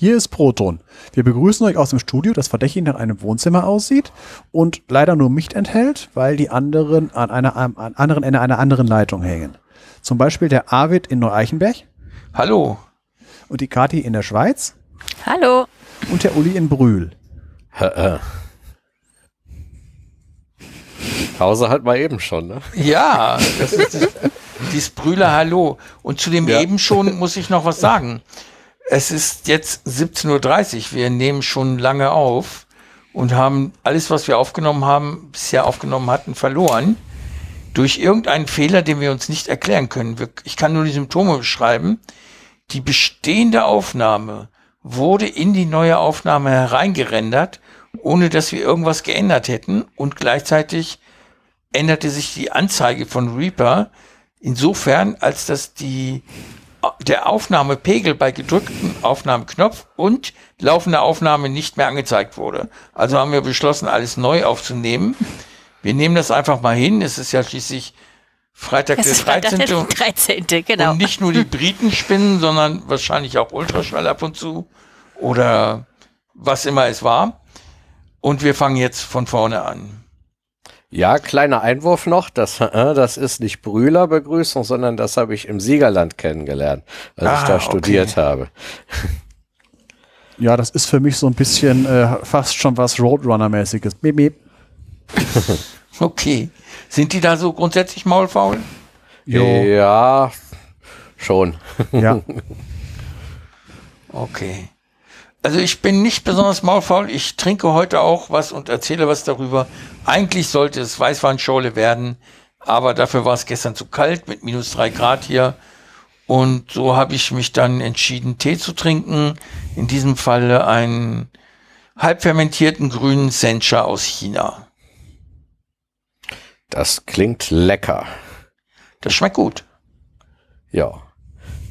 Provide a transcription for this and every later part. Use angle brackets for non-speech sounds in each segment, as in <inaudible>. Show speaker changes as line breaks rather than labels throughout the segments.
Hier ist Proton. Wir begrüßen euch aus dem Studio, das verdächtig nach einem Wohnzimmer aussieht und leider nur mich enthält, weil die anderen an einer am anderen Ende einer anderen Leitung hängen. Zum Beispiel der Arvid in Neu-Eichenberg.
Hallo.
Und die Kati in der Schweiz.
Hallo.
Und der Uli in Brühl.
Pause halt mal eben schon, ne?
Ja, das ist dieses Brühler Hallo. Und zu dem ja. eben schon muss ich noch was sagen. Es ist jetzt 17.30 Uhr. Wir nehmen schon lange auf und haben alles, was wir aufgenommen haben, bisher aufgenommen hatten, verloren. Durch irgendeinen Fehler, den wir uns nicht erklären können. Ich kann nur die Symptome beschreiben. Die bestehende Aufnahme wurde in die neue Aufnahme hereingerendert, ohne dass wir irgendwas geändert hätten. Und gleichzeitig änderte sich die Anzeige von Reaper insofern, als dass die der Aufnahmepegel bei gedrücktem Aufnahmeknopf und laufender Aufnahme nicht mehr angezeigt wurde. Also haben wir beschlossen, alles neu aufzunehmen. Wir nehmen das einfach mal hin. Es ist ja schließlich Freitag der 13.
Der 13. Genau.
Und nicht nur die Briten spinnen, sondern wahrscheinlich auch Ultraschall ab und zu oder was immer es war. Und wir fangen jetzt von vorne an.
Ja, kleiner Einwurf noch, das, äh, das ist nicht Brühler-Begrüßung, sondern das habe ich im Siegerland kennengelernt, als ah, ich da studiert okay. habe.
Ja, das ist für mich so ein bisschen äh, fast schon was Roadrunner-mäßiges. <laughs>
Okay. Sind die da so grundsätzlich maulfaul?
Jo. Ja, schon.
Ja. <laughs>
okay. Also ich bin nicht besonders maulfaul. Ich trinke heute auch was und erzähle was darüber. Eigentlich sollte es Weißweinschorle werden, aber dafür war es gestern zu kalt mit minus drei Grad hier. Und so habe ich mich dann entschieden, Tee zu trinken. In diesem Falle einen halbfermentierten grünen Sencha aus China.
Das klingt lecker.
Das schmeckt gut.
Ja.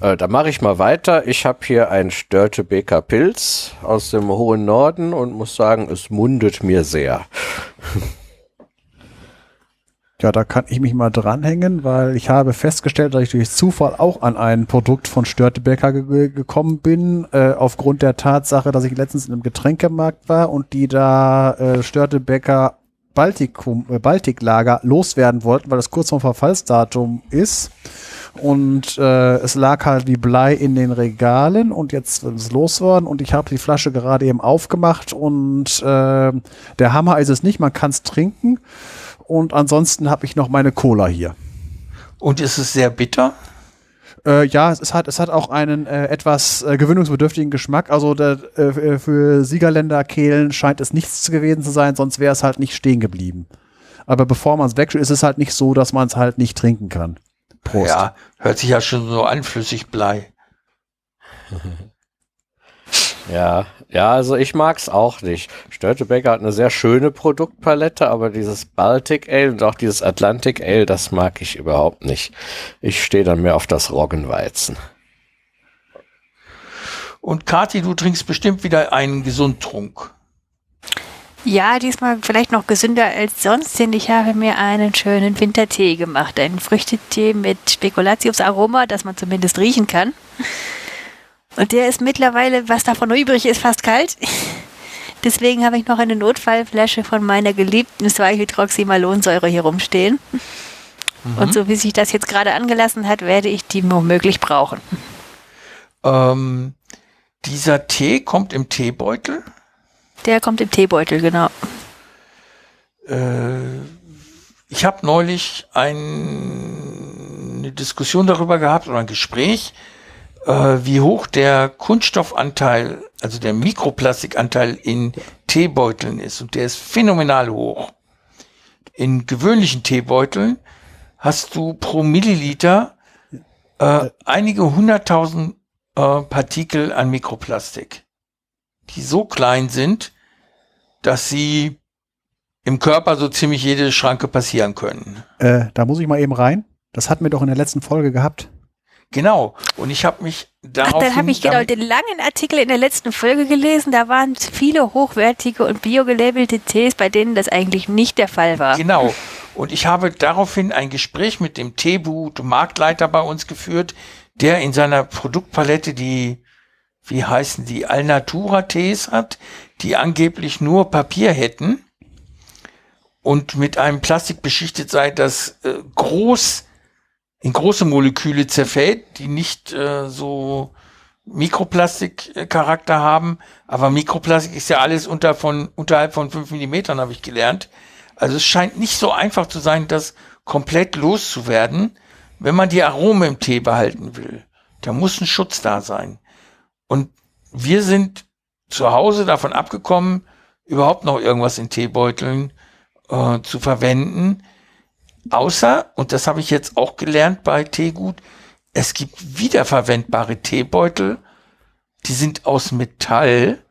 Äh, da mache ich mal weiter. Ich habe hier ein Störtebeker Pilz aus dem hohen Norden und muss sagen, es mundet mir sehr.
Ja, da kann ich mich mal dranhängen, weil ich habe festgestellt, dass ich durch Zufall auch an ein Produkt von Störtebecker ge gekommen bin, äh, aufgrund der Tatsache, dass ich letztens in einem Getränkemarkt war und die da äh, Störtebecker Baltikum, äh, Baltiklager loswerden wollten, weil das kurz vom Verfallsdatum ist. Und äh, es lag halt wie Blei in den Regalen und jetzt ist es losgeworden und ich habe die Flasche gerade eben aufgemacht und äh, der Hammer ist es nicht, man kann es trinken. Und ansonsten habe ich noch meine Cola hier.
Und ist es sehr bitter?
Äh, ja, es hat, es hat auch einen äh, etwas äh, gewöhnungsbedürftigen Geschmack. Also der, äh, für Siegerländer Kehlen scheint es nichts gewesen zu sein, sonst wäre es halt nicht stehen geblieben. Aber bevor man es wegschüttet, ist es halt nicht so, dass man es halt nicht trinken kann.
Prost. Ja, hört sich ja schon so anflüssig Blei. <laughs>
ja, ja, also ich mag's auch nicht. Störtebecker hat eine sehr schöne Produktpalette, aber dieses Baltic Ale und auch dieses Atlantic Ale, das mag ich überhaupt nicht. Ich stehe dann mehr auf das Roggenweizen.
Und Kathi, du trinkst bestimmt wieder einen Gesundtrunk.
Ja, diesmal vielleicht noch gesünder als sonst, denn ich habe mir einen schönen Wintertee gemacht. Einen Früchtetee mit Spekulatiusaroma, das man zumindest riechen kann. Und der ist mittlerweile, was davon übrig ist, fast kalt. <laughs> Deswegen habe ich noch eine Notfallflasche von meiner geliebten 2-Hydroxymalonsäure hier rumstehen. Mhm. Und so wie sich das jetzt gerade angelassen hat, werde ich die womöglich brauchen.
Ähm, dieser Tee kommt im Teebeutel?
Der kommt im Teebeutel, genau.
Äh, ich habe neulich ein, eine Diskussion darüber gehabt oder ein Gespräch, äh, wie hoch der Kunststoffanteil, also der Mikroplastikanteil in Teebeuteln ist. Und der ist phänomenal hoch. In gewöhnlichen Teebeuteln hast du pro Milliliter äh, einige hunderttausend äh, Partikel an Mikroplastik die so klein sind, dass sie im Körper so ziemlich jede Schranke passieren können.
Äh, da muss ich mal eben rein. Das hatten wir doch in der letzten Folge gehabt.
Genau. Und ich habe mich darauf. Ach,
dann habe ich genau den langen Artikel in der letzten Folge gelesen. Da waren viele hochwertige und biogelabelte Tees, bei denen das eigentlich nicht der Fall war.
Genau. Und ich habe daraufhin ein Gespräch mit dem Teebu, dem Marktleiter bei uns geführt, der in seiner Produktpalette die wie heißen die, Alnatura-Tees hat, die angeblich nur Papier hätten und mit einem Plastik beschichtet sei, das äh, groß in große Moleküle zerfällt, die nicht äh, so Mikroplastik-Charakter haben. Aber Mikroplastik ist ja alles unter von, unterhalb von fünf Millimetern, habe ich gelernt. Also es scheint nicht so einfach zu sein, das komplett loszuwerden, wenn man die Arome im Tee behalten will. Da muss ein Schutz da sein. Und wir sind zu Hause davon abgekommen, überhaupt noch irgendwas in Teebeuteln äh, zu verwenden. Außer, und das habe ich jetzt auch gelernt bei Teegut, es gibt wiederverwendbare Teebeutel, die sind aus Metall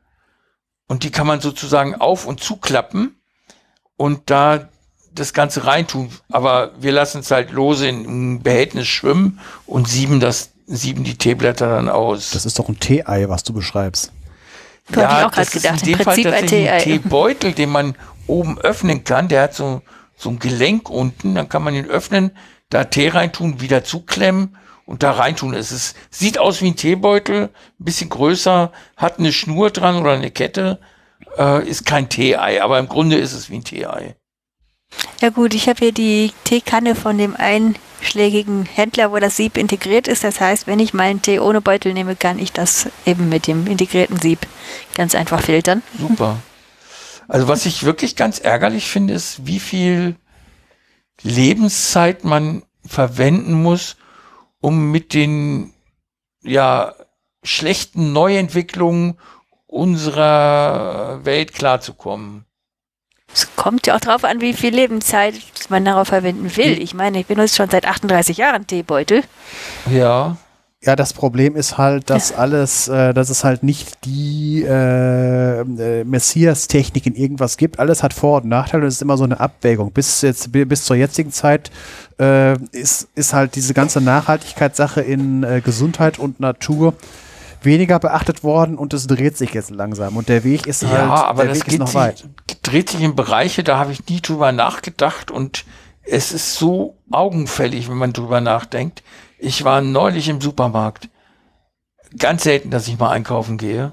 und die kann man sozusagen auf und zuklappen und da das Ganze reintun. Aber wir lassen es halt lose in ein Behältnis schwimmen und sieben das, sieben die Teeblätter dann aus.
Das ist doch ein Tee-Ei, was du beschreibst.
Ja, ja, ich auch gerade gedacht.
Im Prinzip ein Tee-Ei. Teebeutel, den man oben öffnen kann. Der hat so, so ein Gelenk unten. Dann kann man ihn öffnen, da Tee reintun, wieder zuklemmen und da reintun. Es ist, sieht aus wie ein Teebeutel, ein bisschen größer, hat eine Schnur dran oder eine Kette, äh, ist kein Tee-Ei, aber im Grunde ist es wie ein Tee-Ei.
Ja gut, ich habe hier die Teekanne von dem einschlägigen Händler, wo das Sieb integriert ist. Das heißt, wenn ich meinen Tee ohne Beutel nehme, kann ich das eben mit dem integrierten Sieb ganz einfach filtern.
Super. Also was ich wirklich ganz ärgerlich finde, ist, wie viel Lebenszeit man verwenden muss, um mit den ja schlechten Neuentwicklungen unserer Welt klarzukommen.
Es kommt ja auch darauf an, wie viel Lebenszeit man darauf verwenden will. Ich meine, ich benutze schon seit 38 Jahren Teebeutel.
Ja.
Ja, das Problem ist halt, dass alles, äh, dass es halt nicht die äh, äh, Messias-Technik in irgendwas gibt. Alles hat Vor- und Nachteile und es ist immer so eine Abwägung. Bis jetzt, bis zur jetzigen Zeit äh, ist, ist halt diese ganze Nachhaltigkeitssache in äh, Gesundheit und Natur weniger beachtet worden und es dreht sich jetzt langsam. Und der Weg ist halt,
ja, aber
der
das
Weg ist noch weit.
dreht sich in Bereiche, da habe ich nie drüber nachgedacht und es ist so augenfällig, wenn man drüber nachdenkt. Ich war neulich im Supermarkt. Ganz selten, dass ich mal einkaufen gehe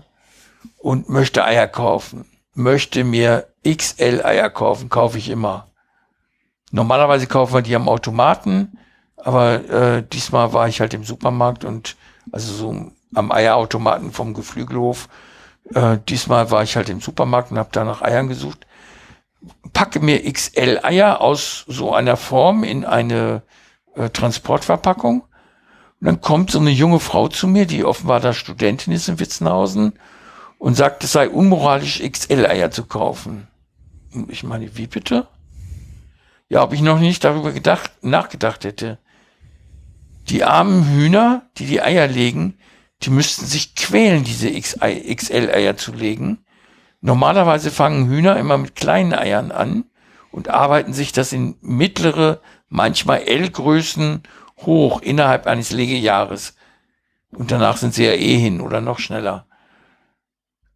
und möchte Eier kaufen. Möchte mir XL Eier kaufen, kaufe ich immer. Normalerweise kaufen wir die am Automaten, aber äh, diesmal war ich halt im Supermarkt und also so am Eierautomaten vom Geflügelhof. Äh, diesmal war ich halt im Supermarkt und habe da nach Eiern gesucht. Packe mir XL Eier aus so einer Form in eine äh, Transportverpackung und dann kommt so eine junge Frau zu mir, die offenbar da Studentin ist in Witzenhausen und sagt, es sei unmoralisch, XL-Eier zu kaufen. Und ich meine, wie bitte? Ja, ob ich noch nicht darüber gedacht, nachgedacht hätte. Die armen Hühner, die die Eier legen, die müssten sich quälen, diese XL-Eier zu legen. Normalerweise fangen Hühner immer mit kleinen Eiern an und arbeiten sich das in mittlere, manchmal L-Größen hoch innerhalb eines Legejahres. Und danach sind sie ja eh hin oder noch schneller.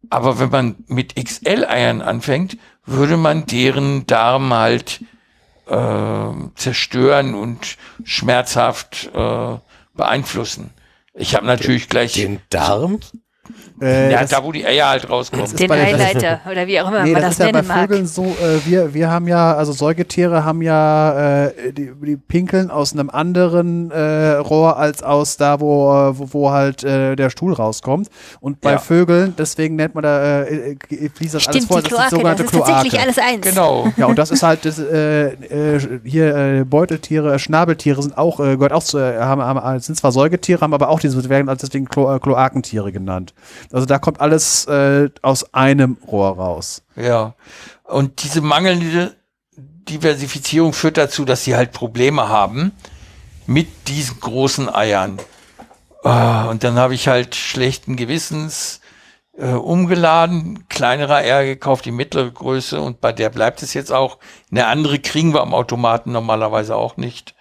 Aber wenn man mit XL-Eiern anfängt, würde man deren Darm halt äh, zerstören und schmerzhaft äh, beeinflussen. Ich habe natürlich gleich
den Darm.
Äh, ja, da wo die Eier halt rauskommen.
Den Highlighter oder wie auch immer
nee,
man
das,
das,
ist ja bei
mag.
Vögeln so, äh, wir, wir haben ja, also Säugetiere haben ja, äh, die, die pinkeln aus einem anderen äh, Rohr als aus da, wo, äh, wo, wo halt äh, der Stuhl rauskommt. Und bei
Ja.
Vögeln, deswegen nennt man da, äh, äh, fließt das alles
Stimmt,
vor,
die
das ist die
Kloake,
sogenannte
das ist tatsächlich
Kloake.
alles eins.
Genau.
Ja, und das ist halt das, äh, äh, hier äh, Beuteltiere, äh, Schnabeltiere sind auch, äh, gehört auch zu, haben, haben, sind zwar Säugetiere, haben aber auch diese, werden als deswegen Klo, äh, Kloakentiere genannt. Also da kommt alles äh, aus einem Rohr raus.
Ja. Und diese mangelnde Diversifizierung führt dazu, dass sie halt Probleme haben mit diesen großen Eiern. Ah, Und dann habe ich halt schlechten Gewissens äh, umgeladen, kleinere Eier gekauft, die mittlere Größe und bei der bleibt es jetzt auch. Eine andere kriegen wir am Automaten normalerweise auch nicht.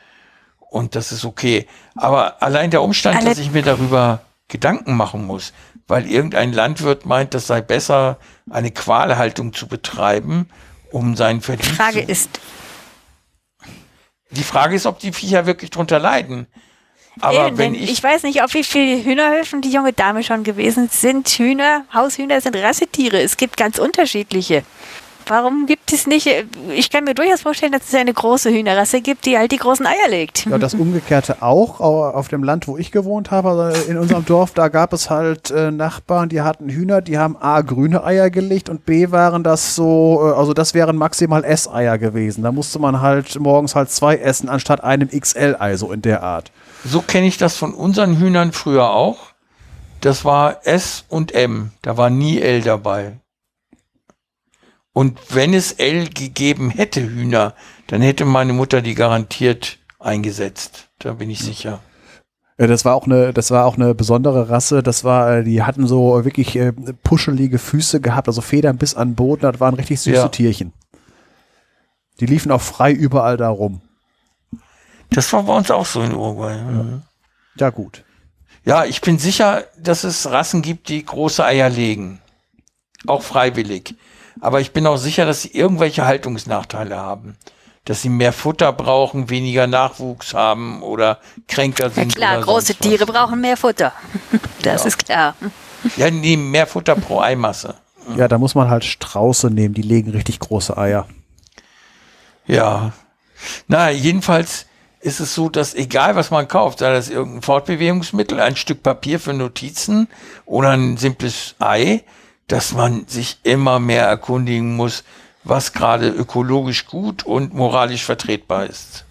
Und das ist okay. Aber allein der Umstand,
Alle-
dass ich mir darüber Gedanken machen muss, weil irgendein Landwirt meint, das sei besser, eine Qualhaltung zu betreiben, um seinen
Die
Verdienst
Frage
zu
ist,
die Frage ist, ob die Viecher wirklich drunter leiden. Aber
Eben,
wenn ich,
ich weiß nicht, auf wie viele Hühnerhöfen die junge Dame schon gewesen sind. Hühner, Haushühner sind Rassetiere. Es gibt ganz unterschiedliche. Warum gibt es nicht, ich kann mir durchaus vorstellen, dass es eine große Hühnerrasse gibt, die halt die großen Eier legt.
Ja, das Umgekehrte auch. Au- Auf dem Land, wo ich gewohnt habe, also in unserem Dorf, da gab es halt äh, Nachbarn, die hatten Hühner, die haben A, grüne Eier gelegt und B, waren das so, äh, also das wären maximal S-Eier gewesen. Da musste man halt morgens halt zwei essen, anstatt einem XL-Ei, so in der Art.
so kenne ich das von unseren Hühnern früher auch. Das war S und M. Da war nie L dabei. Und wenn es L gegeben hätte, Hühner, dann hätte meine Mutter die garantiert eingesetzt. Da bin ich sicher.
Äh, Das war auch eine, das war auch eine besondere Rasse. Das war, äh, die hatten so wirklich äh, puschelige Füße gehabt, also Federn bis an den Boden. Das waren richtig süße
Ja.
Tierchen. Die liefen auch frei überall da rum.
Das war bei uns auch so in Uruguay. Mhm.
Ja gut.
Ja, ich bin sicher, dass es Rassen gibt, die große Eier legen. Auch freiwillig. Aber ich bin auch sicher, dass sie irgendwelche Haltungsnachteile haben. Dass sie mehr Futter brauchen, weniger Nachwuchs haben oder kränker
Ja
sind.
klar,
oder
große
sonst was.
Tiere brauchen mehr Futter. <laughs> Das ist klar.
Ja, nee, mehr Futter pro Eimasse.
Ja, da muss man halt Strauße nehmen, die legen richtig große Eier.
Ja. Na, jedenfalls ist es so, dass egal was man kauft, sei das irgendein Fortbewegungsmittel, ein Stück Papier für Notizen oder ein simples Ei, dass man sich immer mehr erkundigen muss, was gerade ökologisch gut und moralisch vertretbar ist.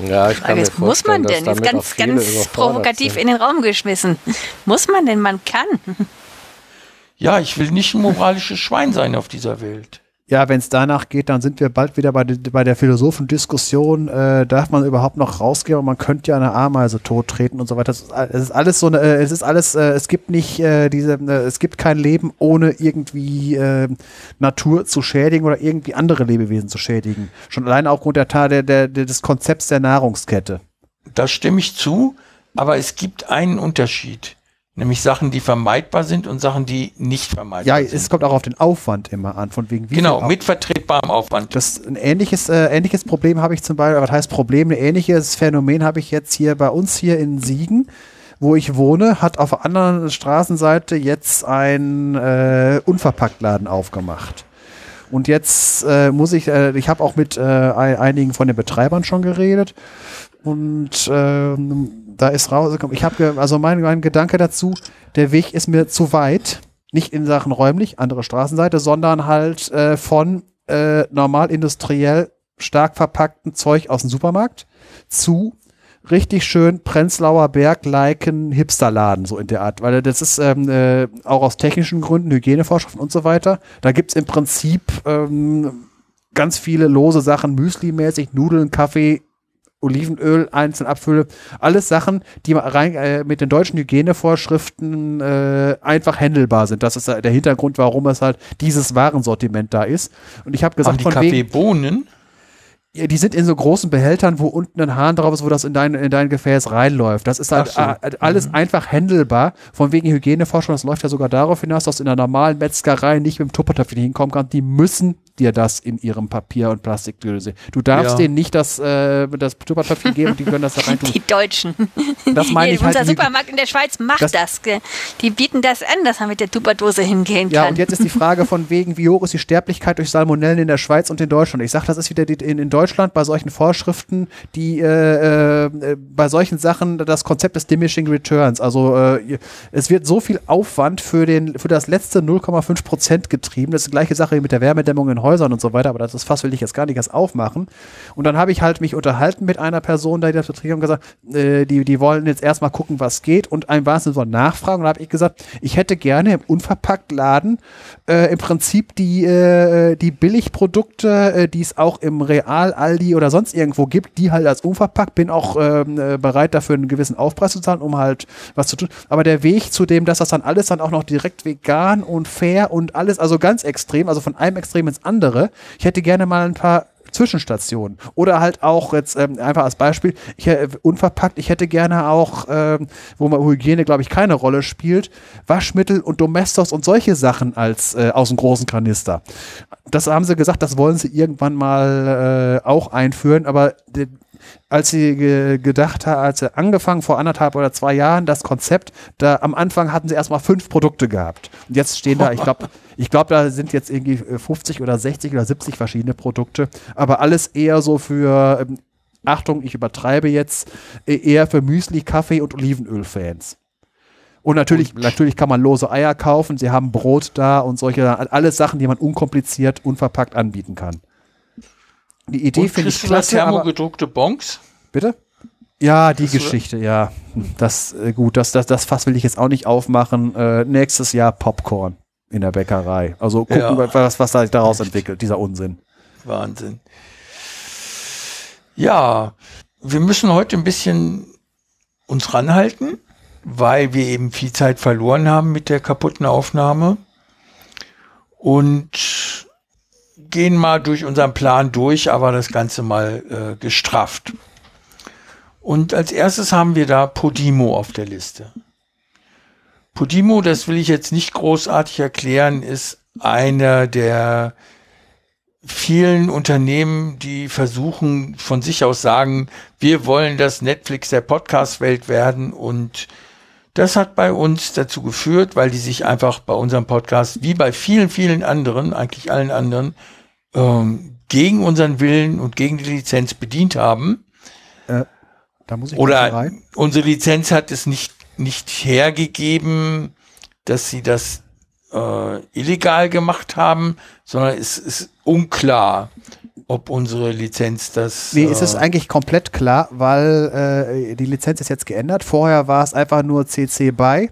Ja, ich kann
Frage
mir
ist, muss man denn?
Auch
ganz, ganz provokativ
sind.
in den Raum geschmissen. Muss man denn? Man kann.
Ja, ich will nicht ein moralisches Schwein sein auf dieser Welt.
Ja, wenn es danach geht, dann sind wir bald wieder bei, de, bei der Philosophendiskussion. Äh, darf man überhaupt noch rausgehen? Man könnte ja eine Ameise tottreten und so weiter. Es ist, all- es ist alles so eine, äh, es ist alles, äh, es gibt nicht äh, diese, äh, es gibt kein Leben ohne irgendwie äh, Natur zu schädigen oder irgendwie andere Lebewesen zu schädigen. Schon alleine aufgrund der, der, der des Konzepts der Nahrungskette.
Da stimme ich zu, aber es gibt einen Unterschied. Nämlich Sachen, die vermeidbar sind und Sachen, die nicht vermeidbar
Ja,
sind.
es kommt auch auf den Aufwand immer an, von wegen wie
genau, mit vertretbarem Aufwand.
Das ein ähnliches, äh, ähnliches Problem habe ich zum Beispiel, was heißt Problem, ein ähnliches Phänomen habe ich jetzt hier bei uns hier in Siegen, wo ich wohne, hat auf der anderen Straßenseite jetzt ein äh, Unverpacktladen aufgemacht. Und jetzt äh, muss ich, äh, ich habe auch mit äh, ein- einigen von den Betreibern schon geredet und ähm, da ist rausgekommen, ich habe, also mein, mein Gedanke dazu, der Weg ist mir zu weit, nicht in Sachen räumlich, andere Straßenseite, sondern halt äh, von äh, normal industriell stark verpackten Zeug aus dem Supermarkt zu richtig schön Prenzlauer Berg liken Hipsterladen, so in der Art. Weil das ist ähm, äh, auch aus technischen Gründen, Hygienevorschriften und so weiter. Da gibt's im Prinzip ähm, ganz viele lose Sachen, Müsli-mäßig, Nudeln, Kaffee, Olivenöl, einzeln Abfülle, alles Sachen, die rein, äh, mit den deutschen Hygienevorschriften äh, einfach handelbar sind. Das ist der Hintergrund, warum es halt dieses Warensortiment da ist. Und ich habe gesagt,
die
von wegen,
Kaffeebohnen?
ja, die sind in so großen Behältern, wo unten ein Hahn drauf ist, wo das in dein, in dein Gefäß reinläuft. Das ist halt
so.
alles einfach handelbar. Von wegen Hygieneforschung, das läuft ja sogar darauf hinaus, dass du in einer normalen Metzgerei nicht mit dem Tuppertöpfchen hinkommen kannst. Die müssen dir das in ihrem Papier- und Plastikdöse. Du darfst
Ja.
denen nicht das, äh, das Tuppertöpfchen geben und die können das da rein tun.
Die Deutschen.
Das meine
Hier,
ich halt.
Unser Supermarkt in der Schweiz macht
Das-
das. gell. Die bieten das an, dass man mit der Tupperdose hingehen
Ja,
kann.
und jetzt ist die Frage von wegen, wie hoch ist die Sterblichkeit durch Salmonellen in der Schweiz und in Deutschland? Ich sage, das ist wieder die, in, in Deutschland bei solchen Vorschriften, die äh, äh, bei solchen Sachen das Konzept des Diminishing Returns. Also äh, es wird so viel Aufwand für, den, für das letzte 0,5 Prozent getrieben. Das ist die gleiche Sache wie mit der Wärmedämmung in Häusern und so weiter, aber das fast will ich jetzt gar nicht erst aufmachen. Und dann habe ich halt mich unterhalten mit einer Person, da die das betrieben haben, gesagt, äh, die, die wollen jetzt erstmal gucken, was geht und ein Sinne von nachfragen. Und da habe ich gesagt, ich hätte gerne im Unverpacktladen äh, im Prinzip die, äh, die Billigprodukte, äh, die es auch im Real, Aldi oder sonst irgendwo gibt, die halt als unverpackt, bin auch ähm, äh, bereit dafür einen gewissen Aufpreis zu zahlen, um halt was zu tun. Aber der Weg zu dem, dass das dann alles dann auch noch direkt vegan und fair und alles, also ganz extrem, also von einem Extrem ins andere. Ich hätte gerne mal ein paar Zwischenstationen. Oder halt auch jetzt ähm, einfach als Beispiel, ich, äh, unverpackt, ich hätte gerne auch, ähm, wo man Hygiene, glaube ich, keine Rolle spielt, Waschmittel und Domestos und solche Sachen als äh, aus dem großen Kanister. Das haben sie gesagt, das wollen sie irgendwann mal äh, auch einführen, aber als sie ge gedacht haben, als sie angefangen vor anderthalb oder zwei Jahren das Konzept, da am Anfang hatten sie erstmal fünf Produkte gehabt. Und jetzt stehen da, ich glaube, <laughs> ich glaube, da sind jetzt irgendwie 50 oder 60 oder 70 verschiedene Produkte, aber alles eher so für, ähm, Achtung, ich übertreibe jetzt, e-, eher für Müsli, Kaffee und Olivenöl-Fans. Und natürlich, und natürlich kann man lose Eier kaufen, sie haben Brot da und solche, alles Sachen, die man unkompliziert, unverpackt anbieten kann.
Die Idee finde ich klasse. thermogedruckte Bonks?
Bitte? Ja, die das Geschichte, ja. Das, äh, gut, das, das, das Fass will ich jetzt auch nicht aufmachen. Äh, nächstes Jahr Popcorn in der Bäckerei. Also gucken, ja. was, was sich daraus entwickelt, dieser Unsinn.
Wahnsinn. Ja, wir müssen heute ein bisschen uns ranhalten weil wir eben viel Zeit verloren haben mit der kaputten Aufnahme und gehen mal durch unseren Plan durch, aber das Ganze mal äh, gestrafft. Und als erstes haben wir da Podimo auf der Liste. Podimo, das will ich jetzt nicht großartig erklären, ist einer der vielen Unternehmen, die versuchen von sich aus sagen, wir wollen das Netflix der Podcast-Welt werden und das hat bei uns dazu geführt, weil die sich einfach bei unserem Podcast, wie bei vielen, vielen anderen, eigentlich allen anderen, ähm, gegen unseren Willen und gegen die Lizenz bedient haben. Äh, da muss ich Oder rein. unsere Lizenz hat es nicht, nicht hergegeben, dass sie das äh, illegal gemacht haben, sondern es ist unklar, ob unsere Lizenz das.
Nee, es ist äh, eigentlich komplett klar, weil äh, die Lizenz ist jetzt geändert. Vorher war es einfach nur CC BY.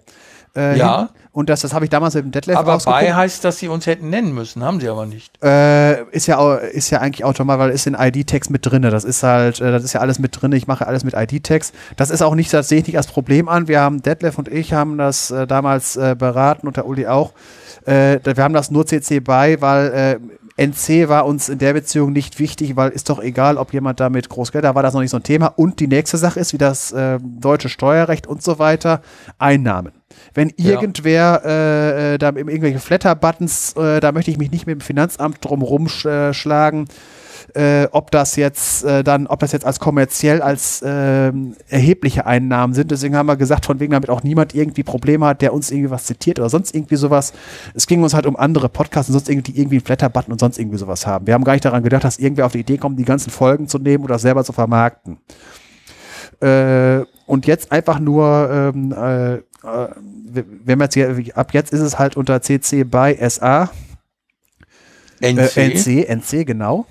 Äh, ja.
Und das, das habe ich damals mit dem Detlef
Aber bei heißt, dass sie uns hätten nennen müssen, haben sie aber nicht.
Äh, ist ja ist ja eigentlich automatisch, weil ist in ID-Text mit drin. Das ist halt, äh, das ist ja alles mit drin. Ich mache alles mit ID-Text. Das ist auch nicht, das sehe ich nicht als Problem an. Wir haben Detlef und ich haben das äh, damals äh, beraten und der Uli auch. Äh, wir haben das nur CC bei, weil NC war uns in der Beziehung nicht wichtig, weil ist doch egal, ob jemand damit groß Geld, da war das noch nicht so ein Thema. Und die nächste Sache ist, wie das äh, deutsche Steuerrecht und so weiter, Einnahmen. Wenn irgendwer äh, äh, da irgendwelche Flatter-Buttons, äh, da möchte ich mich nicht mit dem Finanzamt drum rumschlagen. Äh, äh, ob das jetzt äh, dann, ob das jetzt als kommerziell als äh, erhebliche Einnahmen sind. Deswegen haben wir gesagt, von wegen damit auch niemand irgendwie Probleme hat, der uns irgendwie was zitiert oder sonst irgendwie sowas. Es ging uns halt um andere Podcasts und sonst irgendwie, irgendwie einen Flatter-Button und sonst irgendwie sowas haben. Wir haben gar nicht daran gedacht, dass irgendwer auf die Idee kommt, die ganzen Folgen zu nehmen oder selber zu vermarkten. Äh, und jetzt einfach nur, ähm, äh, äh wenn wir jetzt hier, ab jetzt ist es halt unter CC by SA. NC. Äh, NC, NC, genau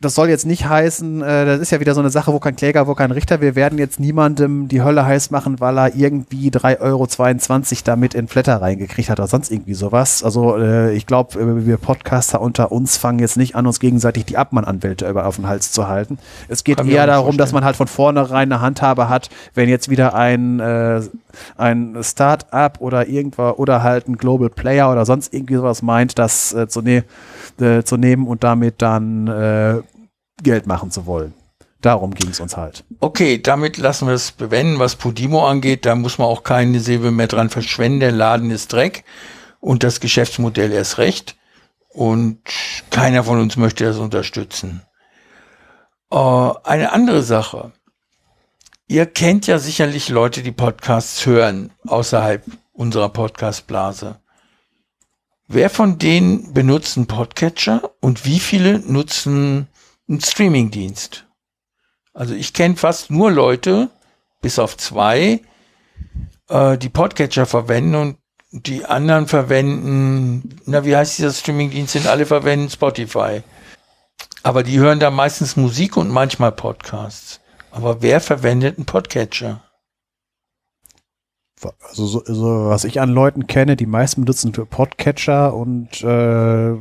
das soll jetzt nicht heißen, äh, das ist ja wieder so eine Sache, wo kein Kläger, wo kein Richter. Wir werden jetzt niemandem die Hölle heiß machen, weil er irgendwie 3,22 Euro damit in Flatter reingekriegt hat oder sonst irgendwie sowas. Also äh, ich glaube, äh, wir Podcaster unter uns fangen jetzt nicht an, uns gegenseitig die Abmann-Anwälte über auf den Hals zu halten. Es geht Kann eher darum, dass man halt von vornherein eine Handhabe hat, wenn jetzt wieder ein, äh, ein Start-up oder irgendwo oder halt ein Global Player oder sonst irgendwie sowas meint, das äh, zu, ne äh, zu nehmen und damit dann äh, Geld machen zu wollen. Darum ging es uns halt.
Okay, damit lassen wir es bewenden, was Podimo angeht. Da muss man auch keine Silbe mehr dran verschwenden. Der Laden ist Dreck und das Geschäftsmodell erst recht. Und keiner von uns möchte das unterstützen. Äh, eine andere Sache. Ihr kennt ja sicherlich Leute, die Podcasts hören, außerhalb unserer Podcast-Blase. Wer von denen benutzt einen Podcatcher und wie viele nutzen ein Streamingdienst. Also ich kenne fast nur Leute, bis auf zwei, äh, die Podcatcher verwenden und die anderen verwenden, na, wie heißt dieser Streamingdienst? Sind alle verwenden Spotify. Aber die hören da meistens Musik und manchmal Podcasts. Aber wer verwendet einen Podcatcher?
Also, so, so, was ich an Leuten kenne, die meisten benutzen Podcatcher und äh,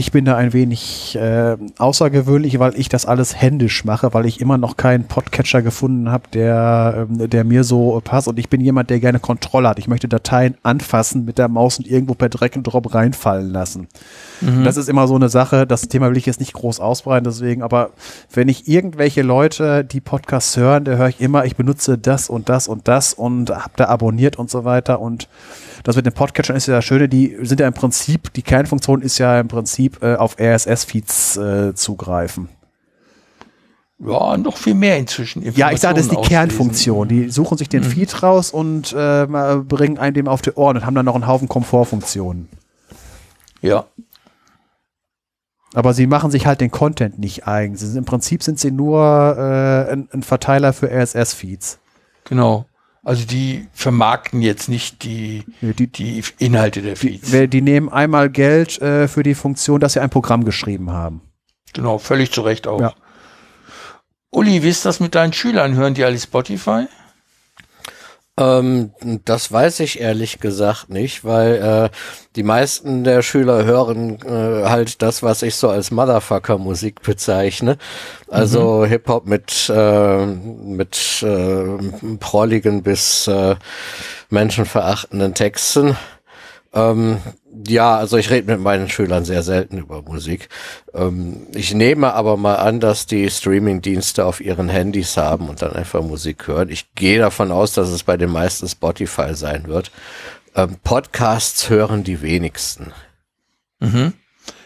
ich bin da ein wenig äh, außergewöhnlich, weil ich das alles händisch mache, weil ich immer noch keinen Podcatcher gefunden habe, der, ähm, der mir so passt. Und ich bin jemand, der gerne Kontrolle hat. Ich möchte Dateien anfassen mit der Maus und irgendwo per Dreck und Drop reinfallen lassen. Mhm. Das ist immer so eine Sache. Das Thema will ich jetzt nicht groß ausbreiten, deswegen. Aber wenn ich irgendwelche Leute, die Podcasts hören, da höre ich immer, ich benutze das und das und das und habe da abonniert und so weiter und das mit den Podcatchern ist ja das Schöne, die sind ja im Prinzip, die Kernfunktion ist ja im Prinzip äh, auf RSS-Feeds äh, zugreifen.
Ja, noch viel mehr inzwischen.
Ja, ich sage, das ist die
Informationen
Kernfunktion. Die suchen sich den Feed raus und äh, bringen einen dem auf die Ohren und haben dann noch einen Haufen Komfortfunktionen.
auslesen. Ja,
Aber sie machen sich halt den Content nicht eigen. Sind, Im Prinzip sind sie nur äh, ein, ein Verteiler für RSS-Feeds.
genau. Also die vermarkten jetzt nicht die,
die-
die Inhalte der Feeds.
Die, die nehmen einmal Geld äh, für die Funktion, dass sie ein Programm geschrieben haben.
Genau, völlig zu Recht auch.
Ja.
Uli, wie ist das mit deinen Schülern? Hören die alle Spotify?
Ähm, das weiß ich ehrlich gesagt nicht, weil äh, die meisten der Schüler hören äh, halt das, was ich so als Motherfucker-Musik bezeichne. Also Hip-Hop mit, äh, mit äh, prolligen bis äh, menschenverachtenden Texten. Ähm, ja, also ich rede mit meinen Schülern sehr selten über Musik. Ähm, ich nehme aber mal an, dass die Streaming-Dienste auf ihren Handys haben und dann einfach Musik hören. Ich gehe davon aus, dass es bei den meisten Spotify sein wird. Ähm, Podcasts hören die wenigsten.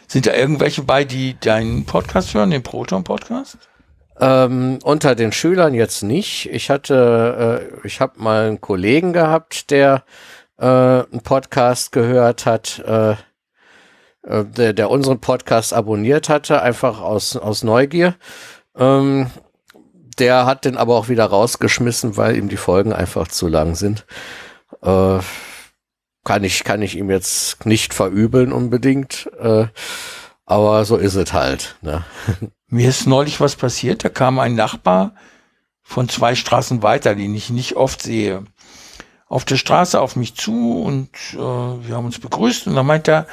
Sind da irgendwelche bei, die deinen Podcast hören, den Proton-Podcast?
Ähm, unter den Schülern jetzt nicht. Ich hatte, äh, ich habe mal einen Kollegen gehabt, der äh, einen Podcast gehört hat, äh, äh, der, der unseren Podcast abonniert hatte, einfach aus, aus Neugier. Ähm, der hat den aber auch wieder rausgeschmissen, weil ihm die Folgen einfach zu lang sind. Äh, kann ich, kann ich ihm jetzt nicht verübeln unbedingt. Äh, aber so ist es halt. Ne? <laughs>
Mir ist neulich was passiert, da kam ein Nachbar von zwei Straßen weiter, den ich nicht oft sehe, auf der Straße auf mich zu und äh, wir haben uns begrüßt und dann meint er,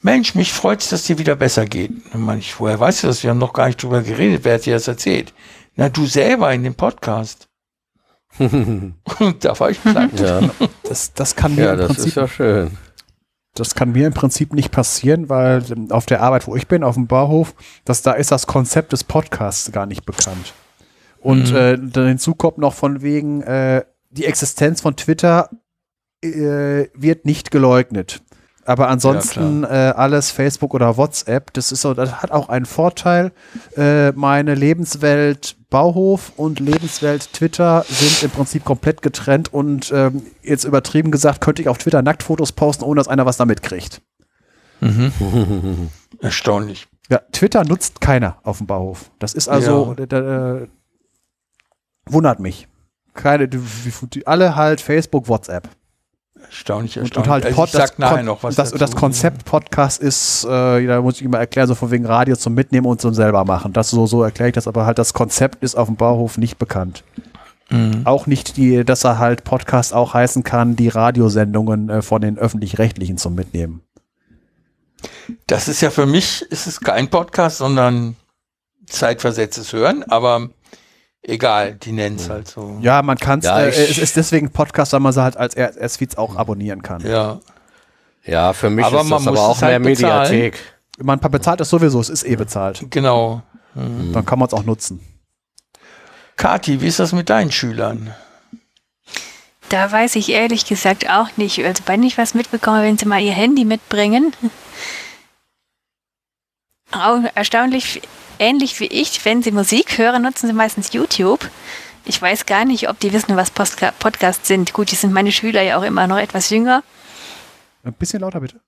Mensch, mich freut's, dass dir wieder besser geht. Dann meine ich, woher weißt du das? Wir haben noch gar nicht drüber geredet, wer hat dir das erzählt? Na, du selber in dem Podcast. <laughs> und da war ich platt.
Ja.
Das, das kann mir
Ja,
im
das
Prinzip
ist ja schön.
Das kann mir im Prinzip nicht passieren, weil auf der Arbeit, wo ich bin, auf dem Bauhof, dass da ist das Konzept des Podcasts gar nicht bekannt. Und äh, dann hinzu kommt noch von wegen, äh, die Existenz von Twitter äh, wird nicht geleugnet. Aber ansonsten äh, alles Facebook oder WhatsApp, das ist so, das hat auch einen Vorteil. Äh, meine Lebenswelt Bauhof und Lebenswelt Twitter sind im Prinzip komplett getrennt und ähm, jetzt übertrieben gesagt, könnte ich auf Twitter Nacktfotos posten, ohne dass einer was damit kriegt. <laughs>
Erstaunlich.
Ja, Twitter nutzt keiner auf dem Bauhof. Das ist also, da, da, wundert mich. Keine, alle halt Facebook, WhatsApp.
Erstaunlich, erstaunlich.
und halt
also
Pod,
ich sag
das, Kon-
noch was
das, das Konzept Podcast ist, äh, da muss ich immer erklären, so von wegen Radio zum Mitnehmen und zum selber machen. Das so, so erkläre ich das, aber halt das Konzept ist auf dem Bauhof nicht bekannt.
Mhm.
Auch nicht die, dass er halt Podcast auch heißen kann, die Radiosendungen äh, von den öffentlich-rechtlichen zum Mitnehmen.
Das ist ja für mich, ist es kein Podcast, sondern zeitversetztes Hören, aber egal, die nennen es halt so.
Ja, man kann
Ja,
äh, es ist deswegen ein Podcast, weil man sie halt als RSS-Feeds auch abonnieren kann.
Ja.
Ja, für mich
Aber
ist
man
das aber
muss
auch
es halt
mehr
bezahlen.
Mediathek.
Man bezahlt es sowieso, es ist eh bezahlt.
Genau.
Dann kann man es auch nutzen.
Kati, wie ist das mit deinen Schülern?
Da weiß ich ehrlich gesagt auch nicht. Also wenn ich was mitbekomme, wenn sie mal ihr Handy mitbringen. <laughs> Auch erstaunlich ähnlich wie ich, wenn sie Musik hören, nutzen sie meistens YouTube. Ich weiß gar nicht, ob die wissen, was Postka Podcasts sind. Gut, die sind meine Schüler ja auch immer noch etwas jünger.
Ein bisschen lauter bitte.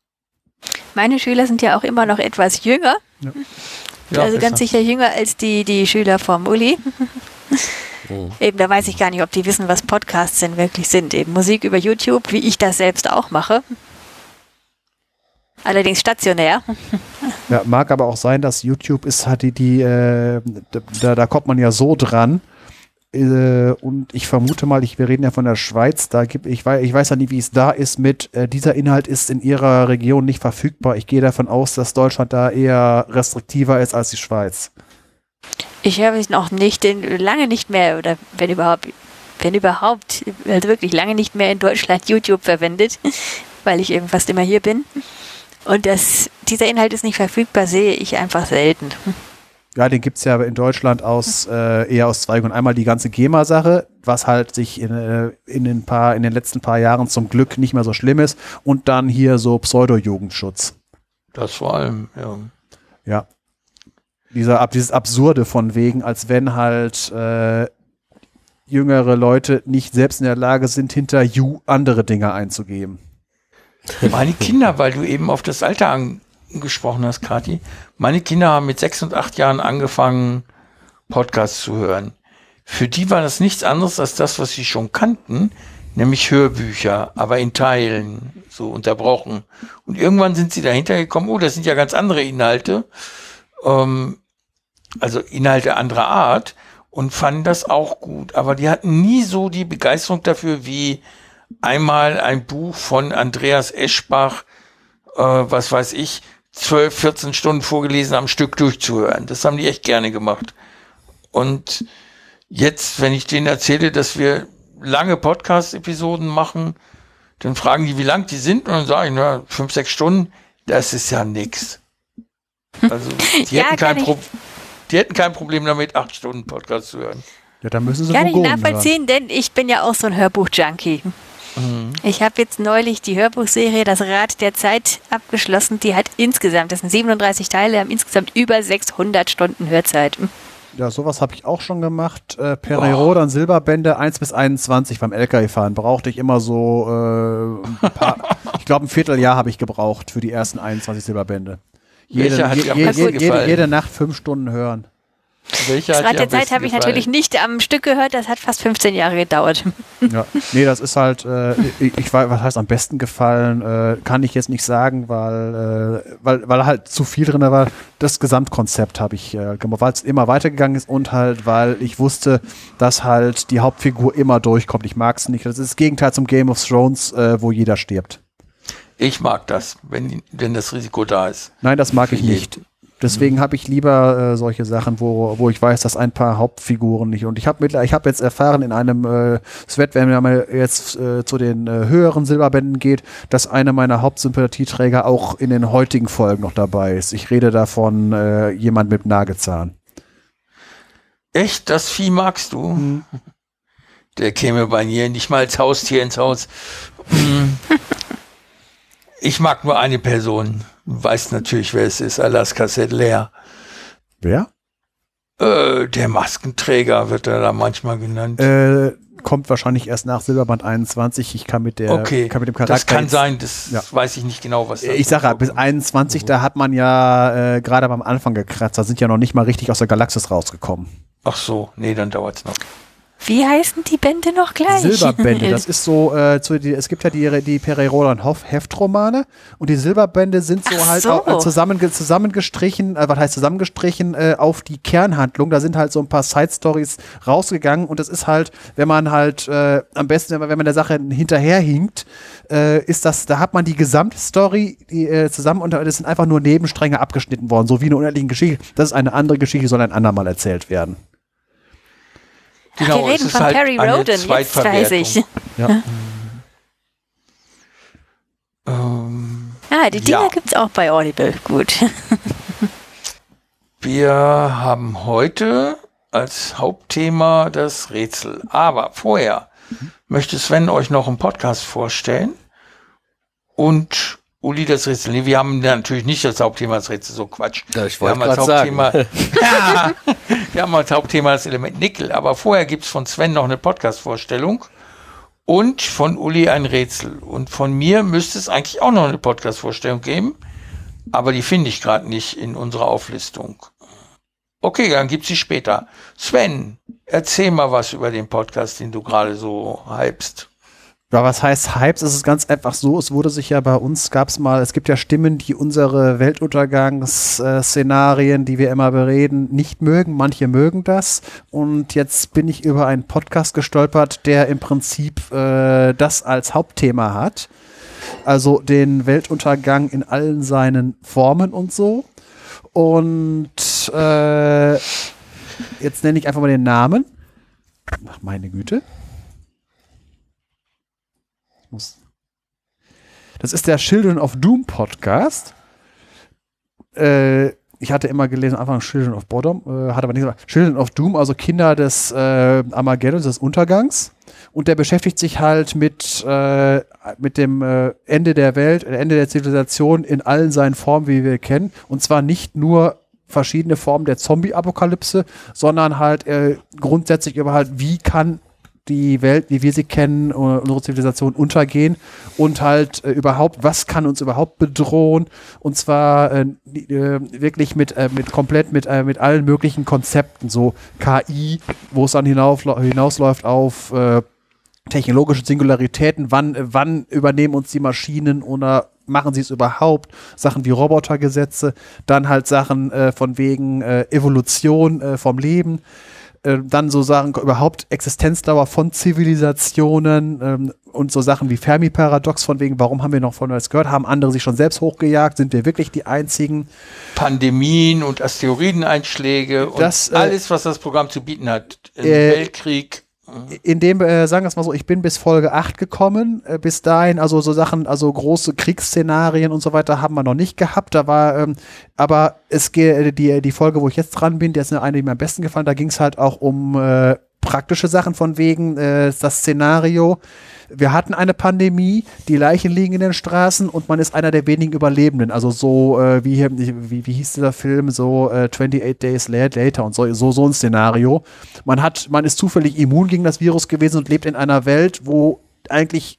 Meine Schüler sind ja auch immer noch etwas jünger.
Ja,
also
besser.
ganz sicher jünger als die, die Schüler vom Uli. <laughs> Eben, da weiß ich gar nicht, ob die wissen, was Podcasts denn wirklich sind. Eben Musik über YouTube, wie ich das selbst auch mache. Allerdings stationär.
Ja, mag aber auch sein, dass YouTube ist halt die, die äh, da, da kommt man ja so dran. Äh, und ich vermute mal, ich, wir reden ja von der Schweiz, da gibt ich weiß, ich weiß ja nie, wie es da ist mit äh, dieser Inhalt ist in ihrer Region nicht verfügbar. Ich gehe davon aus, dass Deutschland da eher restriktiver ist als die Schweiz.
Ich habe es noch nicht, in, lange nicht mehr, oder wenn überhaupt, wenn überhaupt, also wirklich lange nicht mehr in Deutschland YouTube verwendet, <laughs> weil ich eben fast immer hier bin. Und das, dieser Inhalt ist nicht verfügbar, sehe ich einfach selten.
Ja, den gibt's ja in Deutschland aus äh, eher aus zwei Gründen. Einmal die ganze GEMA-Sache, was halt sich in, äh, in, den paar, in den letzten paar Jahren zum Glück nicht mehr so schlimm ist. Und dann hier so Pseudo-Jugendschutz.
Das vor allem, ja.
Ja. Dieser, ab, dieses Absurde von wegen, als wenn halt äh, jüngere Leute nicht selbst in der Lage sind, hinter You andere Dinge einzugeben.
Meine Kinder, weil du eben auf das Alter angesprochen hast, Kati, meine Kinder haben mit sechs und acht Jahren angefangen, Podcasts zu hören. Für die war das nichts anderes als das, was sie schon kannten, nämlich Hörbücher, aber in Teilen, so unterbrochen. Und irgendwann sind sie dahinter gekommen, oh, das sind ja ganz andere Inhalte, ähm, also Inhalte anderer Art und fanden das auch gut. Aber die hatten nie so die Begeisterung dafür, wie einmal ein Buch von Andreas Eschbach, äh, was weiß ich, 12, 14 Stunden vorgelesen am Stück durchzuhören. Das haben die echt gerne gemacht. Und jetzt, wenn ich denen erzähle, dass wir lange Podcast-Episoden machen, dann fragen die, wie lang die sind, und dann sage ich, na, fünf, sechs Stunden, das ist ja nix. Also, <laughs> die,
Ja,
hätten kein Pro die hätten kein Problem damit, acht Stunden Podcast zu hören.
Ja, da müssen sie
Kann ich nachvollziehen, denn ich bin ja auch so ein Hörbuch-Junkie. Ich habe jetzt neulich die Hörbuchserie Das Rad der Zeit abgeschlossen. Die hat insgesamt, das sind 37 Teile, haben insgesamt über 600 Stunden Hörzeit.
Ja, sowas habe ich auch schon gemacht. Äh, Periode und Silberbände 1 bis 21 beim LKW-Fahren brauchte ich immer so äh, ein paar, <laughs> ich glaube ein Vierteljahr habe ich gebraucht für die ersten 21 Silberbände. Jede, je,
besten
je, jede, jede Nacht fünf Stunden hören.
Welcher
Das Rad der Zeit habe ich
gefallen?
natürlich nicht am Stück gehört, das hat fast 15 Jahre gedauert.
Ja, nee, das ist halt, äh, ich, ich weiß, was heißt am besten gefallen, äh, kann ich jetzt nicht sagen, weil, äh, weil, weil halt zu viel drin war. Das Gesamtkonzept habe ich äh, gemacht, weil es immer weitergegangen ist und halt, weil ich wusste, dass halt die Hauptfigur immer durchkommt. Ich mag es nicht. Das ist das Gegenteil zum Game of Thrones, äh, wo jeder stirbt.
Ich mag das, wenn, wenn das Risiko da ist.
Nein, das mag
Für
ich
jeden.
nicht. Deswegen habe ich lieber äh, solche Sachen, wo, wo ich weiß, dass ein paar Hauptfiguren nicht. Und ich habe ich hab jetzt erfahren in einem äh, Sweat, wenn man mal jetzt äh, zu den äh, höheren Silberbänden geht, dass einer meiner Hauptsympathieträger auch in den heutigen Folgen noch dabei ist. Ich rede davon äh, jemand mit Nagezahn.
Echt, das Vieh magst du?
Mhm.
Der käme bei mir nicht mal als Haustier ins Haus. Hm. <laughs> Ich mag nur eine Person. Du weißt natürlich, wer es ist. Alaska Sedler.
Wer?
Äh, der Maskenträger wird er da manchmal genannt.
Äh, kommt wahrscheinlich erst nach Silberband 21. Ich kann mit der
okay,
kann mit dem Charakter
das kann
jetzt-
sein. Das
Ja.
weiß ich nicht genau, was
Ich sage bis 21, da hat man ja äh, gerade am Anfang gekratzt. Da sind ja noch nicht mal richtig aus der Galaxis rausgekommen.
Ach so, nee, dann dauert's noch.
Wie heißen die Bände noch gleich?
Silberbände, das <laughs> ist so, äh, zu, die, es gibt ja die, die Perry Roland Hoff Heftromane und die Silberbände sind so
Ach
halt
so.
Auch, äh, zusammenge, zusammengestrichen, äh, was heißt zusammengestrichen, äh, auf die Kernhandlung. Da sind halt so ein paar Side-Stories rausgegangen und das ist halt, wenn man halt, äh, am besten, wenn man, der Sache hinterherhinkt, äh, ist das, da hat man die Gesamtstory die, äh, zusammen und das sind einfach nur Nebenstränge abgeschnitten worden, so wie eine unendliche Geschichte. Das ist eine andere Geschichte, soll ein andermal erzählt werden.
Genau,
Wir
es
reden
ist
von
halt
Perry Roden, jetzt weiß ich.
Ja.
Ähm,
Ah, die Dinger
Ja.
gibt's auch bei Audible. Gut. <laughs>
Wir haben heute als Hauptthema das Rätsel. Aber vorher möchte Sven euch noch einen Podcast vorstellen und Uli das Rätsel. Nee, wir haben natürlich nicht das Hauptthema das Rätsel, so Quatsch.
Ja, ich
wir haben als. Hauptthema, ja, <laughs> <laughs> wir haben als Hauptthema das Element Nickel. Aber vorher gibt's von Sven noch eine Podcast-Vorstellung und von Uli ein Rätsel. Und von mir müsste es eigentlich auch noch eine Podcast-Vorstellung geben, aber die finde ich gerade nicht in unserer Auflistung. Okay, dann gibt's sie später. Sven, erzähl mal was über den Podcast, den du gerade so hypst.
Ja, was heißt Hypes? Es ist ganz einfach so, es wurde sich ja bei uns, gab es mal, es gibt ja Stimmen, die unsere Weltuntergangsszenarien, die wir immer bereden, nicht mögen. Manche mögen das. Und jetzt bin ich über einen Podcast gestolpert, der im Prinzip äh, das als Hauptthema hat. Also den Weltuntergang in allen seinen Formen und so. Und äh, jetzt nenne ich einfach mal den Namen. Ach, meine Güte. Muss. Das ist der Children of Doom Podcast. Äh, ich hatte immer gelesen, einfach Children of Bodom, äh, hat aber nicht gesagt. Children of Doom, also Kinder des äh, Armageddons, des Untergangs. Und der beschäftigt sich halt mit, äh, mit dem äh, Ende der Welt, äh, Ende der Zivilisation in allen seinen Formen, wie wir kennen. Und zwar nicht nur verschiedene Formen der Zombie-Apokalypse, sondern halt äh, grundsätzlich über halt, wie kann die Welt, wie wir sie kennen, unsere Zivilisation untergehen und halt äh, überhaupt, was kann uns überhaupt bedrohen und zwar äh, äh, wirklich mit, äh, mit komplett mit, äh, mit allen möglichen Konzepten, so KI, wo es dann hinauf, hinausläuft auf äh, technologische Singularitäten, wann, wann übernehmen uns die Maschinen oder machen sie es überhaupt? Sachen wie Robotergesetze, dann halt Sachen von wegen Evolution vom Leben, äh, dann so Sachen überhaupt Existenzdauer von Zivilisationen ähm, und so Sachen wie Fermi-Paradox von wegen, warum haben wir noch von uns gehört? Haben andere sich schon selbst hochgejagt? Sind wir wirklich die einzigen?
Pandemien und Asteroideneinschläge und
Das, äh,
alles, was das Programm zu bieten hat.
Äh,
Weltkrieg.
In dem, äh, sagen wir es mal so, ich bin bis Folge 8 gekommen. Äh, bis dahin, also so Sachen, also große Kriegsszenarien und so weiter haben wir noch nicht gehabt. Da war, ähm, aber es geht, die, die Folge, wo ich jetzt dran bin, die ist eine, die mir am besten gefallen, da ging es halt auch um äh, praktische Sachen von wegen, äh, das Szenario. Wir hatten eine Pandemie, die Leichen liegen in den Straßen und man ist einer der wenigen Überlebenden. Also so, äh, wie, hier- wie, wie hieß dieser Film, so äh, 28 Days Later und so, so, so ein Szenario. Man hat, man ist zufällig immun gegen das Virus gewesen und lebt in einer Welt, wo eigentlich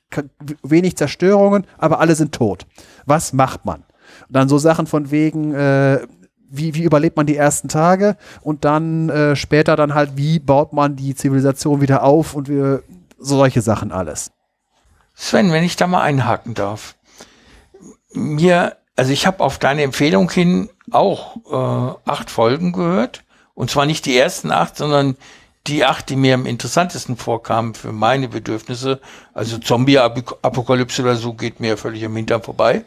wenig Zerstörungen, aber alle sind tot. Was macht man? Dann so Sachen von wegen, äh, wie, wie überlebt man die ersten Tage und dann äh, später dann halt, wie baut man die Zivilisation wieder auf und wir, solche Sachen alles.
Sven, wenn ich da mal einhaken darf. Mir, also ich habe auf deine Empfehlung hin auch äh, acht Folgen gehört. Und zwar nicht die ersten acht, sondern die acht, die mir am interessantesten vorkamen für meine Bedürfnisse. Also Zombie-Apokalypse oder so geht mir völlig am Hintern vorbei.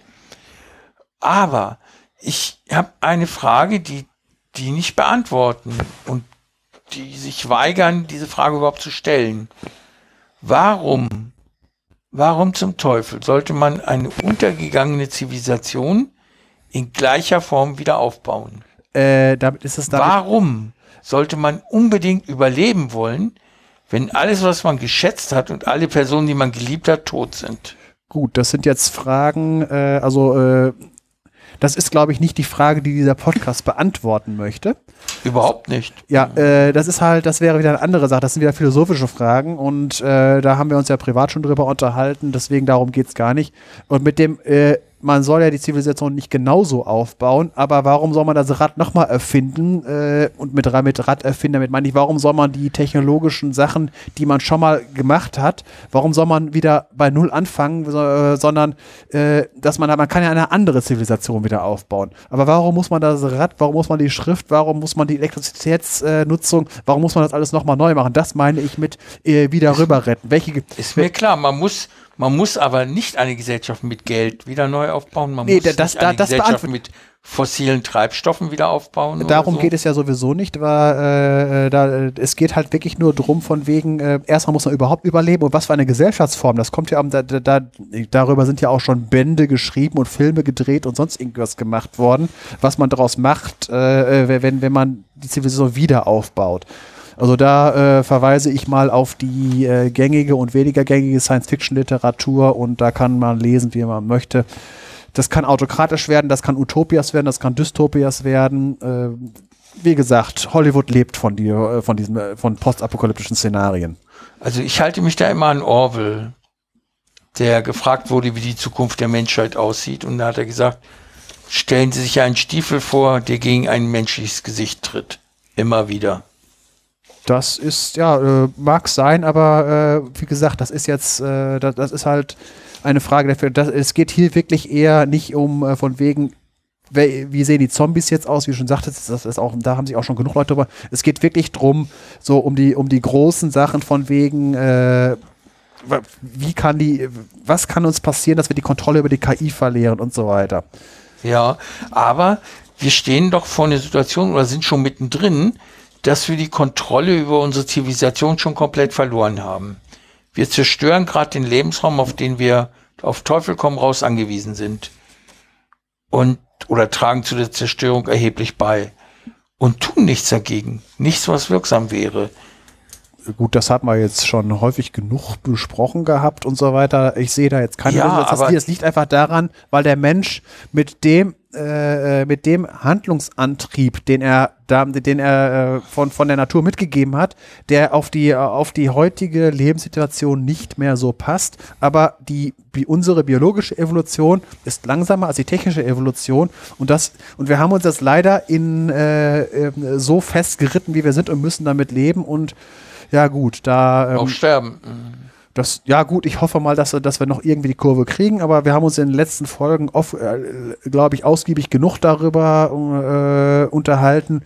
Aber ich habe eine Frage, die die nicht beantworten und die sich weigern, diese Frage überhaupt zu stellen. Warum, warum zum Teufel sollte man eine untergegangene Zivilisation in gleicher Form wieder aufbauen?
Äh, damit ist es damit,
Warum sollte man unbedingt überleben wollen, wenn alles, was man geschätzt hat und alle Personen, die man geliebt hat, tot sind?
gut. Das sind jetzt Fragen, äh, also äh, das ist, glaube ich, nicht die Frage, die dieser Podcast beantworten möchte.
Überhaupt nicht.
Ja, äh, das ist halt, das wäre wieder eine andere Sache. Das sind wieder philosophische Fragen und äh, da haben wir uns ja privat schon drüber unterhalten, deswegen darum geht's gar nicht. Und mit dem, äh, man soll ja die Zivilisation nicht genauso aufbauen, aber warum soll man das Rad nochmal erfinden? Äh, und mit, mit Rad erfinden, damit meine ich, warum soll man die technologischen Sachen, die man schon mal gemacht hat, warum soll man wieder bei Null anfangen, so, äh, sondern äh, dass man, man kann ja eine andere Zivilisation wieder aufbauen. Aber warum muss man das Rad, warum muss man die Schrift, warum muss man die Elektrizitätsnutzung, warum muss man das alles nochmal neu machen? Das meine ich mit äh, wieder rüber retten.
Ist mir klar, man muss, man muss aber nicht eine Gesellschaft mit Geld wieder neu aufbauen. Man
Nee,
muss
da- das-
nicht eine
das
Gesellschaft
beantwort-
mit fossilen Treibstoffen wieder aufbauen.
Darum
so.
geht es ja sowieso nicht, weil äh, da, äh, es geht halt wirklich nur drum von wegen, äh, erstmal muss man überhaupt überleben und was für eine Gesellschaftsform, das kommt ja, da, da, darüber sind ja auch schon Bände geschrieben und Filme gedreht und sonst irgendwas gemacht worden, was man daraus macht, äh, äh, wenn, wenn man die Zivilisation wieder aufbaut. Also da äh, verweise ich mal auf die äh, gängige und weniger gängige Science-Fiction-Literatur und da kann man lesen, wie man möchte. Das kann autokratisch werden, das kann Utopias werden, das kann Dystopias werden. Äh, wie gesagt, Hollywood lebt von dir, äh, von diesen, äh, von postapokalyptischen Szenarien.
Also ich halte mich da immer an Orwell, der gefragt wurde, wie die Zukunft der Menschheit aussieht. Und da hat er gesagt, stellen Sie sich einen Stiefel vor, der gegen ein menschliches Gesicht tritt. Immer wieder.
Das ist, ja, äh, mag sein, aber äh, wie gesagt, das ist jetzt, äh, das, das ist halt eine Frage dafür. Das, es geht hier wirklich eher nicht um äh, von wegen, wie sehen die Zombies jetzt aus, wie du schon sagtest, das ist auch, da haben sich auch schon genug Leute drüber. Es geht wirklich drum, so um die, um die großen Sachen von wegen, äh, wie kann die, was kann uns passieren, dass wir die Kontrolle über die KI verlieren und so weiter.
Ja, aber wir stehen doch vor einer Situation oder sind schon mittendrin, dass wir die Kontrolle über unsere Zivilisation schon komplett verloren haben. Wir zerstören gerade den Lebensraum, auf den wir auf Teufel komm raus angewiesen sind. Und oder tragen zu der Zerstörung erheblich bei. Und tun nichts dagegen. Nichts, was wirksam wäre.
Gut, das hat man jetzt schon häufig genug besprochen gehabt und so weiter. Ich sehe da jetzt keine
Ja,
Lösung. Das, liegt einfach daran, weil der Mensch mit dem, äh, mit dem Handlungsantrieb, den er, den er äh, von, von der Natur mitgegeben hat, der auf die, auf die heutige Lebenssituation nicht mehr so passt. Aber die, wie unsere biologische Evolution ist langsamer als die technische Evolution. Und das, und wir haben uns das leider in äh, äh so festgeritten, wie wir sind und müssen damit leben. Und ja, gut, da.
Ähm, Auch sterben
das, ja gut, ich hoffe mal, dass, dass wir noch irgendwie die Kurve kriegen, aber wir haben uns in den letzten Folgen, äh, glaube ich, ausgiebig genug darüber äh, unterhalten,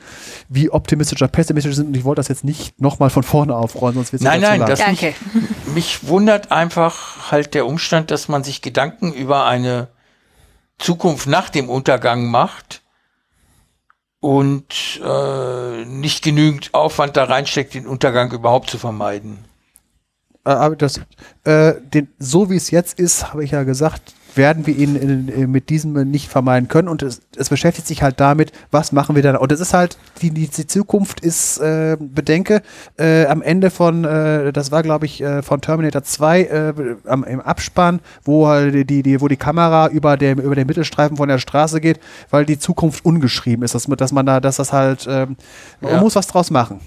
wie optimistisch oder pessimistisch sind und ich wollte das jetzt nicht nochmal von vorne aufrollen, sonst wird es
Nein, nein, das Danke. Mich, mich wundert einfach halt der Umstand, dass man sich Gedanken über eine Zukunft nach dem Untergang macht und äh, nicht genügend Aufwand da reinsteckt, den Untergang überhaupt zu vermeiden.
Äh, aber das, äh, den, so wie es jetzt ist, habe ich ja gesagt, werden wir ihn in, in, mit diesem nicht vermeiden können. Und es, es, beschäftigt sich halt damit, was machen wir dann. Und es ist halt, die, die, die Zukunft ist, äh, bedenke, äh, am Ende von, äh, das war glaube ich äh, von Terminator 2 äh, am, im Abspann, wo halt die, die, wo die Kamera über, dem, über den Mittelstreifen von der Straße geht, weil die Zukunft ungeschrieben ist, dass, dass man da, dass das halt, ähm, man ja. muss was draus machen.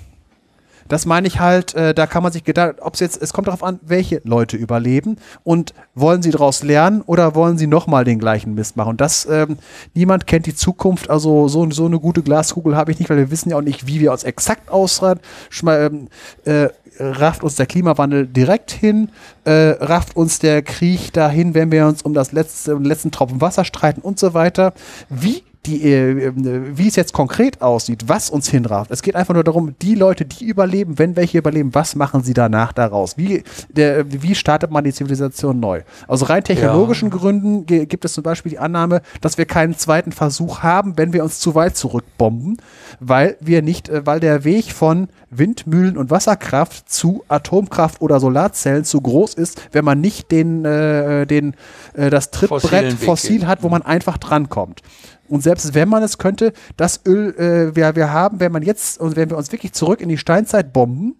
Das meine ich halt, äh, da kann man sich gedacht, ob es jetzt, es kommt darauf an, welche Leute überleben und wollen sie daraus lernen oder wollen sie nochmal den gleichen Mist machen. Und das, ähm, niemand kennt die Zukunft, also so, so eine gute Glaskugel habe ich nicht, weil wir wissen ja auch nicht, wie wir uns exakt ausraten. Ähm, äh, rafft uns der Klimawandel direkt hin, äh, rafft uns der Krieg dahin, wenn wir uns um das letzte, um den letzten Tropfen Wasser streiten und so weiter. Wie die, äh, wie es jetzt konkret aussieht, was uns hinrafft. Es geht einfach nur darum, die Leute, die überleben, wenn welche überleben, was machen sie danach daraus? Wie, der, wie startet man die Zivilisation neu? Aus rein technologischen ja. Gründen gibt es zum Beispiel die Annahme, dass wir keinen zweiten Versuch haben, wenn wir uns zu weit zurückbomben, weil wir nicht, äh, weil der Weg von Windmühlen und Wasserkraft zu Atomkraft oder Solarzellen zu groß ist, wenn man nicht den, äh, den, äh, das Trittbrett fossil hat, wo man einfach drankommt. Und selbst wenn man es könnte, das Öl, äh, wir, wir haben, wenn man jetzt, und wenn wir uns wirklich zurück in die Steinzeit bomben,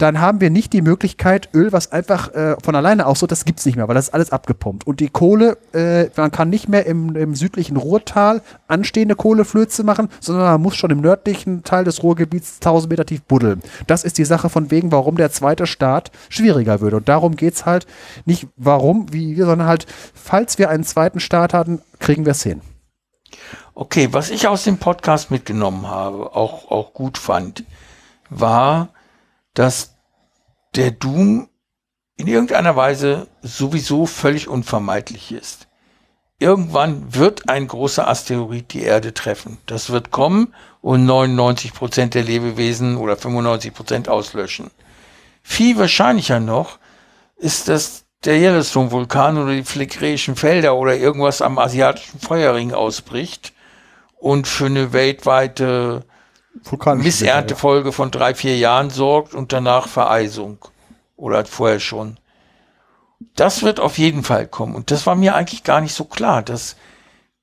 dann haben wir nicht die Möglichkeit, Öl, was einfach äh, von alleine aus so, das gibt's nicht mehr, weil das ist alles abgepumpt. Und die Kohle, äh, man kann nicht mehr im, im südlichen Ruhrtal anstehende Kohleflöze machen, sondern man muss schon im nördlichen Teil des Ruhrgebiets 1000 Meter tief buddeln. Das ist die Sache von wegen, warum der zweite Staat schwieriger würde. Und darum geht's halt nicht, warum, wie wir, sondern halt, falls wir einen zweiten Staat hatten, kriegen wir es hin.
Okay, was ich aus dem Podcast mitgenommen habe, auch, auch gut fand, war, dass der Doom in irgendeiner Weise sowieso völlig unvermeidlich ist. Irgendwann wird ein großer Asteroid die Erde treffen. Das wird kommen und 99 Prozent der Lebewesen oder 95 Prozent auslöschen. Viel wahrscheinlicher noch ist, dass der Yellowstone-Vulkan oder die Phlegräischen Felder oder irgendwas am asiatischen Feuerring ausbricht und für eine weltweite Misserntefolge von drei, vier Jahren sorgt und danach Vereisung. Oder vorher schon. Das wird auf jeden Fall kommen. Und das war mir eigentlich gar nicht so klar, dass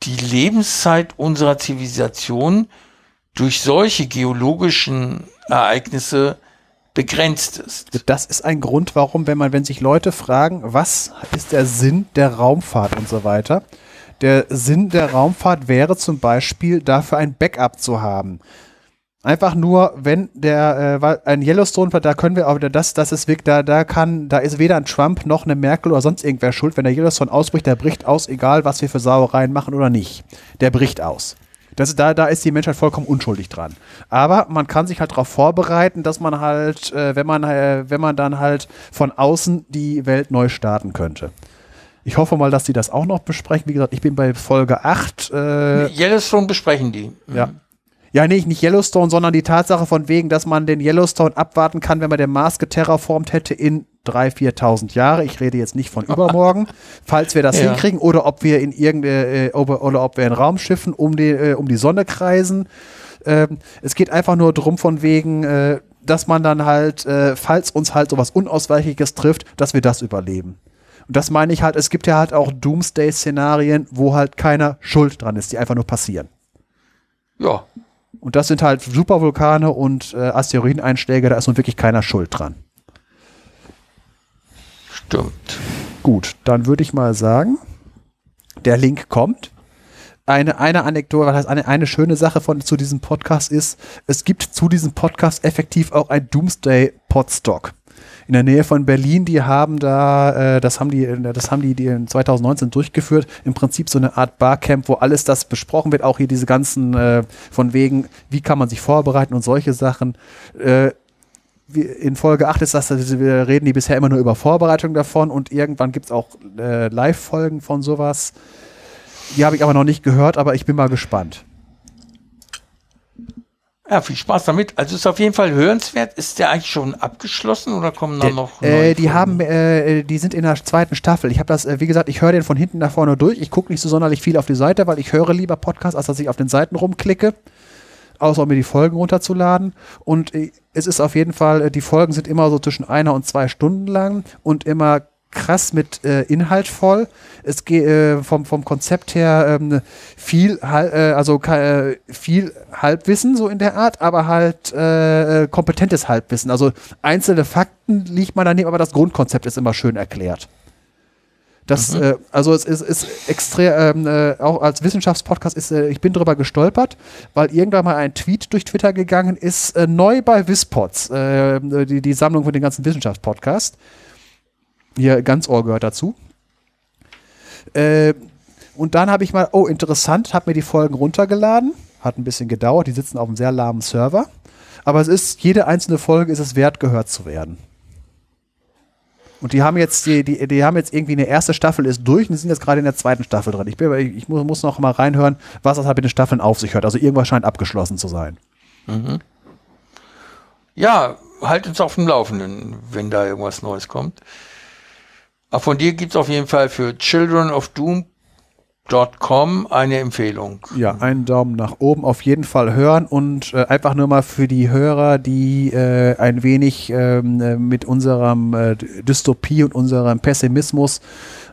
die Lebenszeit unserer Zivilisation durch solche geologischen Ereignisse begrenzt ist.
Das ist ein Grund, warum, wenn man, wenn sich Leute fragen, was ist der Sinn der Raumfahrt und so weiter, der Sinn der Raumfahrt wäre zum Beispiel dafür ein Backup zu haben. Einfach nur, wenn der, äh, ein Yellowstone, da können wir, aber das, das ist wirklich, da, da kann, da ist weder ein Trump noch eine Merkel oder sonst irgendwer schuld. Wenn der Yellowstone ausbricht, der bricht aus, egal was wir für Sauereien machen oder nicht. Der bricht aus. Das, da, da ist die Menschheit vollkommen unschuldig dran. Aber man kann sich halt darauf vorbereiten, dass man halt, äh, wenn man, äh, wenn man dann halt von außen die Welt neu starten könnte. Ich hoffe mal, dass die das auch noch besprechen. Wie gesagt, ich bin bei Folge 8.
Äh, Yellowstone besprechen die.
Ja. Ja, nee, nicht Yellowstone, sondern die Tatsache von wegen, dass man den Yellowstone abwarten kann, wenn man den Mars geterraformt hätte in 3.000, 4.000 Jahre. Ich rede jetzt nicht von <laughs> übermorgen, falls wir das ja. hinkriegen oder ob wir in irgendeine, äh, oder ob wir in Raumschiffen um die, äh, um die Sonne kreisen. Ähm, es geht einfach nur drum von wegen, äh, dass man dann halt, äh, falls uns halt sowas Unausweichliches trifft, dass wir das überleben. Und das meine ich halt, es gibt ja halt auch Doomsday-Szenarien, wo halt keiner schuld dran ist, die einfach nur passieren.
Ja.
Und das sind halt Supervulkane und äh, Asteroideneinschläge, da ist nun wirklich keiner schuld dran.
Stimmt.
Gut, dann würde ich mal sagen, der Link kommt. eine, eine Anekdote, heißt eine, eine schöne Sache von zu diesem Podcast ist, es gibt zu diesem Podcast effektiv auch ein Doomsday Podstock. In der Nähe von Berlin, die haben da, äh, das haben die, das haben die, die in 2019 durchgeführt, im Prinzip so eine Art Barcamp, wo alles das besprochen wird, auch hier diese ganzen, äh, von wegen, wie kann man sich vorbereiten und solche Sachen. Äh, in Folge 8 ist das, wir reden die bisher immer nur über Vorbereitung davon und irgendwann gibt es auch äh, Live-Folgen von sowas. Die habe ich aber noch nicht gehört, aber ich bin mal gespannt.
Ja, viel Spaß damit. Also ist auf jeden Fall hörenswert. Ist der eigentlich schon abgeschlossen oder kommen da noch?
Äh, die haben, äh, die sind in der zweiten Staffel. Ich habe das, äh, wie gesagt, ich höre den von hinten nach vorne durch. Ich gucke nicht so sonderlich viel auf die Seite, weil ich höre lieber Podcasts, als dass ich auf den Seiten rumklicke. Außer um mir die Folgen runterzuladen. Und äh, es ist auf jeden Fall, äh, die Folgen sind immer so zwischen einer und zwei Stunden lang und immer krass mit äh, Inhalt voll. Es geht äh, vom, vom Konzept her ähm, viel, äh, also äh, viel Halbwissen so in der Art, aber halt kompetentes Halbwissen. Also einzelne Fakten liegt man daneben, aber das Grundkonzept ist immer schön erklärt. Das, mhm. äh, also es ist, ist extrem, ähm, äh, auch als Wissenschaftspodcast ist, äh, ich bin drüber gestolpert, weil irgendwann mal ein Tweet durch Twitter gegangen ist, äh, neu bei Wispods, äh, die, die Sammlung von den ganzen Wissenschaftspodcasts. Hier ganz Ohr gehört dazu. Äh, und dann habe ich mal, oh, interessant, habe mir die Folgen runtergeladen. Hat ein bisschen gedauert, die sitzen auf einem sehr lahmen Server. Aber es ist, jede einzelne Folge ist es wert, gehört zu werden. Und die haben jetzt, die, die, die haben jetzt irgendwie eine erste Staffel ist durch und die sind jetzt gerade in der zweiten Staffel drin. Ich, bin, ich, muss, muss noch mal reinhören, was das halt mit den Staffeln auf sich hört. Also irgendwas scheint abgeschlossen zu sein. Mhm.
Ja, halt uns auf dem Laufenden, wenn da irgendwas Neues kommt. Aber von dir gibt es auf jeden Fall für Children of Doom Com eine Empfehlung.
Ja, einen Daumen nach oben auf jeden Fall hören und äh, einfach nur mal für die Hörer, die äh, ein wenig ähm, äh, mit unserem äh, Dystopie und unserem Pessimismus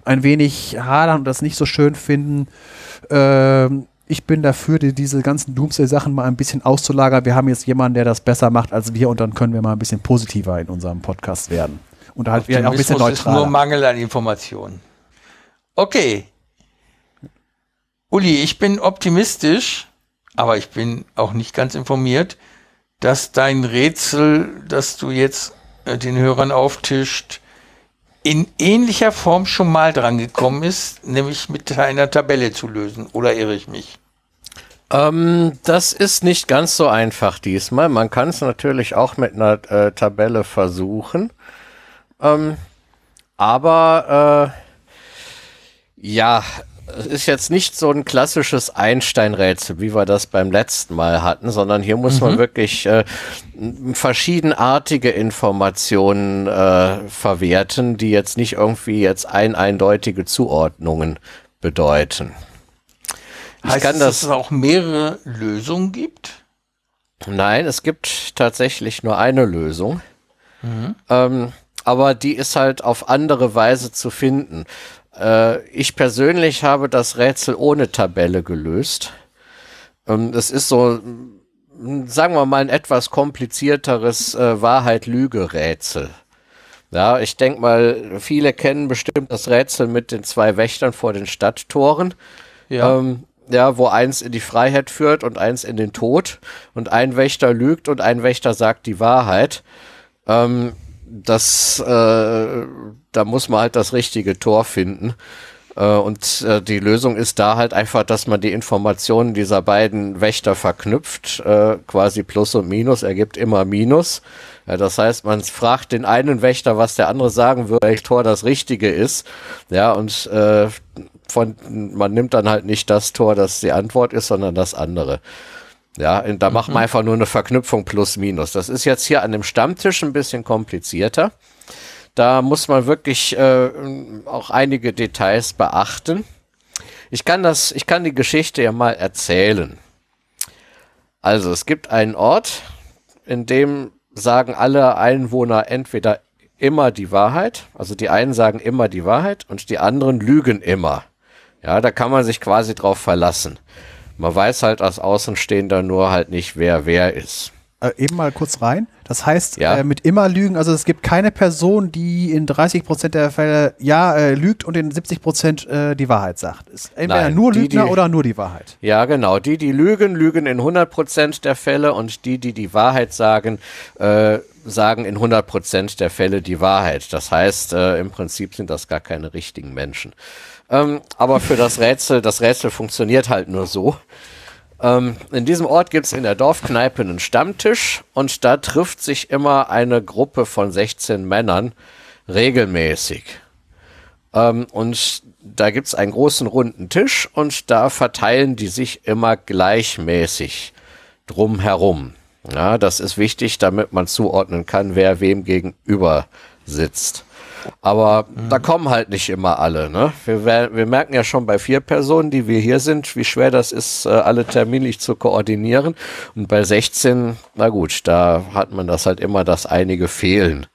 ein wenig hadern und das nicht so schön finden. Ähm, ich bin dafür, die, diese ganzen Doomsday-Sachen mal ein bisschen auszulagern. Wir haben jetzt jemanden, der das besser macht als wir und dann können wir mal ein bisschen positiver in unserem Podcast werden. Und halt auch ein bisschen neutral.
ist nur Mangel an Informationen. Okay. Uli, ich bin optimistisch, aber ich bin auch nicht ganz informiert, dass dein Rätsel, das du jetzt äh, den Hörern auftischt, in ähnlicher Form schon mal dran gekommen ist, nämlich mit einer Tabelle zu lösen. Oder irre ich mich?
Ähm, das ist nicht ganz so einfach diesmal. Man kann es natürlich auch mit einer äh, Tabelle versuchen. Ähm, aber äh, ja, es ist jetzt nicht so ein klassisches Einstein-Rätsel, wie wir das beim letzten Mal hatten, sondern hier muss mhm. man wirklich äh, verschiedenartige Informationen äh, verwerten, die jetzt nicht irgendwie jetzt ein eindeutige Zuordnungen bedeuten.
Ich heißt kann es, das, dass es auch mehrere Lösungen gibt?
Nein, es gibt tatsächlich nur eine Lösung. Mhm. Ähm, aber die ist halt auf andere Weise zu finden. Äh, ich persönlich habe das Rätsel ohne Tabelle gelöst. Ähm, ist so, sagen wir mal, ein etwas komplizierteres äh, Wahrheit-Lüge-Rätsel. Ja, ich denke mal, viele kennen bestimmt das Rätsel mit den zwei Wächtern vor den Stadttoren. Ja. Ähm, ja, wo eins in die Freiheit führt und eins in den Tod. Und ein Wächter lügt und ein Wächter sagt die Wahrheit. Ähm, das, äh, da muss man halt das richtige Tor finden. Äh, und äh, die Lösung ist da halt einfach, dass man die Informationen dieser beiden Wächter verknüpft. Äh, quasi Plus und Minus ergibt immer Minus. Ja, das heißt, man fragt den einen Wächter, was der andere sagen würde, welches Tor das richtige ist. Ja, und äh, von, man nimmt dann halt nicht das Tor, das die Antwort ist, sondern das andere. Ja, da mhm. machen wir einfach nur eine Verknüpfung plus minus. Das ist jetzt hier an dem Stammtisch ein bisschen komplizierter. Da muss man wirklich äh, auch einige Details beachten. Ich kann das, ich kann die Geschichte ja mal erzählen. Also, es gibt einen Ort, in dem sagen alle Einwohner entweder immer die Wahrheit, also die einen sagen immer die Wahrheit und die anderen lügen immer. Ja, da kann man sich quasi drauf verlassen. Man weiß halt als Außenstehender nur halt nicht, wer wer ist.
äh, eben mal kurz rein. Das heißt,
Ja.
äh, mit immer lügen, also es gibt keine Person, die in 30 Prozent der Fälle ja äh, lügt und in 70 Prozent äh, die Wahrheit sagt. Ist entweder
Nein,
nur
die,
Lügner
die-
oder nur die Wahrheit.
Ja, genau. Die, die lügen, lügen in 100% der Fälle und die, die die Wahrheit sagen, äh, sagen in 100% der Fälle die Wahrheit. Das heißt, äh, im Prinzip sind das gar keine richtigen Menschen. Ähm, aber für das Rätsel, das Rätsel funktioniert halt nur so. Ähm, in diesem Ort gibt es in der Dorfkneipe einen Stammtisch und da trifft sich immer eine Gruppe von 16 Männern regelmäßig. Ähm, und da gibt es einen großen runden Tisch und da verteilen die sich immer gleichmäßig drumherum. Ja, das ist wichtig, damit man zuordnen kann, wer wem gegenüber sitzt. Aber da kommen halt nicht immer alle. Ne? Wir, wir merken ja schon bei vier Personen, die wir hier sind, wie schwer das ist, äh, alle terminlich zu koordinieren. Und bei 16, na gut, da hat man das halt immer, dass einige fehlen.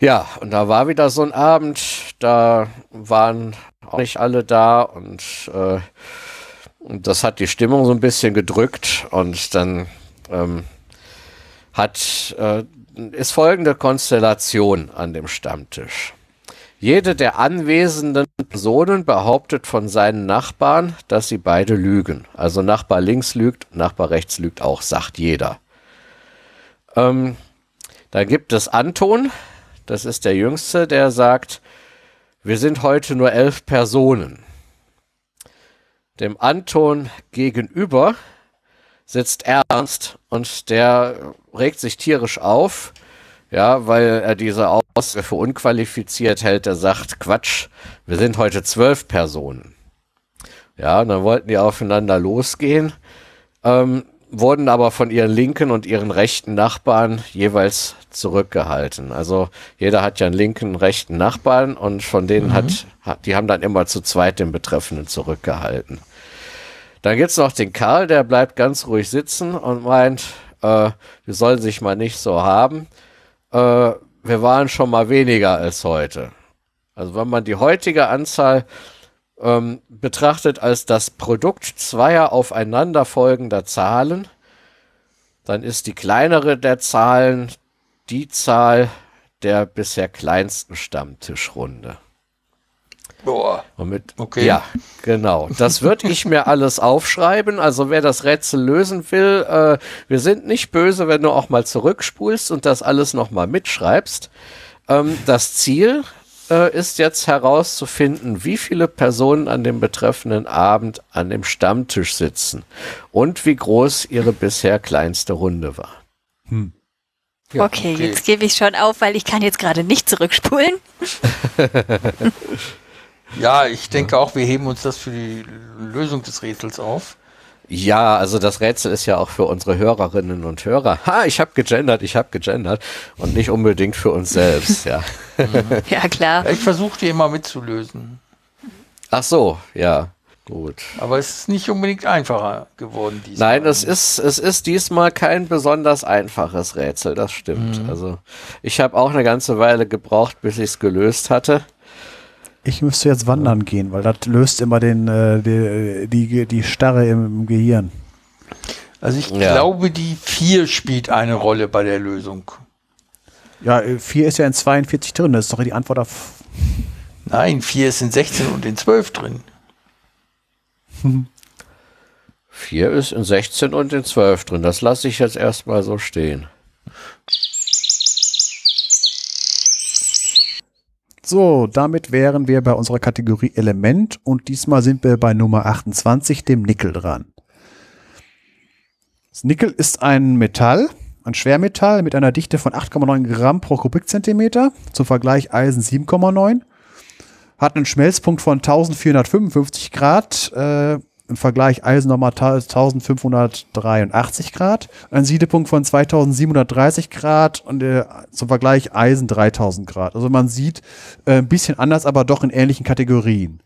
Ja, und da war wieder so ein Abend, da waren auch nicht alle da und, äh, das hat die Stimmung so ein bisschen gedrückt und dann ähm, hat, äh, ist folgende Konstellation an dem Stammtisch. Jede der anwesenden Personen behauptet von seinen Nachbarn, dass sie beide lügen. Also Nachbar links lügt, Nachbar rechts lügt auch, sagt jeder. Ähm, da gibt es Anton, das ist der Jüngste, der sagt, wir sind heute nur elf Personen. Dem Anton gegenüber sitzt Ernst und der regt sich tierisch auf, ja, weil er diese Aussage für unqualifiziert hält. Er sagt, Quatsch, wir sind heute zwölf Personen. Ja, und dann wollten die aufeinander losgehen, ähm, wurden aber von ihren linken und ihren rechten Nachbarn jeweils zurückgehalten. Also jeder hat ja einen linken, rechten Nachbarn und von denen hat, hat, die haben dann immer zu zweit den Betreffenden zurückgehalten. Dann gibt's noch den Karl, der bleibt ganz ruhig sitzen und meint, äh, wir sollen sich mal nicht so haben. Äh, wir waren schon mal weniger als heute. Also wenn man die heutige Anzahl ähm, betrachtet als das Produkt zweier aufeinanderfolgender Zahlen, dann ist die kleinere der Zahlen die Zahl der bisher kleinsten Stammtischrunde.
Boah.
Und mit,
Okay.
Ja, genau. Das würde ich mir alles aufschreiben. Also wer das Rätsel lösen will, äh, wir sind nicht böse, wenn du auch mal zurückspulst und das alles nochmal mitschreibst. Ähm, das Ziel äh, ist jetzt herauszufinden, wie viele Personen an dem betreffenden Abend an dem Stammtisch sitzen und wie groß ihre bisher kleinste Runde war.
Ja,
okay, jetzt gebe ich schon auf, weil ich kann jetzt gerade nicht zurückspulen. <laughs>
Ja, ich denke auch, wir heben uns das für die Lösung des Rätsels auf.
Ja, also das Rätsel ist ja auch für unsere Hörerinnen und Hörer. Ha, ich habe gegendert, ich habe gegendert und nicht unbedingt für uns selbst, ja. <laughs>
Ja, klar.
Ich versuche die immer mitzulösen.
Ach so, ja, gut.
Aber es ist nicht unbedingt einfacher geworden diesmal.
Nein, es ist es ist diesmal kein besonders einfaches Rätsel, das stimmt. Also, ich habe auch eine ganze Weile gebraucht, bis ich es gelöst hatte.
Ich müsste jetzt wandern gehen, weil das löst immer den, äh, die, die, die Starre im Gehirn.
Also ich
Ja.
glaube, die 4 spielt eine Rolle bei der Lösung.
Ja, 4 ist ja in 42 drin, das ist doch die Antwort auf.
Nein, 4 ist in 16 und in 12 drin.
4 ist in 16 und in 12 drin. Das lasse ich jetzt erstmal so stehen.
So, damit wären wir bei unserer Kategorie Element und diesmal sind wir bei Nummer 28, dem Nickel dran. Das Nickel ist ein Metall, ein Schwermetall mit einer Dichte von 8,9 Gramm pro Kubikzentimeter. Zum Vergleich Eisen 7,9. Hat einen Schmelzpunkt von 1455 Grad. Äh, Im Vergleich Eisen nochmal 1583 Grad. Ein Siedepunkt von 2730 Grad und äh, zum Vergleich Eisen 3000 Grad. Also man sieht äh, ein bisschen anders, aber doch in ähnlichen Kategorien.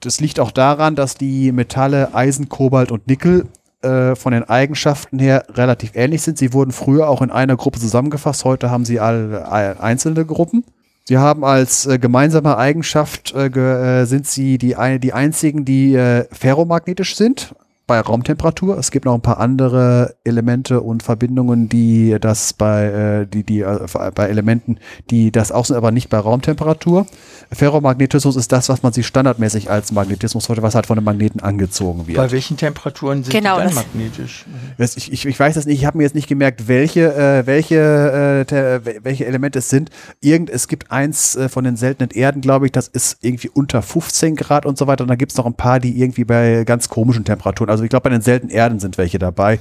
Das liegt auch daran, dass die Metalle Eisen, Kobalt und Nickel äh, von den Eigenschaften her relativ ähnlich sind. Sie wurden früher auch in einer Gruppe zusammengefasst, heute haben sie alle äh, einzelne Gruppen. Sie haben als äh, gemeinsame Eigenschaft, äh, äh, sind sie die, die einzigen, die äh, ferromagnetisch sind. Bei Raumtemperatur. Es gibt noch ein paar andere Elemente und Verbindungen, die das bei, äh, die, die, äh, bei Elementen, die das auch sind, aber nicht bei Raumtemperatur. Ferromagnetismus ist das, was man sich standardmäßig als Magnetismus heute, was halt von einem Magneten angezogen wird.
Bei welchen Temperaturen sind
Genau,
die dann
das-
magnetisch?
Das, ich, ich, ich weiß das nicht, ich habe mir jetzt nicht gemerkt, welche, äh, welche, äh, te- welche Elemente es sind. Irgend, es gibt eins äh, von den seltenen Erden, glaube ich, das ist irgendwie unter 15 Grad und so weiter. Und dann gibt es noch ein paar, die irgendwie bei ganz komischen Temperaturen, also ich glaube, bei den seltenen Erden sind welche dabei.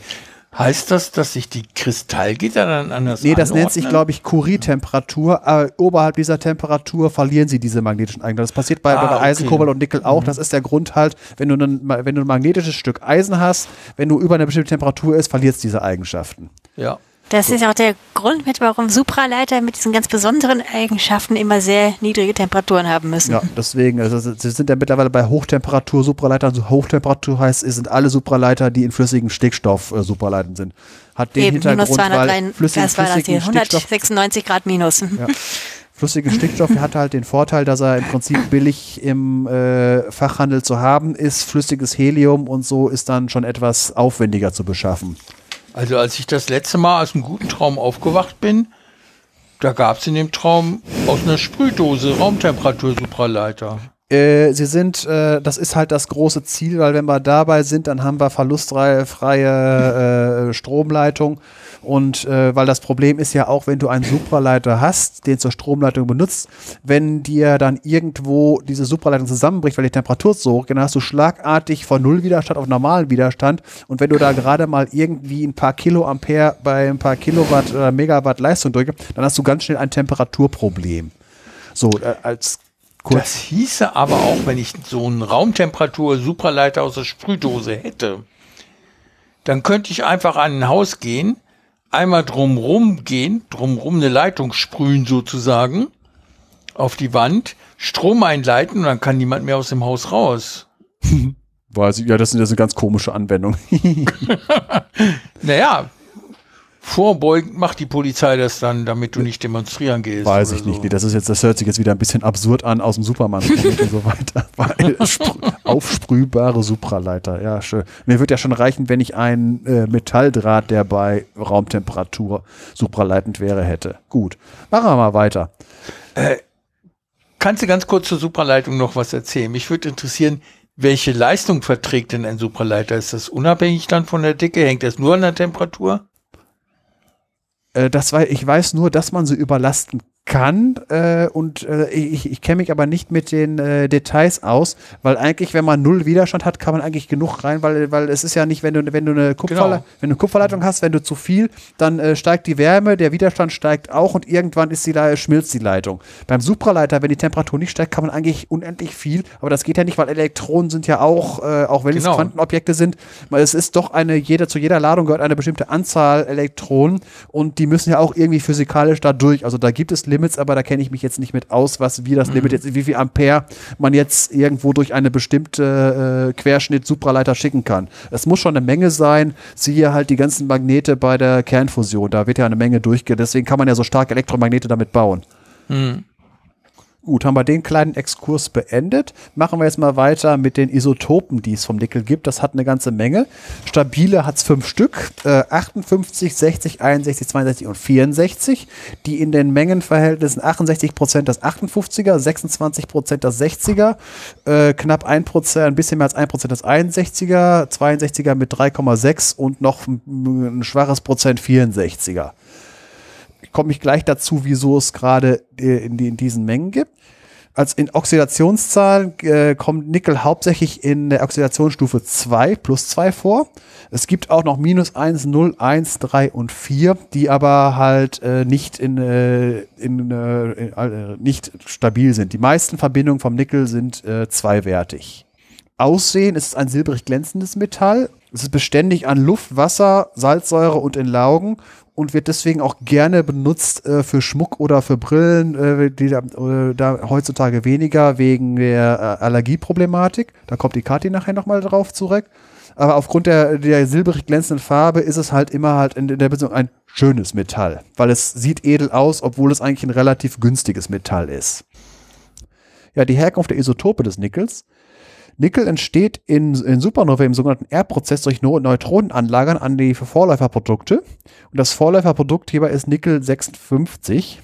Heißt das, dass sich die Kristallgitter dann anders
Nee, das nennt sich,
anordnen?
glaube ich, Curie-Temperatur. Aber oberhalb dieser Temperatur verlieren sie diese magnetischen Eigenschaften. Das passiert bei,
Ah,
bei Eisen,
okay.
Kobalt und Nickel auch. Das ist der Grund halt, wenn du, ein, wenn du ein magnetisches Stück Eisen hast, wenn du über eine bestimmte Temperatur ist, verlierst du diese Eigenschaften.
Ja.
Das ist auch der Grund mit, warum Supraleiter mit diesen ganz besonderen Eigenschaften immer sehr niedrige Temperaturen haben müssen.
Ja, deswegen, also sie sind ja mittlerweile bei Hochtemperatur Supraleitern. Also Hochtemperatur heißt, es sind alle Supraleiter, die in flüssigen Stickstoff äh, Supraleiten sind. Hat den
Eben, minus
Hintergrund,
203,
weil flüssigen,
was war das hier?
flüssigen Stickstoff
196 Grad minus.
Ja. Flüssigen Stickstoff hat halt den Vorteil, dass er im Prinzip billig im äh, Fachhandel zu haben ist. Flüssiges Helium und so ist dann schon etwas aufwendiger zu beschaffen.
Also als ich das letzte Mal aus einem guten Traum aufgewacht bin, da gab es in dem Traum aus einer Sprühdose Raumtemperatur-Supraleiter.
Äh, sie sind, äh, das ist halt das große Ziel, weil wenn wir dabei sind, dann haben wir verlustfreie freie, äh, Stromleitung. Und äh, weil das Problem ist ja auch, wenn du einen Supraleiter hast, den zur Stromleitung benutzt, wenn dir dann irgendwo diese Supraleitung zusammenbricht, weil die Temperatur so hoch geht, dann hast du schlagartig von Nullwiderstand auf normalen Widerstand. Und wenn du da gerade mal irgendwie ein paar Kiloampere bei ein paar Kilowatt oder Megawatt Leistung drückst, dann hast du ganz schnell ein Temperaturproblem. So, äh, als kurz.
Das hieße aber auch, wenn ich so einen Raumtemperatur-Supraleiter aus der Sprühdose hätte, dann könnte ich einfach an ein Haus gehen, einmal drumrum gehen, drumrum eine Leitung sprühen sozusagen, auf die Wand, Strom einleiten und dann kann niemand mehr aus dem Haus raus. <laughs>
Weiß ich, ja, das ist das ist eine ganz komische Anwendung. <laughs>
Naja, vorbeugend macht die Polizei das dann, damit du nicht demonstrieren gehst.
Weiß ich nicht.
so.
Nee, das ist jetzt, das hört sich jetzt wieder ein bisschen absurd an aus dem Superman und so weiter. <laughs> Aufsprühbare Supraleiter, ja, schön. Mir wird ja schon reichen, wenn ich einen äh, Metalldraht, der bei Raumtemperatur supraleitend wäre, hätte. Gut. Machen wir mal weiter.
Kannst du ganz kurz zur Supraleitung noch was erzählen? Mich würde interessieren, welche Leistung verträgt denn ein Supraleiter? Ist das unabhängig dann von der Dicke? Hängt das nur an der Temperatur?
Äh, das war, ich weiß nur, dass man sie überlasten kann äh, und äh, ich, ich kenne mich aber nicht mit den äh, Details aus, weil eigentlich, wenn man null Widerstand hat, kann man eigentlich genug rein, weil, weil es ist ja nicht, wenn du, wenn du eine Kupferle
Genau.
wenn du eine Kupferleitung hast, wenn du zu viel, dann äh, steigt die Wärme, der Widerstand steigt auch und irgendwann ist die, Le- schmilzt die Leitung. Beim Supraleiter, wenn die Temperatur nicht steigt, kann man eigentlich unendlich viel, aber das geht ja nicht, weil Elektronen sind ja auch, äh, auch wenn
Genau.
es Quantenobjekte sind, weil es ist doch eine, jede, zu jeder Ladung gehört eine bestimmte Anzahl Elektronen und die müssen ja auch irgendwie physikalisch da durch. Also da gibt es Limits, aber da kenne ich mich jetzt nicht mit aus, was wie das Limit jetzt, ist, wie viel Ampere man jetzt irgendwo durch eine bestimmte äh, Querschnitt Supraleiter schicken kann. Es muss schon eine Menge sein, siehe halt die ganzen Magnete bei der Kernfusion, da wird ja eine Menge durchge, deswegen kann man ja so starke Elektromagnete damit bauen. Gut, haben wir den kleinen Exkurs beendet. Machen wir jetzt mal weiter mit den Isotopen, die es vom Nickel gibt. Das hat eine ganze Menge. Stabile hat es fünf Stück. Äh, 58, 60, 61, 62 und 64. Die in den Mengenverhältnissen 68 Prozent das 58er, 26 Prozent das 60er, äh, knapp 1 Prozent, ein bisschen mehr als 1 Prozent das 61er, 62er mit 3,6 und noch ein, ein schwaches Prozent 64er komme ich gleich dazu, wieso es gerade äh, in, in diesen Mengen gibt. Als in Oxidationszahlen äh, kommt Nickel hauptsächlich in der Oxidationsstufe 2 plus 2 vor. Es gibt auch noch minus 1, 0, 1, 3 und 4, die aber halt äh, nicht, in, äh, in, äh, in, äh, nicht stabil sind. Die meisten Verbindungen vom Nickel sind zweiwertig. Aussehen ist es ein silbrig glänzendes Metall. Es ist beständig an Luft, Wasser, Salzsäure und in Laugen und wird deswegen auch gerne benutzt äh, für Schmuck oder für Brillen, äh, die da, äh, da heutzutage weniger wegen der äh, Allergieproblematik. Da kommt die Kathi nachher nochmal drauf zurück. Aber aufgrund der, der silbrig glänzenden Farbe ist es halt immer halt in, in der Beziehung ein schönes Metall, weil es sieht edel aus, obwohl es eigentlich ein relativ günstiges Metall ist. Ja, die Herkunft der Isotope des Nickels. Nickel entsteht in, in Supernova im sogenannten R-Prozess durch Neutronenanlagern an die Vorläuferprodukte. Und das Vorläuferprodukt hierbei ist Nickel 56.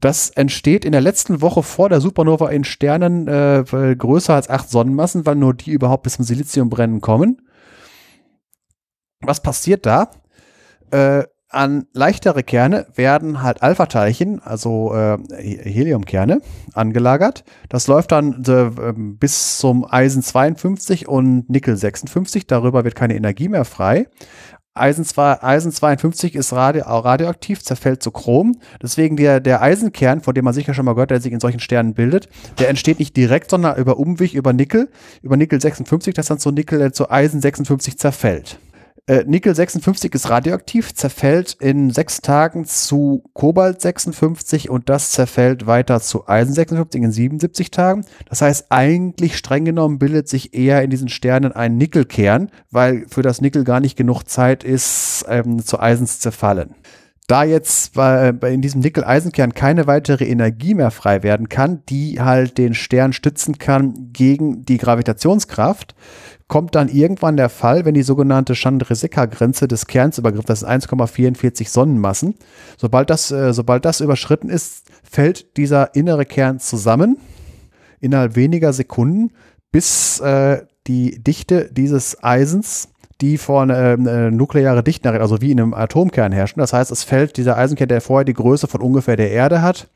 Das entsteht in der letzten Woche vor der Supernova in Sternen äh, größer als acht Sonnenmassen, weil nur die überhaupt bis zum Siliziumbrennen kommen. Was passiert da? Äh, an leichtere Kerne werden halt Alpha-Teilchen, also äh, Heliumkerne, angelagert. Das läuft dann äh, bis zum Eisen 52 und Nickel 56. Darüber wird keine Energie mehr frei. Eisen, 2, Eisen 52 ist radio, radioaktiv, zerfällt zu Chrom. Deswegen der, der Eisenkern, von dem man sicher schon mal gehört, der sich in solchen Sternen bildet, der entsteht nicht direkt, sondern über Umweg, über Nickel, über Nickel 56, das dann zu Nickel, äh, zu Eisen 56 zerfällt. Äh, Nickel 56 ist radioaktiv, zerfällt in sechs Tagen zu Kobalt 56 und das zerfällt weiter zu Eisen 56 in 77 Tagen. Das heißt, eigentlich streng genommen bildet sich eher in diesen Sternen ein Nickelkern, weil für das Nickel gar nicht genug Zeit ist, ähm, zu Eisen zu zerfallen. Da jetzt bei, in diesem Nickel-Eisenkern keine weitere Energie mehr frei werden kann, die halt den Stern stützen kann gegen die Gravitationskraft, kommt dann irgendwann der Fall, wenn die sogenannte Chandrasekhar-Grenze des Kerns übergriffen, das ist 1,44 Sonnenmassen. Sobald das, äh, sobald das überschritten ist, fällt dieser innere Kern zusammen innerhalb weniger Sekunden, bis äh, die Dichte dieses Eisens die von äh, äh, nukleare Dichten, also wie in einem Atomkern herrschen. Das heißt, es fällt dieser Eisenkern, der vorher die Größe von ungefähr der Erde hat,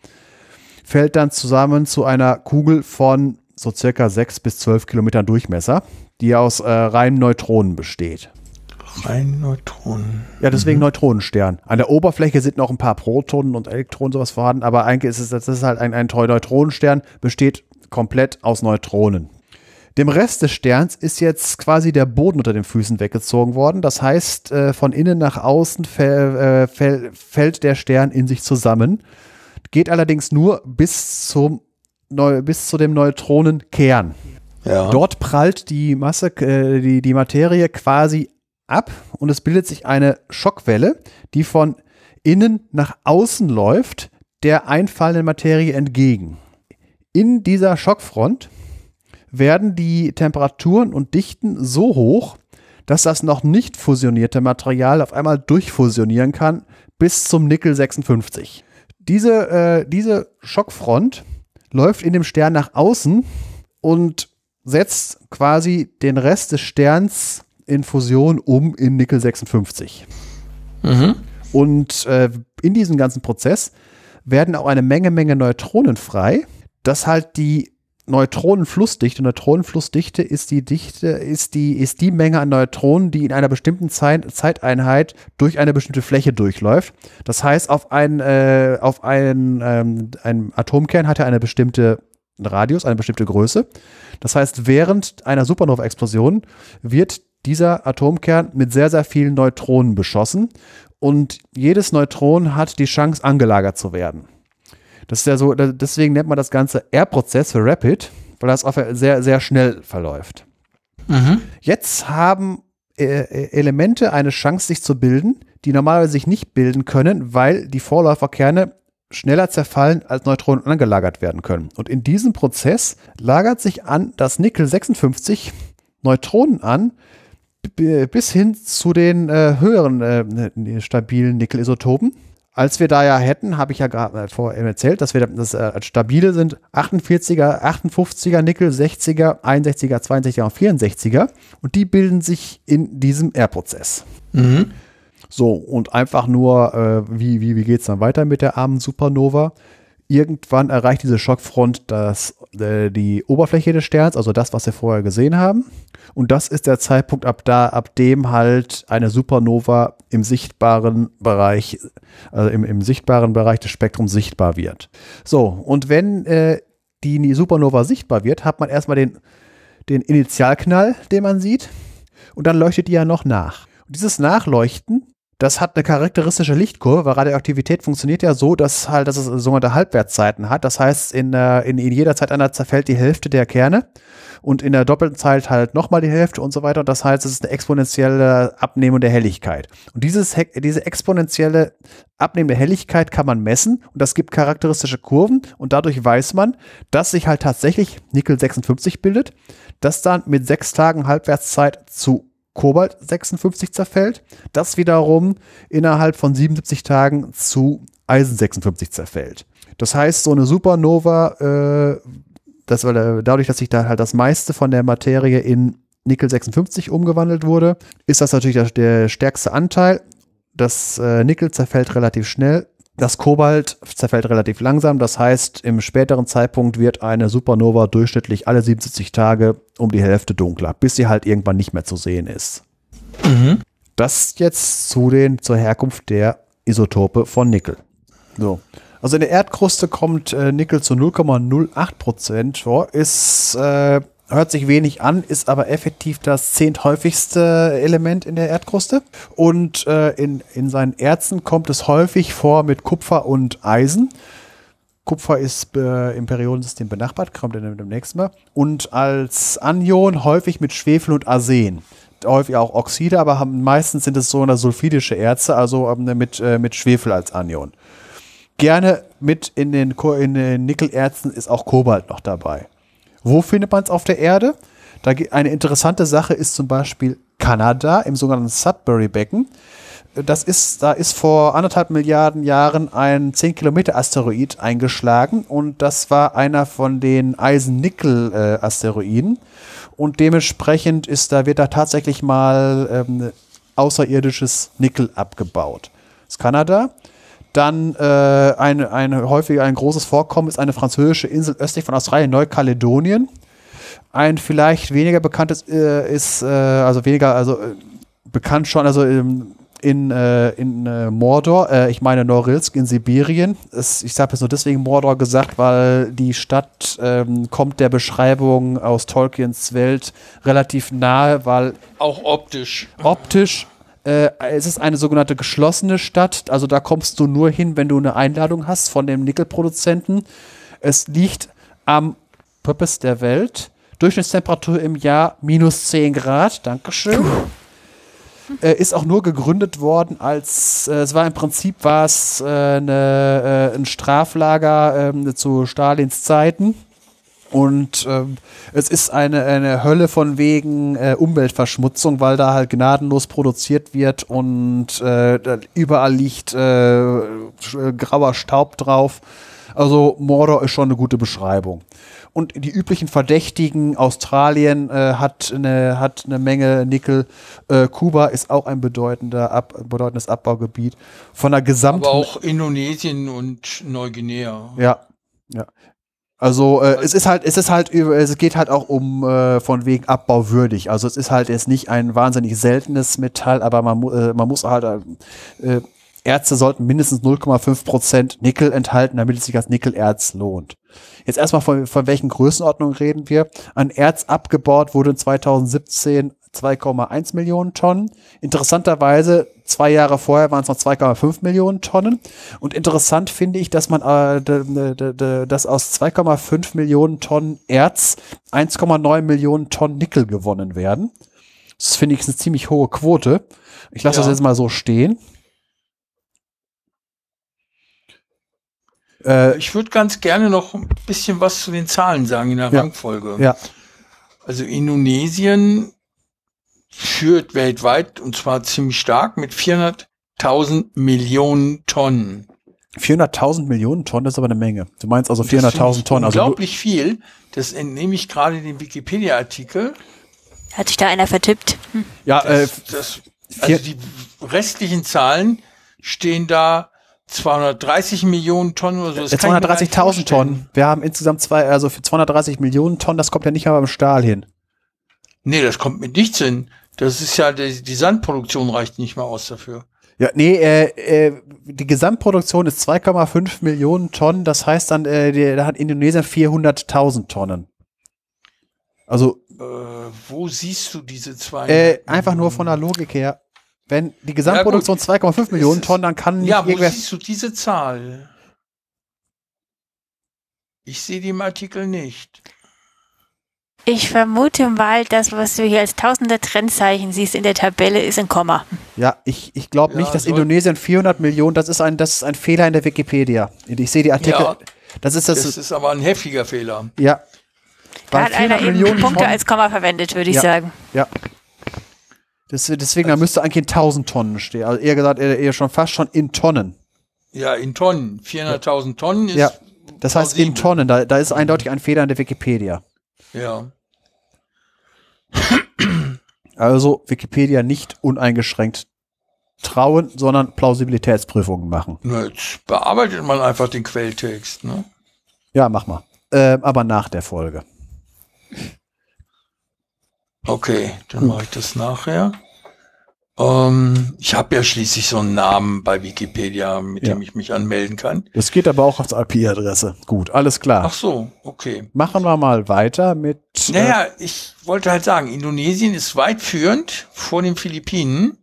fällt dann zusammen zu einer Kugel von so circa 6 bis 12 Kilometern Durchmesser die aus äh, reinen Neutronen besteht.
Rein Neutronen.
Ja, deswegen mhm. Neutronenstern. An der Oberfläche sind noch ein paar Protonen und Elektronen sowas vorhanden, aber eigentlich ist es das ist halt ein, ein Neutronenstern, besteht komplett aus Neutronen. Dem Rest des Sterns ist jetzt quasi der Boden unter den Füßen weggezogen worden. Das heißt, äh, von innen nach außen äh, fällt der Stern in sich zusammen. Geht allerdings nur bis zum bis zu dem Neutronenkern. Ja. Dort prallt die Masse, äh, die, die Materie quasi ab und es bildet sich eine Schockwelle, die von innen nach außen läuft, der einfallenden Materie entgegen. In dieser Schockfront werden die Temperaturen und Dichten so hoch, dass das noch nicht fusionierte Material auf einmal durchfusionieren kann bis zum Nickel 56. Diese, äh, diese Schockfront läuft in dem Stern nach außen und setzt quasi den Rest des Sterns in Fusion um in Nickel 56. Mhm. Und äh, in diesem ganzen Prozess werden auch eine Menge, Menge Neutronen frei, dass halt die Neutronenflussdichte, Neutronenflussdichte ist die Dichte, ist die, ist die Menge an Neutronen, die in einer bestimmten Zeit, Zeiteinheit durch eine bestimmte Fläche durchläuft. Das heißt, auf ein, äh, auf ein, ähm, ein Atomkern hat er eine bestimmte Radius, eine bestimmte Größe. Das heißt, während einer Supernova-Explosion wird dieser Atomkern mit sehr, sehr vielen Neutronen beschossen und jedes Neutron hat die Chance, angelagert zu werden. Das ist ja so, deswegen nennt man das Ganze R-Prozess für Rapid, weil das auch sehr, sehr schnell verläuft. Mhm. Jetzt haben äh, äh, Elemente eine Chance, sich zu bilden, die normalerweise sich nicht bilden können, weil die Vorläuferkerne schneller zerfallen, als Neutronen angelagert werden können. Und in diesem Prozess lagert sich an das Nickel 56 Neutronen an, bis hin zu den äh, höheren äh, stabilen Nickel-Isotopen. Als wir da ja hätten, habe ich ja gerade äh, vorher erzählt, dass wir das äh, stabile sind 48er, 58er Nickel, 60er, 61er, 62er und 64er. Und die bilden sich in diesem R-Prozess. Mhm. So, und einfach nur, äh, wie, wie, wie geht es dann weiter mit der armen Supernova? Irgendwann erreicht diese Schockfront das, äh, die Oberfläche des Sterns, also das, was wir vorher gesehen haben. Und das ist der Zeitpunkt, ab da, ab dem halt eine Supernova im sichtbaren Bereich, also im, im sichtbaren Bereich des Spektrums sichtbar wird. So, und wenn äh, die Supernova sichtbar wird, hat man erstmal den, den Initialknall, den man sieht, und dann leuchtet die ja noch nach. Und dieses Nachleuchten Das hat eine charakteristische Lichtkurve, weil Radioaktivität funktioniert ja so, dass halt, dass es sogenannte Halbwertszeiten hat. Das heißt, in, äh, in, in jeder Zeiteinheit zerfällt die Hälfte der Kerne und in der doppelten Zeit halt nochmal die Hälfte und so weiter. Und das heißt, es ist eine exponentielle Abnehmung der Helligkeit. Und dieses, diese exponentielle Abnehmen der Helligkeit kann man messen und das gibt charakteristische Kurven und dadurch weiß man, dass sich halt tatsächlich Nickel 56 bildet, das dann mit sechs Tagen Halbwertszeit zu Kobalt 56 zerfällt, das wiederum innerhalb von 77 Tagen zu Eisen 56 zerfällt. Das heißt, so eine Supernova, äh, das, äh, dadurch, dass sich da halt das meiste von der Materie in Nickel 56 umgewandelt wurde, ist das natürlich der, der stärkste Anteil. Das äh, Nickel zerfällt relativ schnell, das Kobalt zerfällt relativ langsam, das heißt, im späteren Zeitpunkt wird eine Supernova durchschnittlich alle 77 Tage um die Hälfte dunkler, bis sie halt irgendwann nicht mehr zu sehen ist. Mhm. Das jetzt zu den, zur Herkunft der Isotope von Nickel. So. Also in der Erdkruste kommt äh, Nickel zu 0,08 Prozent vor, ist äh, hört sich wenig an, ist aber effektiv das zehnthäufigste Element in der Erdkruste. Und äh, in, in seinen Erzen kommt es häufig vor mit Kupfer und Eisen. Kupfer ist äh, im Periodensystem benachbart, kommt dann demnächst mal. Und als Anion häufig mit Schwefel und Arsen. Häufig auch Oxide, aber haben, meistens sind es so eine sulfidische Erze, also ähm, mit, äh, mit Schwefel als Anion. Gerne mit in den, in den Nickelerzen ist auch Kobalt noch dabei. Wo findet man es auf der Erde? Da eine interessante Sache ist zum Beispiel Kanada im sogenannten Sudbury-Becken. Das ist, da ist vor anderthalb Milliarden Jahren ein 10 Kilometer Asteroid eingeschlagen und das war einer von den Eisen-Nickel-Asteroiden und dementsprechend ist da wird da tatsächlich mal ähm, außerirdisches Nickel abgebaut. Das ist Kanada. Dann äh, eine, eine häufig ein großes Vorkommen ist eine französische Insel östlich von Australien, Neukaledonien. Ein vielleicht weniger bekanntes äh, ist, äh, also weniger, also äh, bekannt schon, also ähm, in, äh, in äh, Mordor, äh, ich meine Norilsk in Sibirien. Es, ich habe jetzt nur deswegen Mordor gesagt, weil die Stadt ähm, kommt der Beschreibung aus Tolkiens Welt relativ nahe, weil
auch optisch.
Optisch äh, es ist eine sogenannte geschlossene Stadt, also da kommst du nur hin, wenn du eine Einladung hast von dem Nickelproduzenten. Es liegt am Purpose der Welt. Durchschnittstemperatur im Jahr minus 10 Grad. Dankeschön. Äh, ist auch nur gegründet worden als, äh, es war im Prinzip war es äh, äh, ein Straflager ähm, zu Stalins Zeiten und ähm, es ist eine, eine Hölle von wegen äh, Umweltverschmutzung, weil da halt gnadenlos produziert wird und äh, überall liegt äh, grauer Staub drauf. Also Mordor ist schon eine gute Beschreibung. Und die üblichen Verdächtigen, Australien äh, hat, eine, hat eine Menge Nickel, äh, Kuba ist auch ein bedeutender Ab, bedeutendes Abbaugebiet. Von der gesamten.
Aber auch Indonesien und Neuguinea.
Ja, ja. Also äh, es ist halt, es ist halt, es geht halt auch um äh, von wegen abbauwürdig. Also es ist halt jetzt nicht ein wahnsinnig seltenes Metall, aber man, äh, man muss halt, äh, Ärzte sollten mindestens 0,5 Prozent Nickel enthalten, damit es sich als Nickelerz lohnt. Jetzt erstmal von, von welchen Größenordnungen reden wir? Ein Erz abgebaut wurde in 2017 2,1 Millionen Tonnen. Interessanterweise, zwei Jahre vorher waren es noch 2,5 Millionen Tonnen. Und interessant finde ich, dass man, äh, dass aus 2,5 Millionen Tonnen Erz 1,9 Millionen Tonnen Nickel gewonnen werden. Das finde ich eine ziemlich hohe Quote. Ich lasse ja. das jetzt mal so stehen.
Äh, ich würde ganz gerne noch ein bisschen was zu den Zahlen sagen in der ja. Rangfolge.
Ja.
Also Indonesien führt weltweit und zwar ziemlich stark mit 400.000 Millionen Tonnen.
400.000 Millionen Tonnen, das ist aber eine Menge. Du meinst also 400.000 Tonnen.
Also unglaublich viel. Das entnehme ich gerade den Wikipedia-Artikel.
Hat sich da einer vertippt?
Hm. Ja, das, äh, das, also die restlichen Zahlen stehen da 230 Millionen Tonnen oder so.
230.000 Tonnen. Wir haben insgesamt zwei, also für 230 Millionen Tonnen, das kommt ja nicht mal beim Stahl hin.
Nee, das kommt mit nichts hin. Das ist ja, die, die Sandproduktion reicht nicht mal aus dafür.
Ja, nee, äh, äh, die Gesamtproduktion ist 2,5 Millionen Tonnen. Das heißt dann, äh, die, da hat Indonesien 400.000 Tonnen. Also.
Äh, wo siehst du diese zwei?
Äh, einfach nur von der Logik her. Wenn die Gesamtproduktion 2,5 Millionen Tonnen, dann kann nicht
Ja, wo siehst du diese Zahl? Ich sehe die im Artikel nicht.
Ich vermute mal, das, was du hier als tausende Trennzeichen siehst in der Tabelle, ist ein Komma.
Ja, ich, ich glaube
Ja,
nicht, dass
soll-
Indonesien 400 Millionen, das ist ein, das ist ein Fehler in der Wikipedia. Ich sehe die Artikel.
Ja.
Das ist das,
Das ist aber ein heftiger Fehler.
ja.
Da
Bei
hat einer
400
eben
Millionen
Punkte
Tonnen-
als Komma verwendet, würde ich
Ja.
sagen.
Ja. Das, deswegen, da müsste eigentlich in 1000 Tonnen stehen. Also eher gesagt, eher, schon fast schon in Tonnen.
Ja, in Tonnen. 400.000 Tonnen ist.
Ja. Das heißt in. Tonnen. Da, da ist eindeutig ein Fehler in der Wikipedia.
Ja.
Also Wikipedia nicht uneingeschränkt trauen, sondern Plausibilitätsprüfungen machen.
Jetzt bearbeitet man einfach den Quelltext. Ne?
Ja, mach mal. Ähm, aber nach der Folge.
Okay, dann mache ich das nachher. Ähm, ich habe ja schließlich so einen Namen bei Wikipedia, mit
Ja.
dem ich mich anmelden kann.
Das geht aber auch auf IP-Adresse. Gut, alles klar.
Ach so, okay.
Machen wir mal weiter mit. äh,
Naja, ich wollte halt sagen, Indonesien ist weit führend vor den Philippinen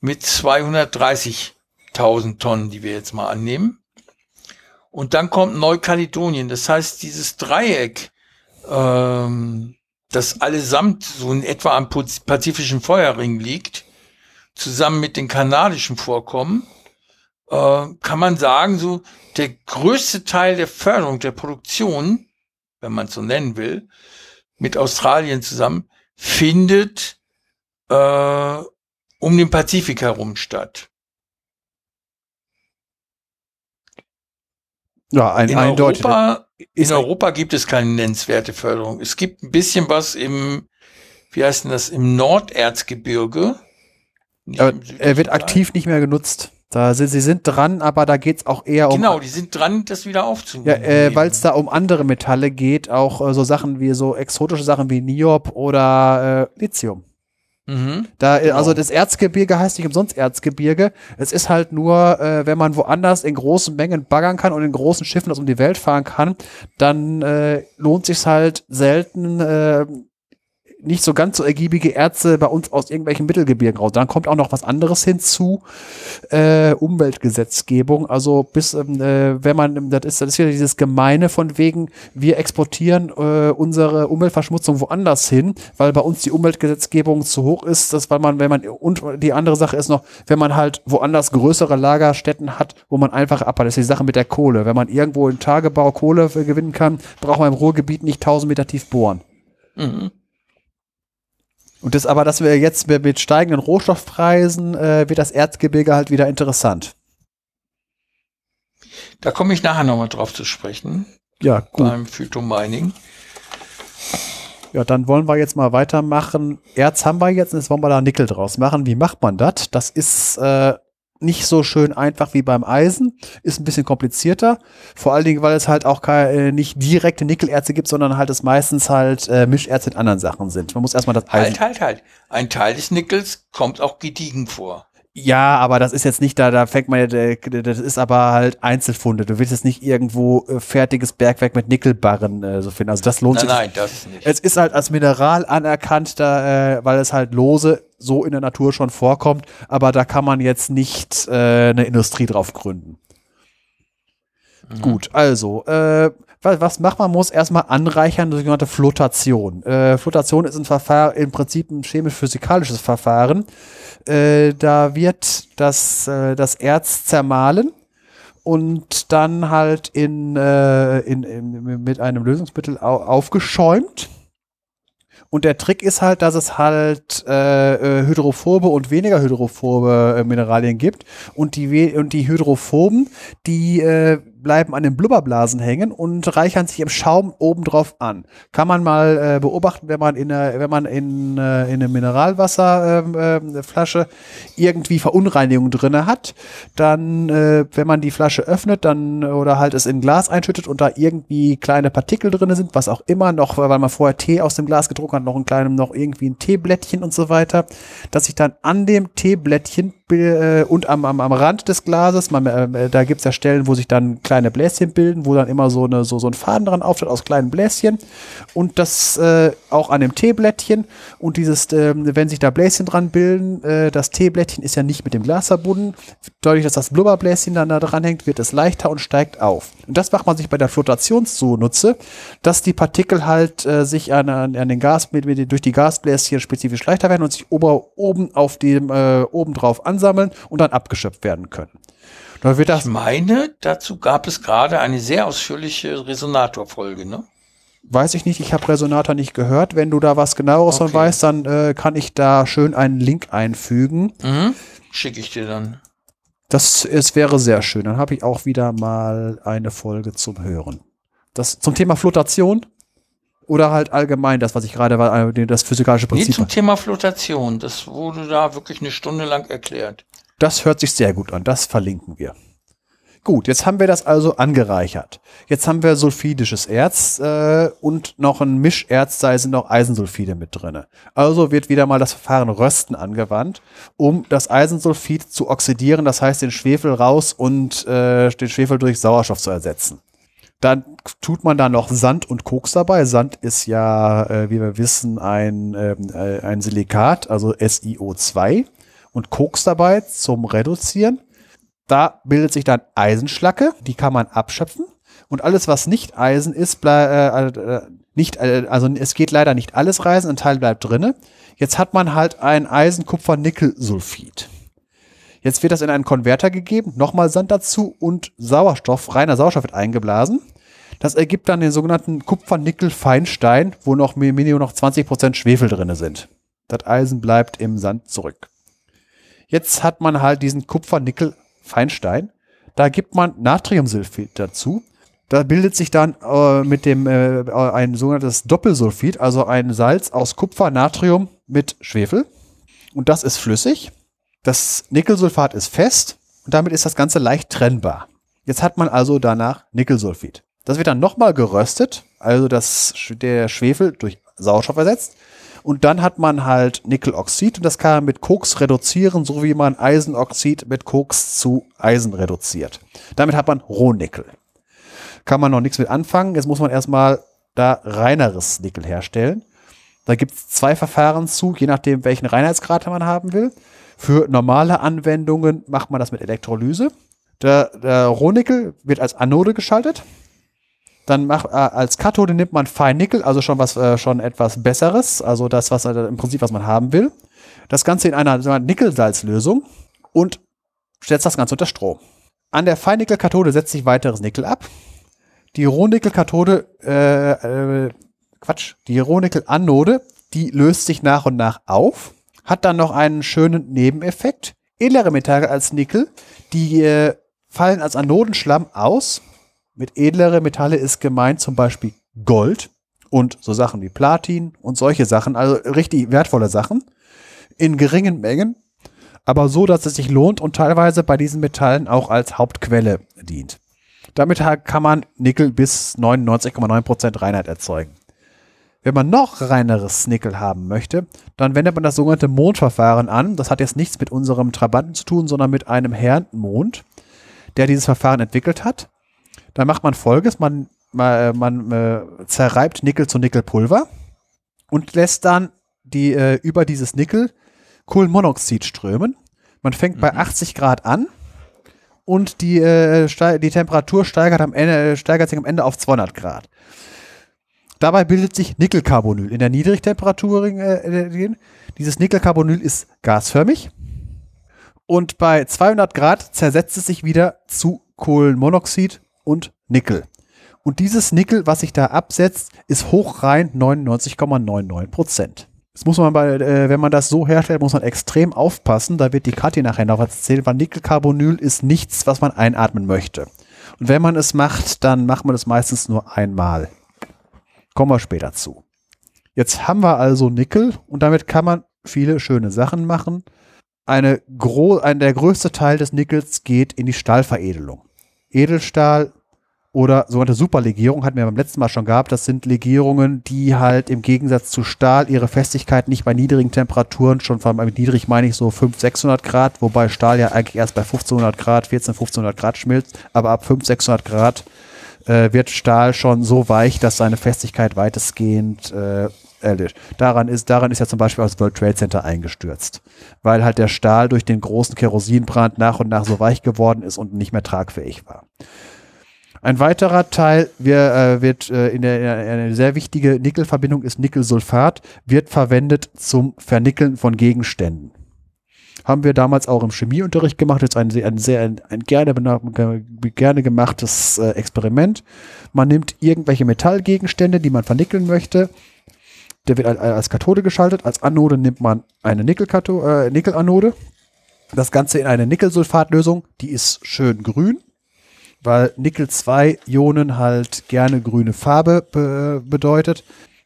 mit 230.000 Tonnen, die wir jetzt mal annehmen. Und dann kommt Neukaledonien. Das heißt, dieses Dreieck, ähm, das allesamt so in etwa am Paz- Pazifischen Feuerring liegt, zusammen mit den kanadischen Vorkommen, äh, kann man sagen, so der größte Teil der Förderung der Produktion, wenn man es so nennen will, mit Australien zusammen, findet äh, um den Pazifik herum statt.
ja, ein,
In
eindeutig.
Europa, in Europa gibt es keine nennenswerte Förderung. Es gibt ein bisschen was im, wie heißt denn das, im Norderzgebirge.
Aber er wird aktiv nicht mehr genutzt. Da sind, sie sind dran, aber da geht's auch eher um.
Genau, die sind dran, das wieder
Ja,
aufzunehmen.
äh, weil es da um andere Metalle geht, auch äh, so Sachen wie so exotische Sachen wie Niob oder äh, Lithium.
Mhm.
Da, äh,
Genau.
also das Erzgebirge heißt nicht umsonst Erzgebirge. Es ist halt nur, äh, wenn man woanders in großen Mengen baggern kann und in großen Schiffen das um die Welt fahren kann, dann äh, lohnt sich halt selten äh, nicht so ganz so ergiebige Erze bei uns aus irgendwelchen Mittelgebirgen raus. Dann kommt auch noch was anderes hinzu, äh, Umweltgesetzgebung. Also bis, ähm, äh, wenn man, das ist, das ist wieder dieses Gemeine von wegen, wir exportieren äh, unsere Umweltverschmutzung woanders hin, weil bei uns die Umweltgesetzgebung zu hoch ist. Das, weil man, wenn man, und die andere Sache ist noch, wenn man halt woanders größere Lagerstätten hat, wo man einfach abbaut. Das ist die Sache mit der Kohle. Wenn man irgendwo im Tagebau Kohle gewinnen kann, braucht man im Ruhrgebiet nicht 1000 Meter tief bohren.
Mhm.
Und das aber, dass wir jetzt mit steigenden Rohstoffpreisen, äh, wird das Erzgebirge halt wieder interessant.
Da komme ich nachher nochmal drauf zu sprechen,
Ja, gut.
beim Phytomining.
Ja, dann wollen wir jetzt mal weitermachen. Erz haben wir jetzt, und jetzt wollen wir da Nickel draus machen. Wie macht man das? Das ist äh, nicht so schön einfach wie beim Eisen, ist ein bisschen komplizierter. Vor allen Dingen, weil es halt auch keine, äh, nicht direkte Nickelerze gibt, sondern halt es meistens halt äh, Mischerze mit anderen Sachen sind. Man muss erstmal das Eisen.
Halt, halt, halt. Ein Teil des Nickels kommt auch gediegen vor.
Ja, aber das ist jetzt nicht da, da fängt man ja, das ist aber halt Einzelfunde. Du willst jetzt nicht irgendwo äh, fertiges Bergwerk mit Nickelbarren äh, so finden. Also das lohnt
Nein,
sich.
nein, das nicht.
Es ist halt als Mineral anerkannt, da, äh, weil es halt lose so in der Natur schon vorkommt, aber da kann man jetzt nicht äh, eine Industrie drauf gründen. Gut, also, äh, was, was macht man? Muss erstmal anreichern, die sogenannte Flotation. Äh, Flotation ist ein Verfahren, im Prinzip ein chemisch-physikalisches Verfahren. Äh, da wird das, äh, das Erz zermahlen und dann halt in, äh, in, in, mit einem Lösungsmittel au aufgeschäumt. Und der Trick ist halt, dass es halt äh, äh, hydrophobe und weniger hydrophobe äh, Mineralien gibt. Und die, und die hydrophoben, die äh, bleiben an den Blubberblasen hängen und reichern sich im Schaum obendrauf an. Kann man mal äh, beobachten, wenn man in, einer- wenn man in, äh, in eine Mineralwasserflasche ähm, äh, Flasche irgendwie Verunreinigungen drinne hat, dann, äh, wenn man die Flasche öffnet, dann oder halt es in Glas einschüttet und da irgendwie kleine Partikel drinne sind, was auch immer noch, weil man vorher Tee aus dem Glas getrunken hat, noch ein kleinem, noch irgendwie ein Teeblättchen und so weiter, dass sich dann an dem Teeblättchen äh, und am, am, am Rand des Glases, man, äh, da gibt's ja Stellen, wo sich dann kleine Bläschen bilden, wo dann immer so, eine, so, so ein Faden dran auftritt aus kleinen Bläschen. Und das äh, auch an dem Teeblättchen. Und dieses, äh, wenn sich da Bläschen dran bilden, äh, das Teeblättchen ist ja nicht mit dem Glas verbunden. Dadurch, dass das Blubberbläschen dann da dran hängt, wird es leichter und steigt auf. Und das macht man sich bei der Flotation zunutze, dass die Partikel halt äh, sich an, an, an den Gas, mit, mit, durch die Gasbläschen spezifisch leichter werden und sich ober, oben auf dem, äh, oben drauf ansammeln und dann abgeschöpft werden können.
Dann wird das ich meine, dazu gab es gerade eine sehr ausführliche Resonator-Folge, ne?
Weiß ich nicht, ich habe Resonator nicht gehört. Wenn du da was genaueres okay. von weißt, dann äh, kann ich da schön einen Link einfügen.
Mhm. Schicke ich dir dann.
Das es wäre sehr schön. Dann habe ich auch wieder mal eine Folge zum Hören. Das zum Thema Flotation oder halt allgemein das, was ich gerade war, äh, das physikalische Prinzip. Nee,
zum Thema Flotation. Das wurde da wirklich eine Stunde lang erklärt.
Das hört sich sehr gut an. Das verlinken wir. Gut, jetzt haben wir das also angereichert. Jetzt haben wir sulfidisches Erz äh, und noch ein Mischerz, da sind noch Eisensulfide mit drinne. Also wird wieder mal das Verfahren Rösten angewandt, um das Eisensulfid zu oxidieren, das heißt den Schwefel raus und äh, den Schwefel durch Sauerstoff zu ersetzen. Dann tut man da noch Sand und Koks dabei. Sand ist ja, äh, wie wir wissen, ein, ähm, äh, ein Silikat, also SiO2 und Koks dabei zum Reduzieren. Da bildet sich dann Eisenschlacke, die kann man abschöpfen. Und alles, was nicht Eisen ist, äh, äh, nicht, äh, also es geht leider nicht alles reisen, ein Teil bleibt drinne. Jetzt hat man halt ein Eisen-Kupfer-Nickel-Sulfid. Jetzt wird das in einen Konverter gegeben, nochmal Sand dazu und Sauerstoff, reiner Sauerstoff wird eingeblasen. Das ergibt dann den sogenannten Kupfer-Nickel-Feinstein, wo noch Minimum noch 20% Schwefel drinne sind. Das Eisen bleibt im Sand zurück. Jetzt hat man halt diesen Kupfer-Nickel Feinstein. Da gibt man Natriumsulfid dazu. Da bildet sich dann äh, mit dem äh, ein sogenanntes Doppelsulfid, also ein Salz aus Kupfer, Natrium mit Schwefel. Und das ist flüssig. Das Nickelsulfat ist fest und damit ist das Ganze leicht trennbar. Jetzt hat man also danach Nickelsulfid. Das wird dann nochmal geröstet, also das, der Schwefel durch Sauerstoff ersetzt. Und dann hat man halt Nickeloxid und das kann man mit Koks reduzieren, so wie man Eisenoxid mit Koks zu Eisen reduziert. Damit hat man Rohnickel. Kann man noch nichts mit anfangen. Jetzt muss man erstmal da reineres Nickel herstellen. Da gibt es zwei Verfahren zu, je nachdem, welchen Reinheitsgrad man haben will. Für normale Anwendungen macht man das mit Elektrolyse. Der, der Rohnickel wird als Anode geschaltet. Dann macht, äh, als Kathode nimmt man Feinnickel, also schon was, äh, schon etwas Besseres, also das, was äh, im Prinzip, was man haben will. Das Ganze in einer Nickelsalzlösung und setzt das Ganze unter Strom. An der Feinnickel-Kathode setzt sich weiteres Nickel ab. Die Rohnickel-Kathode, äh, äh, Quatsch, die Rohnickel-Anode, die löst sich nach und nach auf, hat dann noch einen schönen Nebeneffekt. Edlere Metalle als Nickel, die äh, fallen als Anodenschlamm aus mit edlere Metalle ist gemeint zum Beispiel Gold und so Sachen wie Platin und solche Sachen, also richtig wertvolle Sachen in geringen Mengen, aber so, dass es sich lohnt und teilweise bei diesen Metallen auch als Hauptquelle dient. Damit kann man Nickel bis 99,9% Reinheit erzeugen. Wenn man noch reineres Nickel haben möchte, dann wendet man das sogenannte Mondverfahren an. Das hat jetzt nichts mit unserem Trabanten zu tun, sondern mit einem Herrn Mond, der dieses Verfahren entwickelt hat. Dann macht man folgendes, man, man, man äh, zerreibt Nickel zu Nickelpulver und lässt dann die äh, über dieses Nickel Kohlenmonoxid strömen. Man fängt mhm. bei 80 Grad an und die, äh, die Temperatur steigert, am Ende, steigert sich am Ende auf 200 Grad. Dabei bildet sich Nickelcarbonyl in der Niedrigtemperatur. Äh, dieses Nickelcarbonyl ist gasförmig und bei 200 Grad zersetzt es sich wieder zu Kohlenmonoxid und Nickel. Und dieses Nickel, was sich da absetzt, ist hochrein 99,99 Prozent. Das muss man bei, äh, wenn man das so herstellt, muss man extrem aufpassen. Da wird die Kathi nachher noch was erzählen, weil Nickelcarbonyl ist nichts, was man einatmen möchte. Und wenn man es macht, dann macht man es meistens nur einmal. Kommen wir später zu. Jetzt haben wir also Nickel und damit kann man viele schöne Sachen machen. Eine gro ein, der größte Teil des Nickels geht in die Stahlveredelung. Edelstahl oder sogenannte Superlegierung hatten wir beim letzten Mal schon gehabt. Das sind Legierungen, die halt im Gegensatz zu Stahl ihre Festigkeit nicht bei niedrigen Temperaturen, schon von niedrig meine ich so 500, 600 Grad, wobei Stahl ja eigentlich erst bei 1500 Grad, 14, 1500 Grad schmilzt, aber ab 500, 600 Grad äh, wird Stahl schon so weich, dass seine Festigkeit weitestgehend äh, erlischt. Daran ist, daran ist ja zum Beispiel das World Trade Center eingestürzt, weil halt der Stahl durch den großen Kerosinbrand nach und nach so weich geworden ist und nicht mehr tragfähig war. Ein weiterer Teil wir, äh, wird äh, in der in eine sehr wichtige Nickelverbindung ist Nickelsulfat, wird verwendet zum Vernickeln von Gegenständen. Haben wir damals auch im Chemieunterricht gemacht. Jetzt ein, ein sehr ein, ein gerne, gerne gemachtes äh, Experiment. Man nimmt irgendwelche Metallgegenstände, die man vernickeln möchte. Der wird als Kathode geschaltet. Als Anode nimmt man eine Nickelanode. Äh, Nickel das Ganze in eine Nickelsulfatlösung. Die ist schön grün weil Nickel-2-Ionen halt gerne grüne Farbe be bedeutet.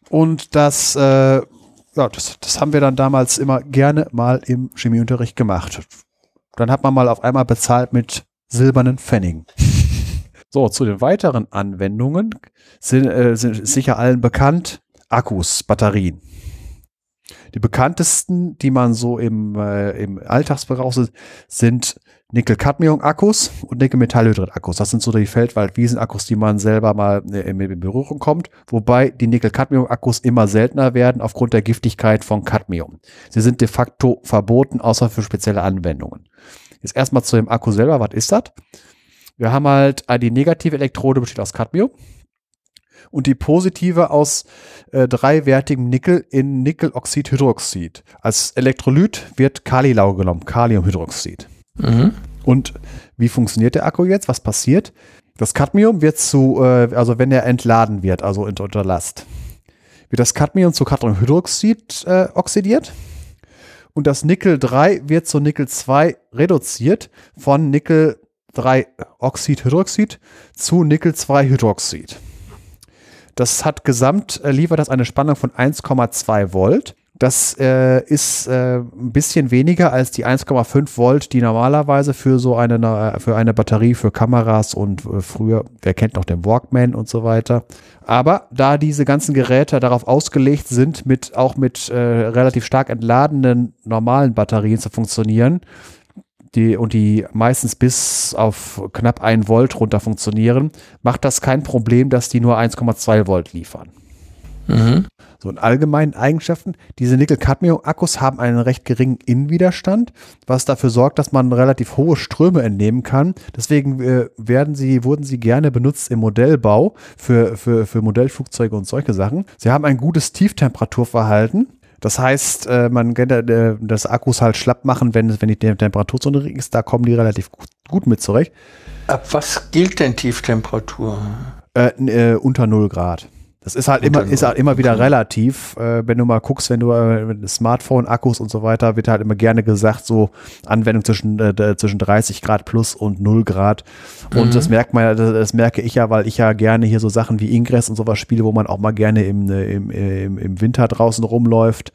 Und das, äh, ja, das, das haben wir dann damals immer gerne mal im Chemieunterricht gemacht. Dann hat man mal auf einmal bezahlt mit silbernen Pfennigen. <laughs> So, zu den weiteren Anwendungen sind, äh, sind sicher allen bekannt Akkus, Batterien. Die bekanntesten, die man so im, äh, im Alltagsgebrauch sind, sind Nickel-Cadmium-Akkus und Nickel-Metallhydrid-Akkus. Das sind so die Feldwald-Wiesen-Akkus, die man selber mal äh, in Berührung kommt. Wobei die Nickel-Cadmium-Akkus immer seltener werden aufgrund der Giftigkeit von Cadmium. Sie sind de facto verboten, außer für spezielle Anwendungen. Jetzt erstmal zu dem Akku selber. Was ist das? Wir haben halt äh, die negative Elektrode besteht aus Cadmium und die positive aus äh, dreiwertigem Nickel in Nickeloxidhydroxid. Als Elektrolyt wird Kalilau genommen, Kaliumhydroxid. Mhm. Und wie funktioniert der Akku jetzt? Was passiert? Das Cadmium wird zu, äh, also wenn er entladen wird, also unter Last, wird das Cadmium zu Cadmiumhydroxid äh, oxidiert und das Nickel 3 wird zu Nickel 2 reduziert von Nickel 3 Oxidhydroxid zu Nickel 2 Hydroxid. Das hat gesamt, äh, liefert das eine Spannung von 1,2 Volt das äh, ist äh, ein bisschen weniger als die 1,5 Volt, die normalerweise für so eine, für eine Batterie für Kameras und äh, früher, wer kennt noch den Walkman und so weiter. Aber da diese ganzen Geräte darauf ausgelegt sind, mit, auch mit äh, relativ stark entladenen normalen Batterien zu funktionieren, die, und die meistens bis auf knapp 1 Volt runter funktionieren, macht das kein Problem, dass die nur 1,2 Volt liefern. Mhm. So in allgemeinen Eigenschaften, diese Nickel-Cadmium-Akkus haben einen recht geringen Innenwiderstand, was dafür sorgt, dass man relativ hohe Ströme entnehmen kann. Deswegen äh, werden sie, wurden sie gerne benutzt im Modellbau für, für, für Modellflugzeuge und solche Sachen. Sie haben ein gutes Tieftemperaturverhalten. Das heißt, äh, man kann äh, das Akkus halt schlapp machen, wenn, wenn die Temperatur so niedrig ist. Da kommen die relativ gut, gut mit zurecht.
Ab was gilt denn Tieftemperatur?
Äh, äh, unter 0 Grad. Das ist halt immer, ist halt immer wieder relativ. Äh, wenn du mal guckst, wenn du äh, mit Smartphone-Akkus und so weiter, wird halt immer gerne gesagt, so Anwendung zwischen, äh, zwischen 30 Grad plus und 0 Grad. Und mhm. das merkt man, das, das, merke ich ja, weil ich ja gerne hier so Sachen wie Ingress und sowas spiele, wo man auch mal gerne im, äh, im, im, im Winter draußen rumläuft.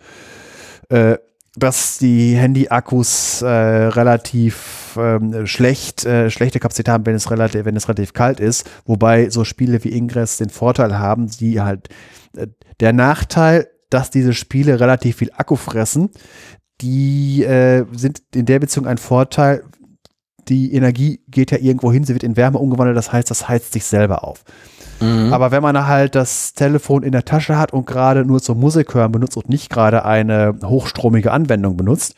Äh, dass die Handy-Akkus äh, relativ ähm, schlecht, äh, schlechte Kapazität haben, wenn es relativ, wenn es relativ kalt ist. Wobei so Spiele wie Ingress den Vorteil haben, die halt äh, der Nachteil, dass diese Spiele relativ viel Akku fressen, die äh, sind in der Beziehung ein Vorteil. Die Energie geht ja irgendwo hin, sie wird in Wärme umgewandelt, das heißt, das heizt sich selber auf. Mhm. Aber wenn man halt das Telefon in der Tasche hat und gerade nur zum Musik hören benutzt und nicht gerade eine hochstromige Anwendung benutzt,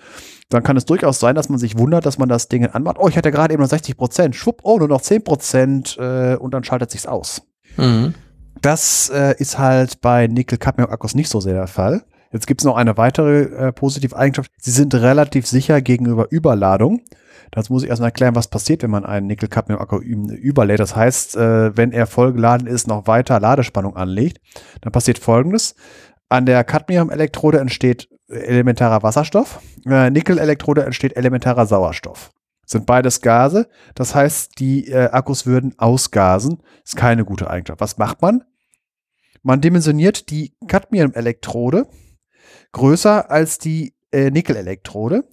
dann kann es durchaus sein, dass man sich wundert, dass man das Ding anmacht. Oh, ich hatte gerade eben noch 60 Prozent. Schwupp, oh, nur noch 10 Prozent äh, und dann schaltet sich's aus. Mhm. Das äh, ist halt bei Nickel-Cadmium-Akkus nicht so sehr der Fall. Jetzt gibt's noch eine weitere äh, positive Eigenschaft. Sie sind relativ sicher gegenüber Überladung. Dazu muss ich erstmal erklären, was passiert, wenn man einen Nickel-Cadmium-Akku überlädt. Das heißt, äh, wenn er vollgeladen ist, noch weiter Ladespannung anlegt, dann passiert folgendes. An der Cadmium-Elektrode entsteht elementarer Wasserstoff, Nickel-Elektrode entsteht elementarer Sauerstoff. Sind beides Gase, das heißt, die äh, Akkus würden ausgasen. Ist keine gute Eigenschaft. Was macht man? Man dimensioniert die Cadmium-Elektrode größer als die äh, Nickel-Elektrode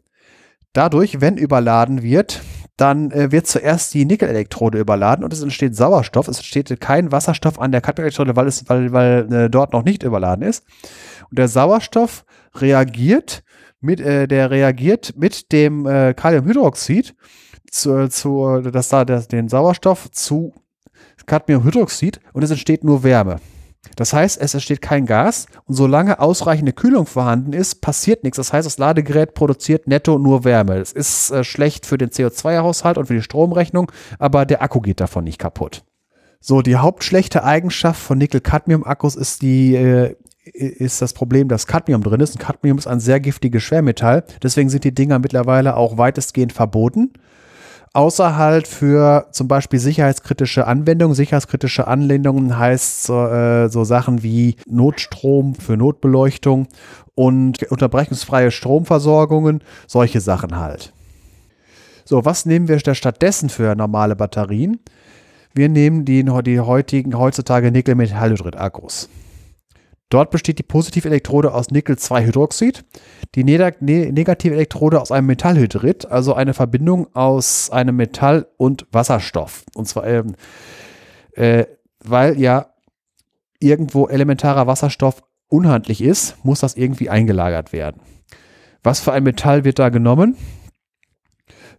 Dadurch, wenn überladen wird, dann äh, wird zuerst die Nickel-Elektrode überladen und es entsteht Sauerstoff. Es entsteht kein Wasserstoff an der Cadmium-Elektrode, weil es, weil, weil äh, dort noch nicht überladen ist. Und der Sauerstoff reagiert mit, äh, der reagiert mit dem äh, Kaliumhydroxid zu, zu dass da das, den Sauerstoff zu Cadmiumhydroxid und es entsteht nur Wärme. Das heißt, es entsteht kein Gas und solange ausreichende Kühlung vorhanden ist, passiert nichts. Das heißt, das Ladegerät produziert netto nur Wärme. Es ist äh, schlecht für den CO2-Haushalt und für die Stromrechnung, aber der Akku geht davon nicht kaputt. So, die hauptschlechte Eigenschaft von Nickel-Cadmium-Akkus ist die äh, ist das Problem, dass Cadmium drin ist. Und Cadmium ist ein sehr giftiges Schwermetall. Deswegen sind die Dinger mittlerweile auch weitestgehend verboten außer halt für zum Beispiel sicherheitskritische Anwendungen. Sicherheitskritische Anwendungen heißt so, äh, so Sachen wie Notstrom für Notbeleuchtung und unterbrechungsfreie Stromversorgungen, solche Sachen halt. So, was nehmen wir stattdessen für normale Batterien? Wir nehmen die, die heutigen, heutzutage Nickel-Metallhydrid-Akkus. Dort besteht die Positivelektrode aus Nickel-2-Hydroxid, die ne negative Elektrode aus einem Metallhydrid, also eine Verbindung aus einem Metall und Wasserstoff. Und zwar, ähm, äh, weil ja irgendwo elementarer Wasserstoff unhandlich ist, muss das irgendwie eingelagert werden. Was für ein Metall wird da genommen?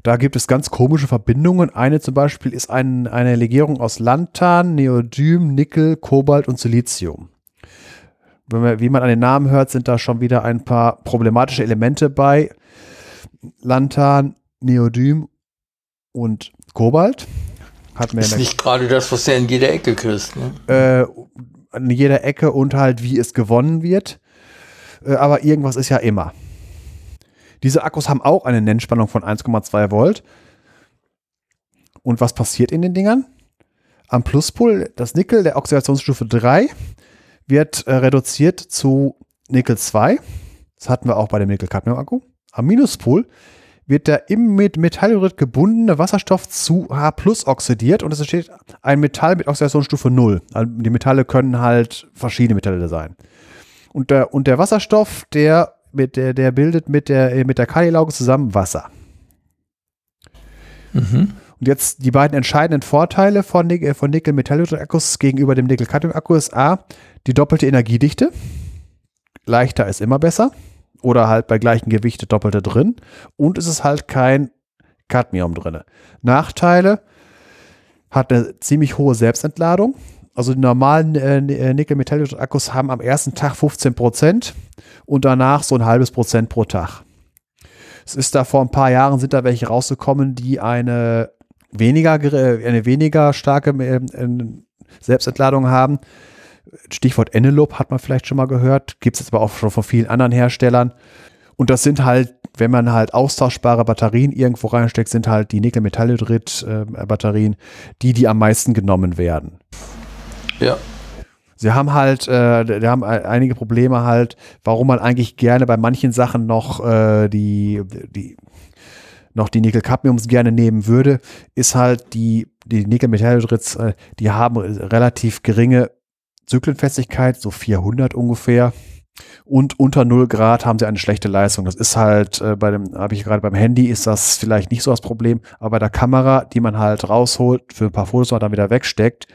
Da gibt es ganz komische Verbindungen. Eine zum Beispiel ist ein, eine Legierung aus Lantan, Neodym, Nickel, Kobalt und Silizium wenn man, wie man an den Namen hört, sind da schon wieder ein paar problematische Elemente bei. Lantan, Neodym und Kobalt.
Hat ist nicht gerade das, was du in jeder Ecke kriegst. Ne?
Äh, in jeder Ecke und halt, wie es gewonnen wird. Äh, aber irgendwas ist ja immer. Diese Akkus haben auch eine Nennspannung von 1,2 Volt. Und was passiert in den Dingern? Am Pluspol das Nickel der Oxidationsstufe 3 wird äh, reduziert zu Nickel 2. Das hatten wir auch bei dem Nickel-Cadmium-Akku. Am Minuspol wird der im mit Metallhydrid gebundene Wasserstoff zu H plus oxidiert und es entsteht ein Metall mit Oxidationsstufe 0. Also die Metalle können halt verschiedene Metalle sein. Und der, und der Wasserstoff, der, mit der, der bildet mit der, mit der Kalilauge zusammen Wasser. Mhm. Und jetzt die beiden entscheidenden Vorteile von, Nickel, von Nickel-Metallhydrid-Akkus gegenüber dem Nickel-Cadmium-Akku ist A, die doppelte Energiedichte. Leichter ist immer besser. Oder halt bei gleichem Gewicht doppelte drin. Und es ist halt kein Cadmium drin. Nachteile hat eine ziemlich hohe Selbstentladung. Also die normalen äh, äh Nickel-Metallhydrid-Akkus haben am ersten Tag 15 Prozent und danach so ein halbes Prozent pro Tag. Es ist da vor ein paar Jahren sind da welche rausgekommen, die eine weniger, eine weniger starke äh, Selbstentladung haben. Stichwort Enelope hat man vielleicht schon mal gehört, gibt es aber auch schon von vielen anderen Herstellern. Und das sind halt, wenn man halt austauschbare Batterien irgendwo reinsteckt, sind halt die Nickel-Metallhydrid-Batterien, die, die am meisten genommen werden.
Ja.
Sie haben halt, äh, die haben einige Probleme halt, warum man eigentlich gerne bei manchen Sachen noch äh, die, die noch die Nickel-Cadmiums gerne nehmen würde, ist halt die, die Nickel-Metallhydrids, äh, die haben relativ geringe Zyklenfestigkeit, so 400 ungefähr. Und unter 0 Grad haben sie eine schlechte Leistung. Das ist halt äh, bei dem, habe ich gerade beim Handy, ist das vielleicht nicht so das Problem, aber bei der Kamera, die man halt rausholt, für ein paar Fotos und dann wieder wegsteckt,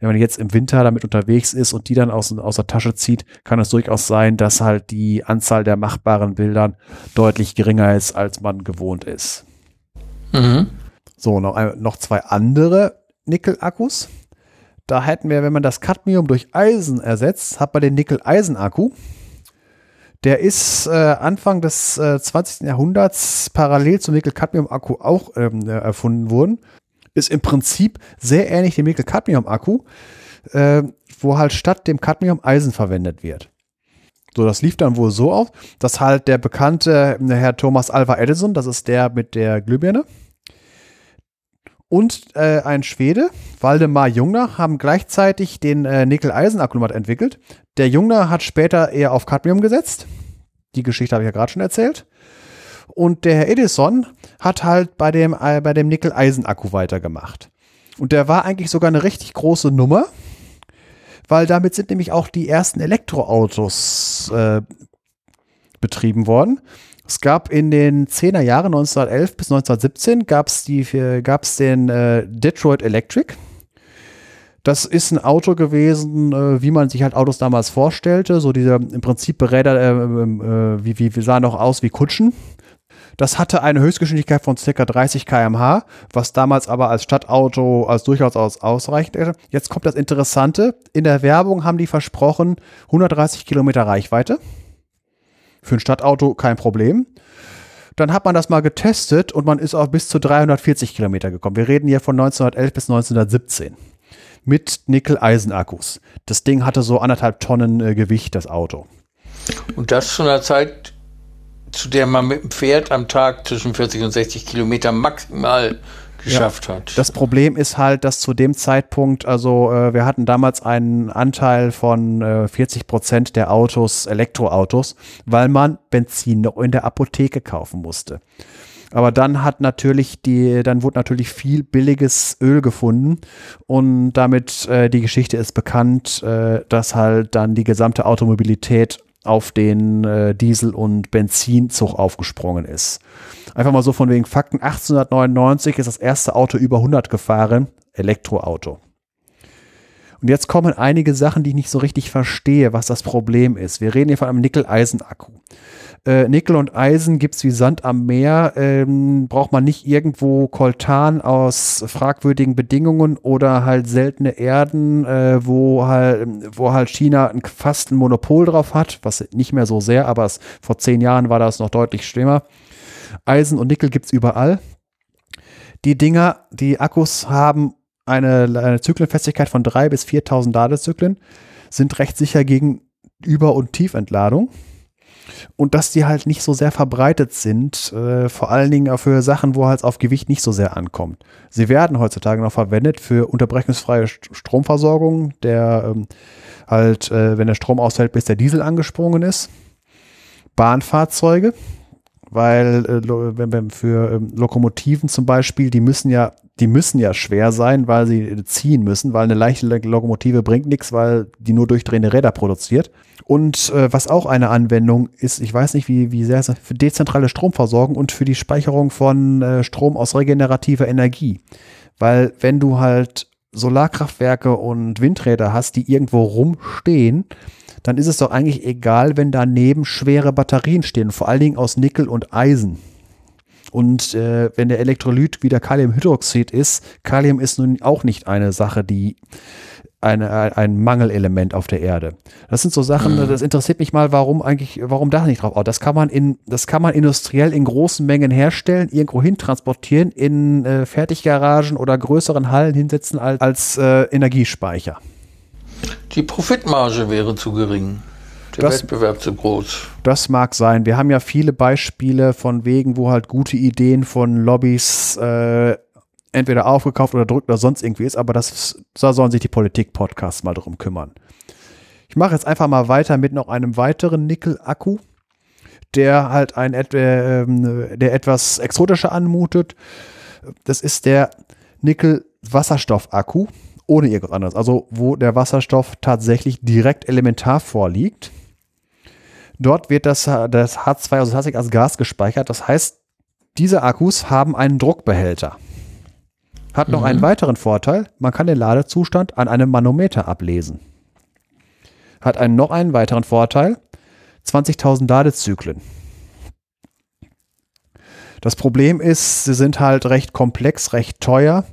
wenn man jetzt im Winter damit unterwegs ist und die dann aus, aus der Tasche zieht, kann es durchaus sein, dass halt die Anzahl der machbaren Bildern deutlich geringer ist, als man gewohnt ist. Mhm. So, noch, noch zwei andere Nickel-Akkus. Da hätten wir, wenn man das Cadmium durch Eisen ersetzt, hat man den Nickel-Eisen-Akku. Der ist äh, Anfang des äh, 20. Jahrhunderts parallel zum Nickel-Cadmium-Akku auch ähm, äh, erfunden worden. Ist im Prinzip sehr ähnlich dem Nickel-Cadmium-Akku, äh, wo halt statt dem Cadmium Eisen verwendet wird. So, das lief dann wohl so auf, dass halt der bekannte äh, Herr Thomas Alva Edison, das ist der mit der Glühbirne, und äh, ein Schwede, Waldemar Jungner, haben gleichzeitig den äh, Nickel-Eisen-Akkumulat entwickelt. Der Jungner hat später eher auf Cadmium gesetzt. Die Geschichte habe ich ja gerade schon erzählt. Und der Herr Edison hat halt bei dem, äh, bei dem Nickel-Eisen-Akku weitergemacht. Und der war eigentlich sogar eine richtig große Nummer, weil damit sind nämlich auch die ersten Elektroautos äh, betrieben worden. Es gab in den 10er Jahren 1911 bis 1917 gab's die gab's den äh, Detroit Electric. Das ist ein Auto gewesen, äh, wie man sich halt Autos damals vorstellte. So diese im Prinzip Räder, äh, ähm, äh, wie, wie, wie sahen auch aus wie Kutschen. Das hatte eine Höchstgeschwindigkeit von ca. 30 km/h, was damals aber als Stadtauto als durchaus aus, ausreichend ist. Jetzt kommt das Interessante. In der Werbung haben die versprochen 130 Kilometer Reichweite. Für ein Stadtauto kein Problem. Dann hat man das mal getestet und man ist auf bis zu 340 Kilometer gekommen. Wir reden hier von 1911 bis 1917 mit Nickel-Eisen-Akkus. Das Ding hatte so anderthalb Tonnen äh, Gewicht, das Auto.
Und das zu einer Zeit, zu der man mit dem Pferd am Tag zwischen 40 und 60 Kilometer maximal geschafft ja. hat.
Das Problem ist halt, dass zu dem Zeitpunkt, also äh, wir hatten damals einen Anteil von äh, 40 Prozent der Autos Elektroautos, weil man Benzin noch in der Apotheke kaufen musste. Aber dann hat natürlich die, dann wurde natürlich viel billiges Öl gefunden und damit äh, die Geschichte ist bekannt, äh, dass halt dann die gesamte Automobilität auf den äh, Diesel- und Benzinzug aufgesprungen ist. Einfach mal so von wegen Fakten. 1899 ist das erste Auto über 100 gefahren, Elektroauto. Und jetzt kommen einige Sachen, die ich nicht so richtig verstehe, was das Problem ist. Wir reden hier von einem Nickel-Eisen-Akku. Äh, Nickel und Eisen gibt es wie Sand am Meer. Ähm, braucht man nicht irgendwo Koltan aus fragwürdigen Bedingungen oder halt seltene Erden, äh, wo, halt, wo halt China fast ein Monopol drauf hat, was nicht mehr so sehr, aber es, vor zehn Jahren war das noch deutlich schlimmer. Eisen und Nickel gibt es überall. Die Dinger, die Akkus haben eine, eine Zyklenfestigkeit von 3.000 bis 4.000 Ladezyklen, sind recht sicher gegen Über- und Tiefentladung. Und dass die halt nicht so sehr verbreitet sind, äh, vor allen Dingen für Sachen, wo halt auf Gewicht nicht so sehr ankommt. Sie werden heutzutage noch verwendet für unterbrechungsfreie Stromversorgung, der ähm, halt, äh, wenn der Strom ausfällt, bis der Diesel angesprungen ist. Bahnfahrzeuge, weil äh, für ähm, Lokomotiven zum Beispiel, die müssen ja, die müssen ja schwer sein, weil sie ziehen müssen, weil eine leichte Lokomotive bringt nichts, weil die nur durchdrehende Räder produziert. Und äh, was auch eine Anwendung ist, ich weiß nicht, wie, wie sehr es für dezentrale Stromversorgung und für die Speicherung von äh, Strom aus regenerativer Energie. Weil wenn du halt Solarkraftwerke und Windräder hast, die irgendwo rumstehen, dann ist es doch eigentlich egal, wenn daneben schwere Batterien stehen, vor allen Dingen aus Nickel und Eisen. Und äh, wenn der Elektrolyt wieder Kaliumhydroxid ist, Kalium ist nun auch nicht eine Sache, die eine, ein Mangelelement auf der Erde. Das sind so Sachen, mhm. das interessiert mich mal, warum eigentlich, warum da nicht drauf? Oh, das kann man in, das kann man industriell in großen Mengen herstellen, irgendwo hin transportieren, in äh, Fertiggaragen oder größeren Hallen hinsetzen als, als äh, Energiespeicher.
Die Profitmarge wäre zu gering. Der das, Wettbewerb zu groß.
Das mag sein. Wir haben ja viele Beispiele von Wegen, wo halt gute Ideen von Lobbys äh, entweder aufgekauft oder drückt oder sonst irgendwie ist, aber das, da sollen sich die Politik-Podcasts mal drum kümmern. Ich mache jetzt einfach mal weiter mit noch einem weiteren Nickel-Akku, der halt ein, äh, der etwas exotischer anmutet. Das ist der Nickel-Wasserstoff-Akku ohne irgendwas anderes. Also wo der Wasserstoff tatsächlich direkt elementar vorliegt. Dort wird das, das H2, also tatsächlich als Gas gespeichert. Das heißt, diese Akkus haben einen Druckbehälter. Hat noch mhm. einen weiteren Vorteil, man kann den Ladezustand an einem Manometer ablesen. Hat einen noch einen weiteren Vorteil, 20.000 Ladezyklen. Das Problem ist, sie sind halt recht komplex, recht teuer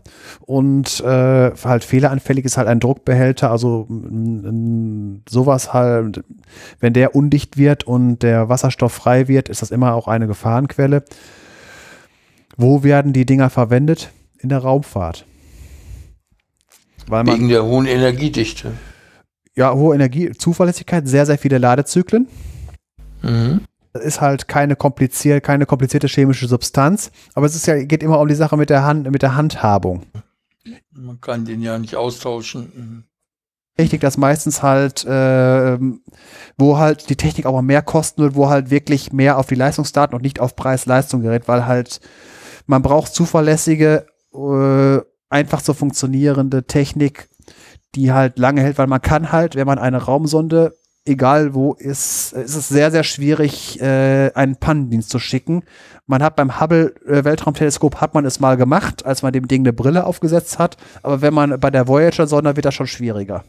und äh, halt fehleranfällig ist halt ein Druckbehälter. Also sowas halt, wenn der undicht wird und der Wasserstoff frei wird, ist das immer auch eine Gefahrenquelle. Wo werden die Dinger verwendet? in der Raumfahrt.
Weil man, Wegen der hohen Energiedichte.
Ja, hohe Energie, Zuverlässigkeit, sehr, sehr viele Ladezyklen. Mhm. Das ist halt keine komplizierte, keine komplizierte chemische Substanz, aber es ist ja, geht immer um die Sache mit der Hand, mit der Handhabung.
Man kann den ja nicht austauschen. Mhm.
Technik, das meistens halt, äh, wo halt die Technik aber mehr kosten wird, wo halt wirklich mehr auf die Leistungsdaten und nicht auf Preis-Leistung gerät, weil halt man braucht zuverlässige äh, einfach so funktionierende Technik, die halt lange hält, weil man kann halt, wenn man eine Raumsonde egal wo, ist, ist es sehr, sehr schwierig, äh, einen Pannendienst zu schicken. Man hat beim Hubble äh, hat man es mal gemacht, als man dem Ding eine Brille aufgesetzt hat. Aber wenn man bei der Voyager-Sonde wird das schon schwieriger.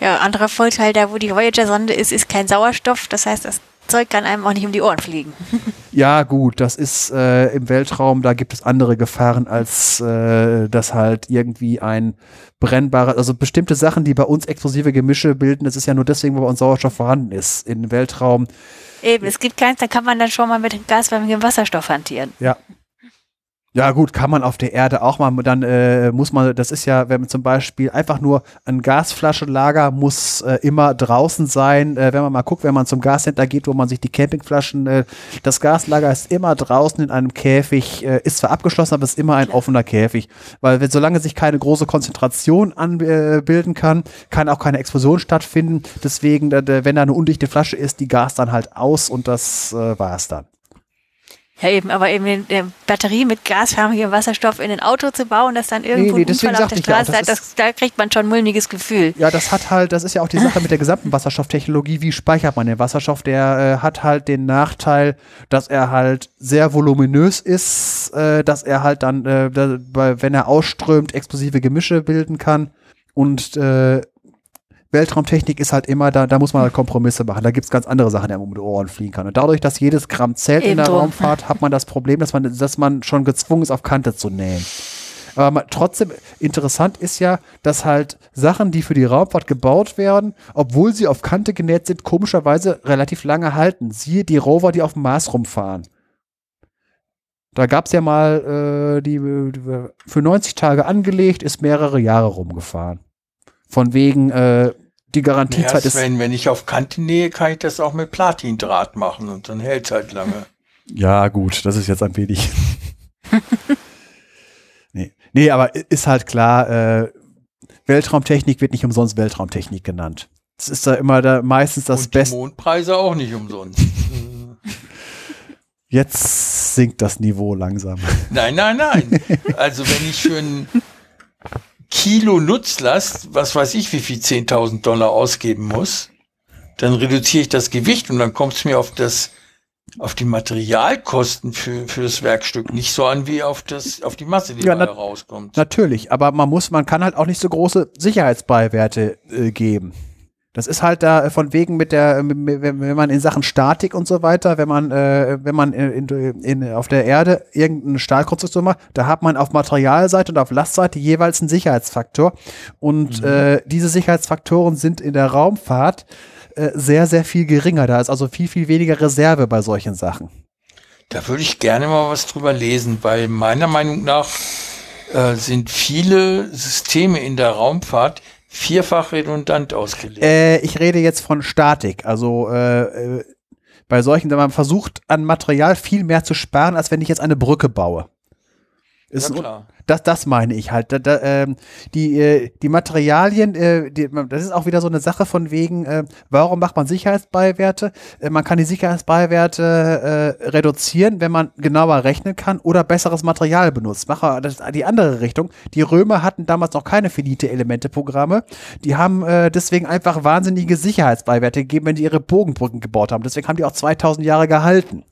Ja, anderer Vorteil, da wo die Voyager-Sonde ist, ist kein Sauerstoff. Das heißt, das Zeug kann einem auch nicht um die Ohren fliegen. <laughs>
Ja, gut, das ist äh, im Weltraum, da gibt es andere Gefahren, als äh, dass halt irgendwie ein brennbarer, also bestimmte Sachen, die bei uns explosive Gemische bilden, das ist ja nur deswegen, wo bei uns Sauerstoff vorhanden ist. Im Weltraum.
Eben, es gibt keins, da kann man dann schon mal mit gasförmigem Wasserstoff hantieren.
Ja. Ja, gut, kann man auf der Erde auch mal, dann äh, muss man, das ist ja, wenn man zum Beispiel einfach nur ein Gasflaschenlager muss äh, immer draußen sein, äh, wenn man mal guckt, wenn man zum Gascenter geht, wo man sich die Campingflaschen, äh, das Gaslager ist immer draußen in einem Käfig, äh, ist zwar abgeschlossen, aber es ist immer ein offener Käfig, weil wenn, solange sich keine große Konzentration anbilden äh, kann, kann auch keine Explosion stattfinden, deswegen, wenn da eine undichte Flasche ist, die Gas dann halt aus und das äh, war's dann.
Ja, eben, aber eben eine Batterie mit gasförmigem Wasserstoff in ein Auto zu bauen, das dann irgendwo
Nee, nee,
Unfall auf der
ja,
Straße
das
hat, das, da kriegt man schon ein mulmiges Gefühl.
Ja, das hat halt, das ist ja auch die Sache mit der gesamten <laughs> Wasserstofftechnologie. Wie speichert man den Wasserstoff? Der äh, hat halt den Nachteil, dass er halt sehr voluminös ist, äh, dass er halt dann, äh, da, wenn er ausströmt, explosive Gemische bilden kann. Und äh, Weltraumtechnik ist halt immer, da, da muss man halt Kompromisse machen. Da gibt's ganz andere Sachen, die man die Ohren fliegen kann. Und dadurch, dass jedes Gramm zählt in
Eben
der
drum.
Raumfahrt, hat man das Problem, dass man, dass man schon gezwungen ist, auf Kante zu nähen. Aber man, trotzdem interessant ist ja, dass halt Sachen, die für die Raumfahrt gebaut werden, obwohl sie auf Kante genäht sind, komischerweise relativ lange halten. Siehe die Rover, die auf dem Mars rumfahren. Da gab's ja mal äh, die, die für 90 Tage angelegt, ist mehrere Jahre rumgefahren. Von wegen äh, die
Ja,
Garantiezeit ist.
Sven, wenn ich auf Kante nähe, kann ich das auch mit Platindraht machen und dann hält halt lange. <laughs>
Ja, gut, das ist jetzt ein wenig. <laughs> nee. nee, aber ist halt klar, äh, Weltraumtechnik wird nicht umsonst Weltraumtechnik genannt. Das ist da immer da meistens das
und die
Beste.
Mondpreise auch nicht umsonst.
Jetzt sinkt das Niveau langsam. <laughs>
Nein, nein, nein. Also wenn ich für ein Kilo Nutzlast, was weiß ich, wie viel 10.000 Dollar ausgeben muss, dann reduziere ich das Gewicht und dann kommt es mir auf das auf die Materialkosten für, für das Werkstück nicht so an wie auf das auf die Masse, die
Ja, na-
rauskommt.
Natürlich, aber man muss, man kann halt auch nicht so große Sicherheitsbeiwerte äh, geben. Das ist halt da äh, von wegen mit der, wenn man in Sachen Statik und so weiter, wenn man, äh, wenn man in, in, auf der Erde irgendeine Stahlkonstruktion macht, da hat man auf Materialseite und auf Lastseite jeweils einen Sicherheitsfaktor. Und äh, diese Sicherheitsfaktoren sind in der Raumfahrt äh, sehr, sehr viel geringer. Da ist also viel, viel weniger Reserve bei solchen Sachen.
Da würde ich gerne mal was drüber lesen, weil meiner Meinung nach äh, sind viele Systeme in der Raumfahrt vierfach redundant ausgelegt.
Äh, ich rede jetzt von Statik. Also äh, äh, bei solchen, wenn man versucht, an Material viel mehr zu sparen, als wenn ich jetzt eine Brücke baue. Ist
ja, klar.
Das, das meine ich halt. Da, da, ähm, die, äh, die Materialien, äh, die, das ist auch wieder so eine Sache von wegen, äh, warum macht man Sicherheitsbeiwerte? Äh, man kann die Sicherheitsbeiwerte äh, reduzieren, wenn man genauer rechnen kann oder besseres Material benutzt. Mache das ist die andere Richtung. Die Römer hatten damals noch keine finite Elemente-Programme. Die haben äh, deswegen einfach wahnsinnige Sicherheitsbeiwerte gegeben, wenn die ihre Bogenbrücken gebaut haben. Deswegen haben die auch 2000 Jahre gehalten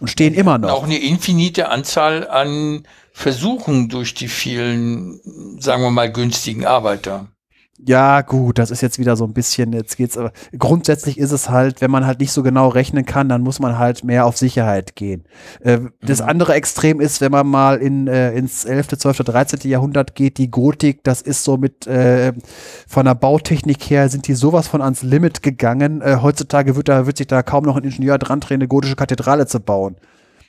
und stehen immer noch.
Auch eine infinite Anzahl an Versuchen durch die vielen, sagen wir mal, günstigen Arbeiter.
Ja, gut, das ist jetzt wieder so ein bisschen, jetzt geht's, aber grundsätzlich ist es halt, wenn man halt nicht so genau rechnen kann, dann muss man halt mehr auf Sicherheit gehen. Äh, das
Mhm.
andere Extrem ist, wenn man mal in, äh, ins 11., 12., 13. Jahrhundert geht, die Gotik, das ist so mit, äh, von der Bautechnik her sind die sowas von ans Limit gegangen. Äh, heutzutage wird da, wird sich da kaum noch ein Ingenieur dran drehen, eine gotische Kathedrale zu bauen.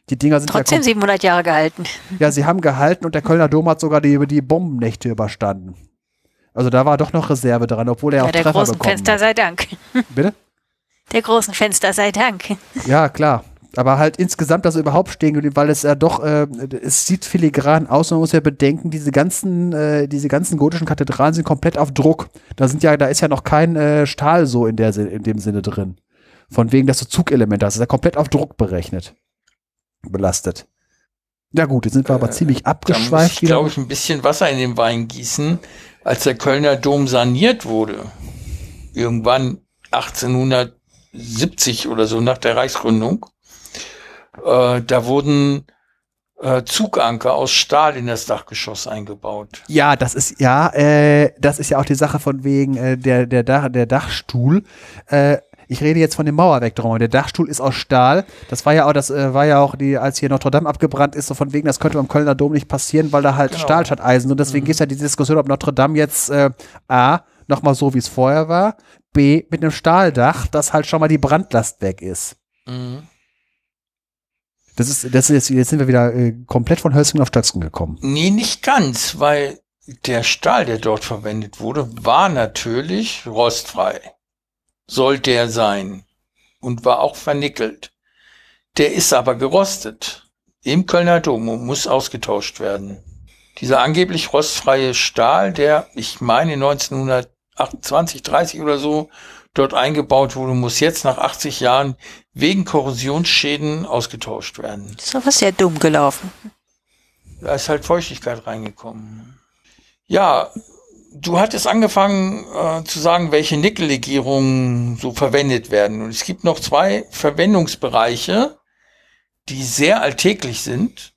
Die Dinger sind
Trotzdem
ja,
700 Jahre gehalten.
ja, sie haben gehalten und der Kölner Dom hat sogar die, die Bombennächte überstanden. Also da war doch noch Reserve dran, obwohl er
Ja,
auch
der
Treffer
großen Fenster
hat.
sei Dank.
Bitte?
Der großen Fenster sei Dank.
Ja, klar. Aber halt insgesamt, dass er überhaupt stehen geblieben, weil es ja doch, äh, es sieht filigran aus. Man muss ja bedenken, diese ganzen, äh, diese ganzen gotischen Kathedralen sind komplett auf Druck. Da sind ja, da ist ja noch kein äh, Stahl so in der, in dem Sinne drin. Von wegen, dass du Zugelemente hast. Das ist ja komplett auf Druck berechnet. Belastet. Ja gut, jetzt sind wir aber
Äh,
ziemlich abgeschweift
ich, glaube ich, ein bisschen Wasser in den Wein gießen, als der Kölner Dom saniert wurde. Irgendwann 1870 oder so nach der Reichsgründung. Äh, da wurden äh, Zuganker aus Stahl in das Dachgeschoss eingebaut.
Ja, das ist ja, äh, das ist ja auch die Sache von wegen äh, der der Dach, der Dachstuhl. Ich rede jetzt von dem Mauerwerk drum. Der Dachstuhl ist aus Stahl. Das war ja auch, das äh, war ja auch die, als hier Notre Dame abgebrannt ist, so von wegen, das könnte beim Kölner Dom nicht passieren, weil da halt
Genau.
Stahl statt Eisen. Und deswegen
Mhm.
ist ja die Diskussion, ob Notre Dame jetzt äh, A, nochmal so wie es vorher war, B, mit einem Stahldach, das halt schon mal die Brandlast weg ist.
Mhm.
Das ist, das ist jetzt, jetzt sind wir wieder äh, komplett von Hölzchen auf Stöcksken gekommen.
Nee, nicht ganz, weil der Stahl, der dort verwendet wurde, war natürlich rostfrei. Sollte er sein. Und war auch vernickelt. Der ist aber gerostet. Im Kölner Dom und muss ausgetauscht werden. Dieser angeblich rostfreie Stahl, der, ich meine 1928, 30 oder so, dort eingebaut wurde, muss jetzt nach 80 Jahren wegen Korrosionsschäden ausgetauscht werden.
Ist doch was sehr dumm gelaufen.
Da ist halt Feuchtigkeit reingekommen. Ja, du hattest angefangen äh, zu sagen, welche Nickellegierungen so verwendet werden. Und es gibt noch zwei Verwendungsbereiche, die sehr alltäglich sind.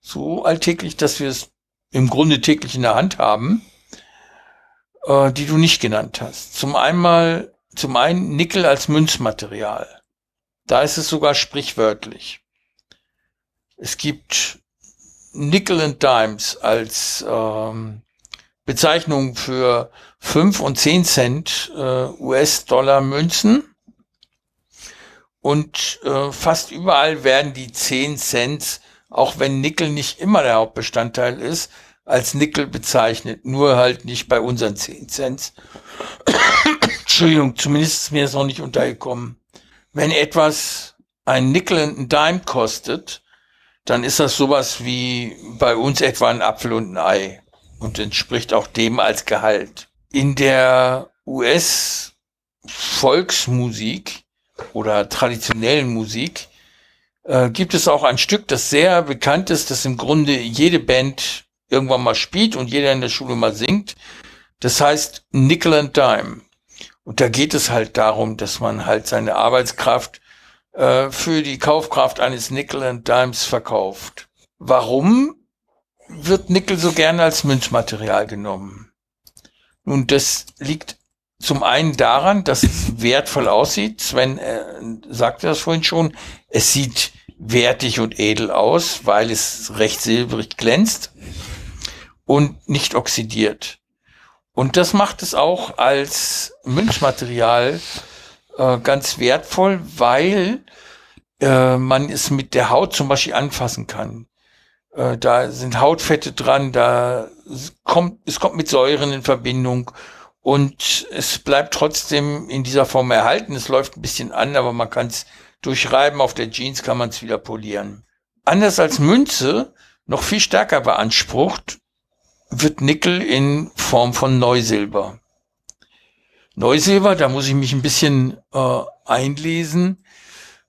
So alltäglich, dass wir es im Grunde täglich in der Hand haben, äh, die du nicht genannt hast. Zum einmal, zum einen Nickel als Münzmaterial. Da ist es sogar sprichwörtlich. Es gibt Nickel and Dimes als ähm, Bezeichnung für 5 und 10 Cent äh, US-Dollar Münzen. Und äh, fast überall werden die 10 Cent, auch wenn Nickel nicht immer der Hauptbestandteil ist, als Nickel bezeichnet. Nur halt nicht bei unseren 10 Cent. Entschuldigung, zumindest ist mir das noch nicht untergekommen. Wenn etwas ein Nickel and a Dime kostet, dann ist das sowas wie bei uns etwa ein Apfel und ein Ei und entspricht auch dem als Gehalt. In der US-Volksmusik oder traditionellen Musik äh, gibt es auch ein Stück, das sehr bekannt ist, das im Grunde jede Band irgendwann mal spielt und jeder in der Schule mal singt. Das heißt Nickel and Dime. Und da geht es halt darum, dass man halt seine Arbeitskraft äh, für die Kaufkraft eines Nickel and Dimes verkauft. Warum wird Nickel so gerne als Münzmaterial genommen? Nun, das liegt zum einen daran, dass es wertvoll aussieht. Sven äh, sagte das vorhin schon. Es sieht wertig und edel aus, weil es recht silbrig glänzt und nicht oxidiert. Und das macht es auch als Münzmaterial äh, ganz wertvoll, weil äh, man es mit der Haut zum Beispiel anfassen kann. Äh, da sind Hautfette dran, da kommt, es kommt mit Säuren in Verbindung und es bleibt trotzdem in dieser Form erhalten. Es läuft ein bisschen an, aber man kann es durchreiben. Auf der Jeans kann man es wieder polieren. Anders als Münze, noch viel stärker beansprucht, wird Nickel in Form von Neusilber. Neusilber, da muss ich mich ein bisschen äh, einlesen.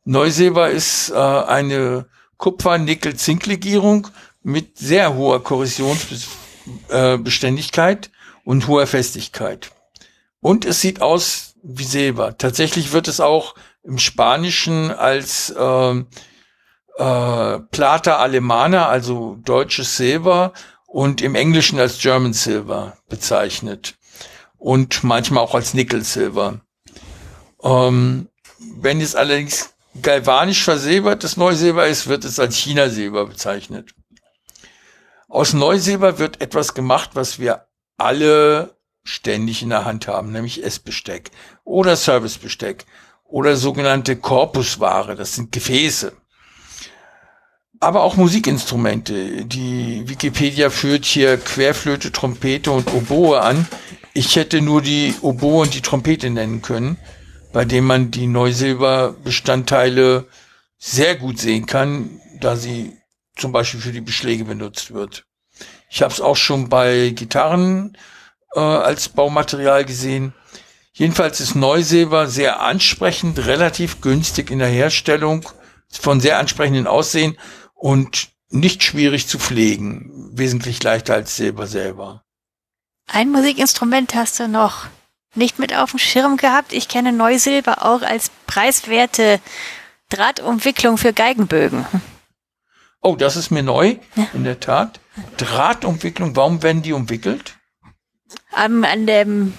Neusilber ist äh, eine Kupfer-Nickel-Zink-Legierung mit sehr hoher Korrosionsbeständigkeit und hoher Festigkeit. Und es sieht aus wie Silber. Tatsächlich wird es auch im Spanischen als ähm, äh, Plata Alemana, also deutsches Silber, und im Englischen als German Silver bezeichnet. Und manchmal auch als Nickel Silver. Ähm, wenn es allerdings galvanisch versilbertes Neusilber ist, wird es als China-Silber bezeichnet. Aus Neusilber wird etwas gemacht, was wir alle ständig in der Hand haben, nämlich Essbesteck oder Servicebesteck oder sogenannte Korpusware, das sind Gefäße. Aber auch Musikinstrumente. Die Wikipedia führt hier Querflöte, Trompete und Oboe an. Ich hätte nur die Oboe und die Trompete nennen können, bei dem man die Neusilberbestandteile sehr gut sehen kann, da sie zum Beispiel für die Beschläge benutzt wird. Ich habe es auch schon bei Gitarren äh, als Baumaterial gesehen. Jedenfalls ist Neusilber sehr ansprechend, relativ günstig in der Herstellung, von sehr ansprechenden Aussehen und nicht schwierig zu pflegen. Wesentlich leichter als Silber selber.
Ein Musikinstrument hast du noch nicht mit auf dem Schirm gehabt. Ich kenne Neusilber auch als preiswerte Drahtumwicklung für Geigenbögen.
Oh, das ist mir neu, in der Tat. Drahtumwicklung, warum werden die umwickelt?
Am, an dem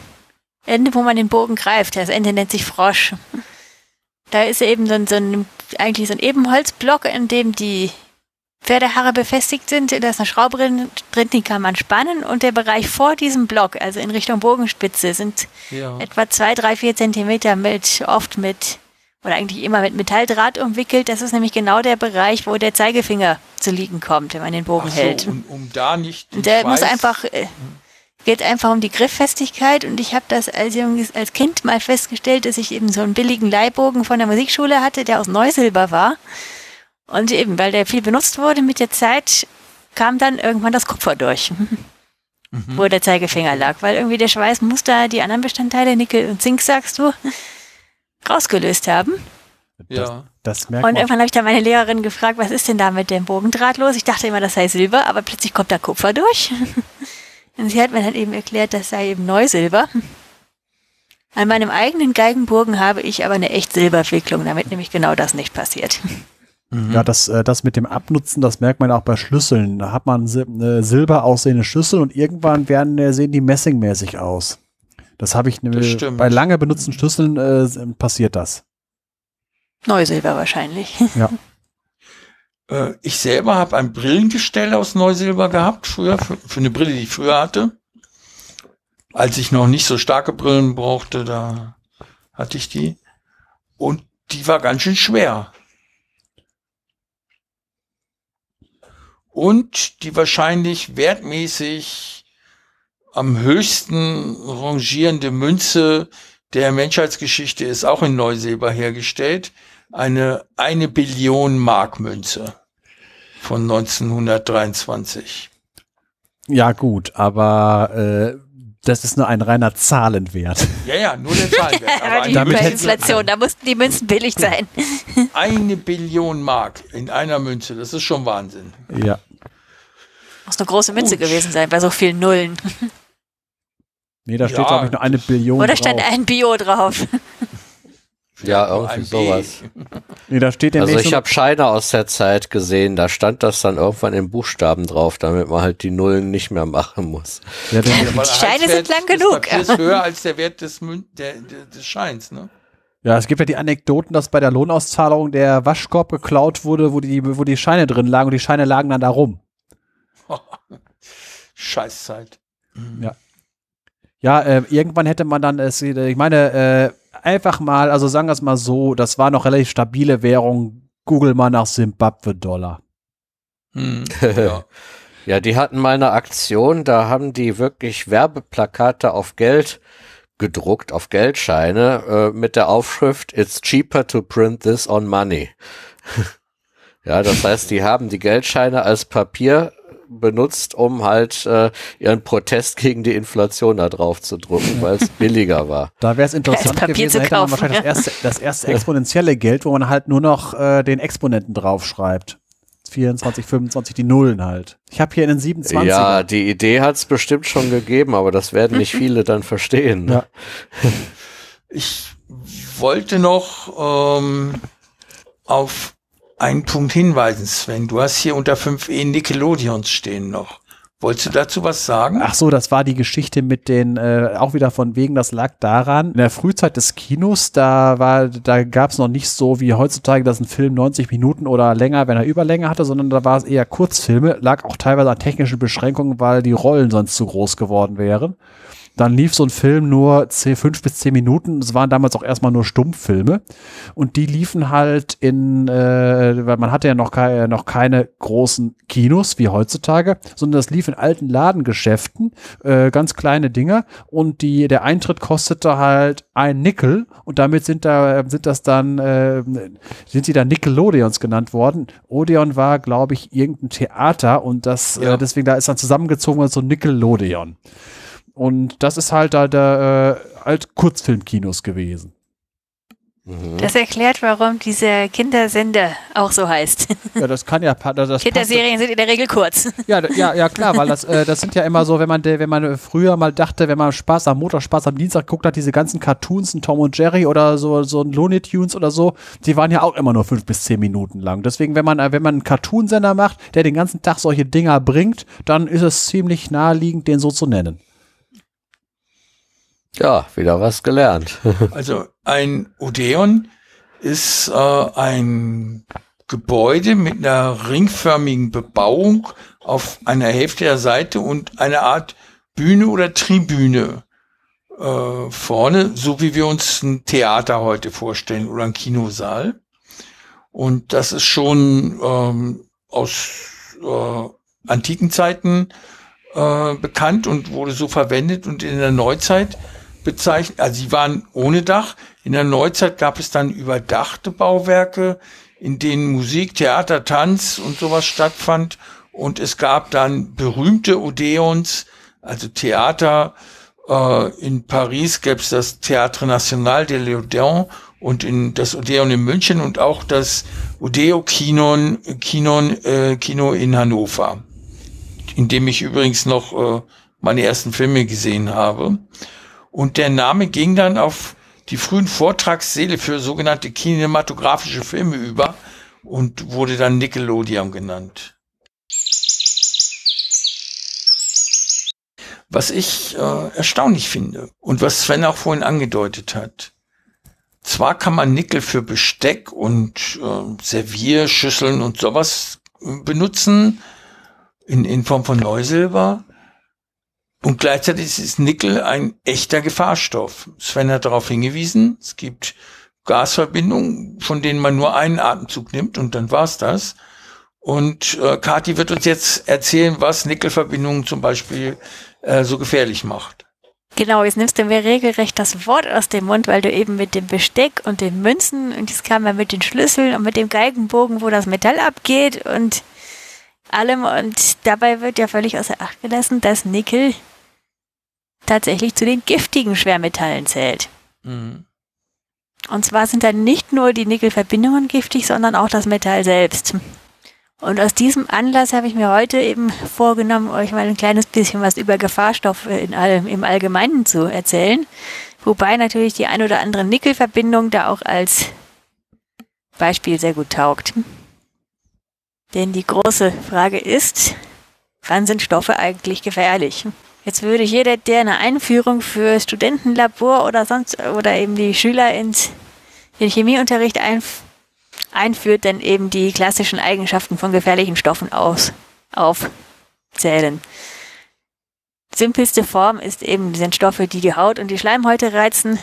Ende, wo man den Bogen greift. Das Ende nennt sich Frosch. Da ist eben so ein, so ein eigentlich so ein Ebenholzblock, in dem die Pferdehaare befestigt sind. Da ist eine Schraube drin, die kann man spannen. Und der Bereich vor diesem Block, also in Richtung Bogenspitze, sind ja. etwa zwei, drei, vier Zentimeter mit, oft mit, oder eigentlich immer mit Metalldraht umwickelt. Das ist nämlich genau der Bereich, wo der Zeigefinger zu liegen kommt, wenn man den Bogen so, hält.
Um, um da nicht.
Der Schweiß muss einfach. Äh, geht einfach um die Grifffestigkeit und ich habe das als, junges, als Kind mal festgestellt, dass ich eben so einen billigen Leihbogen von der Musikschule hatte, der aus Neusilber war und eben, weil der viel benutzt wurde mit der Zeit, kam dann irgendwann das Kupfer durch, mhm. wo der Zeigefinger lag, weil irgendwie der Schweiß muss da die anderen Bestandteile, Nickel und Zink, sagst du, <laughs> rausgelöst haben.
Ja.
Das, merkt und irgendwann habe ich dann meine Lehrerin gefragt, was ist denn da mit dem Bogendraht los? Ich dachte immer, das sei Silber, aber plötzlich kommt da Kupfer durch. <laughs> und sie hat mir dann eben erklärt, das sei eben Neusilber. An meinem eigenen Geigenbogen habe ich aber eine echt Silberwicklung, damit nämlich genau das nicht passiert.
Mhm. Ja, das, äh, das mit dem Abnutzen, das merkt man auch bei Schlüsseln. Da hat man eine silber aussehende Schlüssel und irgendwann werden, äh, sehen die messingmäßig aus. Das habe ich nämlich bei lange benutzten Schlüsseln äh, passiert das.
Neusilber wahrscheinlich. <laughs>
Ja.
Äh, ich selber habe ein Brillengestell aus Neusilber gehabt, früher, für, für eine Brille, die ich früher hatte. Als ich noch nicht so starke Brillen brauchte, da hatte ich die. Und die war ganz schön schwer. Und die wahrscheinlich wertmäßig am höchsten rangierende Münze der Menschheitsgeschichte ist auch in Neusilber hergestellt. Eine eine Billion Mark Münze von 1923.
Ja gut, aber äh, das ist nur ein reiner Zahlenwert.
Ja, ja, nur der Zahlenwert. <laughs>
Aber die damit Inflation, da mussten die Münzen billig sein. <laughs>
Eine Billion Mark in einer Münze, das ist schon Wahnsinn.
Ja.
Muss eine große Münze Gut. gewesen sein, bei so vielen Nullen.
Nee, da steht, ja. glaube ich, nur eine Billion
Oder stand ein Bio drauf. <laughs>
Ja, irgendwie sowas. <laughs>
Nee, da steht
also ich habe Scheine aus der Zeit gesehen, da stand das dann irgendwann in Buchstaben drauf, damit man halt die Nullen nicht mehr machen muss.
Ja, die Scheine sind lang genug.
Das ist <laughs> höher als der Wert des, Mün der, des Scheins, ne?
Ja, es gibt ja die Anekdoten, dass bei der Lohnauszahlung der Waschkorb geklaut wurde, wo die, wo die Scheine drin lagen und die Scheine lagen dann da rum. <laughs>
Scheißzeit.
Ja. Ja, äh, irgendwann hätte man dann es, ich meine, äh, einfach mal, also sagen wir es mal so, das war noch relativ stabile Währung. Google mal nach Zimbabwe-Dollar.
Hm, <laughs> ja.
ja, die hatten mal eine Aktion, da haben die wirklich Werbeplakate auf Geld gedruckt, auf Geldscheine, äh, mit der Aufschrift It's cheaper to print this on money. <laughs> ja, das heißt, die haben die Geldscheine als Papier benutzt, um halt äh, ihren Protest gegen die Inflation da drauf zu drucken, weil es <laughs> billiger war.
Da wäre es interessant gewesen, hätte man wahrscheinlich ja. das, erste, das erste exponentielle Geld, wo man halt nur noch äh, den Exponenten draufschreibt. 24, 25, die Nullen halt. Ich habe hier in den 27
Ja, die Idee hat es bestimmt schon gegeben, aber das werden nicht <laughs> viele dann verstehen. Ne? Ja. <laughs>
Ich wollte noch ähm, auf einen Punkt hinweisen, Sven. Du hast hier unter 5e Nickelodeons stehen noch. Wolltest du dazu was sagen?
Ach so, das war die Geschichte mit den, äh, auch wieder von wegen, das lag daran. In der Frühzeit des Kinos, da war, da gab es noch nicht so wie heutzutage, dass ein Film 90 Minuten oder länger, wenn er Überlänge hatte, sondern da war es eher Kurzfilme, lag auch teilweise an technischen Beschränkungen, weil die Rollen sonst zu groß geworden wären. Dann lief so ein Film nur fünf bis zehn Minuten. Es waren damals auch erstmal nur Stummfilme. Und die liefen halt in, äh, weil man hatte ja noch, ke noch keine großen Kinos wie heutzutage, sondern das lief in alten Ladengeschäften, äh, ganz kleine Dinger. Und die, der Eintritt kostete halt ein Nickel. Und damit sind da, sind das dann, äh, sind sie dann Nickelodeons genannt worden. Odeon war, glaube ich, irgendein Theater und das, äh, ja. äh, deswegen da ist dann zusammengezogen als so Nickelodeon. Und das ist halt da der äh, alt Kurzfilmkinos gewesen.
Mhm. Das erklärt, warum dieser Kindersender auch so heißt. <laughs>
Ja, das kann ja. Das
Kinderserien sind in der Regel kurz. <laughs>
Ja, ja, ja klar, weil das, äh, das sind ja immer so, wenn man, wenn man früher mal dachte, wenn man Spaß am Montag, Spaß am Dienstag guckt hat, diese ganzen Cartoons, ein Tom und Jerry oder so, so ein Looney Tunes oder so, die waren ja auch immer nur fünf bis zehn Minuten lang. Deswegen, wenn man, wenn man einen Cartoonsender macht, der den ganzen Tag solche Dinger bringt, dann ist es ziemlich naheliegend, den so zu nennen.
Ja, wieder was gelernt. <laughs>
also ein Odeon ist äh, ein Gebäude mit einer ringförmigen Bebauung auf einer Hälfte der Seite und eine Art Bühne oder Tribüne äh, vorne, so wie wir uns ein Theater heute vorstellen oder ein Kinosaal. Und das ist schon ähm, aus äh, antiken Zeiten äh, bekannt und wurde so verwendet und in der Neuzeit bezeichnet, also sie waren ohne Dach. In der Neuzeit gab es dann überdachte Bauwerke, in denen Musik, Theater, Tanz und sowas stattfand. Und es gab dann berühmte Odeons, also Theater. Äh, in Paris gäbe es das Théâtre National de l'Odeon und in das Odeon in München und auch das Odeo Kinon, Kinon, äh, Kino in Hannover, in dem ich übrigens noch äh, meine ersten Filme gesehen habe. Und der Name ging dann auf die frühen Vortragssäle für sogenannte kinematografische Filme über und wurde dann Nickelodeon genannt. Was ich äh, erstaunlich finde und was Sven auch vorhin angedeutet hat. Zwar kann man Nickel für Besteck und äh, Servierschüsseln und sowas äh, benutzen in, in Form von Neusilber, und gleichzeitig ist Nickel ein echter Gefahrstoff. Sven hat darauf hingewiesen, es gibt Gasverbindungen, von denen man nur einen Atemzug nimmt und dann war's das. Und äh, Kati wird uns jetzt erzählen, was Nickelverbindungen zum Beispiel äh, so gefährlich macht.
Genau, jetzt nimmst du mir regelrecht das Wort aus dem Mund, weil du eben mit dem Besteck und den Münzen und jetzt kam ja mit den Schlüsseln und mit dem Geigenbogen, wo das Metall abgeht und allem und dabei wird ja völlig außer Acht gelassen, dass Nickel tatsächlich zu den giftigen Schwermetallen zählt. Mhm. Und zwar sind dann nicht nur die Nickelverbindungen giftig, sondern auch das Metall selbst. Und aus diesem Anlass habe ich mir heute eben vorgenommen, euch mal ein kleines bisschen was über Gefahrstoffe in allem, im Allgemeinen zu erzählen. Wobei natürlich die ein oder andere Nickelverbindung da auch als Beispiel sehr gut taugt. Denn die große Frage ist, wann sind Stoffe eigentlich gefährlich? Jetzt würde jeder, der eine Einführung für Studentenlabor oder sonst oder eben die Schüler ins den Chemieunterricht einf einführt, dann eben die klassischen Eigenschaften von gefährlichen Stoffen aus aufzählen. Simpelste Form ist eben sind Stoffe, die die Haut und die Schleimhäute reizen.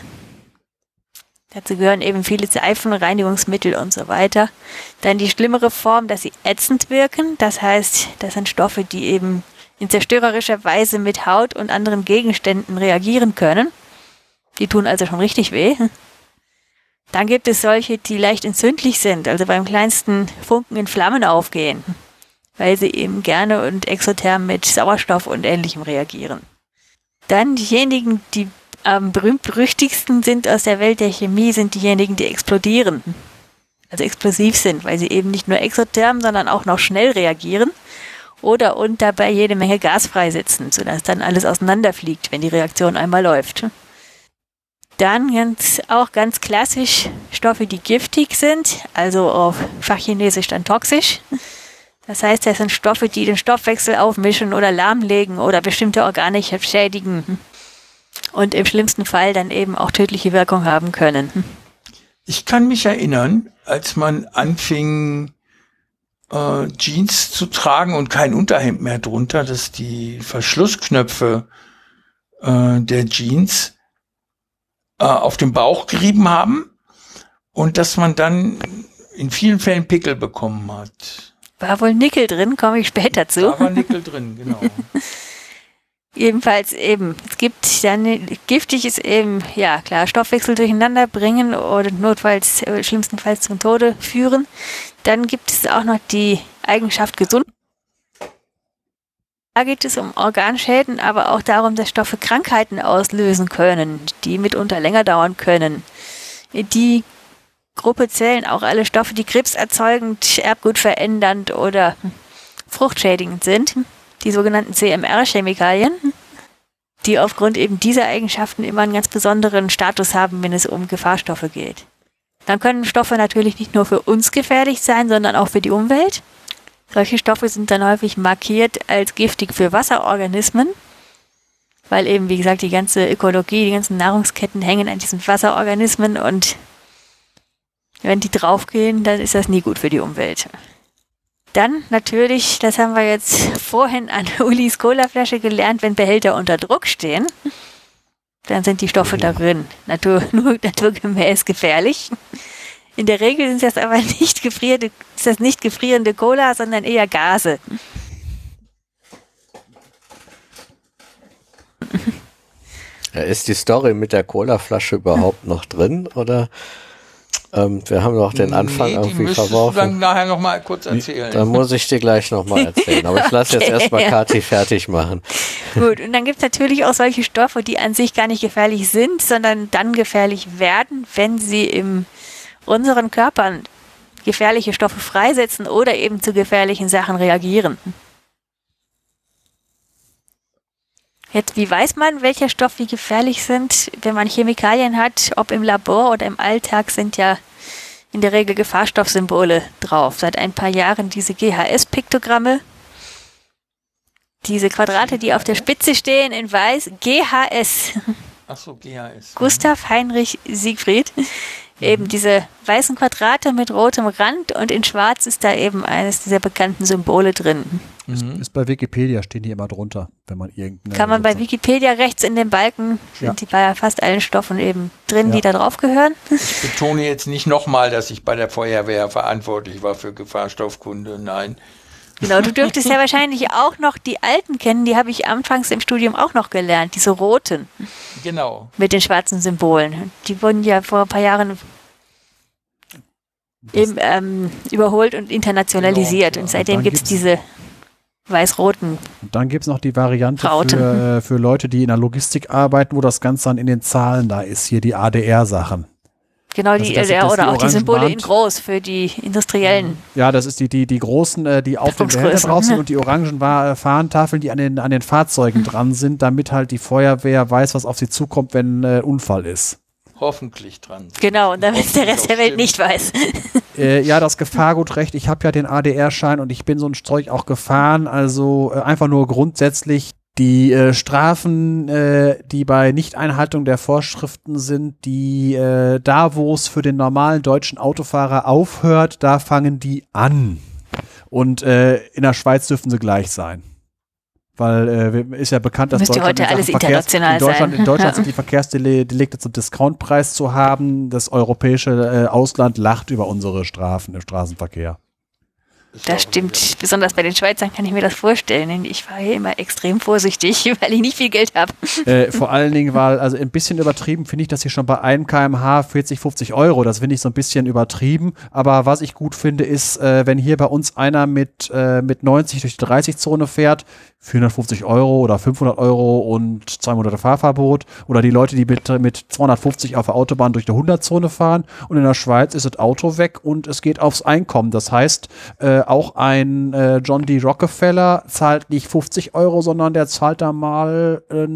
Dazu gehören eben viele Seifen, Reinigungsmittel und so weiter. Dann die schlimmere Form, dass sie ätzend wirken. Das heißt, das sind Stoffe, die eben in zerstörerischer Weise mit Haut und anderen Gegenständen reagieren können. Die tun also schon richtig weh. Dann gibt es solche, die leicht entzündlich sind, also beim kleinsten Funken in Flammen aufgehen, weil sie eben gerne und exotherm mit Sauerstoff und ähnlichem reagieren. Dann diejenigen, die am berühmt-berüchtigsten sind aus der Welt der Chemie, sind diejenigen, die explodieren. Also explosiv sind, weil sie eben nicht nur exotherm, sondern auch noch schnell reagieren oder und dabei jede Menge Gas freisetzen, sodass dann alles auseinanderfliegt, wenn die Reaktion einmal läuft. Dann ganz, auch ganz klassisch Stoffe, die giftig sind, also auf Fachchinesisch dann toxisch. Das heißt, das sind Stoffe, die den Stoffwechsel aufmischen oder lahmlegen oder bestimmte Organe schädigen und im schlimmsten Fall dann eben auch tödliche Wirkung haben können.
Ich kann mich erinnern, als man anfing, äh, Jeans zu tragen und kein Unterhemd mehr drunter, dass die Verschlussknöpfe äh, der Jeans äh, auf dem Bauch gerieben haben und dass man dann in vielen Fällen Pickel bekommen hat.
War wohl Nickel drin, komme ich später zu.
Da war Nickel drin, genau. <laughs>
Jedenfalls eben, es gibt dann giftig ist eben, ja klar, Stoffwechsel durcheinander bringen oder notfalls, äh, schlimmstenfalls zum Tode führen. Dann gibt es auch noch die Eigenschaft gesund. Da geht es um Organschäden, aber auch darum, dass Stoffe Krankheiten auslösen können, die mitunter länger dauern können. Die Gruppe zählen auch alle Stoffe, die krebserzeugend, erbgut verändernd oder fruchtschädigend sind, die sogenannten CMR-Chemikalien, die aufgrund eben dieser Eigenschaften immer einen ganz besonderen Status haben, wenn es um Gefahrstoffe geht. Dann können Stoffe natürlich nicht nur für uns gefährlich sein, sondern auch für die Umwelt. Solche Stoffe sind dann häufig markiert als giftig für Wasserorganismen, weil eben, wie gesagt, die ganze Ökologie, die ganzen Nahrungsketten hängen an diesen Wasserorganismen und wenn die draufgehen, dann ist das nie gut für die Umwelt. Dann natürlich, das haben wir jetzt vorhin an <laughs> Ulis Colaflasche gelernt, wenn Behälter unter Druck stehen, dann sind die Stoffe darin Natur, <laughs> nur naturgemäß gefährlich. In der Regel sind das aber <laughs> nicht gefrierende, ist das nicht gefrierende Cola, sondern eher Gase.
Ja, ist die Story mit der Colaflasche überhaupt noch drin oder ähm, wir haben noch den Anfang nee, irgendwie verworfen.
Du dann nachher noch mal kurz erzählen.
Dann muss ich dir gleich noch mal <laughs> erzählen. Aber ich lasse okay. jetzt erstmal Kati fertig machen.
Gut, und dann gibt es natürlich auch solche Stoffe, die an sich gar nicht gefährlich sind, sondern dann gefährlich werden, wenn sie in unseren Körpern gefährliche Stoffe freisetzen oder eben zu gefährlichen Sachen reagieren. Jetzt, wie weiß man, welche Stoffe gefährlich sind, wenn man Chemikalien hat? Ob im Labor oder im Alltag sind ja in der Regel Gefahrstoffsymbole drauf. Seit ein paar Jahren diese GHS-Piktogramme. Diese Quadrate, die auf der Spitze stehen in weiß. GHS.
Ach so, GHS.
Gustav Heinrich Siegfried. Eben diese weißen Quadrate mit rotem Rand und in schwarz ist da eben eines dieser bekannten Symbole drin.
Ist, mhm. ist, bei Wikipedia, stehen die immer drunter, wenn man irgendeine.
Kann man bei Wikipedia rechts in den Balken, sind ja. die bei fast allen Stoffen eben drin, ja. die da drauf gehören.
Ich betone jetzt nicht nochmal, dass ich bei der Feuerwehr verantwortlich war für Gefahrstoffkunde, nein.
Genau, du dürftest ja <laughs> wahrscheinlich auch noch die alten kennen, die habe ich anfangs im Studium auch noch gelernt, diese roten.
Genau.
Mit den schwarzen Symbolen. Die wurden ja vor ein paar Jahren eben, ähm, überholt und internationalisiert. Genau, und seitdem gibt es diese weiß-roten.
Und dann gibt es noch die Variante für, für Leute, die in der Logistik arbeiten, wo das Ganze dann in den Zahlen da ist, hier die ADR-Sachen.
Genau, die, also das, das oder auch die Symbole in groß für die industriellen.
Ja, das ist die, die, die großen, äh, die auf dem Behälter drauf sind und die orangen äh, Fahnentafeln, die an den, an den Fahrzeugen <laughs> dran sind, damit halt die Feuerwehr weiß, was auf sie zukommt, wenn äh, Unfall ist
hoffentlich dran sind.
Genau, und damit der Rest der Welt nicht weiß. <laughs>
Äh, ja, das Gefahrgutrecht. Ich habe ja den ADR-Schein und ich bin so ein Zeug auch gefahren. Also äh, einfach nur grundsätzlich die äh, Strafen, äh, die bei Nichteinhaltung der Vorschriften sind, die äh, da, wo es für den normalen deutschen Autofahrer aufhört, da fangen die an. Und äh, in der Schweiz dürfen sie gleich sein weil äh, ist ja bekannt, dass
Deutschland, heute alles international
in Deutschland,
sein.
in Deutschland sind <laughs> die Verkehrsdelikte zum Discountpreis zu haben. Das europäische äh, Ausland lacht über unsere Strafen im Straßenverkehr.
Das stimmt. Besonders bei den Schweizern kann ich mir das vorstellen. Ich war hier immer extrem vorsichtig, <laughs> weil ich nicht viel Geld habe.
Äh, vor allen Dingen, weil, also ein bisschen übertrieben finde ich das hier schon bei 1 kmh 40, 50 Euro. Das finde ich so ein bisschen übertrieben. Aber was ich gut finde, ist, äh, wenn hier bei uns einer mit, äh, mit 90 durch die 30-Zone fährt, 450 Euro oder 500 Euro und zwei Monate Fahrverbot. Oder die Leute, die mit, mit 250 auf der Autobahn durch die 100-Zone fahren. Und in der Schweiz ist das Auto weg und es geht aufs Einkommen. Das heißt, äh, auch ein äh, John D. Rockefeller zahlt nicht 50 Euro, sondern der zahlt da mal äh,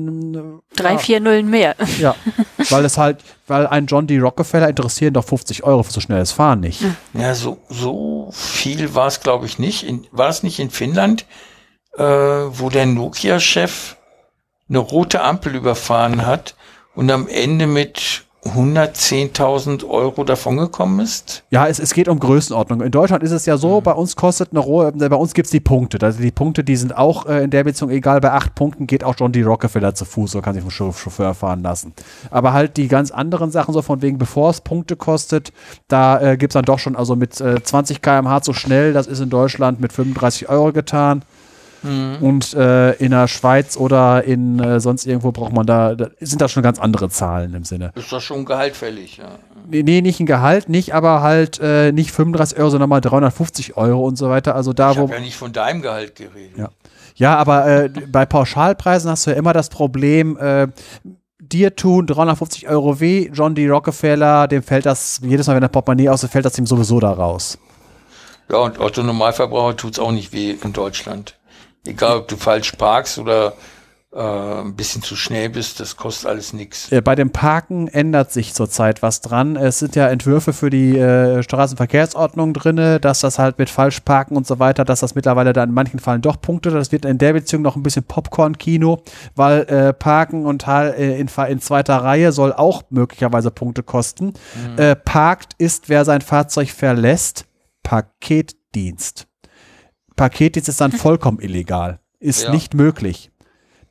drei, ja, vier Nullen mehr.
Ja, <laughs> weil es halt, weil ein John D. Rockefeller interessieren doch 50 Euro für so schnelles Fahren nicht.
Ja, so, so viel war es, glaube ich, nicht. In, war es nicht in Finnland? Äh, wo der Nokia-Chef eine rote Ampel überfahren hat und am Ende mit 110.000 Euro davongekommen ist?
Ja, es, es geht um Größenordnung. In Deutschland ist es ja so, mhm. bei uns kostet eine Rohe, äh, bei uns gibt es die Punkte. Also die Punkte, die sind auch äh, in der Beziehung egal. Bei acht Punkten geht auch John D. Rockefeller zu Fuß, so kann sich vom Chauffeur fahren lassen. Aber halt die ganz anderen Sachen, so von wegen, bevor es Punkte kostet, da äh, gibt es dann doch schon, also mit äh, 20 km/h zu schnell, das ist in Deutschland mit 35 Euro getan. Mhm. Und äh, in der Schweiz oder in äh, sonst irgendwo braucht man da, da, sind das schon ganz andere Zahlen im Sinne.
Ist das schon gehaltfällig, ja.
Nee, nee, nicht ein Gehalt, nicht, aber halt äh, nicht 35 Euro, sondern mal 350 Euro und so weiter. Also da,
ich
wo.
ja nicht von deinem Gehalt geredet.
Ja, ja aber äh, bei Pauschalpreisen hast du ja immer das Problem, äh, dir tun 350 Euro weh. John D. Rockefeller, dem fällt das, jedes Mal, wenn der Portemonnaie aus, fällt das ihm sowieso da raus.
Ja, und Otto Normalverbraucher tut's auch nicht weh in Deutschland. Egal, ob du falsch parkst oder äh, ein bisschen zu schnell bist, das kostet alles nichts.
Äh, bei dem Parken ändert sich zurzeit was dran. Es sind ja Entwürfe für die äh, Straßenverkehrsordnung drinne, dass das halt mit Falschparken und so weiter, dass das mittlerweile da in manchen Fällen doch Punkte. Das wird in der Beziehung noch ein bisschen Popcorn-Kino, weil äh, Parken und äh, in, in, zweiter Reihe soll auch möglicherweise Punkte kosten. Mhm. Äh, parkt ist, wer sein Fahrzeug verlässt, Paketdienst. Paketdienst ist dann vollkommen illegal. Ist ja. nicht möglich.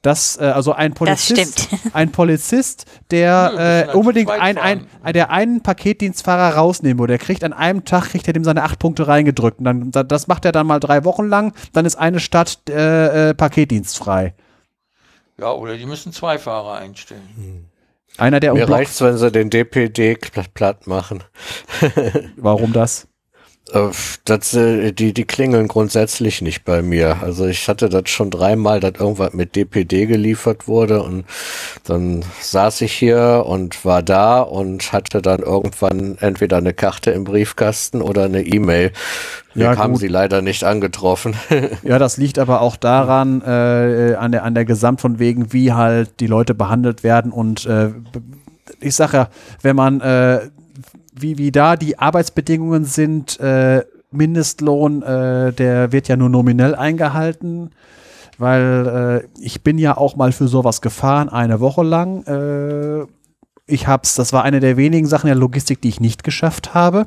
Das, äh, also ein Polizist, ein Polizist, der äh, unbedingt ein, ein, der einen Paketdienstfahrer rausnehmen würde, der kriegt an einem Tag, kriegt er dem seine acht Punkte reingedrückt. Und dann, das macht er dann mal drei Wochen lang, dann ist eine Stadt äh, äh, paketdienstfrei.
Ja, oder die müssen zwei Fahrer einstellen. Hm.
Einer, der
Mir reicht's, wenn sie den DPD platt machen.
Warum das?
Äh, das, äh, die, die klingeln grundsätzlich nicht bei mir. Also ich hatte das schon dreimal, dass irgendwas mit DPD geliefert wurde und dann saß ich hier und war da und hatte dann irgendwann entweder eine Karte im Briefkasten oder eine E-Mail. Wir ja, haben gut. sie leider nicht angetroffen. <laughs>
ja, das liegt aber auch daran, äh, an, der, an der Gesamt von wegen, wie halt die Leute behandelt werden und äh, ich sage ja, wenn man äh, wie, wie da die Arbeitsbedingungen sind. Äh, Mindestlohn, äh, der wird ja nur nominell eingehalten, weil äh, ich bin ja auch mal für sowas gefahren, eine Woche lang. Äh, ich hab's, das war eine der wenigen Sachen der Logistik, die ich nicht geschafft habe.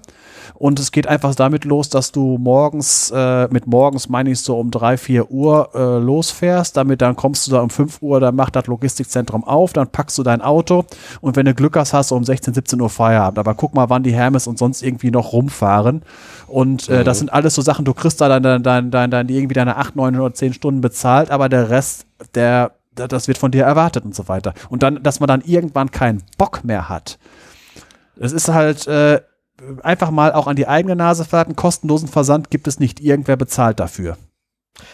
Und es geht einfach damit los, dass du morgens, äh, mit morgens meine ich so um drei, vier Uhr äh, losfährst. Damit dann kommst du da um fünf Uhr, dann macht das Logistikzentrum auf, dann packst du dein Auto und wenn du Glück hast, hast du um 16, 17 Uhr Feierabend. Aber guck mal, wann die Hermes und sonst irgendwie noch rumfahren. Und äh, mhm. das sind alles so Sachen, du kriegst da dann, dann, dann, dann, dann irgendwie deine acht, neun oder zehn Stunden bezahlt, aber der Rest, der, das wird von dir erwartet und so weiter. Und dann, dass man dann irgendwann keinen Bock mehr hat. Es ist halt, äh, einfach mal auch an die eigene Nase fahren. Kostenlosen Versand gibt es nicht. Irgendwer bezahlt dafür.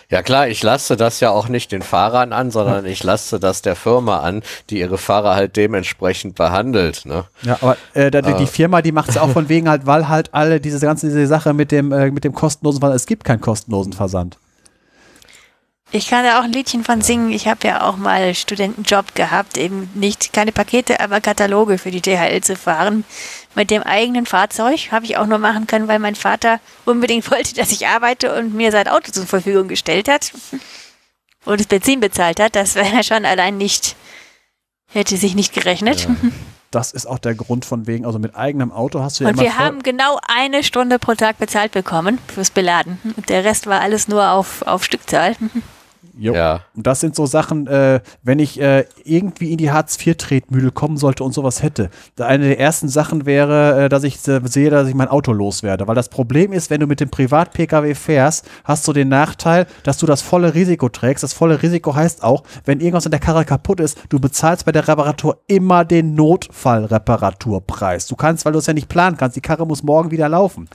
Ja klar, ich lasse das ja auch nicht den Fahrern an, sondern ich lasse das der Firma an, die ihre Fahrer halt dementsprechend behandelt. Ne?
Ja, aber äh, die, äh. die Firma, die macht es auch von wegen halt, weil halt alle diese ganze diese Sache mit dem äh, mit dem kostenlosen Versand, es gibt keinen kostenlosen Versand.
Ich kann da auch ein Liedchen von singen. Ich habe ja auch mal Studentenjob gehabt, eben nicht keine Pakete, aber Kataloge für die DHL zu fahren. Mit dem eigenen Fahrzeug habe ich auch nur machen können, weil mein Vater unbedingt <laughs> wollte, dass ich arbeite und mir sein Auto zur Verfügung gestellt hat <laughs> und das Benzin bezahlt hat. Das wäre ja <laughs> schon allein nicht, hätte sich nicht gerechnet. Ja.
Das ist auch der Grund von wegen, also mit eigenem Auto hast du ja
Und wir haben genau eine Stunde pro Tag bezahlt bekommen fürs Beladen. Und der Rest war alles nur auf, auf Stückzahl.
Jo. Ja. Und das sind so Sachen, äh, wenn ich äh, irgendwie in die Hartz-IV-Tretmühle kommen sollte und sowas hätte. Eine der ersten Sachen wäre, äh, dass ich äh, sehe, dass ich mein Auto loswerde. Weil das Problem ist, wenn du mit dem Privat-Pkw fährst, hast du den Nachteil, dass du das volle Risiko trägst. Das volle Risiko heißt auch, wenn irgendwas in der Karre kaputt ist, du bezahlst bei der Reparatur immer den Notfallreparaturpreis. Du kannst, weil du es ja nicht planen kannst, die Karre muss morgen wieder laufen.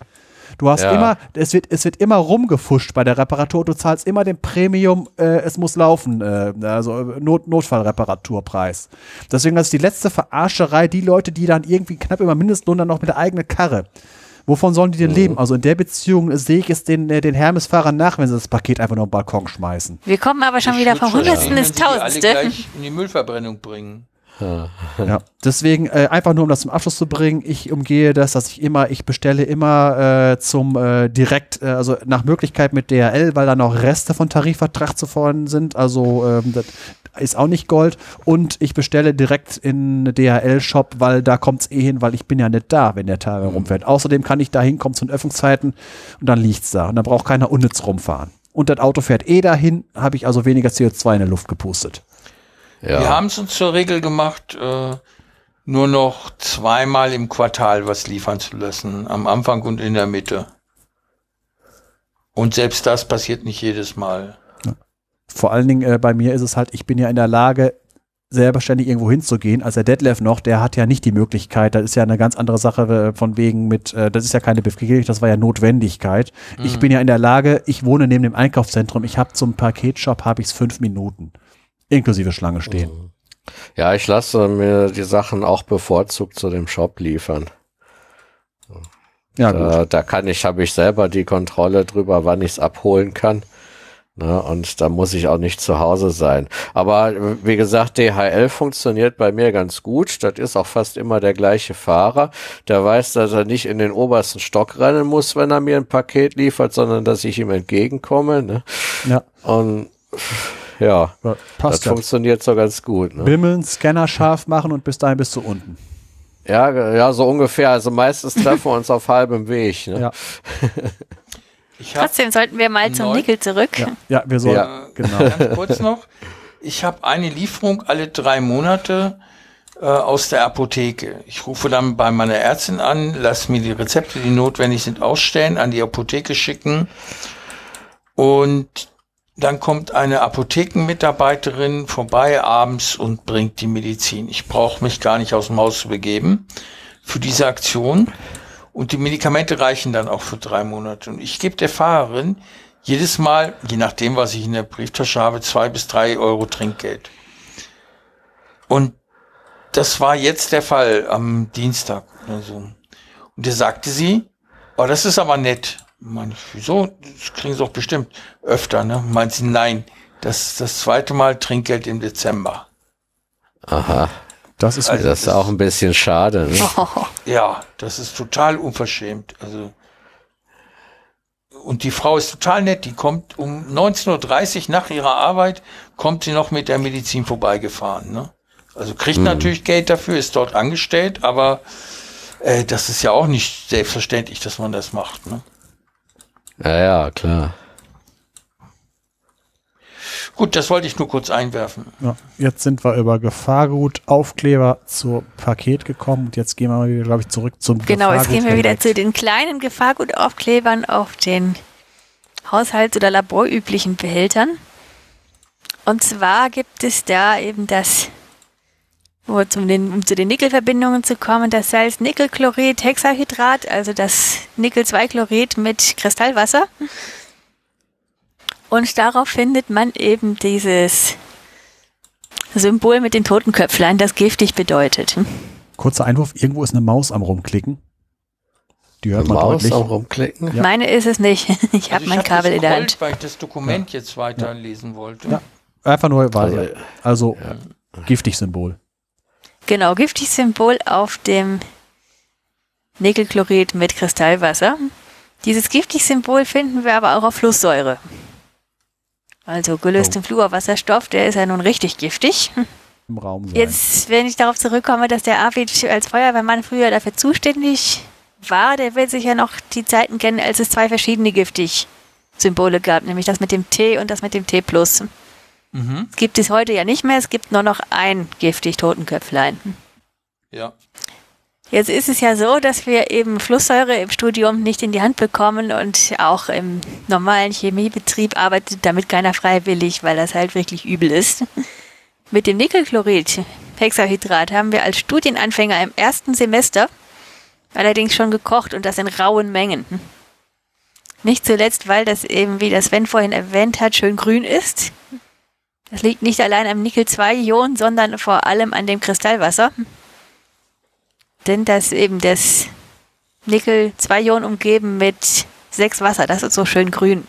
Du hast ja. immer, es wird, es wird immer rumgefuscht bei der Reparatur. Du zahlst immer den Premium, äh, es muss laufen, äh, also Not, Notfallreparaturpreis. Deswegen ist die letzte Verarscherei die Leute, die dann irgendwie knapp über Mindestlohn dann noch mit der eigenen Karre. Wovon sollen die denn mhm. leben? Also in der Beziehung sehe ich es den, äh, den Hermes-Fahrern nach, wenn sie das Paket einfach nur auf den Balkon schmeißen.
Wir kommen aber schon ich wieder vom Hundertsten ins Tausendste.
in die Müllverbrennung bringen.
Ja, deswegen äh, einfach nur um das zum Abschluss zu bringen, ich umgehe das, dass ich immer, ich bestelle immer äh, zum äh, direkt, äh, also nach Möglichkeit mit DHL, weil da noch Reste von Tarifvertrag zu fordern sind, also ähm, das ist auch nicht Gold und ich bestelle direkt in DHL-Shop, weil da kommt es eh hin, weil ich bin ja nicht da, wenn der Teil mhm. rumfährt. Außerdem kann ich da hinkommen zu den Öffnungszeiten und dann liegt es da und dann braucht keiner unnütz rumfahren. Und das Auto fährt eh dahin, habe ich also weniger CO2 in der Luft gepustet.
Ja. Wir haben es uns zur Regel gemacht, äh, nur noch zweimal im Quartal was liefern zu lassen, am Anfang und in der Mitte. Und selbst das passiert nicht jedes Mal.
Vor allen Dingen äh, bei mir ist es halt, ich bin ja in der Lage, selbstständig irgendwo hinzugehen. als der Detlef noch, der hat ja nicht die Möglichkeit. Das ist ja eine ganz andere Sache äh, von wegen mit, äh, das ist ja keine Befriedigung, das war ja Notwendigkeit. Mhm. Ich bin ja in der Lage, ich wohne neben dem Einkaufszentrum, ich habe zum Paketshop habe ich es fünf Minuten inklusive Schlange stehen.
Ja, ich lasse mir die Sachen auch bevorzugt zu dem Shop liefern. Ja, da, da kann ich, habe ich selber die Kontrolle drüber, wann ich es abholen kann. Ne, und da muss ich auch nicht zu Hause sein. Aber wie gesagt, DHL funktioniert bei mir ganz gut. Das ist auch fast immer der gleiche Fahrer. Der weiß, dass er nicht in den obersten Stock rennen muss, wenn er mir ein Paket liefert, sondern dass ich ihm entgegenkomme. Ne? Ja. Und ja, Passt das funktioniert so ganz gut.
Ne? Bimmeln, Scanner scharf machen und bis dahin bist du unten.
Ja, ja, so ungefähr. Also meistens treffen wir uns auf halbem Weg. Ne? Ja. <laughs>
Trotzdem sollten wir mal zum Nickel zurück.
Ja, ja wir sollten. Ja, <laughs>
genau. Ganz kurz noch. Ich habe eine Lieferung alle drei Monate äh, aus der Apotheke. Ich rufe dann bei meiner Ärztin an, lasse mir die Rezepte, die notwendig sind, ausstellen, an die Apotheke schicken. Und dann kommt eine Apothekenmitarbeiterin vorbei abends und bringt die Medizin. Ich brauche mich gar nicht aus dem Haus zu begeben für diese Aktion. Und die Medikamente reichen dann auch für drei Monate. Und ich gebe der Fahrerin jedes Mal, je nachdem, was ich in der Brieftasche habe, zwei bis drei Euro Trinkgeld. Und das war jetzt der Fall am Dienstag oder. Und da sagte sie, oh, das ist aber nett. Meine ich, wieso? Das kriegen sie doch bestimmt öfter, ne? Meint sie, nein, das ist das zweite Mal Trinkgeld im Dezember.
Aha. Das ist, also das ist auch ein bisschen schade. Ne? <laughs>
Ja, das ist total unverschämt. Also und die Frau ist total nett. Die kommt um 19.30 Uhr nach ihrer Arbeit, kommt sie noch mit der Medizin vorbeigefahren. Ne? Also kriegt mhm. natürlich Geld dafür, ist dort angestellt, aber äh, das ist ja auch nicht selbstverständlich, dass man das macht. Ne?
Ja, ja, klar.
Gut, das wollte ich nur kurz einwerfen.
Ja, jetzt sind wir über Gefahrgut, Aufkleber zur Paket gekommen und jetzt gehen wir mal wieder, glaube ich, zurück zum
Genau, jetzt gehen wir wieder zu den kleinen Gefahrgutaufklebern auf den Haushalts- oder laborüblichen Behältern. Und zwar gibt es da eben das, um, den, um zu den Nickelverbindungen zu kommen, das Salz-Nickelchlorid, Hexahydrat, also das Nickel-2-Chlorid mit Kristallwasser. Und darauf findet man eben dieses Symbol mit den Totenköpflein, das giftig bedeutet.
Kurzer Einwurf, irgendwo ist eine Maus am rumklicken.
Die hört eine man Maus deutlich. am rumklicken?
Ja. Meine ist es nicht. <laughs> Ich habe also mein Kabel in der Hand.
Weil ich das Dokument ja. jetzt weiterlesen wollte.
Ja. Einfach nur, weil, also, also giftig Symbol.
Genau, giftig Symbol auf dem Nickelchlorid mit Kristallwasser. Dieses giftig Symbol finden wir aber auch auf Flusssäure. Also gelöstem oh. Fluorwasserstoff, der ist ja nun richtig giftig. Im Raum sein. Jetzt, wenn ich darauf zurückkomme, dass der Arvid als Feuerwehrmann früher dafür zuständig war, der wird sicher noch die Zeiten kennen, als es zwei verschiedene giftig Symbole gab, nämlich das mit dem T und das mit dem T+. Mhm. Gibt es heute ja nicht mehr, es gibt nur noch ein giftig Totenköpflein.
Ja.
Jetzt ist es ja so, dass wir eben Flusssäure im Studium nicht in die Hand bekommen und auch im normalen Chemiebetrieb arbeitet damit keiner freiwillig, weil das halt wirklich übel ist. Mit dem Nickelchlorid, Hexahydrat, haben wir als Studienanfänger im ersten Semester allerdings schon gekocht und das in rauen Mengen. Nicht zuletzt, weil das eben, wie das Sven vorhin erwähnt hat, schön grün ist. Das liegt nicht allein am Nickel-2-Ion, sondern vor allem an dem Kristallwasser denn das eben das Nickel zwei Ionen umgeben mit sechs Wasser. Das ist so schön grün.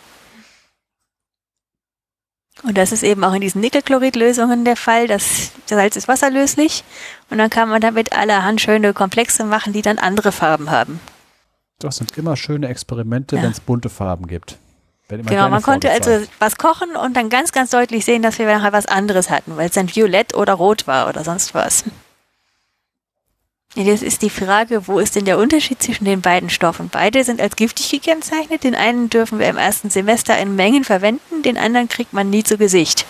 Und das ist eben auch in diesen Nickelchloridlösungen der Fall. Das, das Salz ist wasserlöslich und dann kann man damit allerhand schöne Komplexe machen, die dann andere Farben haben.
Das sind immer schöne Experimente, ja. wenn es bunte Farben gibt.
Genau, man konnte also was kochen und dann ganz, ganz deutlich sehen, dass wir nachher was anderes hatten, weil es dann violett oder rot war oder sonst was. Jetzt ist die Frage, wo ist denn der Unterschied zwischen den beiden Stoffen? Beide sind als giftig gekennzeichnet. Den einen dürfen wir im ersten Semester in Mengen verwenden, den anderen kriegt man nie zu Gesicht.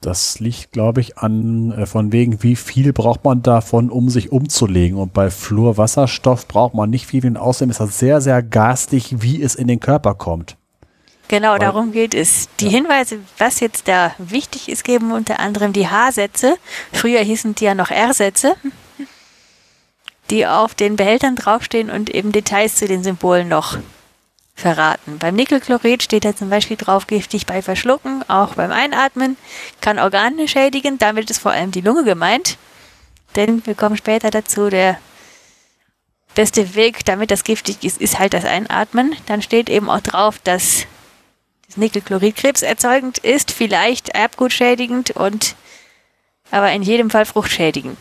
Das liegt, glaube ich, an äh, von wegen, wie viel braucht man davon, um sich umzulegen. Und bei Fluorwasserstoff braucht man nicht viel. Außerdem ist das sehr, sehr garstig, wie es in den Körper kommt.
Genau, darum geht es. Die ja. Hinweise, was jetzt da wichtig ist, geben unter anderem die H-Sätze. Früher hießen die ja noch R-Sätze die auf den Behältern draufstehen und eben Details zu den Symbolen noch verraten. Beim Nickelchlorid steht da zum Beispiel drauf giftig bei Verschlucken, auch beim Einatmen, kann Organe schädigen, damit ist vor allem die Lunge gemeint. Denn wir kommen später dazu, der beste Weg, damit das giftig ist, ist halt das Einatmen. Dann steht eben auch drauf, dass das Nickelchlorid krebserzeugend ist, vielleicht erbgutschädigend und aber in jedem Fall fruchtschädigend.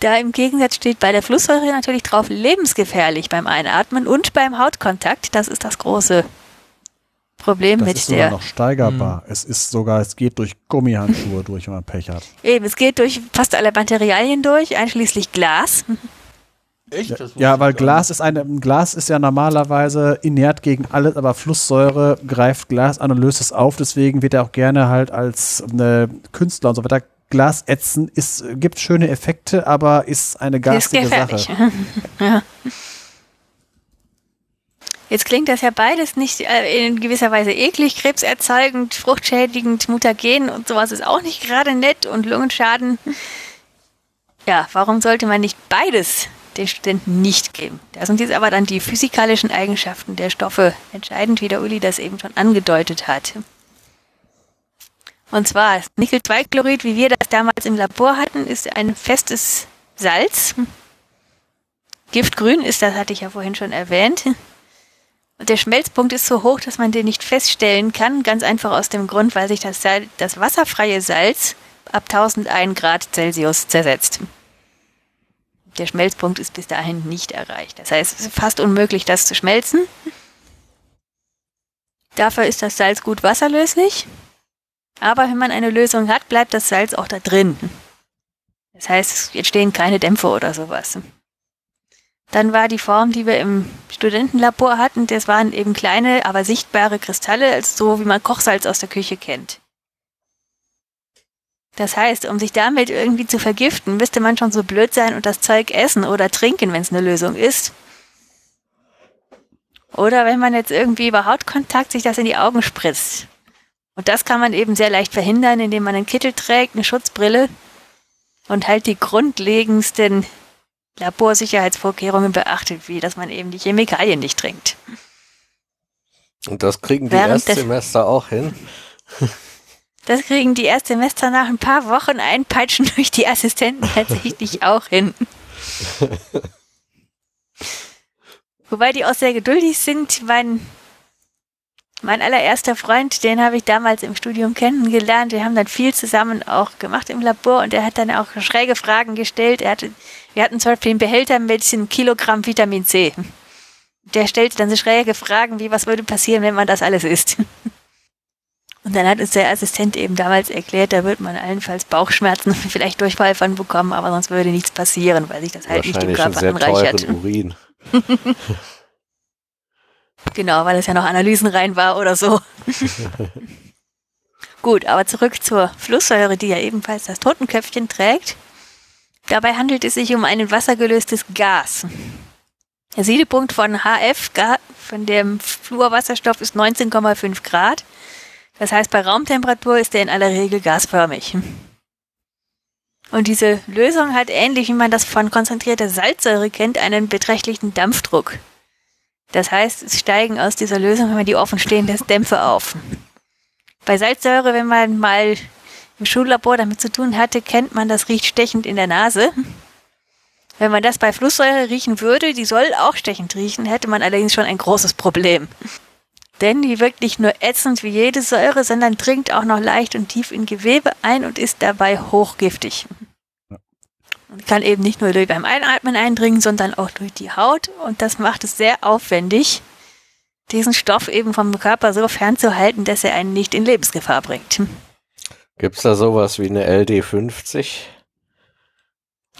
Da im Gegensatz steht bei der Flusssäure natürlich drauf lebensgefährlich beim Einatmen und beim Hautkontakt. Das ist das große Problem
Das
mit
ist sogar
der.
noch steigerbar.
Hm.
Es ist sogar, es geht durch Gummihandschuhe <laughs> durch, wenn man Pech hat.
Eben, es geht durch fast alle Materialien durch, einschließlich Glas. <laughs>
Echt?
Ja, weil Glas ist eine, Glas ist ja normalerweise inert gegen alles, aber Flusssäure greift Glas an und löst es auf. Deswegen wird er auch gerne halt als eine Künstler und so weiter. Glas ätzen ist, gibt schöne Effekte, aber ist eine
ist
garstige
gefährlich.
Sache. <laughs>
ja. Jetzt klingt das ja beides nicht äh, in gewisser Weise eklig, krebserzeugend, fruchtschädigend, mutagen und sowas ist auch nicht gerade nett und Lungenschaden. Ja, warum sollte man nicht beides den Studenten nicht geben? Da sind jetzt aber dann die physikalischen Eigenschaften der Stoffe entscheidend, wie der Uli das eben schon angedeutet hat. Und zwar Nickel-2-Chlorid, wie wir das damals im Labor hatten, ist ein festes Salz. Giftgrün ist, das hatte ich ja vorhin schon erwähnt. Und der Schmelzpunkt ist so hoch, dass man den nicht feststellen kann. Ganz einfach aus dem Grund, weil sich das, Salz, das wasserfreie Salz ab 1001 Grad Celsius zersetzt. Der Schmelzpunkt ist bis dahin nicht erreicht. Das heißt, es ist fast unmöglich, das zu schmelzen. Dafür ist das Salz gut wasserlöslich. Aber wenn man eine Lösung hat, bleibt das Salz auch da drin. Das heißt, es entstehen keine Dämpfe oder sowas. Dann war die Form, die wir im Studentenlabor hatten, das waren eben kleine, aber sichtbare Kristalle, also so wie man Kochsalz aus der Küche kennt. Das heißt, um sich damit irgendwie zu vergiften, müsste man schon so blöd sein und das Zeug essen oder trinken, wenn es eine Lösung ist. Oder wenn man jetzt irgendwie über Hautkontakt sich das in die Augen spritzt. Und das kann man eben sehr leicht verhindern, indem man einen Kittel trägt, eine Schutzbrille und halt die grundlegendsten Laborsicherheitsvorkehrungen beachtet, wie dass man eben die Chemikalien nicht trinkt.
Und das kriegen die
Während
Erstsemester auch hin.
Das kriegen die Erstsemester nach ein paar Wochen einpeitschen <laughs> durch die Assistenten tatsächlich auch hin. <laughs> Wobei die auch sehr geduldig sind. Mein, mein allererster Freund, den habe ich damals im Studium kennengelernt. Wir haben dann viel zusammen auch gemacht im Labor und er hat dann auch schräge Fragen gestellt. Er hatte, wir hatten zum Beispiel einen Behälter mit einem Kilogramm Vitamin C. Der stellte dann so schräge Fragen wie, was würde passieren, wenn man das alles isst? Und dann hat uns der Assistent eben damals erklärt, da wird man allenfalls Bauchschmerzen, <laughs> vielleicht Durchfall von bekommen, aber sonst würde nichts passieren, weil sich das halt nicht im Körper
sehr
anreichert. <laughs>
Urin.
Genau, weil es ja noch Analysen rein war oder so. <laughs> Gut, aber zurück zur Flusssäure, die ja ebenfalls das Totenköpfchen trägt. Dabei handelt es sich um ein wassergelöstes Gas. Der Siedepunkt von HF, von dem Fluorwasserstoff, ist 19,5 Grad. Das heißt, bei Raumtemperatur ist er in aller Regel gasförmig. Und diese Lösung hat ähnlich wie man das von konzentrierter Salzsäure kennt, einen beträchtlichen Dampfdruck. Das heißt, es steigen aus dieser Lösung, wenn man die offen stehen Dämpfe auf. Bei Salzsäure, wenn man mal im Schullabor damit zu tun hatte, kennt man, das riecht stechend in der Nase. Wenn man das bei Flusssäure riechen würde, die soll auch stechend riechen, hätte man allerdings schon ein großes Problem. Denn die wirkt nicht nur ätzend wie jede Säure, sondern dringt auch noch leicht und tief in Gewebe ein und ist dabei hochgiftig. Und kann eben nicht nur durch beim Einatmen eindringen, sondern auch durch die Haut. Und das macht es sehr aufwendig, diesen Stoff eben vom Körper so fernzuhalten, dass er einen nicht in Lebensgefahr bringt.
Gibt's da sowas wie eine LD50?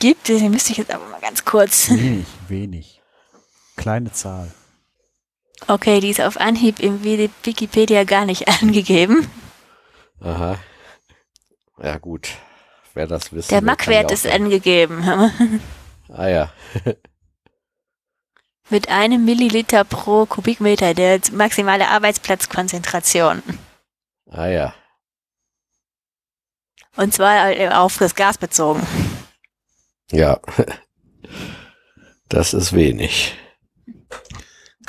Gibt es, die müsste ich jetzt aber mal ganz kurz.
Wenig, wenig. Kleine Zahl.
Okay, die ist auf Anhieb im Wikipedia gar nicht <laughs> angegeben.
Aha. Ja, gut. Wer das wissen
Der
ja
ist angegeben. <laughs>
Ah ja. <laughs>
Mit einem Milliliter pro Kubikmeter der maximale Arbeitsplatzkonzentration.
Ah ja.
Und zwar äh, auf das Gas bezogen.
Ja. Das ist wenig.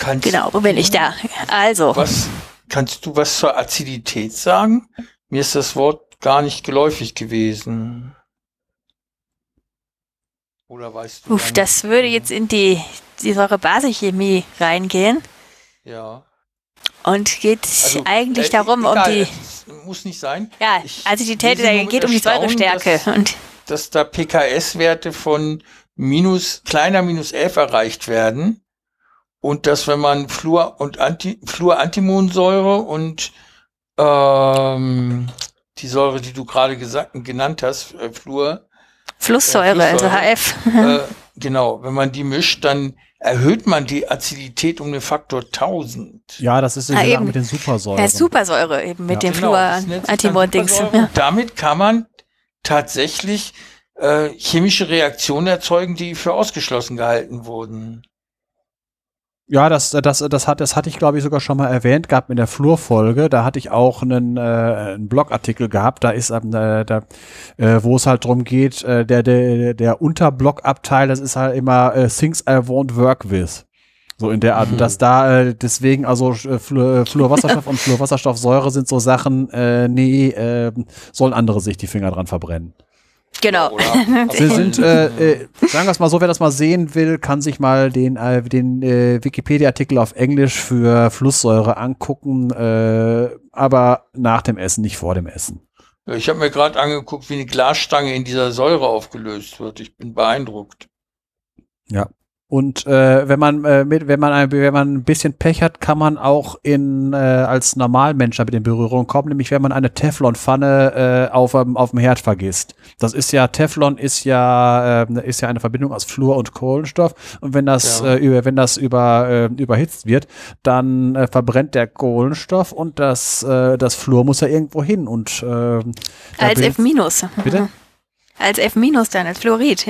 Kannst
Genau, wo bin ich da? Also,
Was, kannst du was zur Azidität sagen? Mir ist das Wort gar nicht geläufig gewesen. Oder weißt du?
uff, das würde jetzt in die, die Säure-Base-Chemie reingehen
Ja.
und geht
Also,
eigentlich
äh,
darum, um
egal,
die,
es muss nicht sein,
ja,
ich mit
geht um die Säurestärke.
dass-
Und
dass da PKS-Werte von minus, kleiner minus 11 erreicht werden. Und dass wenn man Fluor und Anti, Fluorantimonsäure und ähm, die Säure, die du gerade gesagt, genannt hast, äh, Fluor,
Flusssäure, also
Flusssäure.
HF.
äh, <laughs> genau, wenn man die mischt, dann erhöht man die Azidität um den Faktor 1000.
Ja, das ist
Ah,
ja
eben.
mit den Supersäuren.
Ja, Supersäure eben mit
Ja.
dem
Genau,
Fluor-Antimon-Dings. Ja. <laughs>
Und damit kann man tatsächlich äh, chemische Reaktionen erzeugen, die für ausgeschlossen gehalten wurden.
Ja, das, das, das, hat, das hatte ich, glaube ich, sogar schon mal erwähnt gehabt in der Flur-Folge. Da hatte ich auch einen, äh, einen Blogartikel gehabt. Da ist äh, da, äh, wo es halt drum geht, äh, der, der, der Unterblockabteil, das ist halt immer äh, Things I won't work with. So in der Art,
Mhm.
dass da äh, deswegen also äh, Fluor, Fluorwasserstoff und Fluorwasserstoffsäure sind so Sachen, äh, nee, äh, sollen andere sich die Finger dran verbrennen.
Genau.
Oder
Sie <laughs> sind, äh, äh, sagen wir es mal so, wer das mal sehen will, kann sich mal den, äh, den äh, Wikipedia-Artikel auf Englisch für Flusssäure angucken, äh, aber nach dem Essen, nicht vor dem Essen.
ich habe mir gerade angeguckt, wie eine Glasstange in dieser Säure aufgelöst wird. Ich bin beeindruckt.
Und äh, wenn man äh, mit, wenn man ein, wenn man ein bisschen Pech hat, kann man auch in äh, als Normalmensch damit in Berührung kommen, nämlich wenn man eine Teflonpfanne äh, auf dem auf dem Herd vergisst. Das ist ja Teflon ist ja äh, ist ja eine Verbindung aus Fluor und Kohlenstoff und wenn das
Ja.
äh, über wenn das über äh, überhitzt wird, dann äh, verbrennt der Kohlenstoff und das äh, das Fluor muss ja irgendwo hin und äh,
Als F-.
Bitte?
Als F- dann, als Fluorid.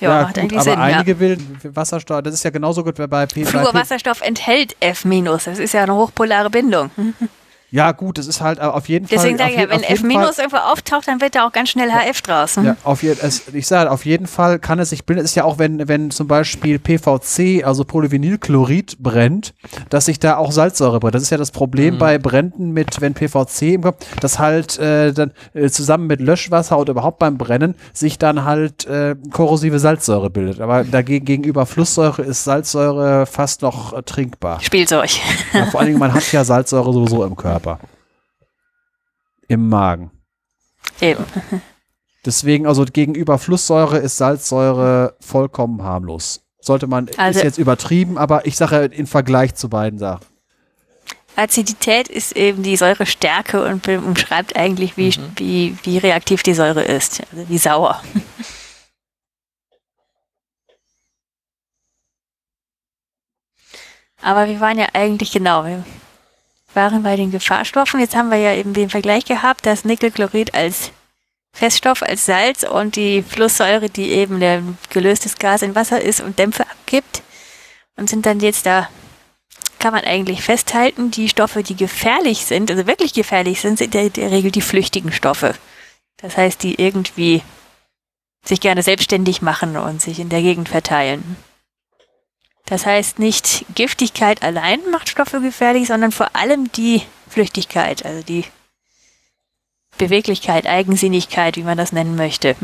Ja,
Ja,
macht
gut,
eigentlich
aber
Sinn. Ja.
einige will Wasserstoff, das ist ja genauso gut wie bei P-
Fluorwasserstoff enthält F-. Das ist ja eine hochpolare Bindung. <laughs>
Ja, gut, es ist halt auf jeden
Deswegen
Fall.
sage ich ja, wenn F- irgendwo auftaucht, dann wird da auch ganz schnell HF draus.
Ja, auf jeden, es, ich sage, auf jeden Fall kann es sich bilden. Es ist ja auch, wenn, wenn zum Beispiel PVC, also Polyvinylchlorid brennt, dass sich da auch Salzsäure brennt. Das ist ja das Problem bei Bränden mit, wenn PVC im Kopf, dass halt äh, dann äh, zusammen mit Löschwasser oder überhaupt beim Brennen sich dann halt äh, korrosive Salzsäure bildet. Aber dagegen gegenüber Flusssäure ist Salzsäure fast noch äh, trinkbar.
Spielzeug.
Ja, vor allen Dingen, man hat ja Salzsäure sowieso im Körper. Im Magen.
Eben.
Deswegen, also gegenüber Flusssäure ist Salzsäure vollkommen harmlos. Sollte man,
Also-
ist jetzt übertrieben, aber ich sage in Vergleich zu beiden Sachen.
Azidität ist eben die Säurestärke und be- umschreibt eigentlich, wie,
Mhm.
wie, wie reaktiv die Säure ist. Also wie sauer. <laughs> Aber wir waren ja eigentlich genau, wir waren bei den Gefahrstoffen. Jetzt haben wir ja eben den Vergleich gehabt, das Nickelchlorid als Feststoff, als Salz und die Flusssäure, die eben der gelöstes Gas in Wasser ist und Dämpfe abgibt. Und sind dann jetzt da kann man eigentlich festhalten, die Stoffe, die gefährlich sind, also wirklich gefährlich sind, sind in der Regel die flüchtigen Stoffe. Das heißt, die irgendwie sich gerne selbstständig machen und sich in der Gegend verteilen. Das heißt, nicht Giftigkeit allein macht Stoffe gefährlich, sondern vor allem die Flüchtigkeit, also die Beweglichkeit, Eigensinnigkeit, wie man das nennen möchte.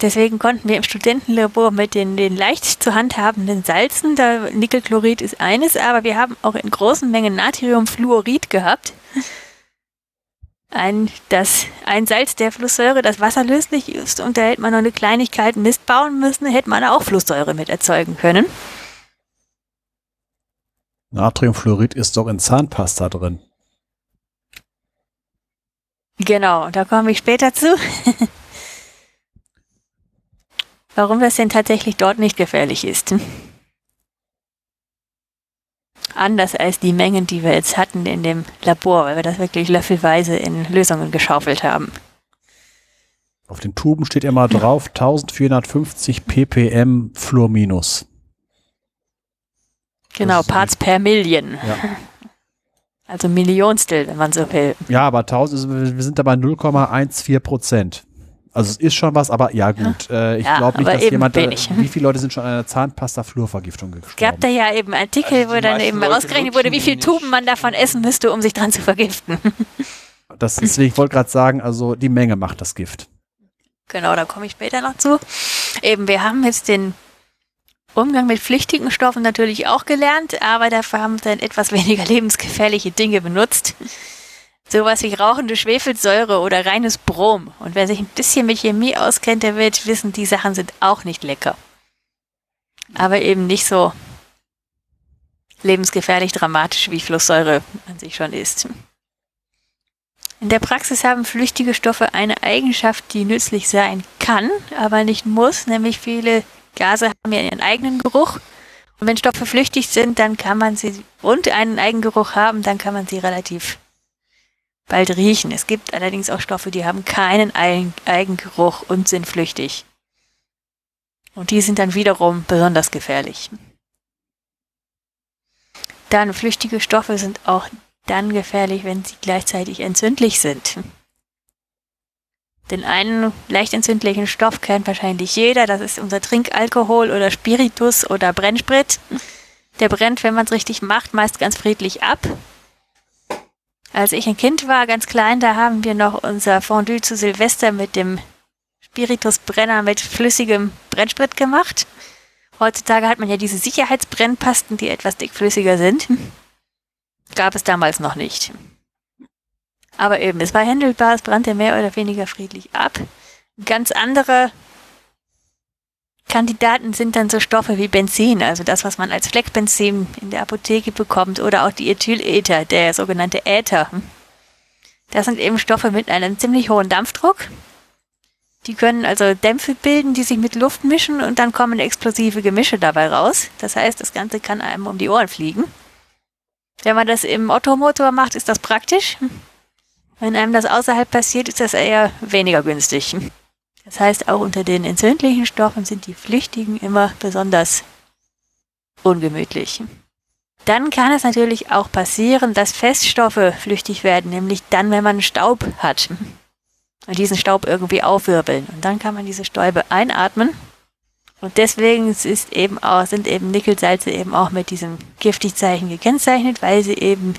Deswegen konnten wir im Studentenlabor mit den, den leicht zu handhabenden Salzen, da Nickelchlorid ist eines, aber wir haben auch in großen Mengen Natriumfluorid gehabt. Ein, das, ein Salz der Flusssäure, das wasserlöslich ist und da hätte man noch eine Kleinigkeit Mist bauen müssen, hätte man auch Flusssäure mit erzeugen können.
Natriumfluorid ist doch in Zahnpasta drin.
Genau, da komme ich später zu. <laughs> Warum das denn tatsächlich dort nicht gefährlich ist. Anders als die Mengen, die wir jetzt hatten in dem Labor, weil wir das wirklich löffelweise in Lösungen geschaufelt haben.
Auf den Tuben steht immer drauf 1450 ppm Fluor minus.
Genau, Parts per Million.
Ja.
Also Millionstel, wenn man so will.
Ja, aber 1000, ist- wir sind dabei 0,14 Prozent. Also es ist schon was, aber ja gut, äh, ich
Ja,
glaube nicht, dass jemand, äh,
wenig.
wie viele Leute sind schon an einer Zahnpasta-Fluorvergiftung
Es gab da
gestorben?
ja eben Artikel,
Also
wo dann eben
Leute
rausgerechnet wurde, wie
nutzen
viel
die
Tuben man davon essen müsste, um sich dran zu vergiften. <laughs>
Das, deswegen, ich wollte gerade sagen, also die Menge macht das Gift.
Genau, da komme ich später noch zu. Eben, wir haben jetzt den Umgang mit flüchtigen Stoffen natürlich auch gelernt, aber dafür haben wir dann etwas weniger <laughs> lebensgefährliche Dinge benutzt. Sowas wie rauchende Schwefelsäure oder reines Brom. Und wer sich ein bisschen mit Chemie auskennt, der wird wissen, die Sachen sind auch nicht lecker. Aber eben nicht so lebensgefährlich dramatisch, wie Flusssäure an sich schon ist. In der Praxis haben flüchtige Stoffe eine Eigenschaft, die nützlich sein kann, aber nicht muss, nämlich viele Gase haben ja ihren eigenen Geruch. Und wenn Stoffe flüchtig sind, dann kann man sie und einen Eigengeruch haben, dann kann man sie relativ bald riechen. Es gibt allerdings auch Stoffe, die haben keinen Eigen Eigengeruch und sind flüchtig. Und die sind dann wiederum besonders gefährlich. Dann flüchtige Stoffe sind auch dann gefährlich, wenn sie gleichzeitig entzündlich sind. Den einen leicht entzündlichen Stoff kennt wahrscheinlich jeder, das ist unser Trinkalkohol oder Spiritus oder Brennsprit. Der brennt, wenn man es richtig macht, meist ganz friedlich ab. Als ich ein Kind war, ganz klein, da haben wir noch unser Fondue zu Silvester mit dem Spiritusbrenner mit flüssigem Brennsprit gemacht. Heutzutage hat man ja diese Sicherheitsbrennpasten, die etwas dickflüssiger sind. <laughs> Gab es damals noch nicht. Aber eben, es war händelbar, es brannte mehr oder weniger friedlich ab. Ganz andere Kandidaten sind dann so Stoffe wie Benzin, also das, was man als Fleckbenzin in der Apotheke bekommt, oder auch die Ethylether, der sogenannte Äther. Das sind eben Stoffe mit einem ziemlich hohen Dampfdruck. Die können also Dämpfe bilden, die sich mit Luft mischen und dann kommen explosive Gemische dabei raus. Das heißt, das Ganze kann einem um die Ohren fliegen. Wenn man das im Ottomotor macht, ist das praktisch. Wenn einem das außerhalb passiert, ist das eher weniger günstig. Das heißt, auch unter den entzündlichen Stoffen sind die flüchtigen immer besonders ungemütlich. Dann kann es natürlich auch passieren, dass Feststoffe flüchtig werden, nämlich dann, wenn man Staub hat. Und diesen Staub irgendwie aufwirbeln. Und dann kann man diese Stäube einatmen. Und deswegen eben auch, sind eben Nickelsalze eben auch mit diesem Giftigzeichen gekennzeichnet, weil sie eben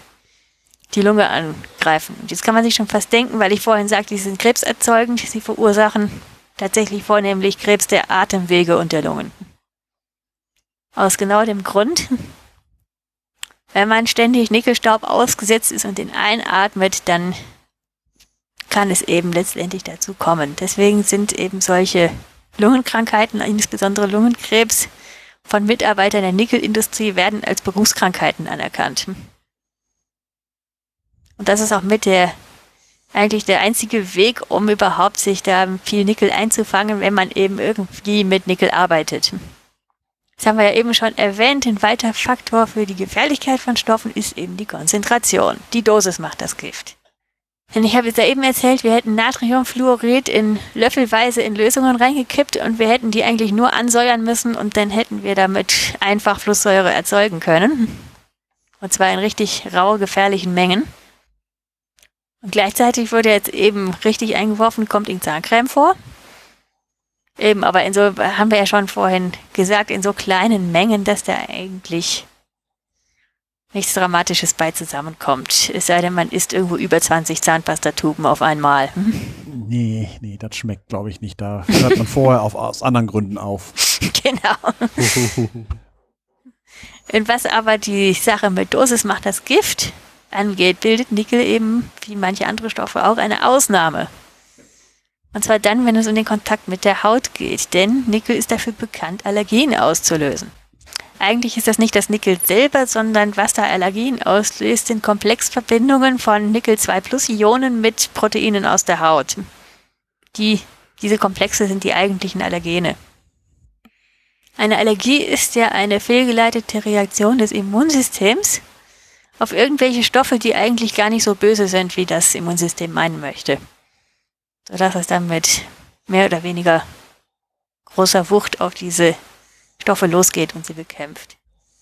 die Lunge angreifen. Und jetzt kann man sich schon fast denken, weil ich vorhin sagte, sie sind krebserzeugend, sie verursachen tatsächlich vornehmlich Krebs der Atemwege und der Lungen. Aus genau dem Grund, wenn man ständig Nickelstaub ausgesetzt ist und den einatmet, dann kann es eben letztendlich dazu kommen. Deswegen sind eben solche Lungenkrankheiten, insbesondere Lungenkrebs, von Mitarbeitern der Nickelindustrie werden als Berufskrankheiten anerkannt. Und das ist auch mit der eigentlich der einzige Weg, um überhaupt sich da viel Nickel einzufangen, wenn man eben irgendwie mit Nickel arbeitet. Das haben wir ja eben schon erwähnt. Ein weiterer Faktor für die Gefährlichkeit von Stoffen ist eben die Konzentration. Die Dosis macht das Gift. Denn ich habe jetzt ja eben erzählt, wir hätten Natriumfluorid in löffelweise in Lösungen reingekippt und wir hätten die eigentlich nur ansäuern müssen und dann hätten wir damit einfach Flusssäure erzeugen können. Und zwar in richtig rau gefährlichen Mengen. Und gleichzeitig wurde jetzt eben richtig eingeworfen, kommt in Zahncreme vor. Eben, aber in so, haben wir ja schon vorhin gesagt, in so kleinen Mengen, dass da eigentlich nichts Dramatisches bei zusammenkommt. Es sei denn, man isst irgendwo über 20 Zahnpastatuben auf einmal. Hm?
Nee, nee, das schmeckt, glaube ich, nicht. Da hört man vorher auf, aus anderen Gründen auf. <laughs>
genau. <laughs> Und was aber die Sache mit Dosis macht das Gift angeht, bildet Nickel eben, wie manche andere Stoffe auch, eine Ausnahme. Und zwar dann, wenn es um den Kontakt mit der Haut geht, denn Nickel ist dafür bekannt, Allergien auszulösen. Eigentlich ist das nicht das Nickel selber, sondern was da Allergien auslöst, sind Komplexverbindungen von Nickel-2-Plus-Ionen mit Proteinen aus der Haut. Die, diese Komplexe sind die eigentlichen Allergene. Eine Allergie ist ja eine fehlgeleitete Reaktion des Immunsystems auf irgendwelche Stoffe, die eigentlich gar nicht so böse sind, wie das Immunsystem meinen möchte. Sodass es dann mit mehr oder weniger großer Wucht auf diese Stoffe losgeht und sie bekämpft.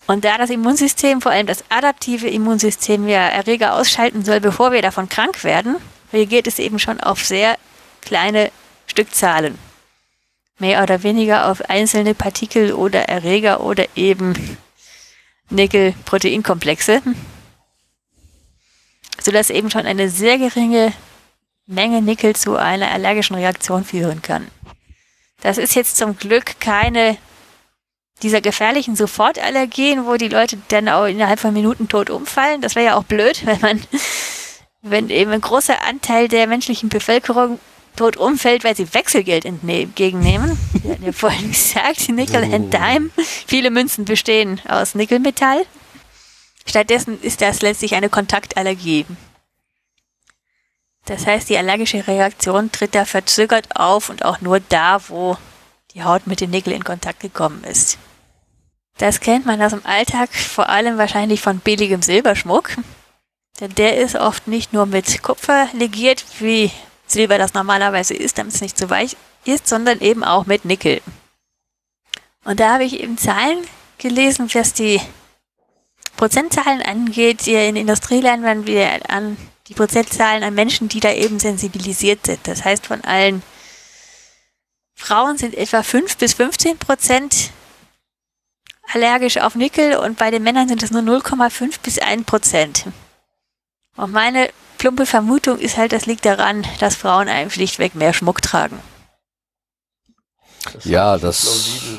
Und da das Immunsystem, vor allem das adaptive Immunsystem, ja Erreger ausschalten soll, bevor wir davon krank werden, reagiert es eben schon auf sehr kleine Stückzahlen. Mehr oder weniger auf einzelne Partikel oder Erreger oder eben Nickel-Proteinkomplexe. Sodass eben schon eine sehr geringe Menge Nickel zu einer allergischen Reaktion führen kann. Das ist jetzt zum Glück keine dieser gefährlichen Sofortallergien, wo die Leute dann auch innerhalb von Minuten tot umfallen. Das wäre ja auch blöd, <laughs> wenn man, wenn eben ein großer Anteil der menschlichen Bevölkerung tot umfällt, weil sie Wechselgeld entgegennehmen. Wir hatten ja vorhin <laughs> gesagt, Nickel and Dime. Viele Münzen bestehen aus Nickelmetall. Stattdessen ist das letztlich eine Kontaktallergie. Das heißt, die allergische Reaktion tritt da verzögert auf und auch nur da, wo die Haut mit dem Nickel in Kontakt gekommen ist. Das kennt man aus dem Alltag vor allem wahrscheinlich von billigem Silberschmuck. Denn der ist oft nicht nur mit Kupfer legiert, wie Silber das normalerweise ist, damit es nicht zu weich ist, sondern eben auch mit Nickel. Und da habe ich eben Zahlen gelesen, was die Prozentzahlen angeht, in Industrieländern wieder an die Prozentzahlen an Menschen, die da eben sensibilisiert sind. Das heißt, von allen Frauen sind etwa 5 bis 15 Prozent allergisch auf Nickel und bei den Männern sind es nur 0,5 bis 1 Prozent. Und meine plumpe Vermutung ist halt, das liegt daran, dass Frauen einem schlichtweg mehr Schmuck tragen.
Das ja, das.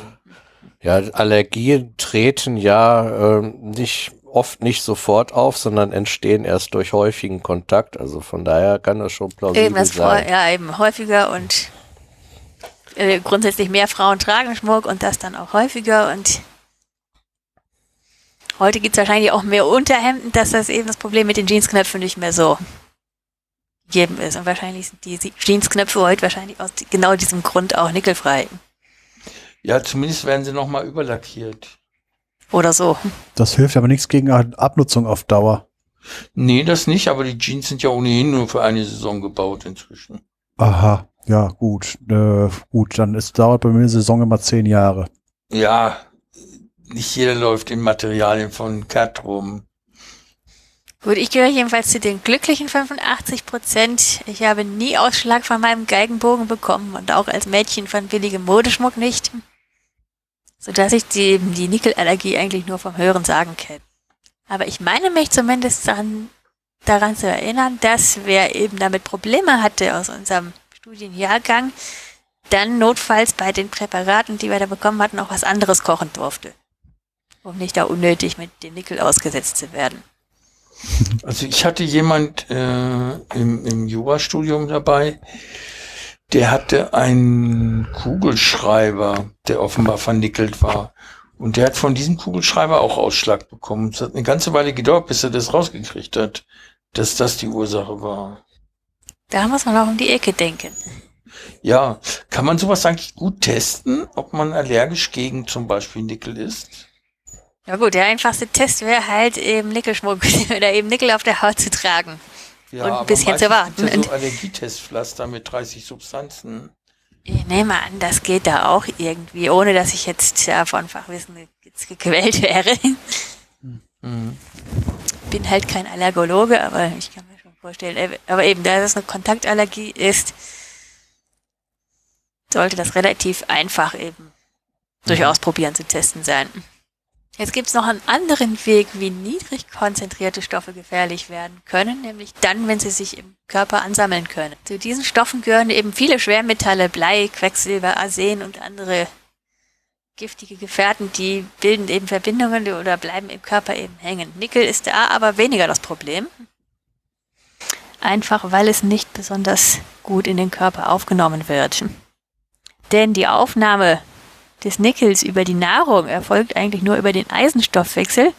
Ja, Allergien treten ja äh, nicht oft nicht sofort auf, sondern entstehen erst durch häufigen Kontakt. Also von daher kann das schon plausibel eben das sein.
Ja, eben häufiger und äh, grundsätzlich mehr Frauen tragen Schmuck und das dann auch häufiger und Heute gibt es wahrscheinlich auch mehr Unterhemden, dass das eben das Problem mit den Jeansknöpfen nicht mehr so gegeben ist. Und wahrscheinlich sind die Jeansknöpfe heute wahrscheinlich aus genau diesem Grund auch nickelfrei.
Ja, zumindest werden sie nochmal überlackiert.
Oder so.
Das hilft aber nichts gegen Abnutzung auf Dauer.
Nee, das nicht, aber die Jeans sind ja ohnehin nur für eine Saison gebaut inzwischen.
Aha, ja, gut. Äh, gut, dann ist, dauert bei mir eine Saison immer zehn Jahre.
Ja, nicht jeder läuft in Materialien von Cat rum.
Gut, ich gehöre jedenfalls zu den glücklichen 85 Prozent. Ich habe nie Ausschlag von meinem Geigenbogen bekommen und auch als Mädchen von billigem Modeschmuck nicht. Sodass ich die, die Nickelallergie eigentlich nur vom Hören sagen kenne. Aber ich meine mich zumindest daran, daran zu erinnern, dass wer eben damit Probleme hatte aus unserem Studienjahrgang, dann notfalls bei den Präparaten, die wir da bekommen hatten, auch was anderes kochen durfte um nicht da unnötig mit dem Nickel ausgesetzt zu werden.
Also ich hatte jemand äh, im, im Jurastudium dabei, der hatte einen Kugelschreiber, der offenbar vernickelt war. Und der hat von diesem Kugelschreiber auch Ausschlag bekommen. Es hat eine ganze Weile gedauert, bis er das rausgekriegt hat, dass das die Ursache war.
Da muss man auch um die Ecke denken.
Ja, kann man sowas eigentlich gut testen, ob man allergisch gegen zum Beispiel Nickel ist?
Ja gut, der einfachste Test wäre halt eben Nickelschmuck <laughs> oder eben Nickel auf der Haut zu tragen. Ja, und ein bisschen zu warten.
Ja so Allergietestpflaster mit 30 Substanzen.
Ich nehme an, das geht da auch irgendwie, ohne dass ich jetzt ja, von Fachwissen gequält wäre. Mhm. Bin halt kein Allergologe, aber ich kann mir schon vorstellen, äh, aber eben, da es eine Kontaktallergie ist, sollte das relativ einfach eben mhm. durchaus probieren zu testen sein. Jetzt gibt es noch einen anderen Weg, wie niedrig konzentrierte Stoffe gefährlich werden können, nämlich dann, wenn sie sich im Körper ansammeln können. Zu diesen Stoffen gehören eben viele Schwermetalle, Blei, Quecksilber, Arsen und andere giftige Gefährten, die bilden eben Verbindungen oder bleiben im Körper eben hängen. Nickel ist da aber weniger das Problem. Einfach weil es nicht besonders gut in den Körper aufgenommen wird. Denn die Aufnahme des Nickels über die Nahrung erfolgt eigentlich nur über den Eisenstoffwechsel.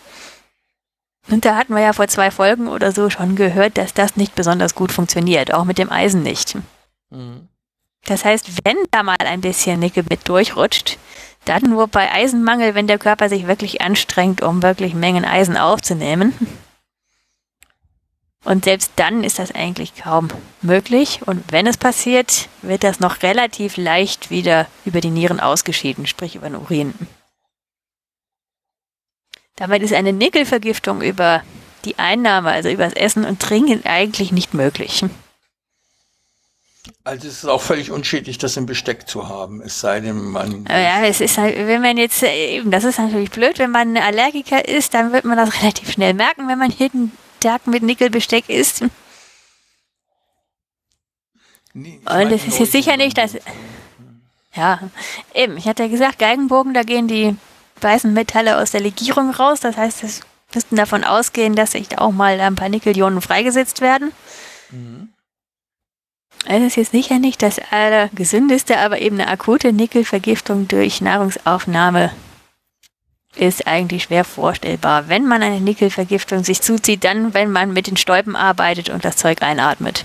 Und da hatten wir ja vor zwei Folgen oder so schon gehört, dass das nicht besonders gut funktioniert, auch mit dem Eisen nicht. Mhm. Das heißt, wenn da mal ein bisschen Nickel mit durchrutscht, dann nur bei Eisenmangel, wenn der Körper sich wirklich anstrengt, um wirklich Mengen Eisen aufzunehmen. Und selbst dann ist das eigentlich kaum möglich. Und wenn es passiert, wird das noch relativ leicht wieder über die Nieren ausgeschieden, sprich über den Urin. Damit ist eine Nickelvergiftung über die Einnahme, also über das Essen und Trinken eigentlich nicht möglich.
Also es ist auch völlig unschädlich, das im Besteck zu haben, es sei denn, man.
Ja, es ist halt, wenn man jetzt, äh, eben, das ist natürlich blöd, wenn man Allergiker ist, dann wird man das <laughs> relativ schnell merken, wenn man jeden Tag mit Nickelbesteck isst.
Nee,
Und es ist jetzt sicher nicht, dass. Ja, eben, ich hatte ja gesagt, Geigenbogen, da gehen die weißen Metalle aus der Legierung raus. Das heißt, wir müssten davon ausgehen, dass sich da auch mal ein paar Nickelionen freigesetzt werden.
Mhm.
Es ist jetzt sicher nicht das allergesündeste, aber eben eine akute Nickelvergiftung durch Nahrungsaufnahme ist eigentlich schwer vorstellbar. Wenn man eine Nickelvergiftung sich zuzieht, dann, wenn man mit den Stäuben arbeitet und das Zeug einatmet.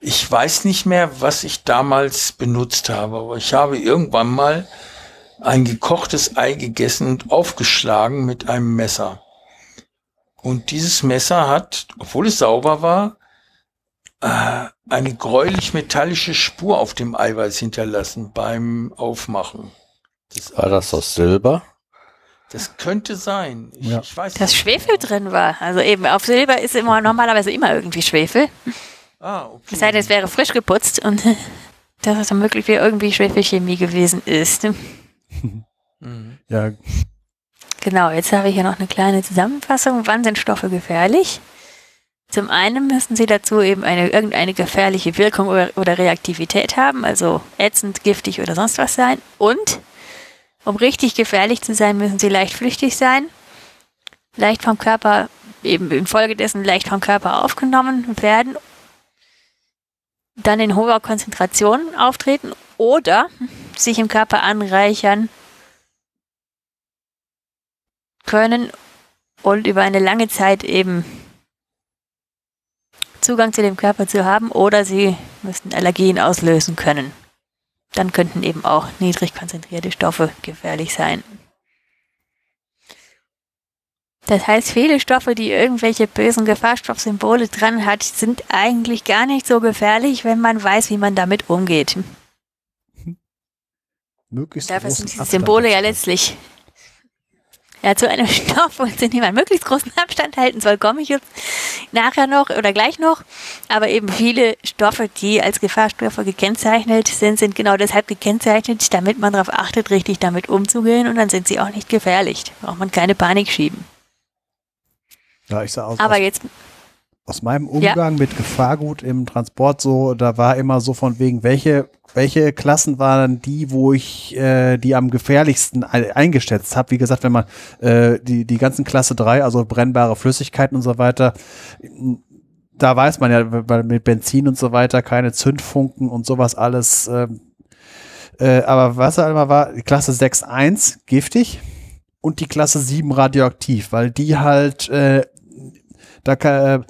Ich weiß nicht mehr, was ich damals benutzt habe, aber ich habe irgendwann mal ein gekochtes Ei gegessen und aufgeschlagen mit einem Messer. Und dieses Messer hat, obwohl es sauber war, äh, eine gräulich-metallische Spur auf dem Eiweiß hinterlassen beim Aufmachen. des
War das aus Silber?
Das könnte sein. Ich,
Ja.
ich weiß
Dass
nicht.
Schwefel drin war. Also eben auf Silber ist immer normalerweise immer irgendwie Schwefel.
Ah, okay.
Es sei denn, es wäre frisch geputzt und <laughs> dass es dann möglich wie irgendwie Schwefelchemie gewesen ist. <laughs> <laughs>
Ja,
Genau, jetzt habe ich hier noch eine kleine Zusammenfassung. Wann sind Stoffe gefährlich? Zum einen müssen sie dazu eben eine, irgendeine gefährliche Wirkung oder, oder Reaktivität haben, also ätzend, giftig oder sonst was sein. Und um richtig gefährlich zu sein, müssen sie leicht flüchtig sein, leicht vom Körper, eben infolgedessen leicht vom Körper aufgenommen werden, dann in hoher Konzentration auftreten oder sich im Körper anreichern können und über eine lange Zeit eben Zugang zu dem Körper zu haben oder sie müssten Allergien auslösen können. Dann könnten eben auch niedrig konzentrierte Stoffe gefährlich sein. Das heißt, viele Stoffe, die irgendwelche bösen Gefahrstoffsymbole dran hat, sind eigentlich gar nicht so gefährlich, wenn man weiß, wie man damit umgeht.
möglichst
Dafür sind diese Symbole ja letztlich ja, zu einem <laughs> Stoff, zu dem man möglichst großen Abstand halten soll, komme ich jetzt nachher noch oder gleich noch. Aber eben viele Stoffe, die als Gefahrstoffe gekennzeichnet sind, sind genau deshalb gekennzeichnet, damit man darauf achtet, richtig damit umzugehen und dann sind sie auch nicht gefährlich. Braucht man keine Panik schieben.
Ja, ich sag aus,
Aber jetzt,
aus meinem Umgang mit Gefahrgut im Transport so, da war immer so von wegen, welche, welche Klassen waren die, wo ich äh, die am gefährlichsten ei- eingeschätzt habe. Wie gesagt, wenn man äh, die, die ganzen Klasse 3, also brennbare Flüssigkeiten und so weiter, da weiß man ja, weil mit Benzin und so weiter keine Zündfunken und sowas alles. ähm, äh, aber was immer war, die Klasse 6.1 giftig und die Klasse 7 radioaktiv, weil die halt äh, da kann, äh,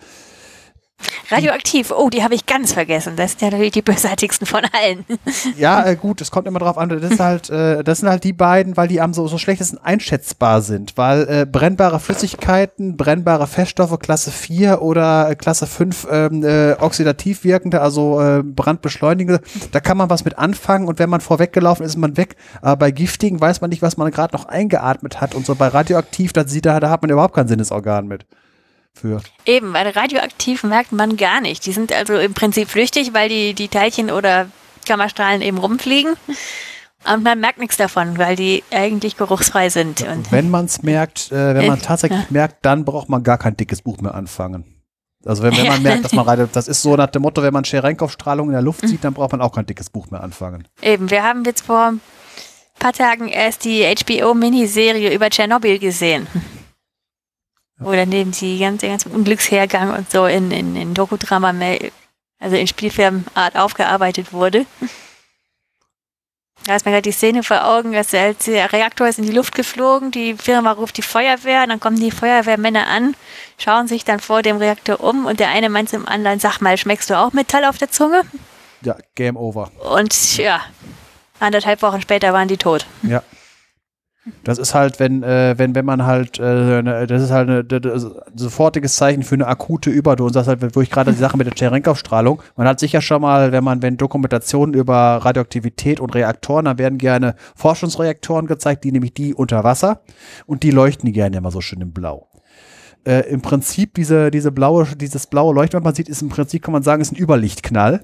radioaktiv, oh, die habe ich ganz vergessen. Das sind ja natürlich die bösartigsten von allen. <laughs>
Ja, äh, gut, es kommt immer drauf an. Das ist halt, äh, das sind halt die beiden, weil die am so, so schlechtesten einschätzbar sind. Weil äh, brennbare Flüssigkeiten, brennbare Feststoffe Klasse 4 oder äh, Klasse 5 ähm, äh, oxidativ wirkende, also äh, brandbeschleunigende, da kann man was mit anfangen und wenn man vorweggelaufen ist, ist man weg. Aber bei giftigen weiß man nicht, was man gerade noch eingeatmet hat und so. Bei radioaktiv, da sieht da, da hat man überhaupt kein Sinnesorgan mit. Für.
Eben, weil radioaktiv merkt man gar nicht. Die sind also im Prinzip flüchtig, weil die, die Teilchen oder Gammastrahlen eben rumfliegen. Und man merkt nichts davon, weil die eigentlich geruchsfrei sind. Und
Wenn man es merkt, äh, wenn man
Äh,
tatsächlich
ja.
merkt, dann braucht man gar kein dickes Buch mehr anfangen. Also wenn, wenn man merkt, dass man Radio, das ist so nach dem Motto, wenn man Cherenkov-Strahlung in der Luft sieht, dann braucht man auch kein dickes Buch mehr anfangen.
eben, wir haben jetzt vor ein paar Tagen erst die HBO-Miniserie über Tschernobyl gesehen. Wo dann eben die ganze, ganze Unglückshergang und so in, in, in Dokudrama, also in Spielfilmart aufgearbeitet wurde. Da ist mir gerade die Szene vor Augen, dass der, der Reaktor ist in die Luft geflogen, die Firma ruft die Feuerwehr, und dann kommen die Feuerwehrmänner an, schauen sich dann vor dem Reaktor um und der eine meint zum anderen, sag mal, schmeckst du auch Metall auf der Zunge?
Ja, Game Over.
Und ja, anderthalb Wochen später waren die tot.
Ja. Das ist halt, wenn, äh, wenn, wenn man halt, äh, das ist halt ein sofortiges Zeichen für eine akute Überdosis. Das ist halt, wo ich gerade die Sache mit der Cherenkov-Strahlung. Man hat sicher schon mal, wenn man, wenn Dokumentationen über Radioaktivität und Reaktoren, dann werden gerne Forschungsreaktoren gezeigt, die nämlich die unter Wasser und die leuchten gerne immer so schön im Blau. Äh, Im Prinzip diese, diese blaue, dieses blaue Leuchten, was man sieht, ist im Prinzip, kann man sagen, ist ein Überlichtknall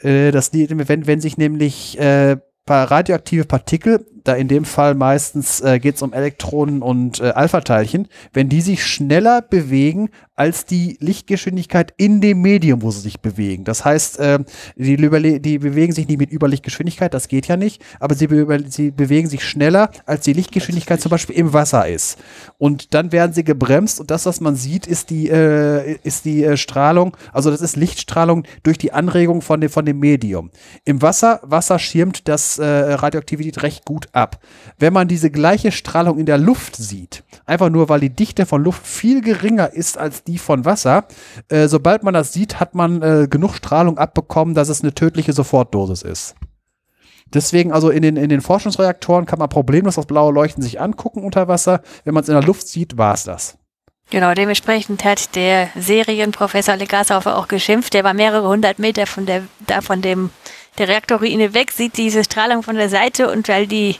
Äh, das, wenn, wenn sich nämlich äh, radioaktive Partikel, da in dem Fall meistens äh, geht es um Elektronen und äh, Alpha-Teilchen, wenn die sich schneller bewegen als die Lichtgeschwindigkeit in dem Medium, wo sie sich bewegen. Das heißt, äh, die, die bewegen sich nicht mit Überlichtgeschwindigkeit, das geht ja nicht, aber sie, be sie bewegen sich schneller, als die Lichtgeschwindigkeit zum Beispiel im Wasser ist. Und dann werden sie gebremst und das, was man sieht, ist die, äh, ist die äh, Strahlung, also das ist Lichtstrahlung durch die Anregung von dem, von dem Medium. Im Wasser, Wasser schirmt das äh, Radioaktivität recht gut ab. Wenn man diese gleiche Strahlung in der Luft sieht, einfach nur weil die Dichte von Luft viel geringer ist als die von Wasser, äh, sobald man das sieht, hat man äh, genug Strahlung abbekommen, dass es eine tödliche Sofortdosis ist. Deswegen also in den, in den Forschungsreaktoren kann man problemlos das blaue Leuchten sich angucken unter Wasser. Wenn man es in der Luft sieht, war es das.
Genau, dementsprechend hat der Serienprofessor Legasaufer auch geschimpft. Der war mehrere hundert Meter von der, da von dem der Reaktorruine weg, sieht diese Strahlung von der Seite und weil die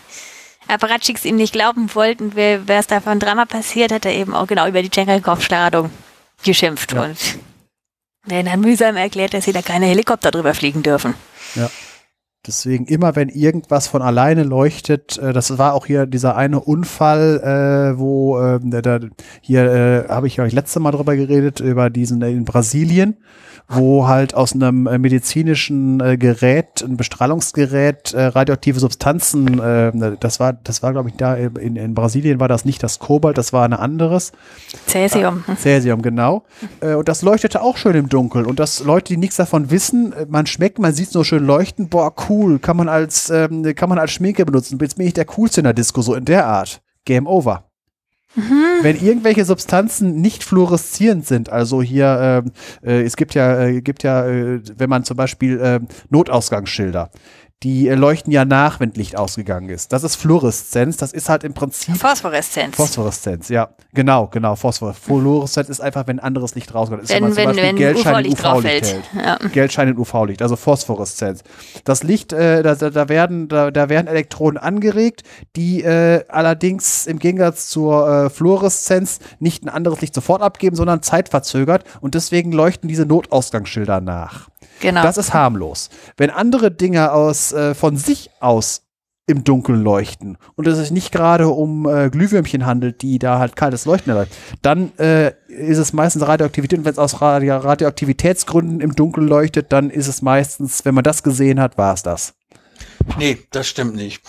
Apparatschicks ihm nicht glauben wollten, wer es da von Drama passiert, hat er eben auch genau über die Chenkov-Strahlung geschimpft ja. und denen dann mühsam erklärt, dass sie da keine Helikopter drüber fliegen dürfen.
Ja. Deswegen immer, wenn irgendwas von alleine leuchtet, äh, das war auch hier dieser eine Unfall, äh, wo äh, da, hier äh, habe ich euch letzte Mal drüber geredet über diesen in Brasilien, wo halt aus einem äh, medizinischen äh, Gerät, ein Bestrahlungsgerät, äh, radioaktive Substanzen, äh, das war, das war, glaube ich, da in, in Brasilien war das nicht das Kobalt, das war ein anderes.
Cäsium.
Äh, Cäsium, genau. Äh, und das leuchtete auch schön im Dunkeln. Und das Leute, die nichts davon wissen, äh, man schmeckt, man sieht es nur schön leuchten, boah, cool, kann man als, ähm, kann man als Schminke benutzen. Jetzt bin ich der Coolste in der Disco, so in der Art. Game over. Mhm. Wenn irgendwelche Substanzen nicht fluoreszierend sind, also hier, äh, äh, es gibt ja, äh, gibt ja, äh, wenn man zum Beispiel äh, Notausgangsschilder, die äh, leuchten ja nach, wenn Licht ausgegangen ist. Das ist Fluoreszenz. Das ist halt im Prinzip.
Phosphoreszenz.
Phosphoreszenz, ja. Genau, genau. Phosphor. Fluoreszenz ist einfach, wenn anderes Licht rauskommt. Das
wenn,
ist
wenn, zum wenn Geldschein UV-Licht UV hält.
Ja. Geldschein in UV-Licht, also Phosphoreszenz. Das Licht, äh, da, da, werden, da, da werden Elektronen angeregt, die äh, allerdings im Gegensatz zur äh, Fluoreszenz nicht ein anderes Licht sofort abgeben, sondern zeitverzögert. Und deswegen leuchten diese Notausgangsschilder nach. Genau. Das ist harmlos. Wenn andere Dinge aus, äh, von sich aus im Dunkeln leuchten und es sich nicht gerade um äh, Glühwürmchen handelt, die da halt kaltes Leuchten erlauben, dann äh, ist es meistens Radioaktivität und wenn es aus Radio Radioaktivitätsgründen im Dunkeln leuchtet, dann ist es meistens, wenn man das gesehen hat, war es das.
Nee, das stimmt nicht.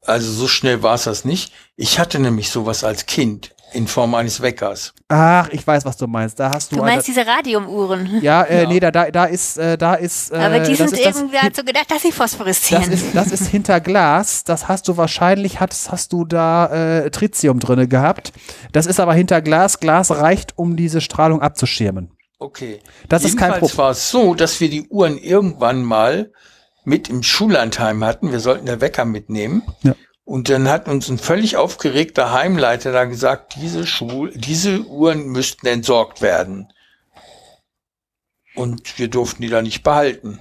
Also so schnell war es das nicht. Ich hatte nämlich sowas als Kind in Form eines Weckers.
Ach, ich weiß, was du meinst. Da hast du.
Du meinst eine, diese Radiumuhren?
Ja, äh, ja. nee, da, da, da ist, äh, da ist. Äh,
Aber die sind irgendwie dazu so gedacht, dass sie phosphoreszieren.
Das ist, das ist hinter Glas. Das hast du wahrscheinlich, hast, hast du da äh, Tritium drinne gehabt. Das ist aber hinter Glas. Glas reicht, um diese Strahlung abzuschirmen.
Okay.
Das Jedenfalls ist kein Problem.
war es so, dass wir die Uhren irgendwann mal mit im Schullandheim hatten. Wir sollten der Wecker mitnehmen. Ja. Und dann hat uns ein völlig aufgeregter Heimleiter da gesagt, diese Schul diese Uhren müssten entsorgt werden. Und wir durften die da nicht behalten.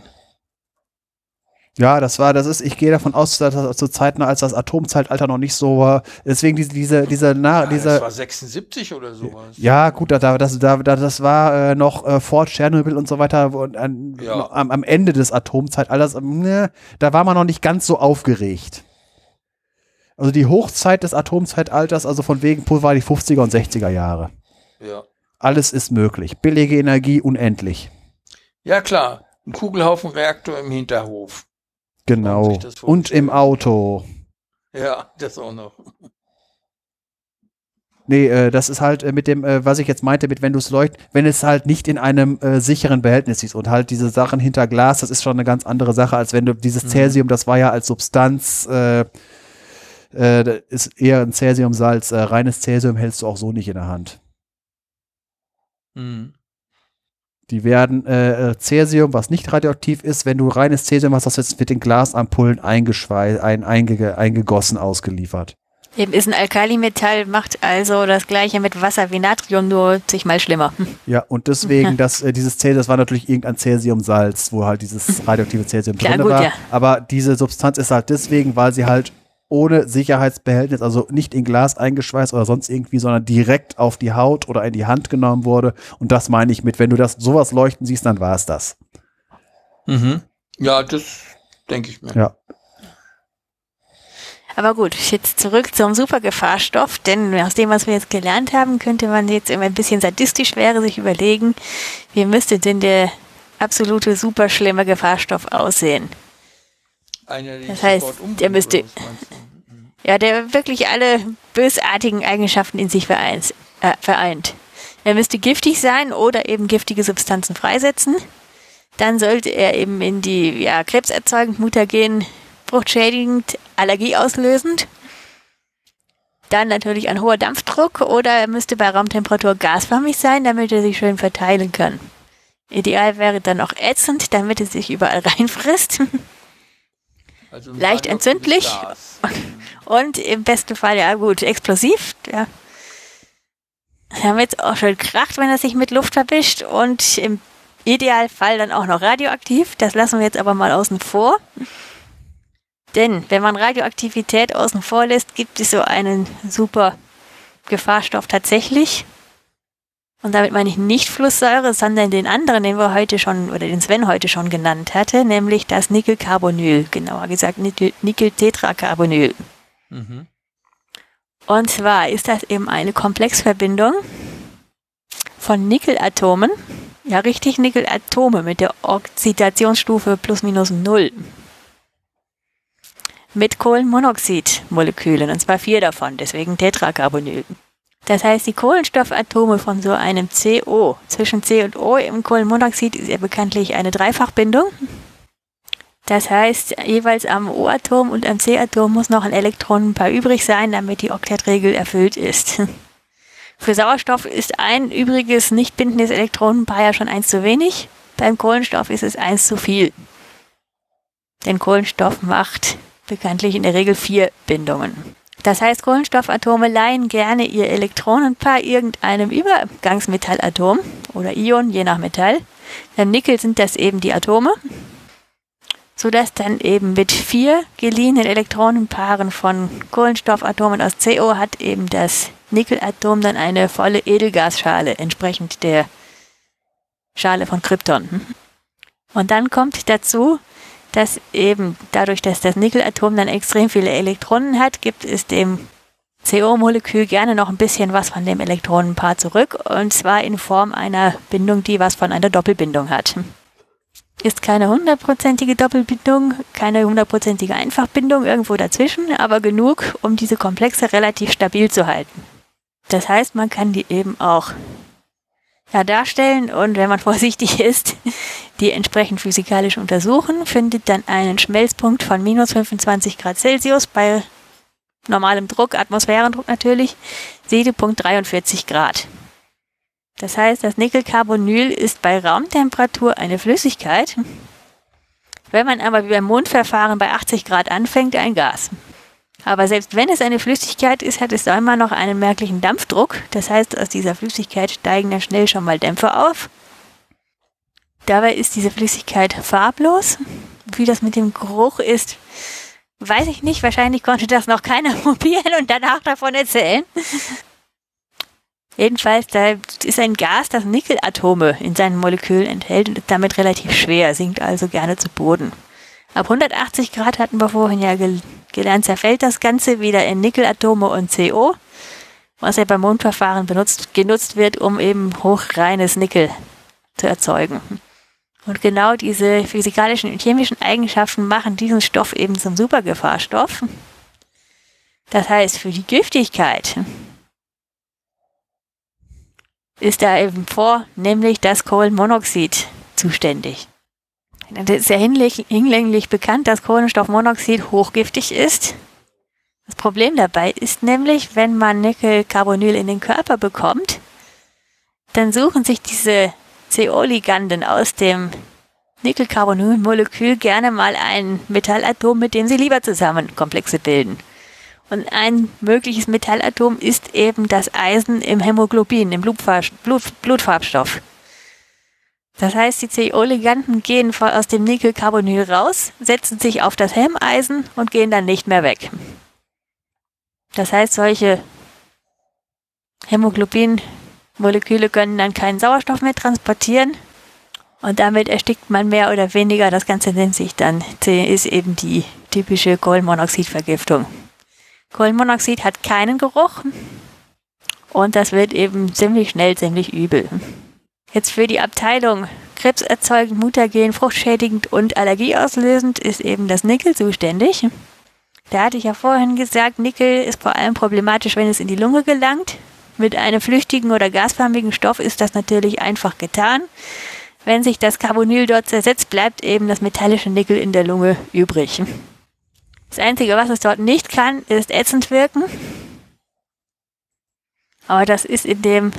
Ja, das war, das ist, ich gehe davon aus, dass das zu Zeiten, als das Atomzeitalter noch nicht so war, deswegen diese, diese, diese, na,
ja,
diese.
Das war 76 oder sowas.
Ja, gut, da, das, da, das war äh, noch äh, vor Tschernobyl und so weiter und an, ja. am, am Ende des Atomzeitalters, ne, da war man noch nicht ganz so aufgeregt. Also die Hochzeit des Atomzeitalters, also von wegen war die 50er und 60er Jahre.
Ja.
Alles ist möglich. Billige Energie unendlich.
Ja, klar. Ein Kugelhaufenreaktor im Hinterhof.
Genau. Und im Auto.
Ja, das auch noch.
Nee, äh, das ist halt äh, mit dem, äh, was ich jetzt meinte, mit wenn du es leucht, wenn es halt nicht in einem äh, sicheren Behältnis ist und halt diese Sachen hinter Glas, das ist schon eine ganz andere Sache, als wenn du dieses mhm. Cäsium, das war ja als Substanz äh, ist eher ein Cäsiumsalz. Äh, reines Cäsium hältst du auch so nicht in der Hand. Mhm. Die werden äh, äh, Cäsium, was nicht radioaktiv ist, wenn du reines Cäsium hast, das jetzt mit den Glasampullen eingeschweißt, ein, einge, eingegossen ausgeliefert.
Eben ist ein Alkalimetall, macht also das gleiche mit Wasser wie Natrium, nur zigmal schlimmer. <laughs>
Ja, und deswegen, das, äh, dieses Cäsium, das war natürlich irgendein Cäsiumsalz, wo halt dieses <laughs> radioaktive Cäsium drin gut, war. Ja. Aber diese Substanz ist halt deswegen, weil sie halt ohne Sicherheitsbehältnis, also nicht in Glas eingeschweißt oder sonst irgendwie, sondern direkt auf die Haut oder in die Hand genommen wurde. Und das meine ich mit, wenn du das sowas leuchten siehst, dann war es das.
Mhm. Ja, das denke ich mir.
Ja.
Aber gut, jetzt zurück zum Supergefahrstoff, denn aus dem, was wir jetzt gelernt haben, könnte man jetzt immer ein bisschen sadistisch wäre, sich überlegen, wie müsste denn der absolute super schlimme Gefahrstoff aussehen? Das heißt, der müsste-? Ja, der wirklich alle bösartigen Eigenschaften in sich vereint. Äh, vereint. Er müsste giftig sein oder eben giftige Substanzen freisetzen. Dann sollte er eben in die ja, krebserzeugend, mutagen, fruchtschädigend, allergieauslösend. Dann natürlich ein hoher Dampfdruck oder er müsste bei Raumtemperatur gasförmig sein, damit er sich schön verteilen kann. Ideal wäre dann auch ätzend, damit er sich überall <laughs> reinfrisst.
Also
Leicht entzündlich. <laughs> Und im besten Fall, ja gut, explosiv. Ja. Damit es auch schön kracht, wenn er sich mit Luft verwischt. Und im Idealfall dann auch noch radioaktiv. Das lassen wir jetzt aber mal außen vor. Denn wenn man Radioaktivität außen vor lässt, gibt es so einen super Gefahrstoff tatsächlich. Und damit meine ich nicht Flusssäure, sondern den anderen, den wir heute schon, oder den Sven heute schon genannt hatte, nämlich das Nickelcarbonyl, genauer gesagt Nickel- Nickeltetracarbonyl.
Mhm.
Und zwar ist das eben eine Komplexverbindung von Nickelatomen, ja richtig Nickelatome mit der Oxidationsstufe plus minus null. Mit Kohlenmonoxidmolekülen, und zwar vier davon, deswegen Tetracarbonyl. Das heißt, die Kohlenstoffatome von so einem CO zwischen C und O im Kohlenmonoxid ist ja bekanntlich eine Dreifachbindung. Das heißt, jeweils am O-Atom und am C-Atom muss noch ein Elektronenpaar übrig sein, damit die Oktettregel erfüllt ist. Für Sauerstoff ist ein übriges nicht bindendes Elektronenpaar ja schon eins zu wenig. Beim Kohlenstoff ist es eins zu viel. Denn Kohlenstoff macht bekanntlich in der Regel vier Bindungen. Das heißt, Kohlenstoffatome leihen gerne ihr Elektronenpaar irgendeinem Übergangsmetallatom oder Ion, je nach Metall. Beim Nickel sind das eben die Atome sodass dann eben mit vier geliehenen Elektronenpaaren von Kohlenstoffatomen aus CO hat eben das Nickelatom dann eine volle Edelgasschale, entsprechend der Schale von Krypton. Und dann kommt dazu, dass eben dadurch, dass das Nickelatom dann extrem viele Elektronen hat, gibt es dem CO-Molekül gerne noch ein bisschen was von dem Elektronenpaar zurück, und zwar in Form einer Bindung, die was von einer Doppelbindung hat ist keine hundertprozentige Doppelbindung, keine hundertprozentige Einfachbindung irgendwo dazwischen, aber genug, um diese Komplexe relativ stabil zu halten. Das heißt, man kann die eben auch ja, darstellen und wenn man <laughs> vorsichtig ist, die entsprechend physikalisch untersuchen, findet dann einen Schmelzpunkt von minus 25 Grad Celsius bei normalem Druck, Atmosphärendruck natürlich, Siedepunkt 43 Grad. Das heißt, das Nickelcarbonyl ist bei Raumtemperatur eine Flüssigkeit. Wenn man aber wie beim Mondverfahren bei 80 Grad anfängt, ein Gas. Aber selbst wenn es eine Flüssigkeit ist, hat es da immer noch einen merklichen Dampfdruck. Das heißt, aus dieser Flüssigkeit steigen dann schnell schon mal Dämpfe auf. Dabei ist diese Flüssigkeit farblos. Wie das mit dem Geruch ist, weiß ich nicht. Wahrscheinlich konnte das noch keiner <laughs> probieren und danach davon erzählen. Jedenfalls, da ist ein Gas, das Nickelatome in seinen Molekülen enthält und ist damit relativ schwer, sinkt also gerne zu Boden. Ab 180 Grad hatten wir vorhin ja gel gelernt, zerfällt das Ganze wieder in Nickelatome und CO, was ja beim Mondverfahren benutzt, genutzt wird, um eben hochreines Nickel zu erzeugen. Und genau diese physikalischen und chemischen Eigenschaften machen diesen Stoff eben zum Supergefahrstoff. Das heißt, für die Giftigkeit ist da eben vornehmlich das Kohlenmonoxid zuständig. Das ist ja hinlänglich bekannt, dass Kohlenstoffmonoxid hochgiftig ist. Das Problem dabei ist nämlich, wenn man Nickelcarbonyl in den Körper bekommt, dann suchen sich diese CO-Liganden aus dem Nickelcarbonyl-Molekül gerne mal ein Metallatom, mit dem sie lieber zusammen Komplexe bilden. Und ein mögliches Metallatom ist eben das Eisen im Hämoglobin, im Blutfarb Blut Blutfarbstoff. Das heißt, die CO-Liganden gehen aus dem Nickelcarbonyl raus, setzen sich auf das Hemmeisen und gehen dann nicht mehr weg. Das heißt, solche Hämoglobin-Moleküle können dann keinen Sauerstoff mehr transportieren Und damit erstickt man mehr oder weniger. Das Ganze nennt sich dann, ist eben die typische Kohlenmonoxidvergiftung. Kohlenmonoxid hat keinen Geruch und das wird eben ziemlich schnell ziemlich übel. Jetzt für die Abteilung krebserzeugend, mutagen, fruchtschädigend und allergieauslösend ist eben das Nickel zuständig. Da hatte ich ja vorhin gesagt, Nickel ist vor allem problematisch, wenn es in die Lunge gelangt. Mit einem flüchtigen oder gasförmigen Stoff ist das natürlich einfach getan. Wenn sich das Carbonyl dort zersetzt, bleibt eben das metallische Nickel in der Lunge übrig. Das Einzige, was es dort nicht kann, ist ätzend wirken. Aber das ist in dem,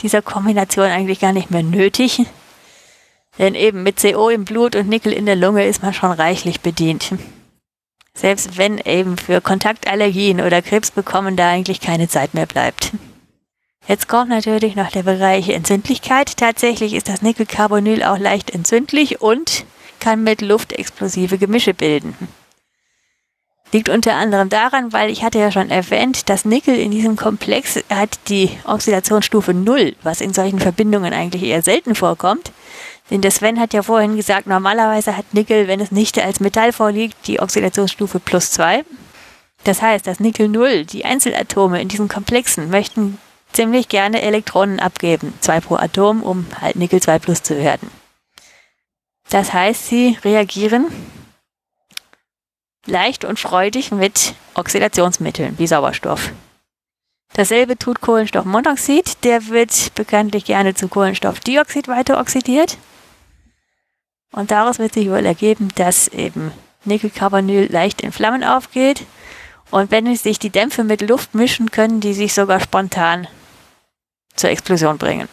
dieser Kombination eigentlich gar nicht mehr nötig. Denn eben mit CO im Blut und Nickel in der Lunge ist man schon reichlich bedient. Selbst wenn eben für Kontaktallergien oder Krebs bekommen da eigentlich keine Zeit mehr bleibt. Jetzt kommt natürlich noch der Bereich Entzündlichkeit. Tatsächlich ist das Nickelcarbonyl auch leicht entzündlich und kann mit Luft explosive Gemische bilden. Liegt unter anderem daran, weil ich hatte ja schon erwähnt, dass Nickel in diesem Komplex hat die Oxidationsstufe 0, was in solchen Verbindungen eigentlich eher selten vorkommt. Denn der Sven hat ja vorhin gesagt, normalerweise hat Nickel, wenn es nicht als Metall vorliegt, die Oxidationsstufe plus 2. Das heißt, dass Nickel 0, die Einzelatome in diesen Komplexen, möchten ziemlich gerne Elektronen abgeben, zwei pro Atom, um halt Nickel 2 plus zu werden. Das heißt, sie reagieren leicht und freudig mit Oxidationsmitteln wie Sauerstoff. Dasselbe tut Kohlenstoffmonoxid, der wird bekanntlich gerne zu Kohlenstoffdioxid weiter oxidiert. Und daraus wird sich wohl ergeben, dass eben Nickelcarbonyl leicht in Flammen aufgeht. Und wenn sich die Dämpfe mit Luft mischen, können die sich sogar spontan zur Explosion bringen.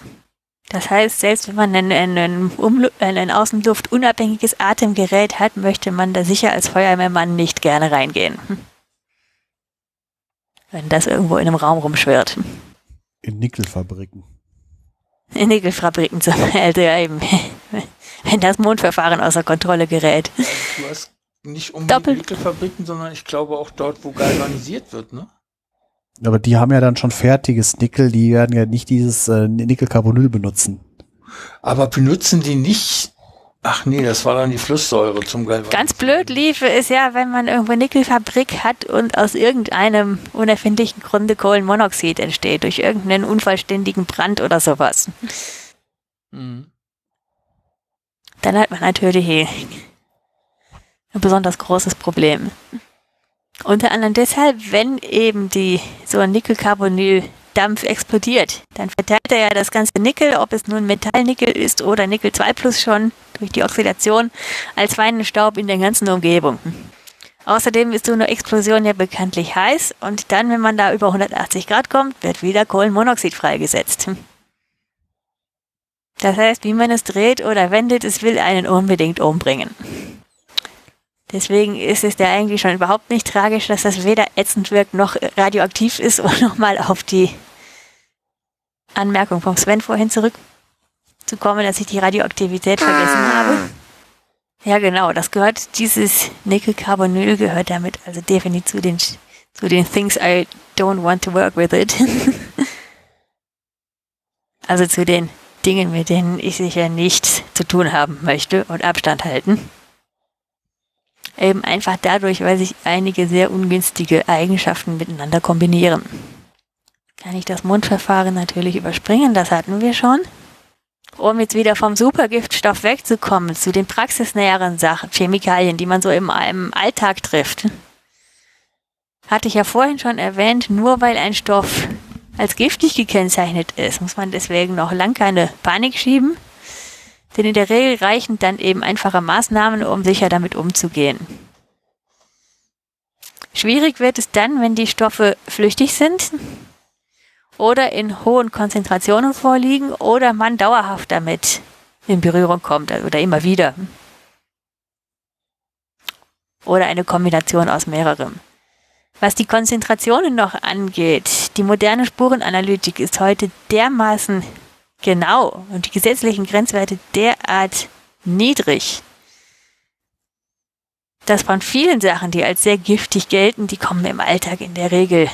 Das heißt, selbst wenn man ein, ein, ein außenluftunabhängiges Atemgerät hat, möchte man da sicher als Feuerwehrmann nicht gerne reingehen. Wenn das irgendwo in einem Raum rumschwirrt.
In Nickelfabriken.
In Nickelfabriken zum <laughs> also ja eben. Wenn das Mondverfahren außer Kontrolle gerät.
Du hast nicht unbedingt Nickelfabriken, sondern ich glaube auch dort, wo galvanisiert wird, ne?
Aber die haben ja dann schon fertiges Nickel, die werden ja nicht dieses äh, Nickelcarbonyl benutzen.
Aber benutzen die nicht Ach nee, das war dann die Flusssäure zum Galvanisieren.
Ganz blöd liefe es ja, wenn man irgendwo Nickelfabrik hat und aus irgendeinem unerfindlichen Grunde Kohlenmonoxid entsteht, durch irgendeinen unvollständigen Brand oder sowas. Mhm. Dann hat man natürlich ein besonders großes Problem. Unter anderem deshalb, wenn eben die so ein Nickelcarbonyl-Dampf explodiert, dann verteilt er ja das ganze Nickel, ob es nun Metallnickel ist oder Nickel 2 plus schon durch die Oxidation, als feinen Staub in der ganzen Umgebung. Außerdem ist so eine Explosion ja bekanntlich heiß und dann, wenn man da über 180 Grad kommt, wird wieder Kohlenmonoxid freigesetzt. Das heißt, wie man es dreht oder wendet, es will einen unbedingt umbringen. Deswegen ist es ja eigentlich schon überhaupt nicht tragisch, dass das weder ätzend wirkt noch radioaktiv ist, um nochmal auf die Anmerkung vom Sven vorhin zurückzukommen, dass ich die Radioaktivität vergessen habe. Ja, genau, das gehört, dieses Nickelcarbonyl gehört damit also definitiv zu den, zu den Things I don't want to work with it. <laughs> also zu den Dingen, mit denen ich sicher nichts zu tun haben möchte und Abstand halten. Eben einfach dadurch, weil sich einige sehr ungünstige Eigenschaften miteinander kombinieren. Kann ich das Mundverfahren natürlich überspringen, das hatten wir schon. Um jetzt wieder vom Supergiftstoff wegzukommen, zu den praxisnäheren Sachen, Chemikalien, die man so im, im Alltag trifft. Hatte ich ja vorhin schon erwähnt, nur weil ein Stoff als giftig gekennzeichnet ist, muss man deswegen noch lang keine Panik schieben. Denn in der Regel reichen dann eben einfache Maßnahmen, um sicher damit umzugehen. Schwierig wird es dann, wenn die Stoffe flüchtig sind oder in hohen Konzentrationen vorliegen oder man dauerhaft damit in Berührung kommt oder immer wieder. Oder eine Kombination aus mehreren. Was die Konzentrationen noch angeht, die moderne Spurenanalytik ist heute dermaßen Genau. Und die gesetzlichen Grenzwerte derart niedrig, dass von vielen Sachen, die als sehr giftig gelten, die kommen im Alltag in der Regel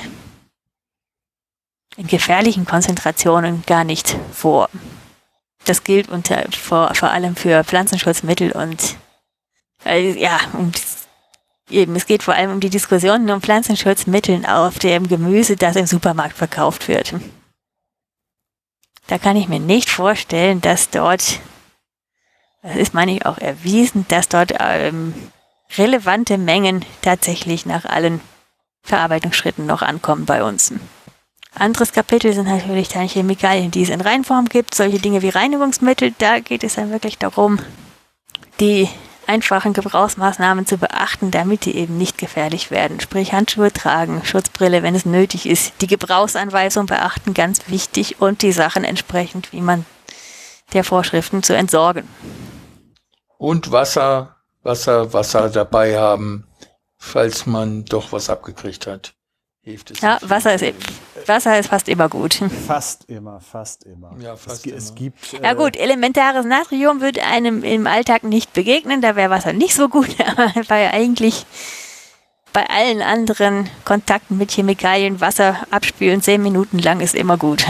in gefährlichen Konzentrationen gar nicht vor. das gilt unter, vor, vor allem für Pflanzenschutzmittel und äh, ja, um, eben, es geht vor allem um die Diskussionen um Pflanzenschutzmitteln auf dem Gemüse, das im Supermarkt verkauft wird. Da kann ich mir nicht vorstellen, dass dort, das ist meine ich auch erwiesen, dass dort ähm, relevante Mengen tatsächlich nach allen Verarbeitungsschritten noch ankommen bei uns. Anderes Kapitel sind natürlich dann Chemikalien, die es in Reinform gibt, solche Dinge wie Reinigungsmittel. Da geht es dann wirklich darum, die einfachen Gebrauchsmaßnahmen zu beachten, damit die eben nicht gefährlich werden. Sprich Handschuhe tragen, Schutzbrille, wenn es nötig ist, die Gebrauchsanweisung beachten, ganz wichtig, und die Sachen entsprechend, wie man der Vorschriften zu entsorgen.
Und Wasser, Wasser, Wasser dabei haben, falls man doch was abgekriegt hat
hilft es. Ja, Wasser ist, Wasser ist fast immer gut.
Fast immer, fast immer.
Ja, fast
es,
immer.
es gibt.
Äh, ja gut, elementares Natrium würde einem im Alltag nicht begegnen, da wäre Wasser nicht so gut, <laughs> aber bei eigentlich bei allen anderen Kontakten mit Chemikalien Wasser abspülen, zehn Minuten lang ist immer gut.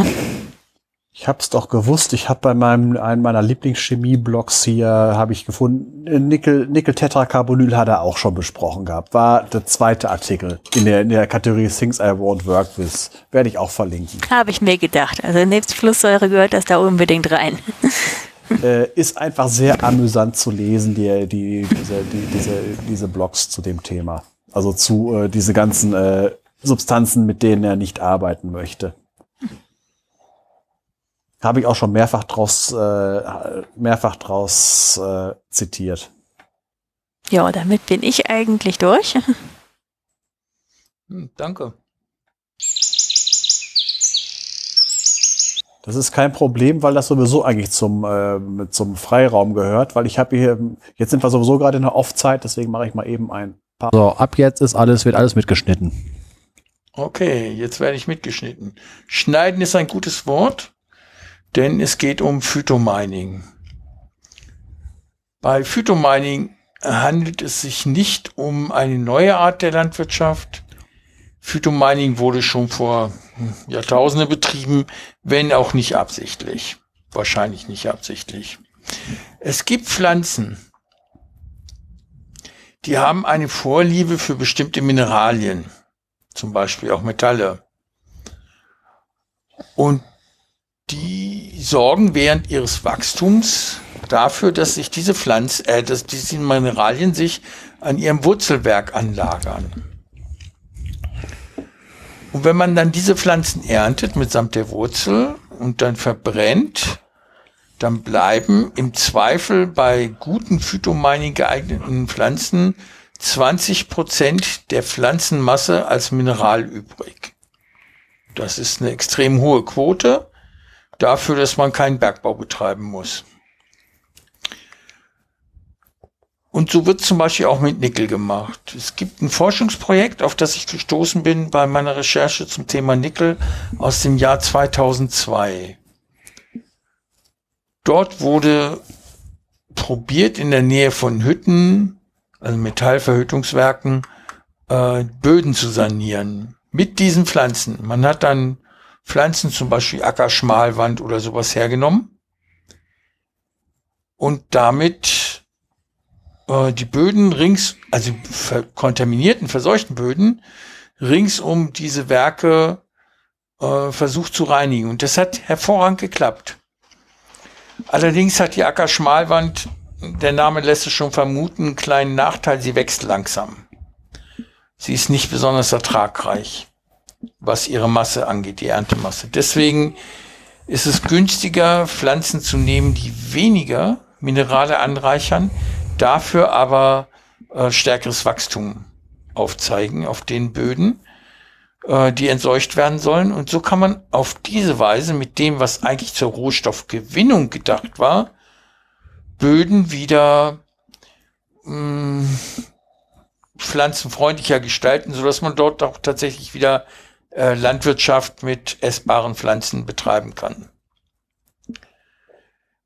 Ich hab's doch gewusst. Ich habe bei meinem einem meiner Lieblingschemie-Blogs hier habe ich gefunden äh, Nickel Nickel Tetracarbonyl hat er auch schon besprochen gehabt. War der zweite Artikel in der in der Kategorie Things I Won't Work With. Werde ich auch verlinken.
Habe ich mir gedacht. Also nebst Flusssäure gehört das da unbedingt rein. <laughs>
äh, ist einfach sehr amüsant zu lesen die die diese die, diese diese Blogs zu dem Thema. Also zu äh, diese ganzen äh, Substanzen, mit denen er nicht arbeiten möchte. Habe ich auch schon mehrfach draus, äh, mehrfach draus äh, zitiert.
Ja, damit bin ich eigentlich durch.
Hm, danke.
Das ist kein Problem, weil das sowieso eigentlich zum, äh, zum Freiraum gehört, weil ich habe hier, jetzt sind wir sowieso gerade in der Off-Zeit, deswegen mache ich mal eben ein paar. So, ab jetzt ist alles, wird alles mitgeschnitten.
Okay, jetzt werde ich mitgeschnitten. Schneiden ist ein gutes Wort denn es geht um Phytomining. Bei Phytomining handelt es sich nicht um eine neue Art der Landwirtschaft. Phytomining wurde schon vor hm, Jahrtausenden betrieben, wenn auch nicht absichtlich. Wahrscheinlich nicht absichtlich. Es gibt Pflanzen, die haben eine Vorliebe für bestimmte Mineralien, zum Beispiel auch Metalle. Und die sorgen während ihres Wachstums dafür, dass sich diese Pflanzen, äh, dass diese Mineralien sich an ihrem Wurzelwerk anlagern. Und wenn man dann diese Pflanzen erntet mitsamt der Wurzel und dann verbrennt, dann bleiben im Zweifel bei guten Phytomining geeigneten Pflanzen 20 Prozent der Pflanzenmasse als Mineral übrig. Das ist eine extrem hohe Quote dafür, dass man keinen Bergbau betreiben muss. Und so wird zum Beispiel auch mit Nickel gemacht. Es gibt ein Forschungsprojekt, auf das ich gestoßen bin bei meiner Recherche zum Thema Nickel aus dem Jahr 2002. Dort wurde probiert in der Nähe von Hütten, also Metallverhütungswerken, äh, Böden zu sanieren mit diesen Pflanzen. Man hat dann Pflanzen, zum Beispiel Ackerschmalwand oder sowas hergenommen und damit äh, die Böden rings, also kontaminierten, verseuchten Böden rings um diese Werke äh, versucht zu reinigen. Und das hat hervorragend geklappt. Allerdings hat die Ackerschmalwand, der Name lässt es schon vermuten, einen kleinen Nachteil, sie wächst langsam. Sie ist nicht besonders ertragreich was ihre Masse angeht, die Erntemasse. Deswegen ist es günstiger, Pflanzen zu nehmen, die weniger Minerale anreichern, dafür aber äh, stärkeres Wachstum aufzeigen auf den Böden, äh, die entseucht werden sollen. Und so kann man auf diese Weise mit dem, was eigentlich zur Rohstoffgewinnung gedacht war, Böden wieder mh, mm, pflanzenfreundlicher gestalten, sodass man dort auch tatsächlich wieder äh, Landwirtschaft mit essbaren Pflanzen betreiben kann.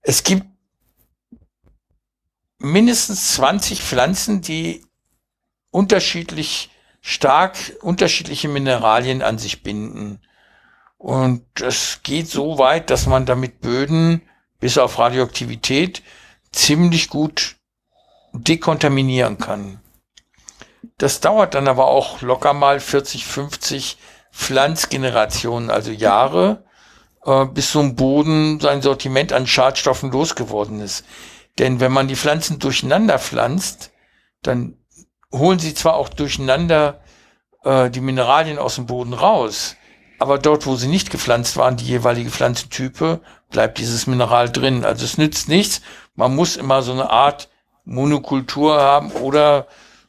Es gibt mindestens 20 Pflanzen, die unterschiedlich stark unterschiedliche Mineralien an sich binden. Und es geht so weit, dass man damit Böden bis auf Radioaktivität ziemlich gut dekontaminieren kann. Das dauert dann aber auch locker mal 40, 50 Pflanzgenerationen, also Jahre, äh, bis ein Boden sein Sortiment an Schadstoffen losgeworden ist. Denn wenn man die Pflanzen durcheinander pflanzt, dann holen sie zwar auch durcheinander äh, die Mineralien aus dem Boden raus, aber dort, wo sie nicht gepflanzt waren, die jeweilige Pflanzentype, bleibt dieses Mineral drin. Also es nützt nichts. Man muss immer so eine Art Monokultur haben oder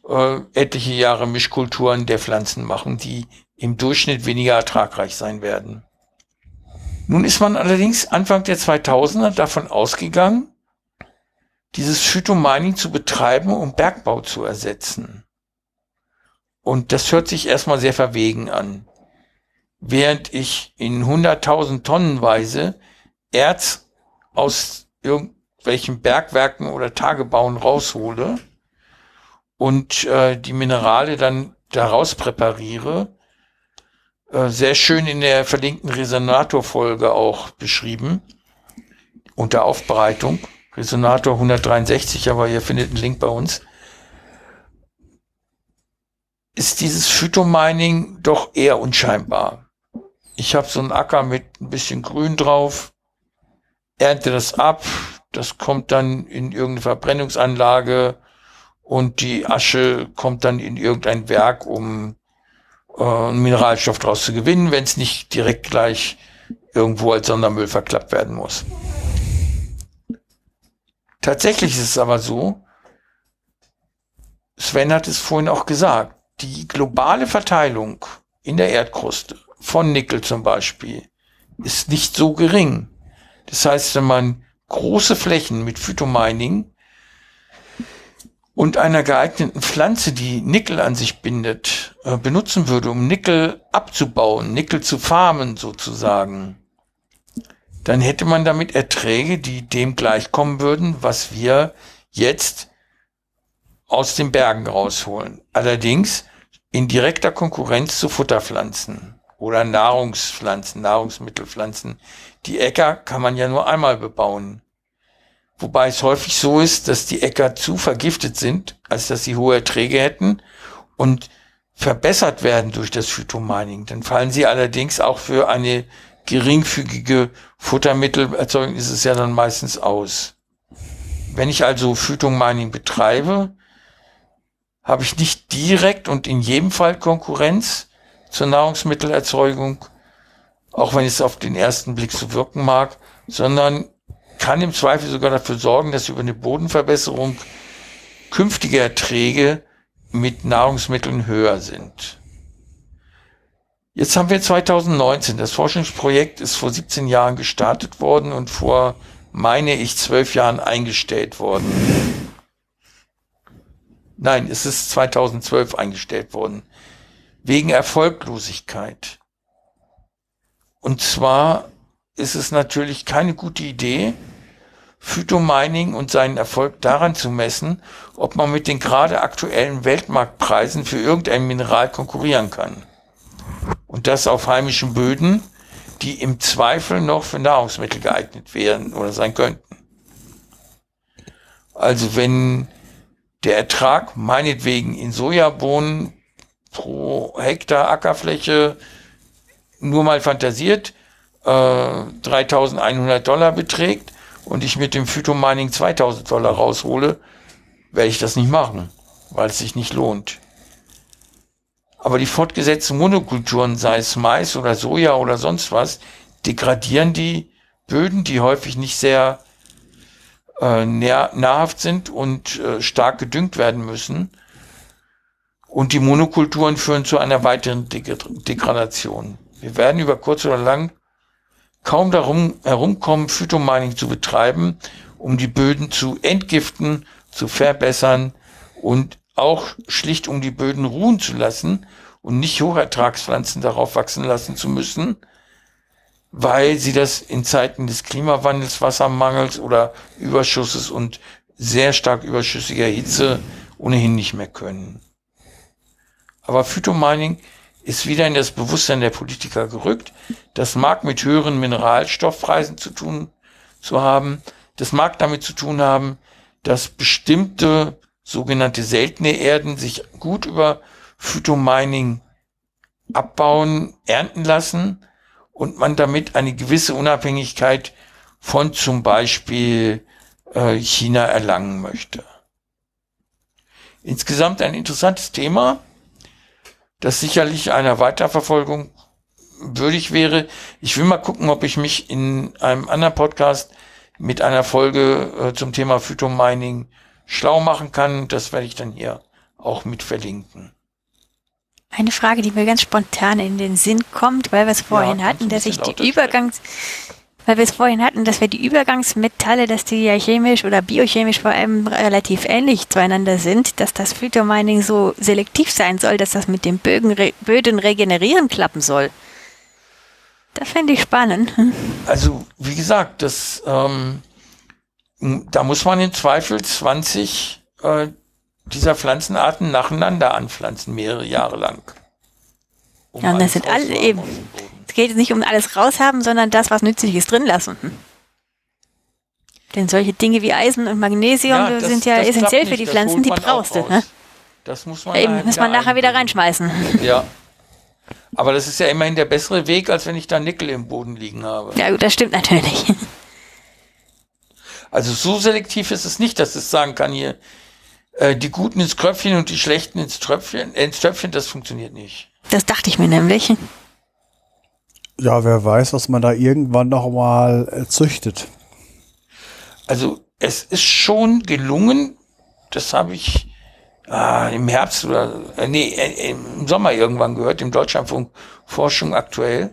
äh, etliche Jahre Mischkulturen der Pflanzen machen, die im Durchschnitt weniger ertragreich sein werden. Nun ist man allerdings Anfang der 2000er davon ausgegangen, dieses Phytomining zu betreiben, um Bergbau zu ersetzen. Und das hört sich erstmal sehr verwegen an. Während ich in 100.000 Tonnenweise Erz aus irgendwelchen Bergwerken oder Tagebauen raushole und äh, die Minerale dann daraus präpariere, äh, sehr schön in der verlinkten Resonator-Folge auch beschrieben, unter Aufbereitung. Resonator 163, aber ihr findet einen Link bei uns. Ist dieses Phytomining doch eher unscheinbar. Ich habe so einen Acker mit ein bisschen Grün drauf, ernte das ab, das kommt dann in irgendeine Verbrennungsanlage und die Asche kommt dann in irgendein Werk, um äh, Mineralstoff daraus zu gewinnen, wenn es nicht direkt gleich irgendwo als Sondermüll verklappt werden muss. Tatsächlich ist es aber so, Sven hat es vorhin auch gesagt, die globale Verteilung in der Erdkruste von Nickel zum Beispiel ist nicht so gering. Das heißt, wenn man große Flächen mit Phytomining und einer geeigneten Pflanze, die Nickel an sich bindet, äh, benutzen würde, um Nickel abzubauen, Nickel zu farmen sozusagen, dann hätte man damit Erträge, die dem gleichkommen würden, was wir jetzt aus den Bergen rausholen. Allerdings in direkter Konkurrenz zu Futterpflanzen oder Nahrungspflanzen, Nahrungsmittelpflanzen. Die Äcker kann man ja nur einmal bebauen. Wobei es häufig so ist, dass die Äcker zu vergiftet sind, als dass sie hohe Erträge hätten und verbessert werden durch das Phytomining. Dann fallen sie allerdings auch für eine geringfügige Futtermittelerzeugung ist es ja dann meistens aus. Wenn ich also Phytomining betreibe, habe ich nicht direkt und in jedem Fall Konkurrenz zur Nahrungsmittelerzeugung, auch wenn es auf den ersten Blick so wirken mag, sondern kann im Zweifel sogar dafür sorgen, dass über eine Bodenverbesserung künftige Erträge mit Nahrungsmitteln höher sind. Jetzt haben wir 2019. Das Forschungsprojekt ist vor 17 Jahren gestartet worden und vor, meine ich, zwölf Jahren eingestellt worden. Nein, es ist 2012 eingestellt worden. Wegen Erfolglosigkeit. Und zwar ist es natürlich keine gute Idee, Phytomining und seinen Erfolg daran zu messen, ob man mit den gerade aktuellen Weltmarktpreisen für irgendein Mineral konkurrieren kann. Und das auf heimischen Böden, die im Zweifel noch für Nahrungsmittel geeignet wären oder sein könnten. Also wenn der Ertrag meinetwegen in Sojabohnen pro Hektar Ackerfläche nur mal fantasiert äh, 3.100 Dollar beträgt, und ich mit dem Phytomining 2000 Dollar raushole, werde ich das nicht machen, weil es sich nicht lohnt. Aber die fortgesetzten Monokulturen, sei es Mais oder Soja oder sonst was, degradieren die Böden, die häufig nicht sehr äh, nahrhaft sind und äh, stark gedüngt werden müssen. Und die Monokulturen führen zu einer weiteren Degradation. Wir werden über kurz oder lang kaum darum herumkommen, Phytomining zu betreiben, um die Böden zu entgiften, zu verbessern und auch schlicht um die Böden ruhen zu lassen und nicht Hochertragspflanzen darauf wachsen lassen zu müssen, weil sie das in Zeiten des Klimawandels, Wassermangels oder Überschusses und sehr stark überschüssiger Hitze ohnehin nicht mehr können. Aber Phytomining ist wieder in das Bewusstsein der Politiker gerückt. Das mag mit höheren Mineralstoffpreisen zu tun zu haben. Das mag damit zu tun haben, dass bestimmte sogenannte seltene Erden sich gut über Phytomining abbauen, ernten lassen und man damit eine gewisse Unabhängigkeit von zum Beispiel äh, China erlangen möchte. Insgesamt ein interessantes Thema, das sicherlich einer Weiterverfolgung würdig wäre. Ich will mal gucken, ob ich mich in einem anderen Podcast mit einer Folge äh, zum Thema Phytomining schlau machen kann. Das werde ich dann hier auch mit verlinken.
Eine Frage, die mir ganz spontan in den Sinn kommt, weil wir es vorhin ja, hatten, dass ich die Übergangs, weil wir es vorhin hatten, dass wir die Übergangsmetalle, dass die ja chemisch oder biochemisch vor allem relativ ähnlich zueinander sind, dass das Phytomining so selektiv sein soll, dass das mit den Bögen, Böden regenerieren klappen soll. Das fände ich spannend. <laughs>
Also, wie gesagt, das, ähm, da muss man im Zweifel 20 äh, dieser Pflanzenarten nacheinander anpflanzen, mehrere Jahre lang.
Um ja, und das sind alle eben. Es geht nicht um alles raushaben, sondern das, was Nützliches drin lassen. Denn solche Dinge wie Eisen und Magnesium ja, das, sind ja essentiell für die Pflanzen, die brauchst du. Ne?
Das muss man, ja,
eben, muss man nachher wieder reinschmeißen.
Ja. Aber das ist ja immerhin der bessere Weg, als wenn ich da Nickel im Boden liegen habe.
Ja, gut, das stimmt natürlich. <laughs>
Also so selektiv ist es nicht, dass es sagen kann, hier, äh, die Guten ins Kröpfchen und die Schlechten ins Tröpfchen, äh, ins Töpfchen, das funktioniert nicht.
Das dachte ich mir nämlich.
Ja, wer weiß, was man da irgendwann noch mal äh, züchtet.
Also es ist schon gelungen, das habe ich äh, im Herbst oder äh, nee, äh, im Sommer irgendwann gehört, im Deutschlandfunk Forschung aktuell,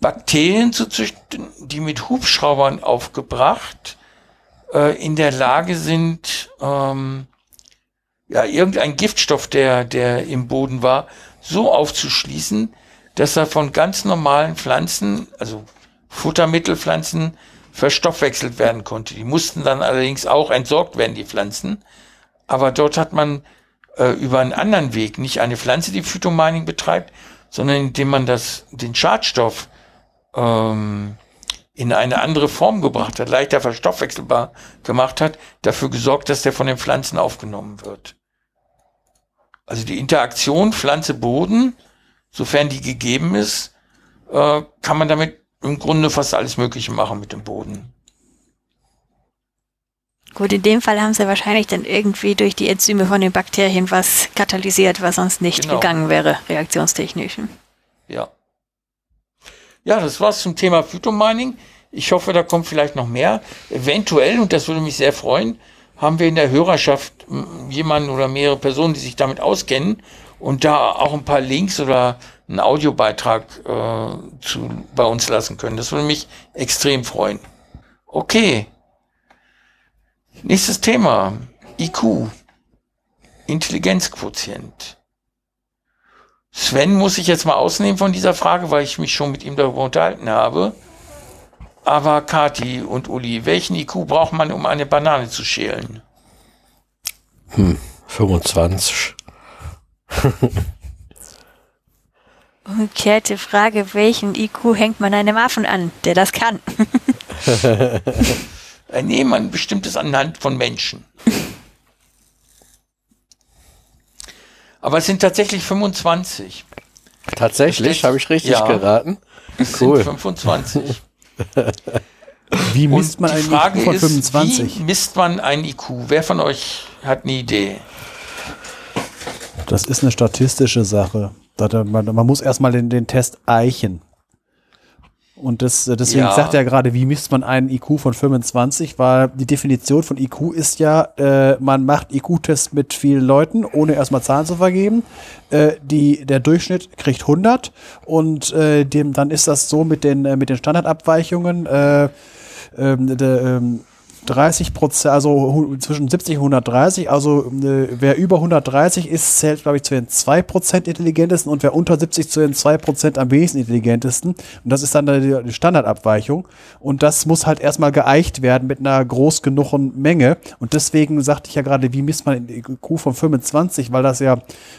Bakterien zu züchten, die mit Hubschraubern aufgebracht äh, in der Lage sind, ähm, ja, irgendein Giftstoff, der, der im Boden war, so aufzuschließen, dass er von ganz normalen Pflanzen, also Futtermittelpflanzen, verstoffwechselt werden konnte. Die mussten dann allerdings auch entsorgt werden, die Pflanzen. Aber dort hat man äh, über einen anderen Weg, nicht eine Pflanze, die Phytomining betreibt, sondern indem man das, den Schadstoff ähm, in eine andere Form gebracht hat, leichter verstoffwechselbar gemacht hat, dafür gesorgt, dass der von den Pflanzen aufgenommen wird. Also die Interaktion Pflanze-Boden, sofern die gegeben ist, äh, kann man damit im Grunde fast alles Mögliche machen mit dem Boden.
Gut, in dem Fall haben sie wahrscheinlich dann irgendwie durch die Enzyme von den Bakterien was katalysiert, was sonst nicht genau. gegangen wäre, reaktionstechnisch.
Ja. Ja, das war's zum Thema Phytomining. Ich hoffe, da kommt vielleicht noch mehr. Eventuell, und das würde mich sehr freuen, haben wir in der Hörerschaft jemanden oder mehrere Personen, die sich damit auskennen und da auch ein paar Links oder einen Audiobeitrag äh, zu, bei uns lassen können. Das würde mich extrem freuen. Okay. Nächstes Thema. IQ. Intelligenzquotient. Sven muss ich jetzt mal ausnehmen von dieser Frage, weil ich mich schon mit ihm darüber unterhalten habe. Aber Kati und Uli, welchen IQ braucht man, um eine Banane zu schälen?
Hm, 25.
Umgekehrte Frage, welchen IQ hängt man einem Affen an, der das kann? <laughs>
äh, nee, man bestimmt es anhand von Menschen. Aber es sind tatsächlich 25.
Tatsächlich? Habe ich richtig ja, geraten?
Es cool. sind 25. <laughs>
Wie misst man einen IQ von 25?
Ist, wie misst man einen IQ? Wer von euch hat eine Idee?
Das ist eine statistische Sache. Man muss erstmal den, den Test eichen. Und das, deswegen ja. sagt er gerade, wie misst man einen IQ von 25? Weil die Definition von IQ ist ja, äh, man macht IQ-Tests mit vielen Leuten, ohne erstmal Zahlen zu vergeben. Äh, die, der Durchschnitt kriegt 100 und äh, dem, dann ist das so mit den, äh, mit den Standardabweichungen. Äh, ähm, de, ähm, 30 Prozent, also zwischen 70 und 130. Also äh, wer über 130 ist, zählt, glaube ich, zu den 2 Prozent intelligentesten und wer unter 70 zu den 2 Prozent am wenigsten intelligentesten. Und das ist dann die Standardabweichung. Und das muss halt erstmal geeicht werden mit einer groß genugen Menge. Und deswegen sagte ich ja gerade, wie misst man den IQ von 25, weil das ja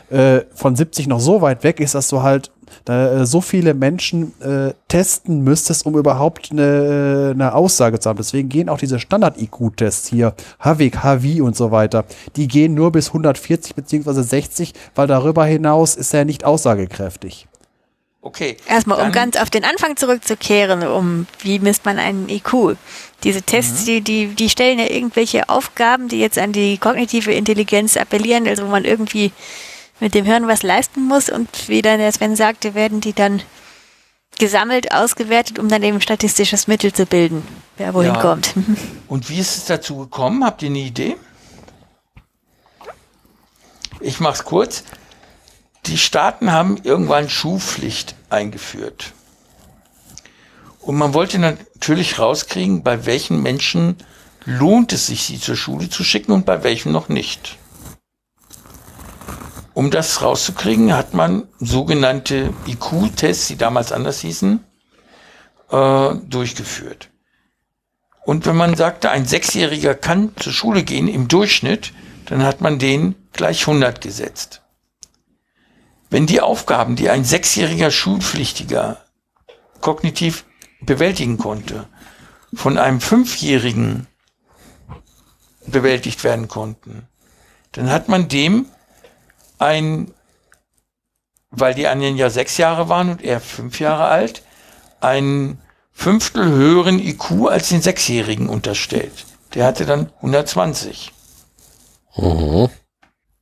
äh, von 70 noch so weit weg ist, dass du halt da, äh, so viele Menschen äh, testen müsstest, um überhaupt eine, eine Aussage zu haben. Deswegen gehen auch diese Standard-IQ-Tests hier, Havik, Havi und so weiter, die gehen nur bis 140 beziehungsweise 60, weil darüber hinaus ist er nicht aussagekräftig.
Okay. Erstmal, um ganz auf den Anfang zurückzukehren, um wie misst man einen IQ? Diese Tests, mhm. die, die, die stellen ja irgendwelche Aufgaben, die jetzt an die kognitive Intelligenz appellieren, also wo man irgendwie mit dem Hirn was leisten muss und wie dann der Sven sagte, werden die dann gesammelt, ausgewertet, um dann eben statistisches Mittel zu bilden, wer wohin ja. kommt. <laughs>
Und wie ist es dazu gekommen? Habt ihr eine Idee? Ich mach's kurz. Die Staaten haben irgendwann Schulpflicht eingeführt. Und man wollte natürlich rauskriegen, bei welchen Menschen lohnt es sich, sie zur Schule zu schicken und bei welchen noch nicht. Um das rauszukriegen, hat man sogenannte IQ-Tests, die damals anders hießen, äh, durchgeführt. Und wenn man sagte, ein Sechsjähriger kann zur Schule gehen im Durchschnitt, dann hat man den gleich 100 gesetzt. Wenn die Aufgaben, die ein sechsjähriger Schulpflichtiger kognitiv bewältigen konnte, von einem Fünfjährigen bewältigt werden konnten, dann hat man dem ein, weil die anderen ja sechs Jahre waren und er fünf Jahre alt, ein Fünftel höheren IQ als den Sechsjährigen unterstellt. Der hatte dann 120. Mhm.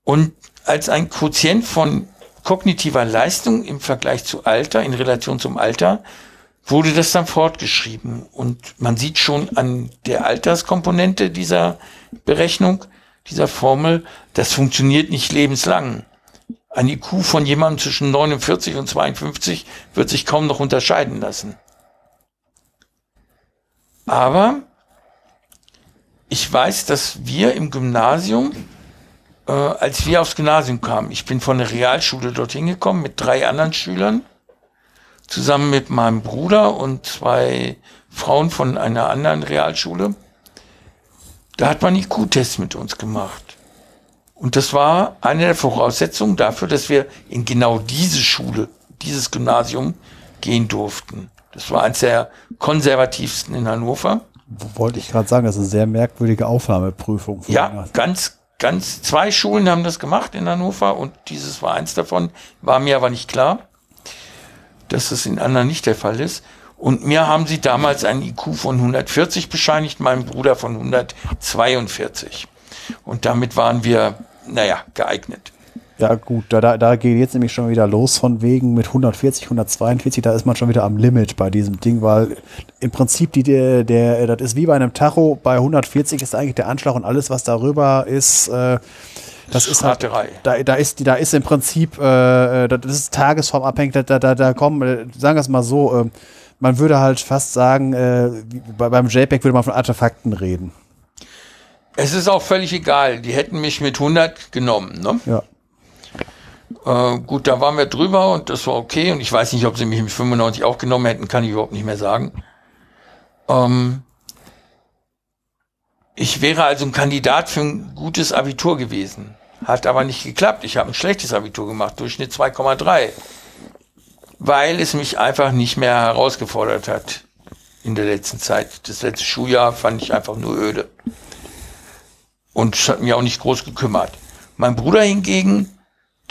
Und als ein Quotient von kognitiver Leistung im Vergleich zu Alter, in Relation zum Alter, wurde das dann fortgeschrieben. Und man sieht schon an der Alterskomponente dieser Berechnung, dieser Formel, das funktioniert nicht lebenslang. Ein IQ von jemandem zwischen 49 und 52 wird sich kaum noch unterscheiden lassen. Aber ich weiß, dass wir im Gymnasium äh, als wir aufs Gymnasium kamen. Ich bin von der Realschule dorthin gekommen mit drei anderen Schülern, zusammen mit meinem Bruder und zwei Frauen von einer anderen Realschule. Da hat man IQ-Tests mit uns gemacht. Und das war eine der Voraussetzungen dafür, dass wir in genau diese Schule, dieses Gymnasium gehen durften. Das war eines der konservativsten in Hannover.
Wollte ich gerade sagen, das ist eine sehr merkwürdige Aufnahmeprüfung.
Ja, ganz, ganz, zwei Schulen haben das gemacht in Hannover und dieses war eins davon, war mir aber nicht klar, dass das in anderen nicht der Fall ist. Und mir haben sie damals ein IQ von 140 bescheinigt, meinem Bruder von 142. Und damit waren wir, naja, geeignet.
Ja, gut, da, da, da geht jetzt nämlich schon wieder los von wegen mit 140, 142, da ist man schon wieder am Limit bei diesem Ding, weil im Prinzip die, der, der, das ist wie bei einem Tacho, bei 140 ist eigentlich der Anschlag und alles, was darüber ist, äh, das ist halt, da, da ist, da ist im Prinzip, äh, das ist tagesformabhängig, da, da, da kommen, äh, sagen wir es mal so, äh, man würde halt fast sagen, äh, beim JPEG würde man von Artefakten reden.
Es ist auch völlig egal, die hätten mich mit 100 genommen, ne?
Ja.
Äh, gut, da waren wir drüber und das war okay. Und ich weiß nicht, ob sie mich mit 95 auch genommen hätten, kann ich überhaupt nicht mehr sagen. Ähm, ich wäre also ein Kandidat für ein gutes Abitur gewesen. Hat aber nicht geklappt. Ich habe ein schlechtes Abitur gemacht, Durchschnitt 2,3. Weil es mich einfach nicht mehr herausgefordert hat in der letzten Zeit. Das letzte Schuljahr fand ich einfach nur öde. Und es hat mich auch nicht groß gekümmert. Mein Bruder hingegen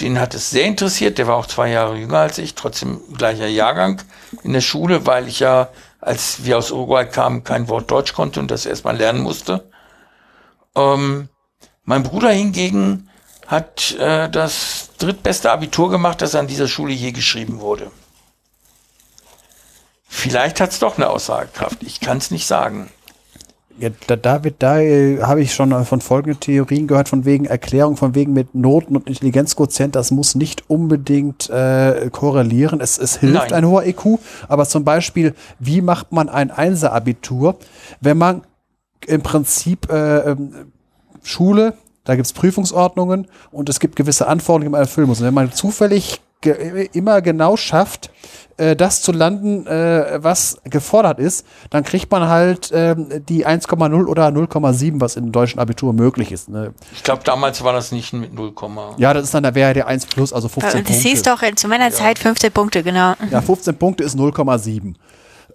den hat es sehr interessiert. Der war auch zwei Jahre jünger als ich, trotzdem gleicher Jahrgang in der Schule, weil ich ja, als wir aus Uruguay kamen, kein Wort Deutsch konnte und das erstmal lernen musste. Ähm, mein Bruder hingegen hat äh, das drittbeste Abitur gemacht, das an dieser Schule je geschrieben wurde. Vielleicht hat es doch eine Aussagekraft. Ich kann es nicht sagen.
Ja, da, David, da äh, habe ich schon von folgenden Theorien gehört, von wegen Erklärung, von wegen mit Noten und Intelligenzquotient, das muss nicht unbedingt äh, korrelieren. Es, es hilft Nein. ein hoher IQ, aber zum Beispiel, wie macht man ein Einser-Abitur, wenn man im Prinzip äh, ähm, Schule, da gibt es Prüfungsordnungen und es gibt gewisse Anforderungen, die man erfüllen muss. Und wenn man zufällig ge immer genau schafft, äh, das zu landen, äh, was gefordert ist, dann kriegt man halt ähm, die 1,0 oder 0,7, was im deutschen Abitur möglich ist. Ne?
Ich glaube, damals war das nicht mit 0,
Ja, das ist dann, da wäre der 1 plus, also 15
Das
Punkte.
hieß doch zu meiner Zeit 15 Punkte, genau.
Ja, 15 Punkte ist 0,7.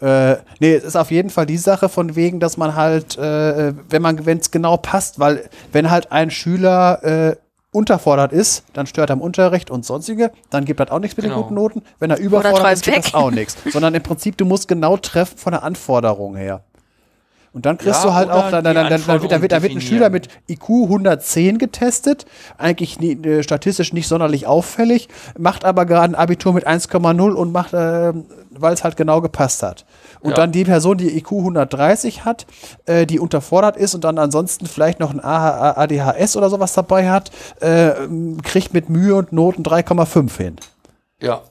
Äh, nee, es ist auf jeden Fall die Sache von wegen, dass man halt, äh, wenn man, wenn es genau passt, weil wenn halt ein Schüler äh, unterfordert ist, dann stört er am Unterricht und sonstige, dann gibt das auch nichts mit
Genau.
den guten Noten. Wenn er überfordert ist, gibt das auch nichts. Sondern im Prinzip, du musst genau treffen von der Anforderung her. Und dann kriegst
Ja,
du halt auch, dann, dann, dann, dann, wird, dann wird ein Schüler mit IQ 110 getestet, eigentlich nie, äh, statistisch nicht sonderlich auffällig, macht aber gerade ein Abitur mit 1,0 und macht, äh, weil es halt genau gepasst hat. Und
Ja.
dann die Person, die IQ 130 hat, äh, die unterfordert ist und dann ansonsten vielleicht noch ein ADHS oder sowas dabei hat, äh, kriegt mit Mühe und Noten 3,5 hin.
Ja.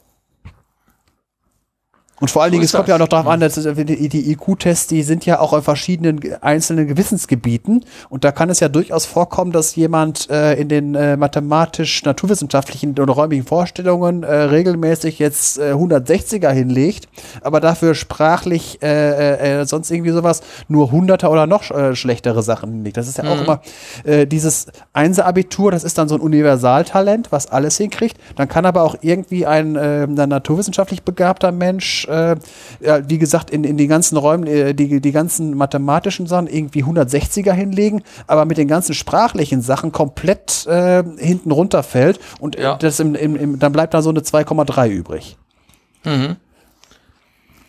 Und vor allen Dingen, es kommt ja auch noch darauf an, dass äh, die, die IQ-Tests, die sind ja auch in verschiedenen einzelnen Gewissensgebieten. Und da kann es ja durchaus vorkommen, dass jemand äh, in den äh, mathematisch-naturwissenschaftlichen oder räumlichen Vorstellungen äh, regelmäßig jetzt äh, 160er hinlegt, aber dafür sprachlich äh, äh, sonst irgendwie sowas nur 100er oder noch äh, schlechtere Sachen hinlegt. Das ist ja auch immer äh, dieses Einser-Abitur, das ist dann so ein Universaltalent, was alles hinkriegt. Dann kann aber auch irgendwie ein, äh, ein naturwissenschaftlich begabter Mensch, äh, wie gesagt, in, in die ganzen Räumen, äh, die, die ganzen mathematischen Sachen irgendwie 160er hinlegen, aber mit den ganzen sprachlichen Sachen komplett äh, hinten runterfällt und äh,
Ja.
das im, im, im, dann bleibt da so eine 2,3 übrig.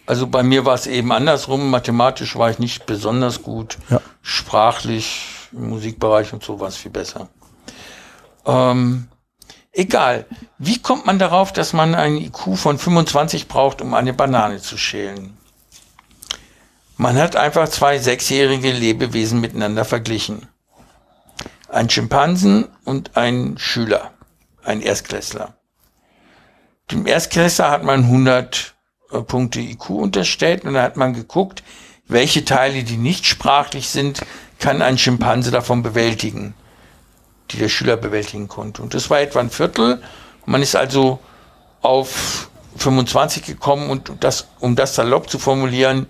Also bei mir war es eben andersrum. Mathematisch war ich nicht besonders gut.
Ja.
Sprachlich, im Musikbereich und so war es viel besser. Ähm, egal. Wie kommt man darauf, dass man einen IQ von 25 braucht, um eine Banane zu schälen? Man hat einfach zwei sechsjährige Lebewesen miteinander verglichen. Ein Schimpansen und ein Schüler, ein Erstklässler. Dem Erstklässler hat man 100 äh, Punkte IQ unterstellt und da hat man geguckt, welche Teile, die nicht sprachlich sind, kann ein Schimpanse davon bewältigen, die der Schüler bewältigen konnte. Und das war etwa ein Viertel. Man ist also auf 25 gekommen und das, um das salopp zu formulieren,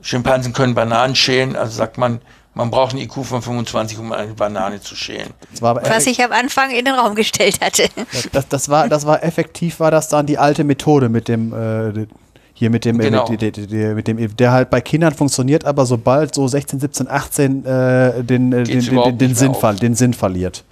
Schimpansen können Bananen schälen, also sagt man, man braucht einen IQ von 25, um eine Banane zu schälen.
Was ich am Anfang in den Raum gestellt hatte.
Das, das, war, das war effektiv, war das dann die alte Methode mit dem, äh, hier mit dem,
Genau.
mit, mit, mit, dem, der halt bei Kindern funktioniert, aber sobald so 16, 17, 18 äh, den, äh, den, den, den, Sinn,
auf.
den Sinn verliert.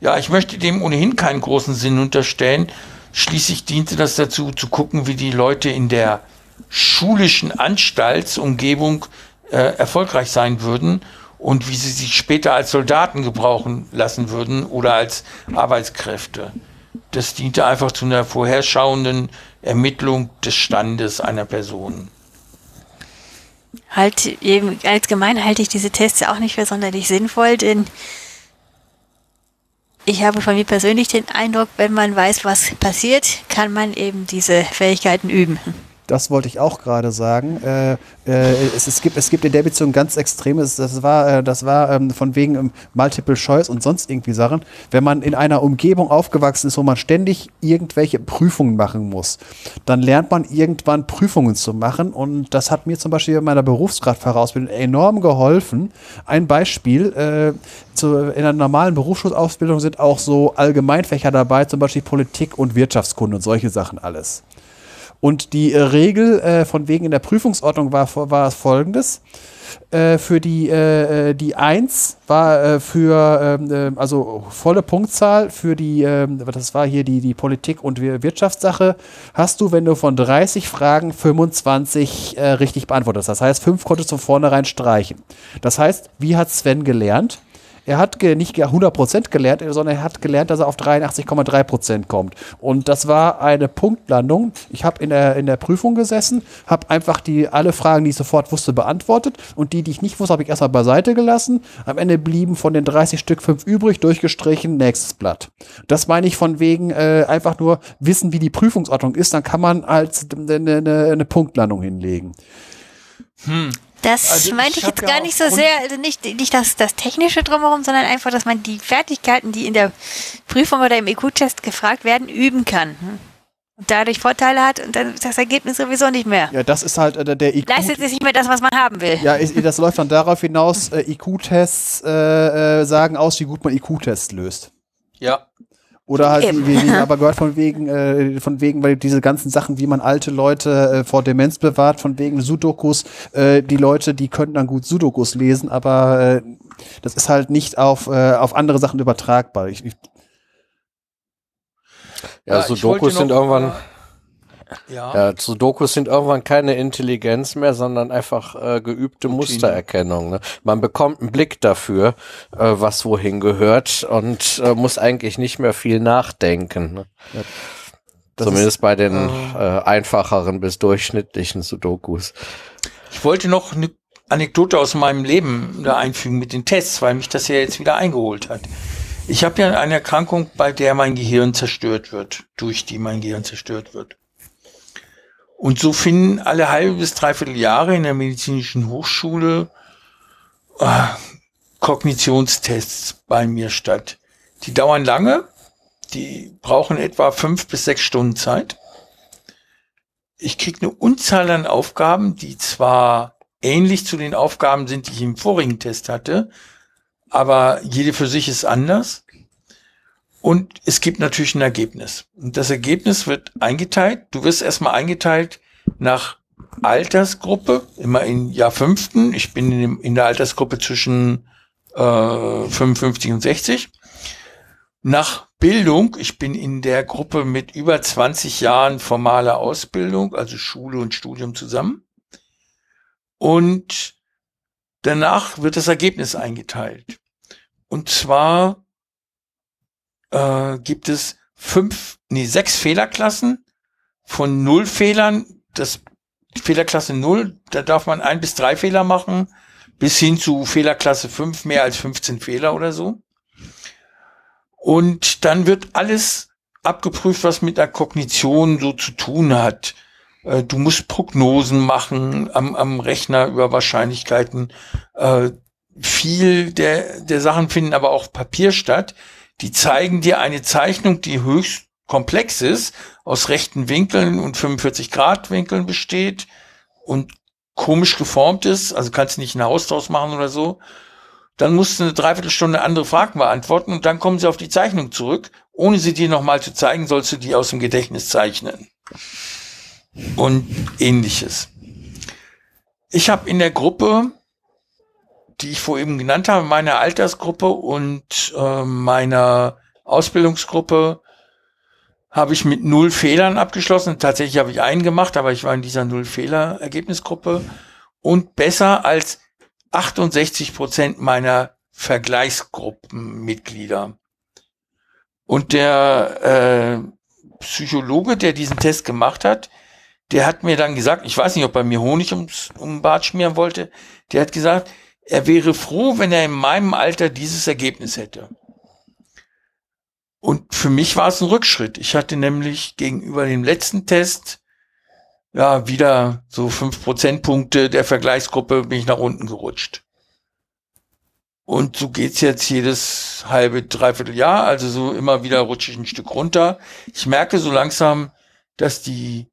Ja, ich möchte dem ohnehin keinen großen Sinn unterstellen. Schließlich diente das dazu, zu gucken, wie die Leute in der schulischen Anstaltsumgebung äh, erfolgreich sein würden und wie sie sich später als Soldaten gebrauchen lassen würden oder als Arbeitskräfte. Das diente einfach zu einer vorherschauenden Ermittlung des Standes einer Person.
Halt, eben, allgemein halte ich diese Tests auch nicht für sonderlich sinnvoll, denn ich habe von mir persönlich den Eindruck, wenn man weiß, was passiert, kann man eben diese Fähigkeiten üben.
Das wollte ich auch gerade sagen. Äh, äh, es, es, gibt, es gibt in der Beziehung ganz Extremes. Das war, äh, das war ähm, von wegen ähm, Multiple Choice und sonst irgendwie Sachen. Wenn man in einer Umgebung aufgewachsen ist, wo man ständig irgendwelche Prüfungen machen muss, dann lernt man irgendwann Prüfungen zu machen. Und das hat mir zum Beispiel in meiner Berufsgradfahrerausbildung enorm geholfen. Ein Beispiel. Äh, zu, in einer normalen Berufsschulausbildung sind auch so Allgemeinfächer dabei, zum Beispiel Politik und Wirtschaftskunde und solche Sachen alles. Und die äh, Regel äh, von wegen in der Prüfungsordnung war, war es folgendes. Äh, für die, äh, äh, die 1 war äh, für, ähm, äh, also volle Punktzahl für die, ähm, das war hier die, die Politik- und Wir- Wirtschaftssache, hast du, wenn du von 30 Fragen 25 äh, richtig beantwortest. Das heißt, 5 konntest du vornherein streichen. Das heißt, wie hat Sven gelernt? Er hat nicht ge- 100% gelernt, sondern er hat gelernt, dass er auf 83,3% kommt. Und das war eine Punktlandung. Ich habe in der, in der Prüfung gesessen, habe einfach die, alle Fragen, die ich sofort wusste, beantwortet. Und die, die ich nicht wusste, habe ich erstmal beiseite gelassen. Am Ende blieben von den 30 Stück 5 übrig, durchgestrichen, nächstes Blatt. Das meine ich von wegen äh, einfach nur wissen, wie die Prüfungsordnung ist. Dann kann man als eine, eine, eine Punktlandung hinlegen.
Das
Also
meinte
ich
ich jetzt
ja
gar nicht so sehr, also nicht, nicht das, das Technische drumherum, sondern einfach, dass man die Fertigkeiten, die in der Prüfung oder im IQ-Test gefragt werden, üben kann. hm? Und dadurch Vorteile hat und dann ist das Ergebnis sowieso nicht mehr.
Ja, das ist halt äh, der IQ.
Leistet sich nicht mehr das, was man haben will.
Ja, ist, das läuft dann darauf hinaus, äh, IQ-Tests äh, äh, sagen aus, wie gut man IQ-Tests löst.
Ja.
Oder halt,
Eben.
wie, wie <laughs> aber gehört von wegen, äh, von wegen, weil diese ganzen Sachen, wie man alte Leute äh, vor Demenz bewahrt, von wegen Sudokus, äh, die Leute, die können dann gut Sudokus lesen, aber äh, das ist halt nicht auf, äh, auf andere Sachen übertragbar. Ich, ich,
Ja, Sudokus sind irgendwann,
Ja.
ja, Sudokus sind irgendwann keine Intelligenz mehr, sondern einfach äh, geübte Mustererkennung. Ne? Man bekommt einen Blick dafür, äh, was wohin gehört und äh, muss eigentlich nicht mehr viel nachdenken. Ne?
das
Zumindest bei den äh, einfacheren bis durchschnittlichen Sudokus.
Ich wollte noch eine Anekdote aus meinem Leben da einfügen mit den Tests, weil mich das ja jetzt wieder eingeholt hat. Ich habe ja eine Erkrankung, bei der mein Gehirn zerstört wird, durch die mein Gehirn zerstört wird. Und so finden alle halbe bis dreiviertel Jahre in der medizinischen Hochschule äh, Kognitionstests bei mir statt. Die dauern lange, die brauchen etwa fünf bis sechs Stunden Zeit. Ich kriege eine Unzahl an Aufgaben, die zwar ähnlich zu den Aufgaben sind, die ich im vorigen Test hatte, aber jede für sich ist anders. Und es gibt natürlich ein Ergebnis. Und das Ergebnis wird eingeteilt. Du wirst erstmal eingeteilt nach Altersgruppe, immer in Jahr fünften. Ich bin in, dem, in der Altersgruppe zwischen äh, 55 und 60. Nach Bildung, ich bin in der Gruppe mit über 20 Jahren formaler Ausbildung, also Schule und Studium zusammen. Und danach wird das Ergebnis eingeteilt. Und zwar äh, gibt es fünf, nee, sechs Fehlerklassen von null Fehlern. Das Fehlerklasse null, da darf man ein bis drei Fehler machen, bis hin zu Fehlerklasse fünf mehr als 15 Fehler oder so. Und dann wird alles abgeprüft, was mit der Kognition so zu tun hat. Äh, Du musst Prognosen machen am, am Rechner über Wahrscheinlichkeiten. Äh, viel der, der Sachen finden aber auch Papier statt. Die zeigen dir eine Zeichnung, die höchst komplex ist, aus rechten Winkeln und 45 Grad Winkeln besteht und komisch geformt ist. Also kannst du nicht ein Haus draus machen oder so. Dann musst du eine Dreiviertelstunde andere Fragen beantworten und dann kommen sie auf die Zeichnung zurück. Ohne sie dir nochmal zu zeigen, sollst du die aus dem Gedächtnis zeichnen. Und ähnliches. Ich habe in der Gruppe, die ich vorhin genannt habe, meiner Altersgruppe und äh, meiner Ausbildungsgruppe, habe ich mit null Fehlern abgeschlossen. Tatsächlich habe ich einen gemacht, aber ich war in dieser Null-Fehler-Ergebnisgruppe. Und besser als 68 Prozent meiner Vergleichsgruppenmitglieder. Und der äh, Psychologe, der diesen Test gemacht hat, der hat mir dann gesagt, ich weiß nicht, ob er mir Honig ums, um den Bart schmieren wollte, der hat gesagt, er wäre froh, wenn er in meinem Alter dieses Ergebnis hätte. Und für mich war es ein Rückschritt. Ich hatte nämlich gegenüber dem letzten Test ja wieder so fünf Prozentpunkte der Vergleichsgruppe bin ich nach unten gerutscht. Und so geht's jetzt jedes halbe, dreiviertel Jahr. Also so immer wieder rutsche ich ein Stück runter. Ich merke so langsam, dass die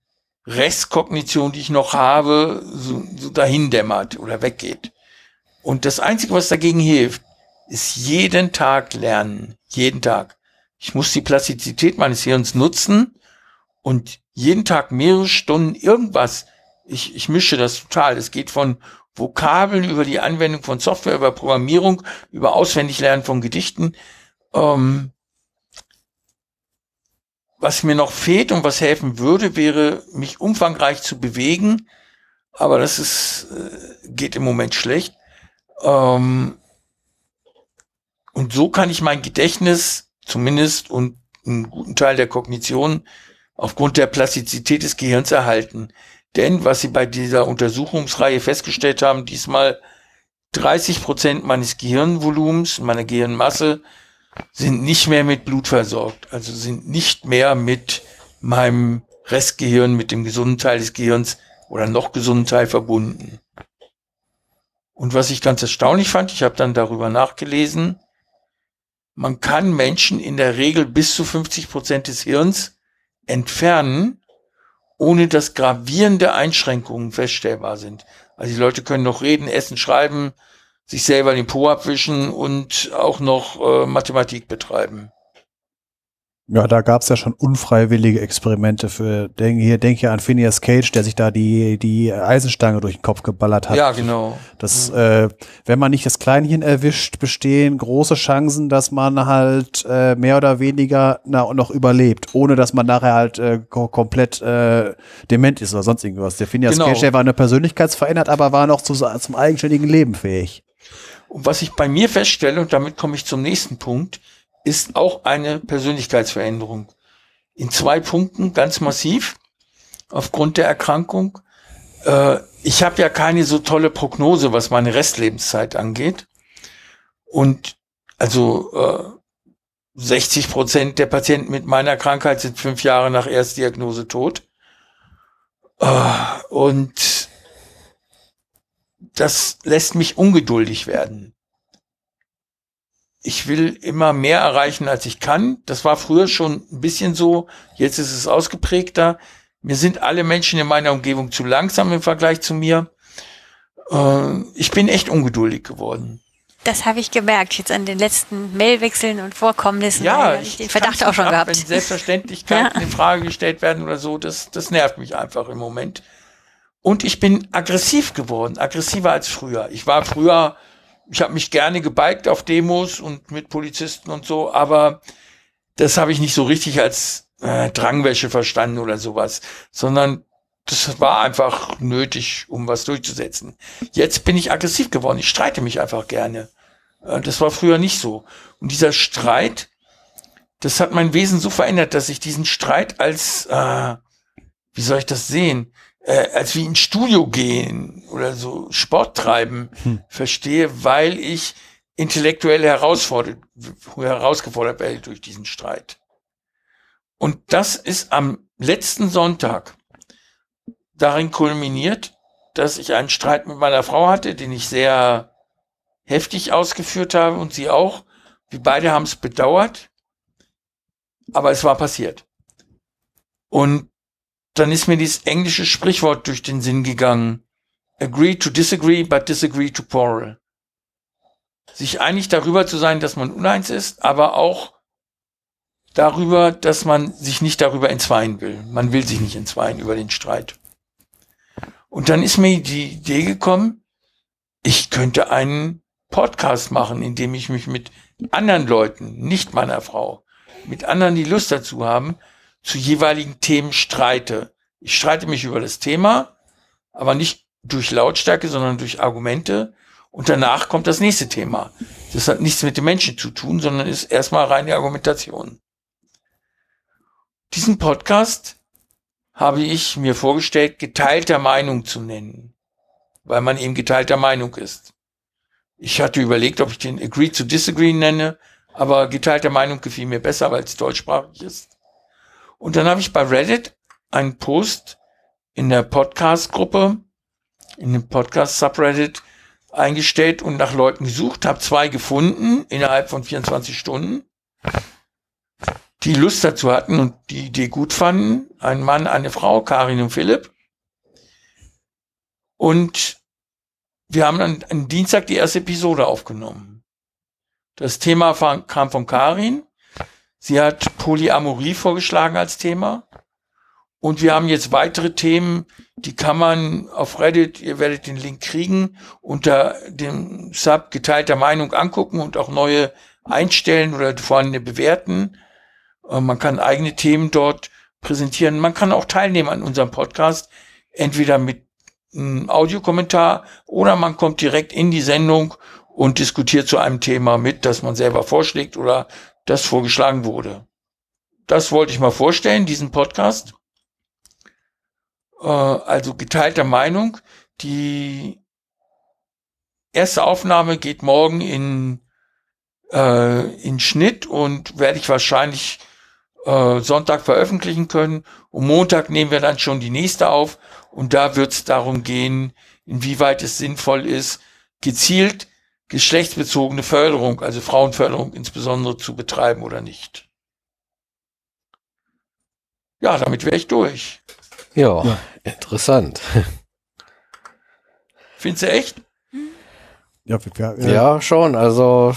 Restkognition, die ich noch habe, so, so dahin dämmert oder weggeht. Und das Einzige, was dagegen hilft, ist jeden Tag lernen. Jeden Tag. Ich muss die Plastizität meines Hirns nutzen und jeden Tag mehrere Stunden irgendwas. Ich, ich mische das total. Es geht von Vokabeln über die Anwendung von Software, über Programmierung, über Auswendiglernen von Gedichten. Ähm, was mir noch fehlt und was helfen würde, wäre, mich umfangreich zu bewegen. Aber das ist, äh, geht im Moment schlecht. Ähm, und so kann ich mein Gedächtnis zumindest und einen guten Teil der Kognition aufgrund der Plastizität des Gehirns erhalten. Denn was sie bei dieser Untersuchungsreihe festgestellt haben, diesmal 30 Prozent meines Gehirnvolumens, meiner Gehirnmasse, sind nicht mehr mit Blut versorgt. Also sind nicht mehr mit meinem Restgehirn, mit dem gesunden Teil des Gehirns oder noch gesunden Teil verbunden. Und was ich ganz erstaunlich fand, ich habe dann darüber nachgelesen, man kann Menschen in der Regel bis zu 50 Prozent des Hirns entfernen, ohne dass gravierende Einschränkungen feststellbar sind. Also die Leute können noch reden, essen, schreiben, sich selber den Po abwischen und auch noch äh, Mathematik betreiben.
Ja, da gab's ja schon unfreiwillige Experimente für, denk, hier denke ich an Phineas Cage, der sich da die, die Eisenstange durch den Kopf geballert hat.
Ja, genau.
Das, äh, wenn man nicht das Kleinchen erwischt, bestehen große Chancen, dass man halt äh, mehr oder weniger na, noch überlebt, ohne dass man nachher halt äh, komplett äh, dement ist oder sonst irgendwas. Der Phineas
Genau.
Cage, der war eine Persönlichkeitsverändert, aber war noch zu, zum eigenständigen Leben fähig.
Und was ich bei mir feststelle, und damit komme ich zum nächsten Punkt, ist auch eine Persönlichkeitsveränderung. In zwei Punkten ganz massiv aufgrund der Erkrankung. Äh, ich habe ja keine so tolle Prognose, was meine Restlebenszeit angeht. Und also äh, 60 Prozent der Patienten mit meiner Krankheit sind fünf Jahre nach Erstdiagnose tot. Äh, und das lässt mich ungeduldig werden. Ich will immer mehr erreichen, als ich kann. Das war früher schon ein bisschen so. Jetzt ist es ausgeprägter. Mir sind alle Menschen in meiner Umgebung zu langsam im Vergleich zu mir. Äh, ich bin echt ungeduldig geworden.
Das habe ich gemerkt, jetzt an den letzten Mailwechseln und Vorkommnissen.
Ja,
habe ich den Verdacht auch schon
ab,
gehabt.
Wenn Selbstverständlichkeiten
Ja.
in Frage gestellt werden oder so, das, das nervt mich einfach im Moment. Und ich bin aggressiv geworden, aggressiver als früher. Ich war früher, ich habe mich gerne gebiked auf Demos und mit Polizisten und so, aber das habe ich nicht so richtig als äh, Drangwäsche verstanden oder sowas, sondern das war einfach nötig, um was durchzusetzen. Jetzt bin ich aggressiv geworden. Ich streite mich einfach gerne. Äh, Das war früher nicht so. Und dieser Streit, das hat mein Wesen so verändert, dass ich diesen Streit als, äh, wie soll ich das sehen, äh, als wie ins Studio gehen oder so Sport treiben verstehe, weil ich intellektuell herausfordert, herausgefordert werde durch diesen Streit. Und das ist am letzten Sonntag darin kulminiert, dass ich einen Streit mit meiner Frau hatte, den ich sehr heftig ausgeführt habe und sie auch. Wir beide haben es bedauert, aber es war passiert. Und dann ist mir dieses englische Sprichwort durch den Sinn gegangen. Agree to disagree, but disagree to quarrel. Sich einig darüber zu sein, dass man uneins ist, aber auch darüber, dass man sich nicht darüber entzweien will. Man will sich nicht entzweien über den Streit. Und dann ist mir die Idee gekommen, ich könnte einen Podcast machen, in dem ich mich mit anderen Leuten, nicht meiner Frau, mit anderen, die Lust dazu haben, zu jeweiligen Themen streite. Ich streite mich über das Thema, aber nicht durch Lautstärke, sondern durch Argumente. Und danach kommt das nächste Thema. Das hat nichts mit dem Menschen zu tun, sondern ist erstmal reine Argumentation. Diesen Podcast habe ich mir vorgestellt, geteilter Meinung zu nennen, weil man eben geteilter Meinung ist. Ich hatte überlegt, ob ich den Agree to Disagree nenne, aber geteilter Meinung gefiel mir besser, weil es deutschsprachig ist. Und dann habe ich bei Reddit einen Post in der Podcast-Gruppe, in dem Podcast-Subreddit eingestellt und nach Leuten gesucht, habe zwei gefunden innerhalb von 24 Stunden, die Lust dazu hatten und die Idee gut fanden. Ein Mann, eine Frau, Karin und Philipp. Und wir haben dann am Dienstag die erste Episode aufgenommen. Das Thema kam von Karin. Sie hat Polyamorie vorgeschlagen als Thema. Und wir haben jetzt weitere Themen, die kann man auf Reddit, ihr werdet den Link kriegen, unter dem Sub geteilter Meinung angucken und auch neue einstellen oder vorhandene bewerten. Äh, Man kann eigene Themen dort präsentieren. Man kann auch teilnehmen an unserem Podcast, entweder mit einem Audiokommentar oder man kommt direkt in die Sendung und diskutiert zu einem Thema mit, das man selber vorschlägt oder das vorgeschlagen wurde. Das wollte ich mal vorstellen, diesen Podcast. Äh, also geteilter Meinung. Die erste Aufnahme geht morgen in, äh, in Schnitt und werde ich wahrscheinlich äh, Sonntag veröffentlichen können. Und Montag nehmen wir dann schon die nächste auf. Und da wird es darum gehen, inwieweit es sinnvoll ist, gezielt geschlechtsbezogene Förderung, also Frauenförderung insbesondere zu betreiben oder nicht. Ja, damit wäre ich durch.
Ja, ja. interessant. <laughs>
Findest du echt?
Ja, ja, ja. ja, schon. Also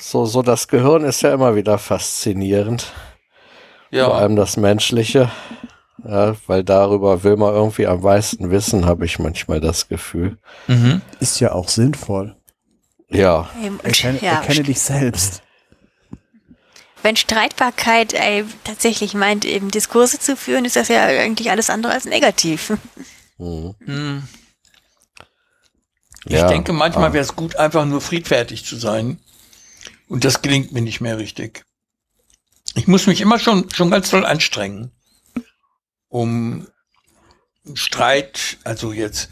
so, so das Gehirn ist ja immer wieder faszinierend. Ja. Vor allem das Menschliche. Ja, weil darüber will man irgendwie am meisten wissen, habe ich manchmal das Gefühl.
Mhm. Ist ja auch sinnvoll.
Ja.
Erkenne, ja. erkenne dich selbst.
Wenn Streitbarkeit ey, tatsächlich meint, eben Diskurse zu führen, ist das ja eigentlich alles andere als negativ. <laughs> Mhm.
Ich ja, denke, manchmal wäre es gut, einfach nur friedfertig zu sein. Und das gelingt mir nicht mehr richtig. Ich muss mich immer schon, schon ganz toll anstrengen, um Streit, also jetzt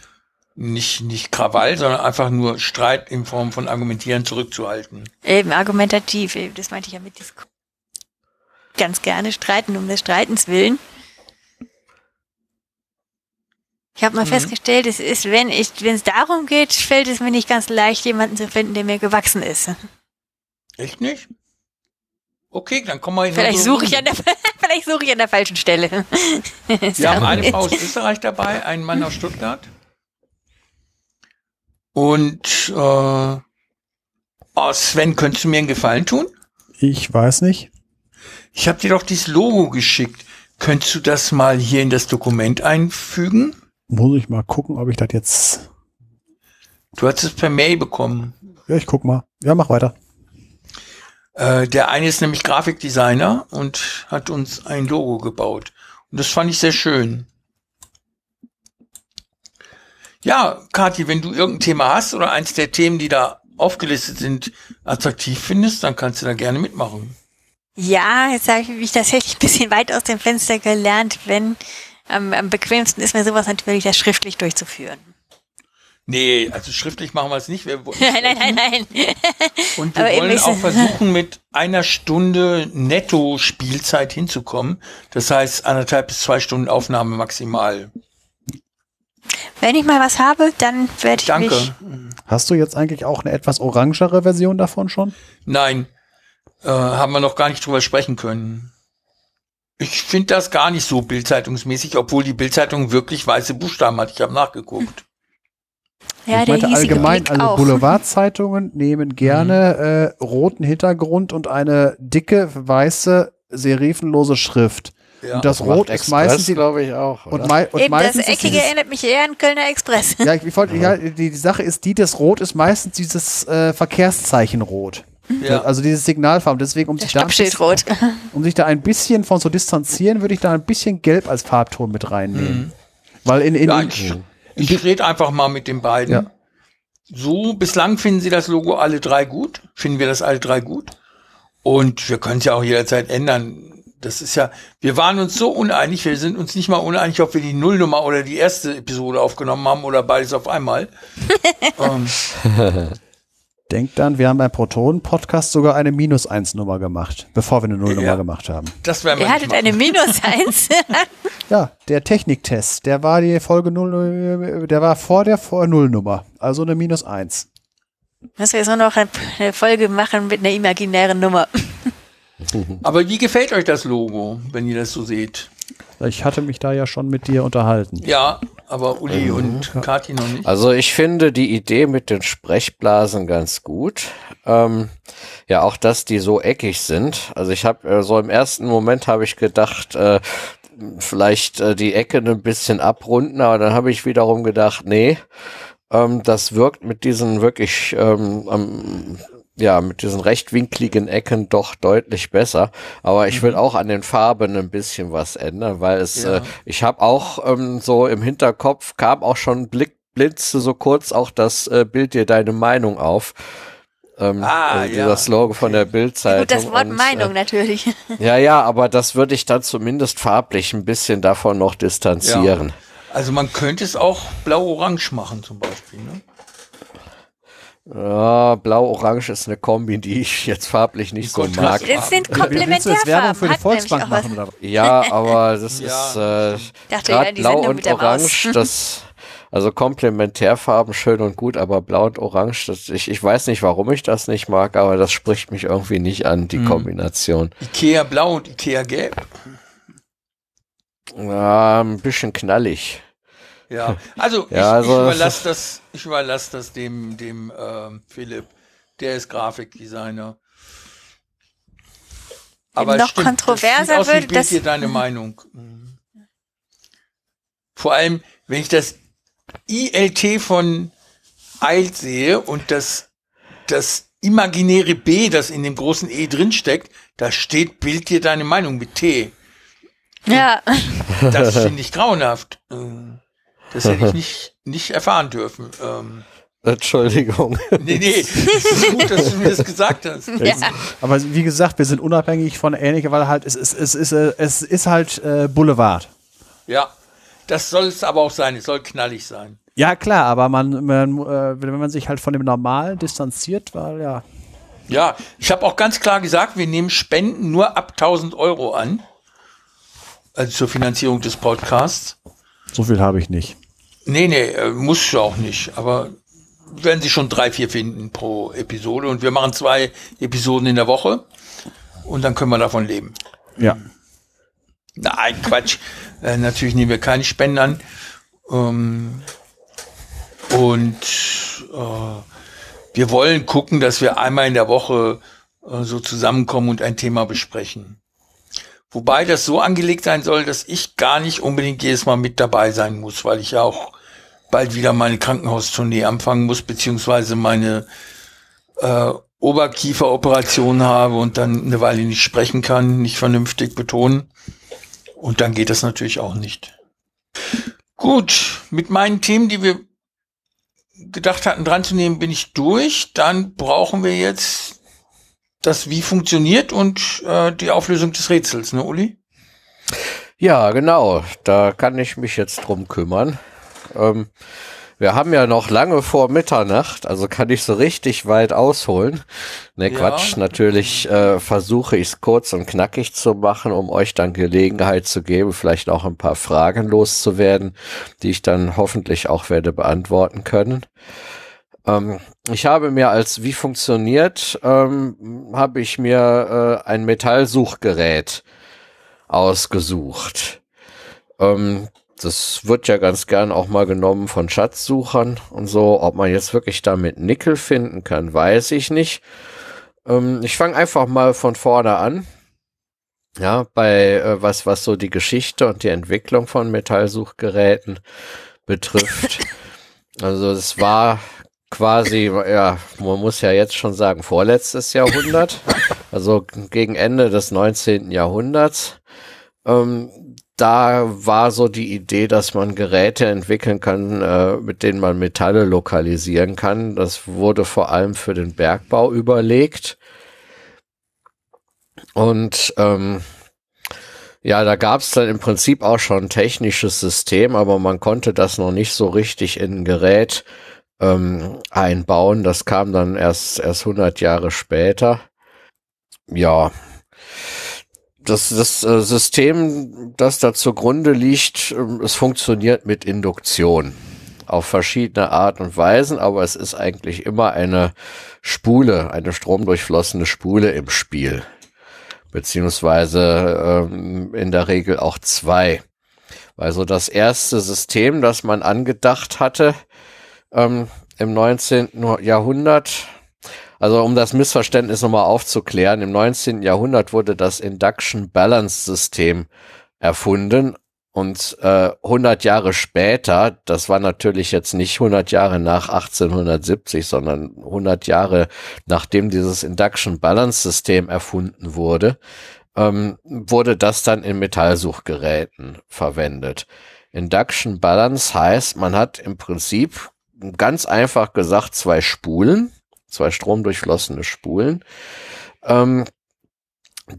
nicht, nicht Krawall, sondern einfach nur Streit in Form von Argumentieren zurückzuhalten.
Eben, argumentativ, eben, das meinte ich ja mit Diskussion. Ganz gerne streiten um des Streitens willen. Ich habe mal mhm. festgestellt, es ist, wenn ich, wenn es darum geht, fällt es mir nicht ganz leicht, jemanden zu finden, der mir gewachsen ist.
Echt nicht? Okay, dann komm mal
Vielleicht suche ich an der, <laughs> vielleicht suche ich an der falschen Stelle.
Wir haben <laughs> eine Frau aus Österreich dabei, einen Mann aus Stuttgart. Und äh, oh Sven, könntest du mir einen Gefallen tun?
Ich weiß nicht.
Ich habe dir doch dieses Logo geschickt. Könntest du das mal hier in das Dokument einfügen?
Muss ich mal gucken, ob ich das jetzt.
Du hast es per Mail bekommen.
Ja, ich guck mal. Ja, mach weiter.
Äh, der eine ist nämlich Grafikdesigner und hat uns ein Logo gebaut. Und das fand ich sehr schön. Ja, Kathi, wenn du irgendein Thema hast oder eins der Themen, die da aufgelistet sind, attraktiv findest, dann kannst du da gerne mitmachen.
Ja, jetzt habe ich das tatsächlich ein bisschen weit aus dem Fenster gelernt, wenn am, am bequemsten ist mir sowas natürlich, das schriftlich durchzuführen.
Nee, also schriftlich machen wir es nicht. Wir <laughs>
nein, nein, nein, nein.
Und wir Aber wollen auch versuchen, mit einer Stunde netto Spielzeit hinzukommen. Das heißt, anderthalb bis zwei Stunden Aufnahme maximal.
Wenn ich mal was habe, dann werde ich
Danke.
mich...
Hast du jetzt eigentlich auch eine etwas orangere Version davon schon?
Nein, äh, haben wir noch gar nicht drüber sprechen können. Ich finde das gar nicht so bildzeitungsmäßig, obwohl die Bildzeitung wirklich weiße Buchstaben hat. Ich habe nachgeguckt. <laughs>
Ja,
ich meinte allgemein, also Boulevardzeitungen nehmen gerne mhm. äh, roten Hintergrund und eine dicke weiße serifenlose Schrift. Ja, und das, Rot ist meistens
glaube ich auch.
Und, mei und
Eben,
meistens
das Eckige erinnert mich eher an Kölner Express. <laughs>
Ja, ich, ich wollte, ja, die, die Sache ist die, das Rot ist meistens dieses äh, Verkehrszeichen Rot. Ja. Also dieses Signalfarben. Deswegen, um sich, da
bisschen, <laughs>
um sich da ein bisschen von zu distanzieren, würde ich da ein bisschen Gelb als Farbton mit reinnehmen. Mhm. Weil in, in,
ja, ich, ich rede einfach mal mit den beiden. Ja. So, bislang finden sie das Logo alle drei gut. Finden wir das alle drei gut. Und wir können es ja auch jederzeit ändern. Das ist ja, wir waren uns so uneinig, wir sind uns nicht mal uneinig, ob wir die Nullnummer oder die erste Episode aufgenommen haben oder beides auf einmal. <laughs>
ähm, Denkt dann, wir haben beim Protonen-Podcast sogar eine Minus-1-Nummer gemacht, bevor wir eine Nullnummer ja, gemacht haben.
Das wäre
Ihr hattet eine Minus-1? <laughs>
ja, der Techniktest, der war die Folge 0, der war vor der vor Nullnummer, also eine Minus-1.
Müssen wir so noch eine Folge machen mit einer imaginären Nummer. <laughs>
Aber wie gefällt euch das Logo, wenn ihr das so seht?
Ich hatte mich da ja schon mit dir unterhalten.
Ja, aber Uli mhm. und Kathi noch nicht.
Also ich finde die Idee mit den Sprechblasen ganz gut. Ähm, ja, auch dass die so eckig sind. Also ich habe äh, so im ersten Moment habe ich gedacht, äh, vielleicht äh, die Ecken ein bisschen abrunden, aber dann habe ich wiederum gedacht, nee, ähm, das wirkt mit diesen wirklich ähm, ja, mit diesen rechtwinkligen Ecken doch deutlich besser. Aber ich will mhm. auch an den Farben ein bisschen was ändern, weil es, ja. äh, ich habe auch ähm, so im Hinterkopf kam auch schon Blick, blitzte so kurz auch das äh, Bild dir deine Meinung auf. Ähm, ah, also ja. Das Logo von der Bildzeitung.
Gut, das Wort und, Meinung äh, natürlich. <laughs>
Ja, ja, aber das würde ich dann zumindest farblich ein bisschen davon noch distanzieren. Ja.
Also man könnte es auch blau-orange machen zum Beispiel. Ne?
Ja, Blau-Orange ist eine Kombi, die ich jetzt farblich nicht so mag.
Das sind Komplementärfarben.
für die Volksbank machen oder?
Ja, aber das <laughs> ja. ist äh,
gerade
Blau und Orange. <laughs> Das Also Komplementärfarben schön und gut, aber blau und orange, das, ich, ich weiß nicht, warum ich das nicht mag, aber das spricht mich irgendwie nicht an, die
Hm.
Kombination.
Ikea blau und Ikea gelb.
Ja, ein bisschen knallig.
Ja, also <laughs> ich,
Ja, also
ich
das
überlasse das, ich überlasse das dem, dem ähm, Philipp. Der ist Grafikdesigner. Aber
noch
stimmt,
kontroverser
das
würde
Bild
das-
hier deine Meinung. Mhm. Vor allem, wenn ich das ILT von Eilt sehe und das, das imaginäre B, das in dem großen E drinsteckt, da steht Bild dir deine Meinung mit T.
Ja,
Das <laughs> finde ich grauenhaft. Ähm, Das hätte ich <laughs> nicht, nicht erfahren dürfen. Ähm,
Entschuldigung. <laughs>
nee, nee, es ist gut, dass du mir das gesagt hast. <laughs>
ja.
Aber wie gesagt, wir sind unabhängig von ähnlicher, weil halt es ist, es ist, äh, es ist halt äh, Boulevard.
Ja, das soll es aber auch sein. Es soll knallig sein.
Ja, klar, aber man, man äh, wenn man sich halt von dem Normalen distanziert, weil ja.
Ja, ich habe auch ganz klar gesagt, wir nehmen Spenden nur ab 1000 Euro an. Also zur Finanzierung des Podcasts.
So viel habe ich nicht.
Nee, nee, äh, muss ja auch nicht. Aber werden Sie schon drei, vier finden pro Episode. Und wir machen zwei Episoden in der Woche. Und dann können wir davon leben.
Ja.
Nein, Quatsch. Äh, natürlich nehmen wir keine Spenden an. Ähm, und äh, wir wollen gucken, dass wir einmal in der Woche äh, so zusammenkommen und ein Thema besprechen. Wobei das so angelegt sein soll, dass ich gar nicht unbedingt jedes Mal mit dabei sein muss, weil ich ja auch bald wieder meine Krankenhaustournee anfangen muss, beziehungsweise meine äh, Oberkieferoperation habe und dann eine Weile nicht sprechen kann, nicht vernünftig betonen. Und dann geht das natürlich auch nicht. Gut, mit meinen Themen, die wir gedacht hatten, dran zu nehmen, bin ich durch. Dann brauchen wir jetzt das Wie funktioniert und äh, die Auflösung des Rätsels, ne, Uli?
Ja, genau. Da kann ich mich jetzt drum kümmern. Ähm, wir haben ja noch lange vor Mitternacht, also kann ich so richtig weit ausholen. Ne,
Ja.
Quatsch. Natürlich äh, versuche ich es kurz und knackig zu machen, um euch dann Gelegenheit zu geben, vielleicht auch ein paar Fragen loszuwerden, die ich dann hoffentlich auch werde beantworten können. Ähm, ich habe mir als wie funktioniert, ähm, habe ich mir äh, ein Metallsuchgerät ausgesucht. Ähm, das wird ja ganz gern auch mal genommen von Schatzsuchern und so. Ob man jetzt wirklich damit Nickel finden kann, weiß ich nicht. Ähm, ich fange einfach mal von vorne an. Ja, bei äh, was, was so die Geschichte und die Entwicklung von Metallsuchgeräten betrifft. <laughs> Also es war quasi, ja, man muss ja jetzt schon sagen, vorletztes Jahrhundert, also gegen Ende des 19. Jahrhunderts. Ähm, da war so die Idee, dass man Geräte entwickeln kann, äh, mit denen man Metalle lokalisieren kann. Das wurde vor allem für den Bergbau überlegt. Und ähm, ja, da gab es dann im Prinzip auch schon ein technisches System, aber man konnte das noch nicht so richtig in ein Gerät ähm, einbauen. Das kam dann erst erst 100 Jahre später. Ja, das, das äh, System, das da zugrunde liegt, ähm, es funktioniert mit Induktion auf verschiedene Art und Weisen, aber es ist eigentlich immer eine Spule, eine stromdurchflossene Spule im Spiel, beziehungsweise ähm, in der Regel auch zwei. Also das erste System, das man angedacht hatte ähm, im 19. Jahrhundert, also um das Missverständnis nochmal aufzuklären, im 19. Jahrhundert wurde das Induction Balance System erfunden und äh, 100 Jahre später, das war natürlich jetzt nicht 100 Jahre nach 1870, sondern 100 Jahre nachdem dieses Induction Balance System erfunden wurde, ähm, wurde das dann in Metallsuchgeräten verwendet. Induction Balance heißt, man hat im Prinzip ganz einfach gesagt zwei Spulen, zwei stromdurchflossene Spulen, ähm,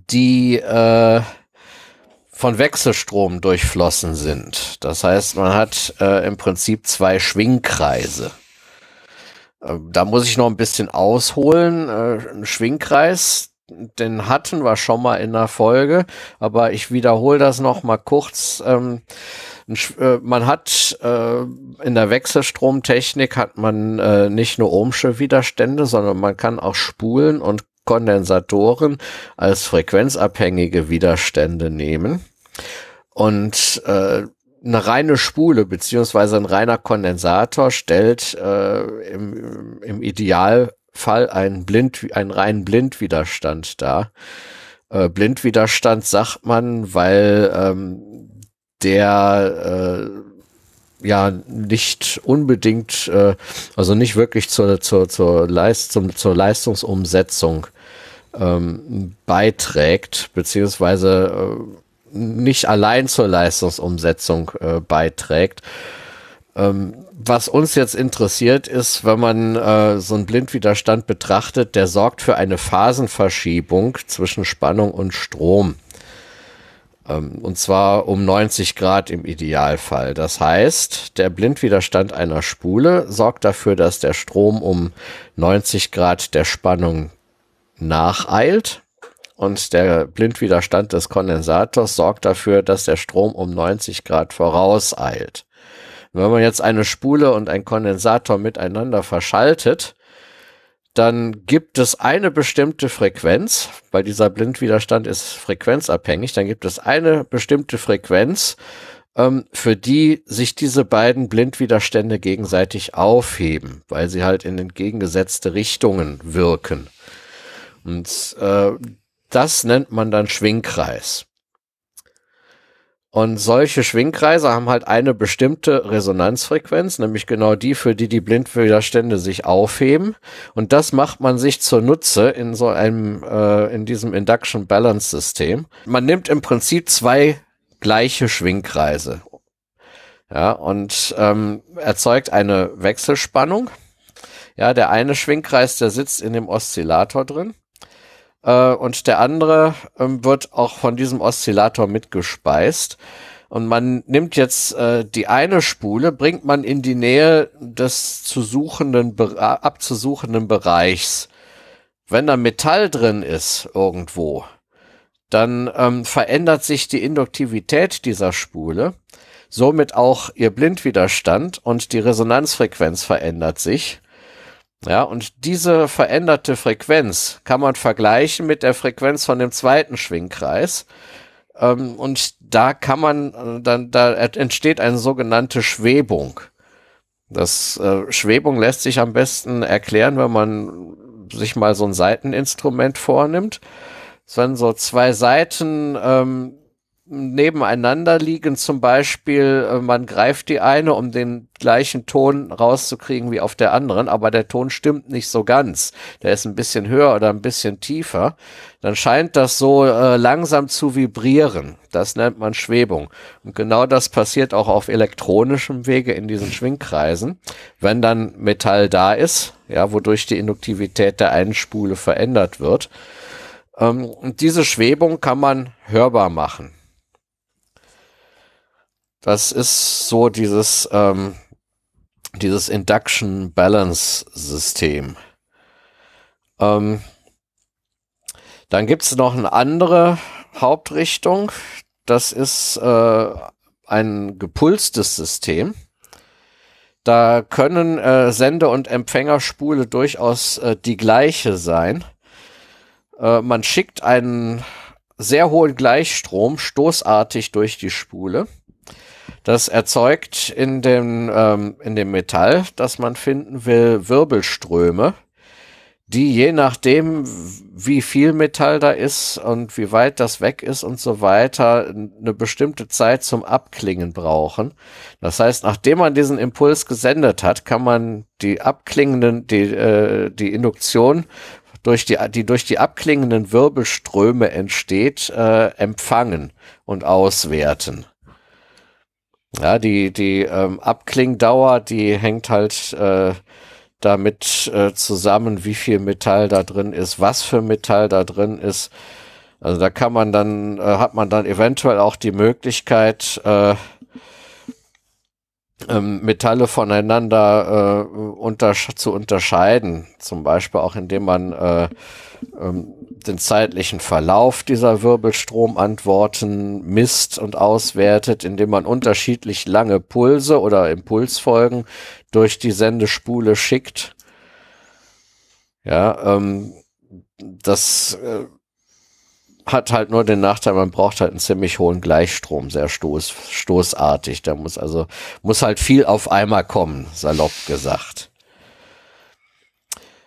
die äh, von Wechselstrom durchflossen sind. Das heißt, man hat äh, im Prinzip zwei Schwingkreise. Äh, da muss ich noch ein bisschen ausholen. Äh, ein Schwingkreis, den hatten wir schon mal in der Folge, aber ich wiederhole das noch mal kurz. Ähm, äh, man hat äh, in der Wechselstromtechnik hat man äh, nicht nur ohmsche Widerstände, sondern man kann auch Spulen und Kondensatoren als frequenzabhängige Widerstände nehmen. Und äh, eine reine Spule beziehungsweise ein reiner Kondensator stellt äh, im, im Idealfall einen, Blind, einen reinen Blindwiderstand dar. Äh, Blindwiderstand sagt man, weil ähm, der äh, ja nicht unbedingt, äh, also nicht wirklich zur, zur, zur, Leist, zum, zur Leistungsumsetzung ähm, beiträgt, beziehungsweise äh, nicht allein zur Leistungsumsetzung äh, beiträgt. Ähm, was uns jetzt interessiert ist, wenn man äh, so einen Blindwiderstand betrachtet, der sorgt für eine Phasenverschiebung zwischen Spannung und Strom. Ähm, und zwar um 90 Grad im Idealfall. Das heißt, der Blindwiderstand einer Spule sorgt dafür, dass der Strom um 90 Grad der Spannung nacheilt. Und der Blindwiderstand des Kondensators sorgt dafür, dass der Strom um 90 Grad vorauseilt. Wenn man jetzt eine Spule und ein Kondensator miteinander verschaltet, dann gibt es eine bestimmte Frequenz, weil dieser Blindwiderstand ist frequenzabhängig, dann gibt es eine bestimmte Frequenz, ähm, für die sich diese beiden Blindwiderstände gegenseitig aufheben, weil sie halt in entgegengesetzte Richtungen wirken. Und äh, das nennt man dann Schwingkreis. Und solche Schwingkreise haben halt eine bestimmte Resonanzfrequenz, nämlich genau die, für die die Blindwiderstände sich aufheben. Und das macht man sich zunutze in so einem, äh, in diesem Induction Balance System. Man nimmt im Prinzip zwei gleiche Schwingkreise. Ja, und ähm, erzeugt eine Wechselspannung. Ja, der eine Schwingkreis, der sitzt in dem Oszillator drin. Äh, und der andere ähm, wird auch von diesem Oszillator mitgespeist. Und man nimmt jetzt äh, die eine Spule, bringt man in die Nähe des zu suchenden, abzusuchenden Bereichs. Wenn da Metall drin ist irgendwo, dann ähm, verändert sich die Induktivität dieser Spule, somit auch ihr Blindwiderstand und die Resonanzfrequenz verändert sich. Ja, und diese veränderte Frequenz kann man vergleichen mit der Frequenz von dem zweiten Schwingkreis. Ähm, und da kann man, äh, dann, da entsteht eine sogenannte Schwebung. Das äh, Schwebung lässt sich am besten erklären, wenn man sich mal so ein Seiteninstrument vornimmt. Wenn so zwei Seiten ähm, nebeneinander liegen, zum Beispiel, äh, man greift die eine, um den gleichen Ton rauszukriegen wie auf der anderen, aber der Ton stimmt nicht so ganz. Der ist ein bisschen höher oder ein bisschen tiefer. Dann scheint das so äh, langsam zu vibrieren. Das nennt man Schwebung. Und genau das passiert auch auf elektronischem Wege in diesen Schwingkreisen. Wenn dann Metall da ist, ja, wodurch die Induktivität der einen Spule verändert wird. Ähm, und diese Schwebung kann man hörbar machen. Das ist so dieses, ähm, dieses Induction Balance System. Ähm, dann gibt es noch eine andere Hauptrichtung. Das ist äh, ein gepulstes System. Da können äh, Sende- und Empfängerspule durchaus äh, die gleiche sein. Äh, man schickt einen sehr hohen Gleichstrom stoßartig durch die Spule. Das erzeugt in dem, ähm, in dem Metall, das man finden will, Wirbelströme, die je nachdem, wie viel Metall da ist und wie weit das weg ist und so weiter, eine bestimmte Zeit zum Abklingen brauchen. Das heißt, nachdem man diesen Impuls gesendet hat, kann man die abklingenden, die, äh, die Induktion durch die, die durch die abklingenden Wirbelströme entsteht, äh, empfangen und auswerten. Ja, die, die ähm, Abklingdauer, die hängt halt äh, damit äh, zusammen, wie viel Metall da drin ist, was für Metall da drin ist. Also da kann man dann, äh, hat man dann eventuell auch die Möglichkeit, äh, Metalle voneinander äh, unter, zu unterscheiden. Zum Beispiel auch indem man äh, ähm, den zeitlichen Verlauf dieser Wirbelstromantworten misst und auswertet, indem man unterschiedlich lange Pulse oder Impulsfolgen durch die Sendespule schickt. Ja, ähm, das äh, hat halt nur den Nachteil, man braucht halt einen ziemlich hohen Gleichstrom, sehr stoß, stoßartig. Da muss also, muss halt viel auf einmal kommen, salopp gesagt.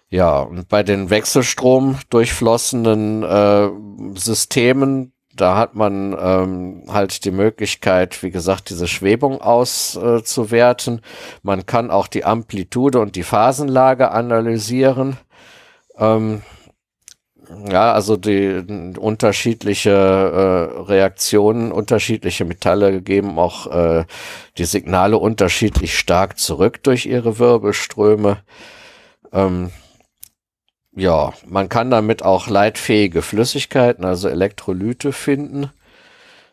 Ja, und bei den Wechselstrom durchflossenen äh, Systemen, da hat man ähm, halt die Möglichkeit, wie gesagt, diese Schwebung auszuwerten. Äh, man kann auch die Amplitude und die Phasenlage analysieren. Ähm, ja, also die unterschiedliche äh, Reaktionen, unterschiedliche Metalle geben auch äh, die Signale unterschiedlich stark zurück durch ihre Wirbelströme. Ähm, ja, man kann damit auch leitfähige Flüssigkeiten, also Elektrolyte finden.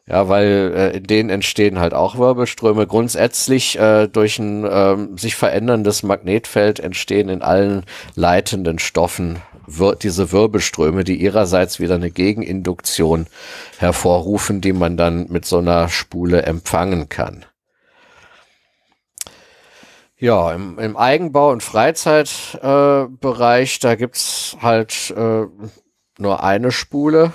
Ja, weil äh, in denen entstehen halt auch Wirbelströme. Grundsätzlich äh, durch ein äh, sich veränderndes Magnetfeld entstehen in allen leitenden Stoffen diese Wirbelströme, die ihrerseits wieder eine Gegeninduktion hervorrufen, die man dann mit so einer Spule empfangen kann. Ja, im, im Eigenbau- und Freizeitbereich, äh, da gibt's halt äh, nur eine Spule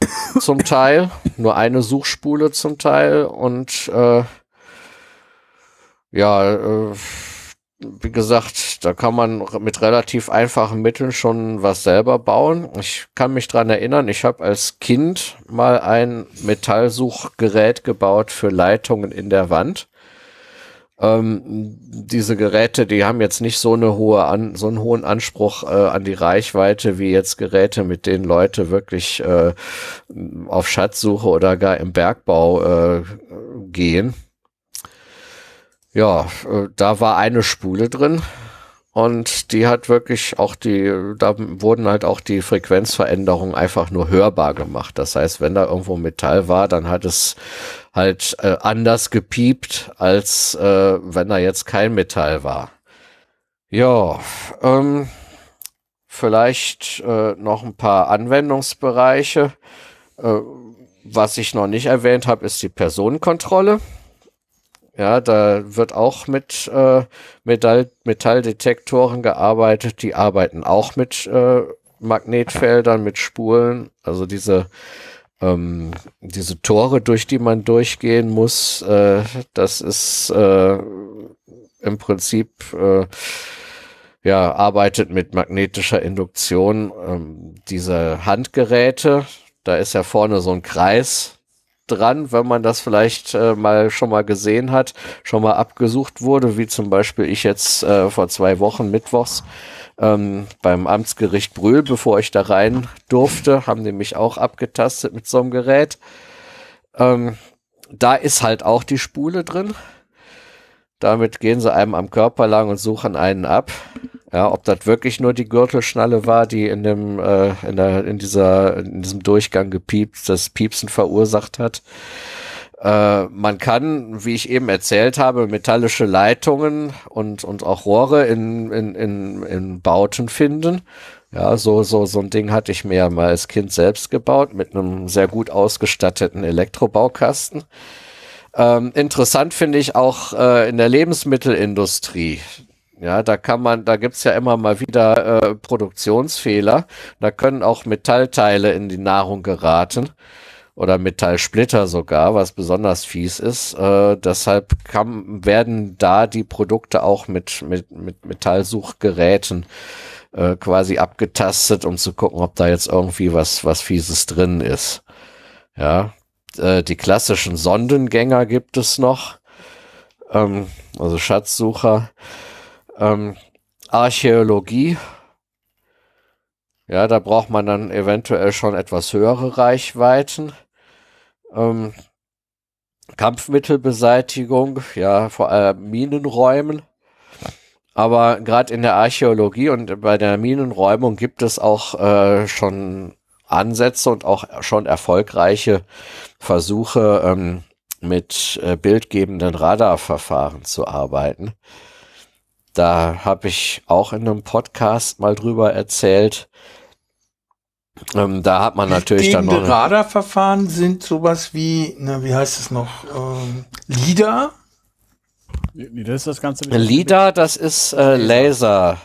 <coughs> zum Teil, nur eine Suchspule zum Teil und äh, ja, äh, wie gesagt, da kann man mit relativ einfachen Mitteln schon was selber bauen. Ich kann mich dran erinnern, ich habe als Kind mal ein Metallsuchgerät gebaut für Leitungen in der Wand. Ähm, diese Geräte, die haben jetzt nicht so eine hohe an, so einen hohen Anspruch äh, an die Reichweite wie jetzt Geräte, mit denen Leute wirklich äh, auf Schatzsuche oder gar im Bergbau äh, gehen. Ja, äh, da war eine Spule drin und die hat wirklich auch die, da wurden halt auch die Frequenzveränderungen einfach nur hörbar gemacht. Das heißt, wenn da irgendwo Metall war, dann hat es halt äh, anders gepiept, als äh, wenn da jetzt kein Metall war. Ja, ähm, vielleicht äh, noch ein paar Anwendungsbereiche. Äh, was ich noch nicht erwähnt habe, ist die Personenkontrolle. Ja, da wird auch mit äh, Metall Metalldetektoren gearbeitet. Die arbeiten auch mit äh, Magnetfeldern, mit Spulen. Also diese ähm, diese Tore, durch die man durchgehen muss, äh, das ist äh, im Prinzip äh, ja arbeitet mit magnetischer Induktion. Ähm, diese Handgeräte, da ist ja vorne so ein Kreis dran, wenn man das vielleicht äh, mal schon mal gesehen hat, schon mal abgesucht wurde, wie zum Beispiel ich jetzt äh, vor zwei Wochen mittwochs ähm, beim Amtsgericht Brühl, bevor ich da rein durfte, haben die mich auch abgetastet mit so einem Gerät. Ähm, da ist halt auch die Spule drin. Damit gehen sie einem am Körper lang und suchen einen ab. Ja, ob das wirklich nur die Gürtelschnalle war, die in dem, äh, in, der, in dieser, in diesem Durchgang gepiept, das Piepsen verursacht hat. Äh, man kann, wie ich eben erzählt habe, metallische Leitungen und, und auch Rohre in, in, in, in Bauten finden. Ja, so, so, so ein Ding hatte ich mir mal als Kind selbst gebaut mit einem sehr gut ausgestatteten Elektrobaukasten. Ähm, interessant finde ich auch äh, in der Lebensmittelindustrie. Ja, da kann man, da gibt's ja immer mal wieder äh, Produktionsfehler. Da können auch Metallteile in die Nahrung geraten oder Metallsplitter sogar, was besonders fies ist. Äh, deshalb kann, werden da die Produkte auch mit, mit, mit Metallsuchgeräten äh, quasi abgetastet, um zu gucken, ob da jetzt irgendwie was, was Fieses drin ist. Ja, äh, die klassischen Sondengänger gibt es noch, ähm, also Schatzsucher. Ähm, Archäologie. Ja, da braucht man dann eventuell schon etwas höhere Reichweiten. Ähm, Kampfmittelbeseitigung, ja, vor allem Minenräumen. Aber gerade in der Archäologie und bei der Minenräumung gibt es auch äh, schon Ansätze und auch schon erfolgreiche Versuche, ähm, mit äh, bildgebenden Radarverfahren zu arbeiten. Da habe ich auch in einem Podcast mal drüber erzählt. Ähm, da hat man natürlich dann noch.
Radarverfahren sind sowas wie, na, wie heißt es noch? Ähm, LIDAR?
Nee, das ist das Ganze.
LIDAR, das ist äh, Laser.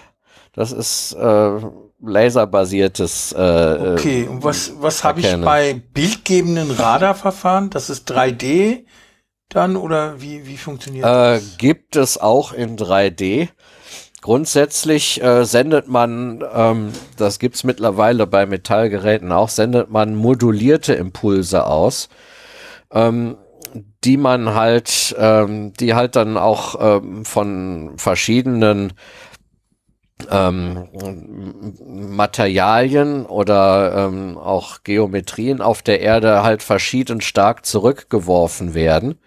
Das ist äh, laserbasiertes. Äh,
okay, und was, was habe ich bei bildgebenden Radarverfahren? Das ist 3D dann oder wie, wie funktioniert äh,
das? Gibt es auch in 3D. Grundsätzlich äh, sendet man, ähm, das gibt's mittlerweile bei Metallgeräten auch, sendet man modulierte Impulse aus, ähm, die man halt, ähm, die halt dann auch ähm, von verschiedenen ähm, Materialien oder ähm, auch Geometrien auf der Erde halt verschieden stark zurückgeworfen werden.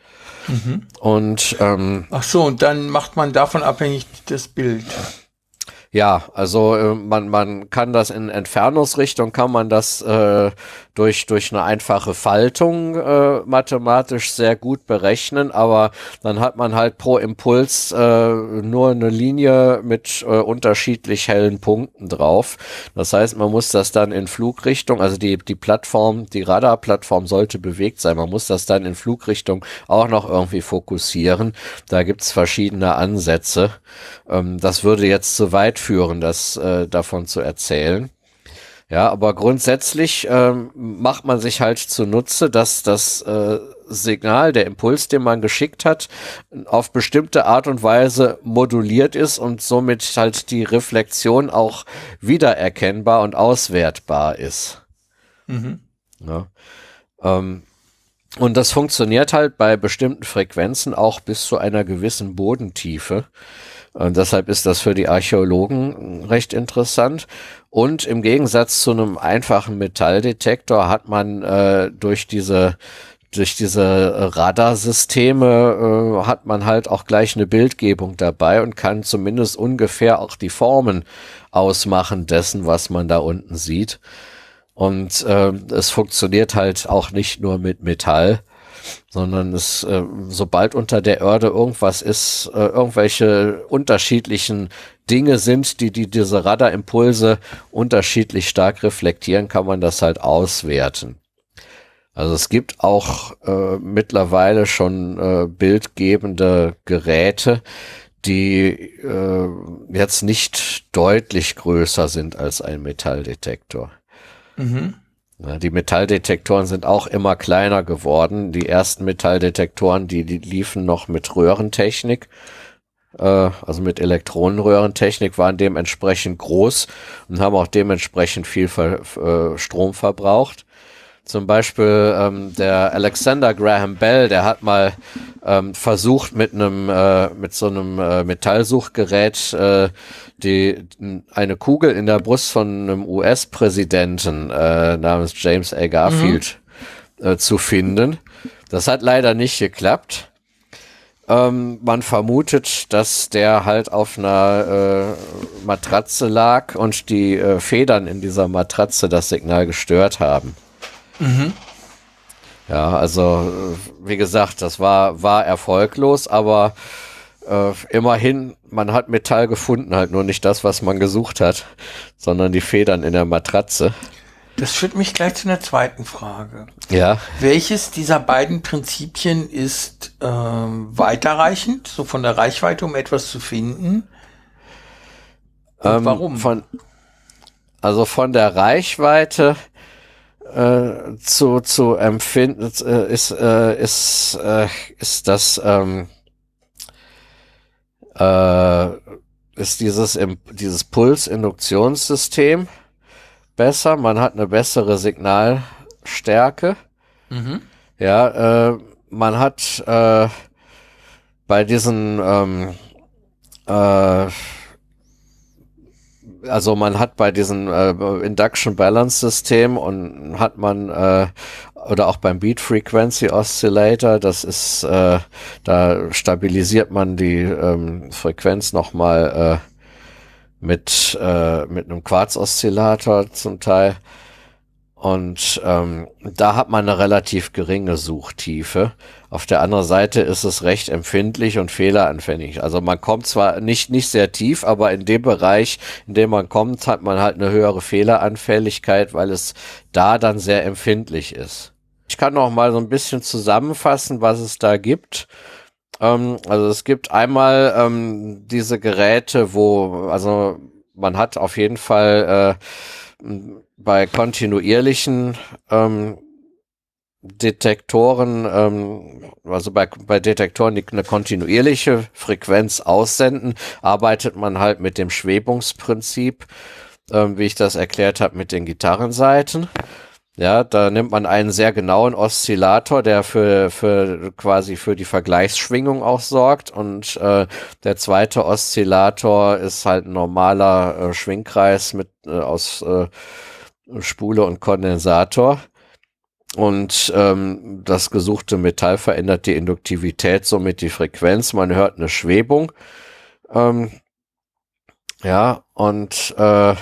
Mhm. Und ähm,
ach so, und dann macht man davon abhängig das Bild.
Ja, also äh, man, man kann das in Entfernungsrichtung, kann man das äh, durch, durch eine einfache Faltung äh, mathematisch sehr gut berechnen, aber dann hat man halt pro Impuls äh, nur eine Linie mit äh, unterschiedlich hellen Punkten drauf. Das heißt, man muss das dann in Flugrichtung, also die, die Plattform, die Radarplattform sollte bewegt sein, man muss das dann in Flugrichtung auch noch irgendwie fokussieren. Da gibt's verschiedene Ansätze. Ähm, das würde jetzt zu weit führen, das äh, davon zu erzählen. Ja, aber grundsätzlich ähm, macht man sich halt zunutze, dass das äh, Signal, der Impuls, den man geschickt hat, auf bestimmte Art und Weise moduliert ist und somit halt die Reflexion auch wiedererkennbar und auswertbar ist. Mhm. Ja. Ähm, und das funktioniert halt bei bestimmten Frequenzen auch bis zu einer gewissen Bodentiefe. Und deshalb ist das für die Archäologen recht interessant. Und im Gegensatz zu einem einfachen Metalldetektor hat man äh, durch diese durch diese Radarsysteme äh, hat man halt auch gleich eine Bildgebung dabei und kann zumindest ungefähr auch die Formen ausmachen dessen, was man da unten sieht. Und äh, es funktioniert halt auch nicht nur mit Metall, sondern es, äh, sobald unter der Erde irgendwas ist, äh, irgendwelche unterschiedlichen Dinge sind, die, die diese Radarimpulse unterschiedlich stark reflektieren, kann man das halt auswerten. Also es gibt auch äh, mittlerweile schon äh, bildgebende Geräte, die äh, jetzt nicht deutlich größer sind als ein Metalldetektor. Mhm. Die Metalldetektoren sind auch immer kleiner geworden. Die ersten Metalldetektoren, die, die liefen noch mit Röhrentechnik, äh, also mit Elektronenröhrentechnik, waren dementsprechend groß und haben auch dementsprechend viel Ver äh, Strom verbraucht. Zum Beispiel ähm, der Alexander Graham Bell, der hat mal ähm, versucht mit einem äh, mit so einem äh, Metallsuchgerät äh, die eine Kugel in der Brust von einem US-Präsidenten äh, namens James A. Garfield mhm. äh, zu finden. Das hat leider nicht geklappt. Ähm, man vermutet, dass der halt auf einer äh, Matratze lag und die äh, Federn in dieser Matratze das Signal gestört haben. Mhm. Ja, also wie gesagt, das war, war erfolglos, aber äh, immerhin, man hat Metall gefunden, halt nur nicht das, was man gesucht hat, sondern die Federn in der Matratze.
Das führt mich gleich zu einer zweiten Frage.
Ja.
Welches dieser beiden Prinzipien ist äh, weiterreichend, so von der Reichweite, um etwas zu finden?
Ähm, warum? Von, also von der Reichweite äh, zu, zu empfinden äh, ist, äh, ist, äh, ist das ähm, äh, ist dieses, dieses Pulsinduktionssystem besser. Man hat eine bessere Signalstärke. Mhm. Ja, äh, man hat bei diesen ähm, äh, also man hat bei diesem äh, Induction Balance System und hat man äh, oder auch beim Beat Frequency Oscillator, das ist, äh, da stabilisiert man die ähm, Frequenz nochmal äh, mit, äh, mit einem Quarz-Oszillator zum Teil. Und ähm, da hat man eine relativ geringe Suchtiefe. Auf der anderen Seite ist es recht empfindlich und fehleranfällig. Also man kommt zwar nicht, nicht sehr tief, aber in dem Bereich, in dem man kommt, hat man halt eine höhere Fehleranfälligkeit, weil es da dann sehr empfindlich ist. Ich kann noch mal so ein bisschen zusammenfassen, was es da gibt. Ähm, also es gibt einmal ähm, diese Geräte, wo, also man hat auf jeden Fall äh, bei kontinuierlichen ähm, Detektoren, ähm, also bei, bei Detektoren, die eine kontinuierliche Frequenz aussenden, arbeitet man halt mit dem Schwebungsprinzip, ähm, wie ich das erklärt habe, mit den Gitarrenseiten. Ja, da nimmt man einen sehr genauen Oszillator, der für, für quasi für die Vergleichsschwingung auch sorgt. Und äh, der zweite Oszillator ist halt ein normaler äh, Schwingkreis mit äh, aus äh, Spule und Kondensator. Und ähm, das gesuchte Metall verändert die Induktivität, somit die Frequenz. Man hört eine Schwebung. Ähm, ja, und äh,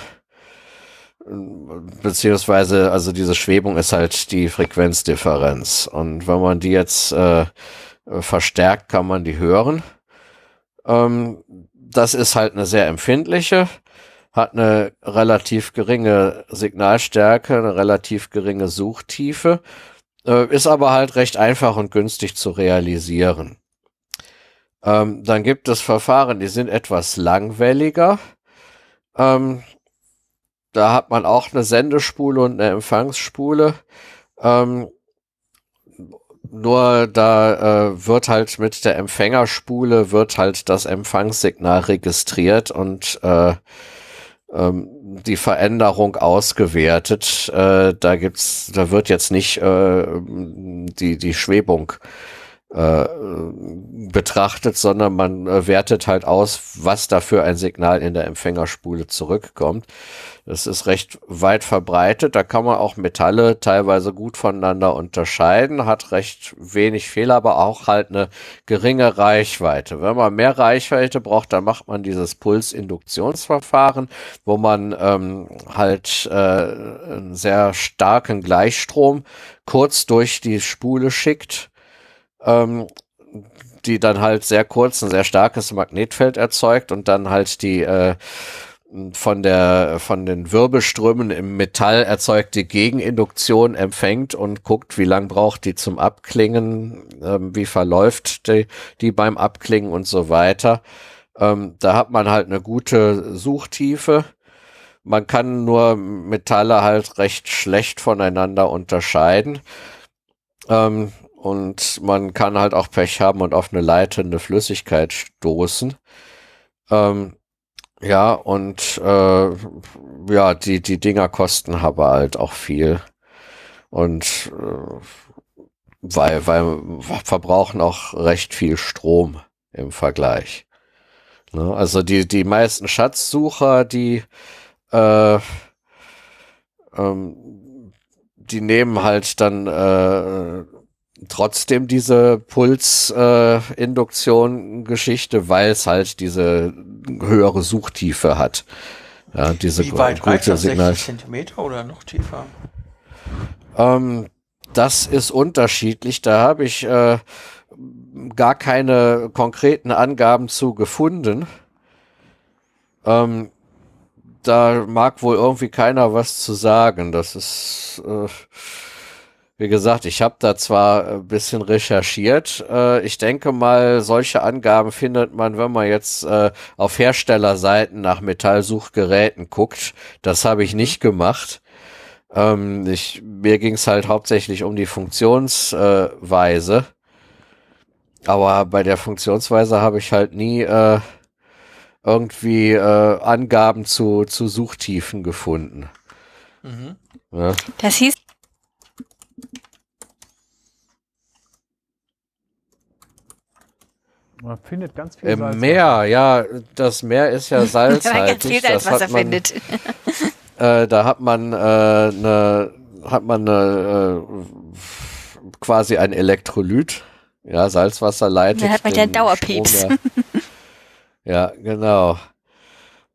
beziehungsweise, also diese Schwebung ist halt die Frequenzdifferenz. Und wenn man die jetzt äh, verstärkt, kann man die hören. Ähm, das ist halt eine sehr empfindliche, hat eine relativ geringe Signalstärke, eine relativ geringe Suchtiefe, äh, ist aber halt recht einfach und günstig zu realisieren. Ähm, dann gibt es Verfahren, die sind etwas langwelliger. Ähm, da hat man auch eine Sendespule und eine Empfangsspule. Ähm, nur da äh, wird halt mit der Empfängerspule wird halt das Empfangssignal registriert und äh, die Veränderung ausgewertet. Äh, da gibt's, da wird jetzt nicht äh, die die Schwebung äh, betrachtet, sondern man äh, wertet halt aus, was da für ein Signal in der Empfängerspule zurückkommt. Das ist recht weit verbreitet. Da kann man auch Metalle teilweise gut voneinander unterscheiden, hat recht wenig Fehler, aber auch halt eine geringe Reichweite. Wenn man mehr Reichweite braucht, dann macht man dieses Pulsinduktionsverfahren, wo man ähm, halt äh, einen sehr starken Gleichstrom kurz durch die Spule schickt. Ähm, die dann halt sehr kurz ein sehr starkes Magnetfeld erzeugt und dann halt die äh, von der von den Wirbelströmen im Metall erzeugte Gegeninduktion empfängt und guckt, wie lang braucht die zum Abklingen, ähm, wie verläuft die, die beim Abklingen und so weiter. Ähm, da hat man halt eine gute Suchtiefe. Man kann nur Metalle halt recht schlecht voneinander unterscheiden. Ähm, und man kann halt auch Pech haben und auf eine leitende Flüssigkeit stoßen. Ähm, ja, und äh, ja, die, die Dinger kosten aber halt auch viel. Und äh, weil, weil verbrauchen auch recht viel Strom im Vergleich. Ne? Also die, die meisten Schatzsucher, die äh, ähm, die nehmen halt dann äh, trotzdem diese Pulsinduktion-Geschichte, äh, weil es halt diese höhere Suchtiefe hat. Ja, diese
Wie weit gute Signal. Zentimeter oder noch tiefer?
Ähm, das ist unterschiedlich. Da habe ich äh, gar keine konkreten Angaben zu gefunden. Ähm, da mag wohl irgendwie keiner was zu sagen. Das ist äh, wie gesagt, ich habe da zwar ein bisschen recherchiert. Äh, ich denke mal, solche Angaben findet man, wenn man jetzt äh, auf Herstellerseiten nach Metallsuchgeräten guckt. Das habe ich nicht gemacht. Ähm, ich, mir ging es halt hauptsächlich um die Funktionsweise. Aber bei der Funktionsweise habe ich halt nie äh, irgendwie äh, Angaben zu, zu Suchtiefen gefunden.
Mhm. Ja. Das hieß,
Man findet ganz viel Im Salz. Meer, ja, das Meer ist ja <laughs> salzhaltig.
das hat man, findet. <laughs>
Äh, da hat man äh, eine, hat man eine, äh, quasi ein Elektrolyt, ja, Salzwasser leitet.
Da hat man ja Dauerpieps.
ja, genau.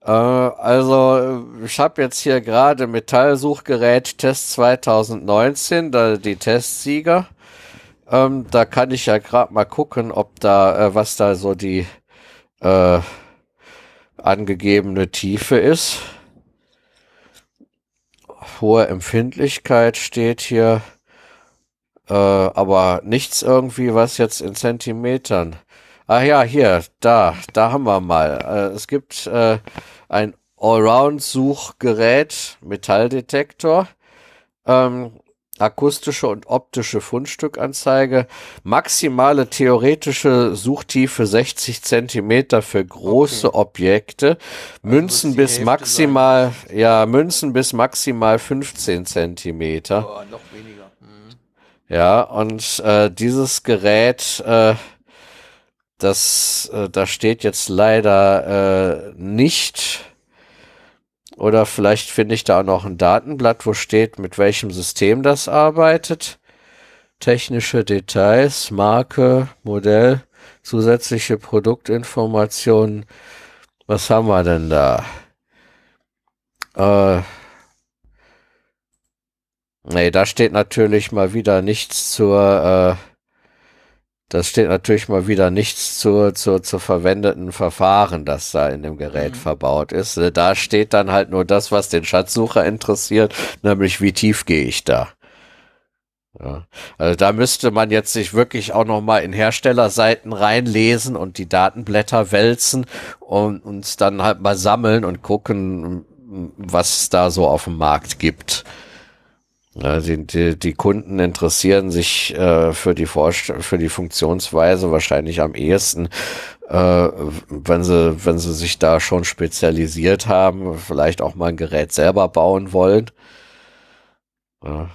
Äh, also, ich habe jetzt hier gerade Metallsuchgerät Test 2019, da die Testsieger. Ähm, da kann ich ja gerade mal gucken, ob da, äh, was da so die äh, angegebene Tiefe ist. Hohe Empfindlichkeit steht hier, äh, aber nichts irgendwie, was jetzt in Zentimetern. Ah ja, hier, da, da haben wir mal. Äh, es gibt äh, ein Allround-Suchgerät, Metalldetektor. Ähm, akustische und optische Fundstückanzeige, maximale theoretische Suchtiefe 60 Zentimeter für große okay. Objekte, also Münzen bis Hälfte maximal, sein. ja, Münzen bis maximal 15 Zentimeter. Oh, noch weniger. Mhm. Ja, und äh, dieses Gerät, äh, das, äh, da steht jetzt leider äh, nicht oder vielleicht finde ich da auch noch ein Datenblatt, wo steht, mit welchem System das arbeitet. Technische Details, Marke, Modell, zusätzliche Produktinformationen. Was haben wir denn da? Äh, nee, da steht natürlich mal wieder nichts zur äh, das steht natürlich mal wieder nichts zu, zu, zu verwendeten Verfahren, das da in dem Gerät mhm. verbaut ist. Äh, da steht dann halt nur das, was den Schatzsucher interessiert, nämlich wie tief gehe ich da. Ja. Also da müsste man jetzt sich wirklich auch noch mal in Herstellerseiten reinlesen und die Datenblätter wälzen und uns dann halt mal sammeln und gucken, was es da so auf dem Markt gibt. Ja, die, die, die Kunden interessieren sich äh, für, die Vorst für die Funktionsweise wahrscheinlich am ehesten, äh, wenn, sie, wenn sie sich da schon spezialisiert haben, vielleicht auch mal ein Gerät selber bauen wollen. Ja.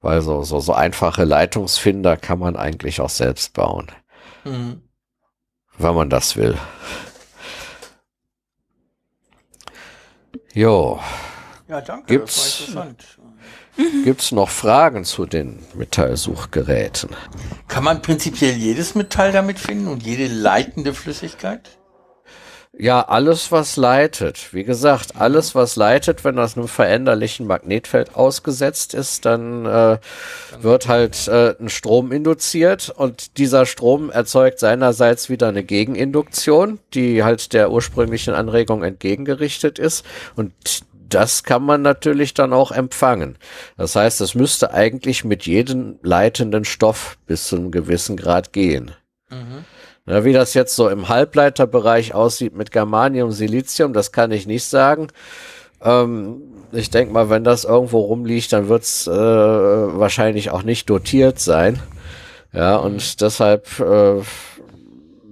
Weil so, so, so einfache Leitungsfinder kann man eigentlich auch selbst bauen. Mhm. Wenn man das will. Jo.
Ja, danke.
Gibt's, Gibt es noch Fragen zu den Metallsuchgeräten?
Kann man prinzipiell jedes Metall damit finden und jede leitende Flüssigkeit?
Ja, alles, was leitet. Wie gesagt, alles, was leitet, wenn das einem veränderlichen Magnetfeld ausgesetzt ist, dann äh, wird halt äh, ein Strom induziert und dieser Strom erzeugt seinerseits wieder eine Gegeninduktion, die halt der ursprünglichen Anregung entgegengerichtet ist und das kann man natürlich dann auch empfangen. Das heißt, es müsste eigentlich mit jedem leitenden Stoff bis zu einem gewissen Grad gehen. Mhm. Na, wie das jetzt so im Halbleiterbereich aussieht mit Germanium, Silizium, das kann ich nicht sagen. Ähm, ich denke mal, wenn das irgendwo rumliegt, dann wird es äh, wahrscheinlich auch nicht dotiert sein. Ja, und mhm. deshalb äh,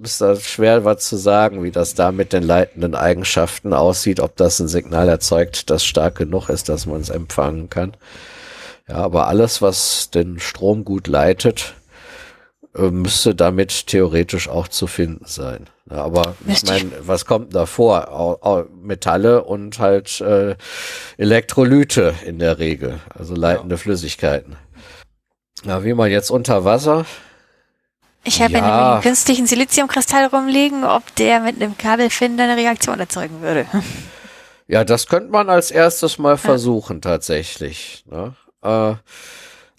ist das schwer, was zu sagen, wie das da mit den leitenden Eigenschaften aussieht, ob das ein Signal erzeugt, das stark genug ist, dass man es empfangen kann. Ja, aber alles, was den Strom gut leitet, äh, müsste damit theoretisch auch zu finden sein. Ja, aber ich meine, was kommt da vor? Metalle und halt äh, Elektrolyte in der Regel, also leitende ja. Flüssigkeiten. Ja, wie man jetzt unter Wasser
ich habe ja. einen künstlichen Siliziumkristall rumliegen, ob der mit einem Kabelfinder eine Reaktion erzeugen würde. <laughs>
Ja, das könnte man als erstes mal versuchen, ja. tatsächlich. Ne? Äh,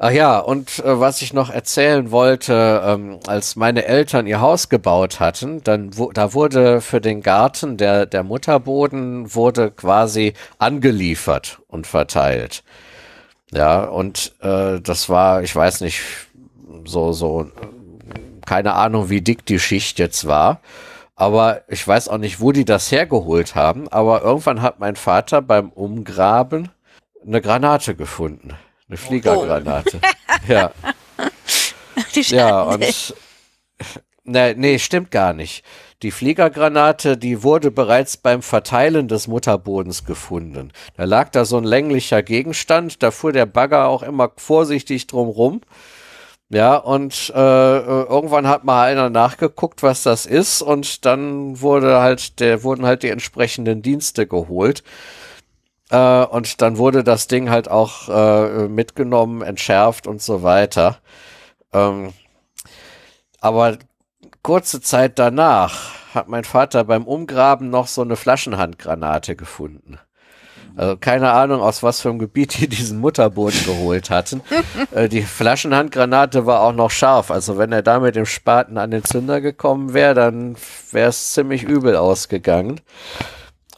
ach ja, und äh, was ich noch erzählen wollte, ähm, als meine Eltern ihr Haus gebaut hatten, dann wo, da wurde für den Garten der der Mutterboden wurde quasi angeliefert und verteilt. Ja, und äh, das war, ich weiß nicht, so so keine Ahnung, wie dick die Schicht jetzt war. Aber ich weiß auch nicht, wo die das hergeholt haben. Aber irgendwann hat mein Vater beim Umgraben eine Granate gefunden. Eine Fliegergranate. Oh. <laughs> ja. <laughs> ja, und. <laughs> Nee, nee, stimmt gar nicht. Die Fliegergranate, die wurde bereits beim Verteilen des Mutterbodens gefunden. Da lag da so ein länglicher Gegenstand, da fuhr der Bagger auch immer vorsichtig drum rum. Ja, und äh, irgendwann hat mal einer nachgeguckt, was das ist, und dann wurde halt, der wurden halt die entsprechenden Dienste geholt. Äh, und dann wurde das Ding halt auch äh, mitgenommen, entschärft und so weiter. Ähm, aber kurze Zeit danach hat mein Vater beim Umgraben noch so eine Flaschenhandgranate gefunden. Also keine Ahnung, aus was für einem Gebiet die diesen Mutterboden geholt hatten. <laughs> äh, die Flaschenhandgranate war auch noch scharf. Also wenn er da mit dem Spaten an den Zünder gekommen wäre, dann wäre es ziemlich übel ausgegangen.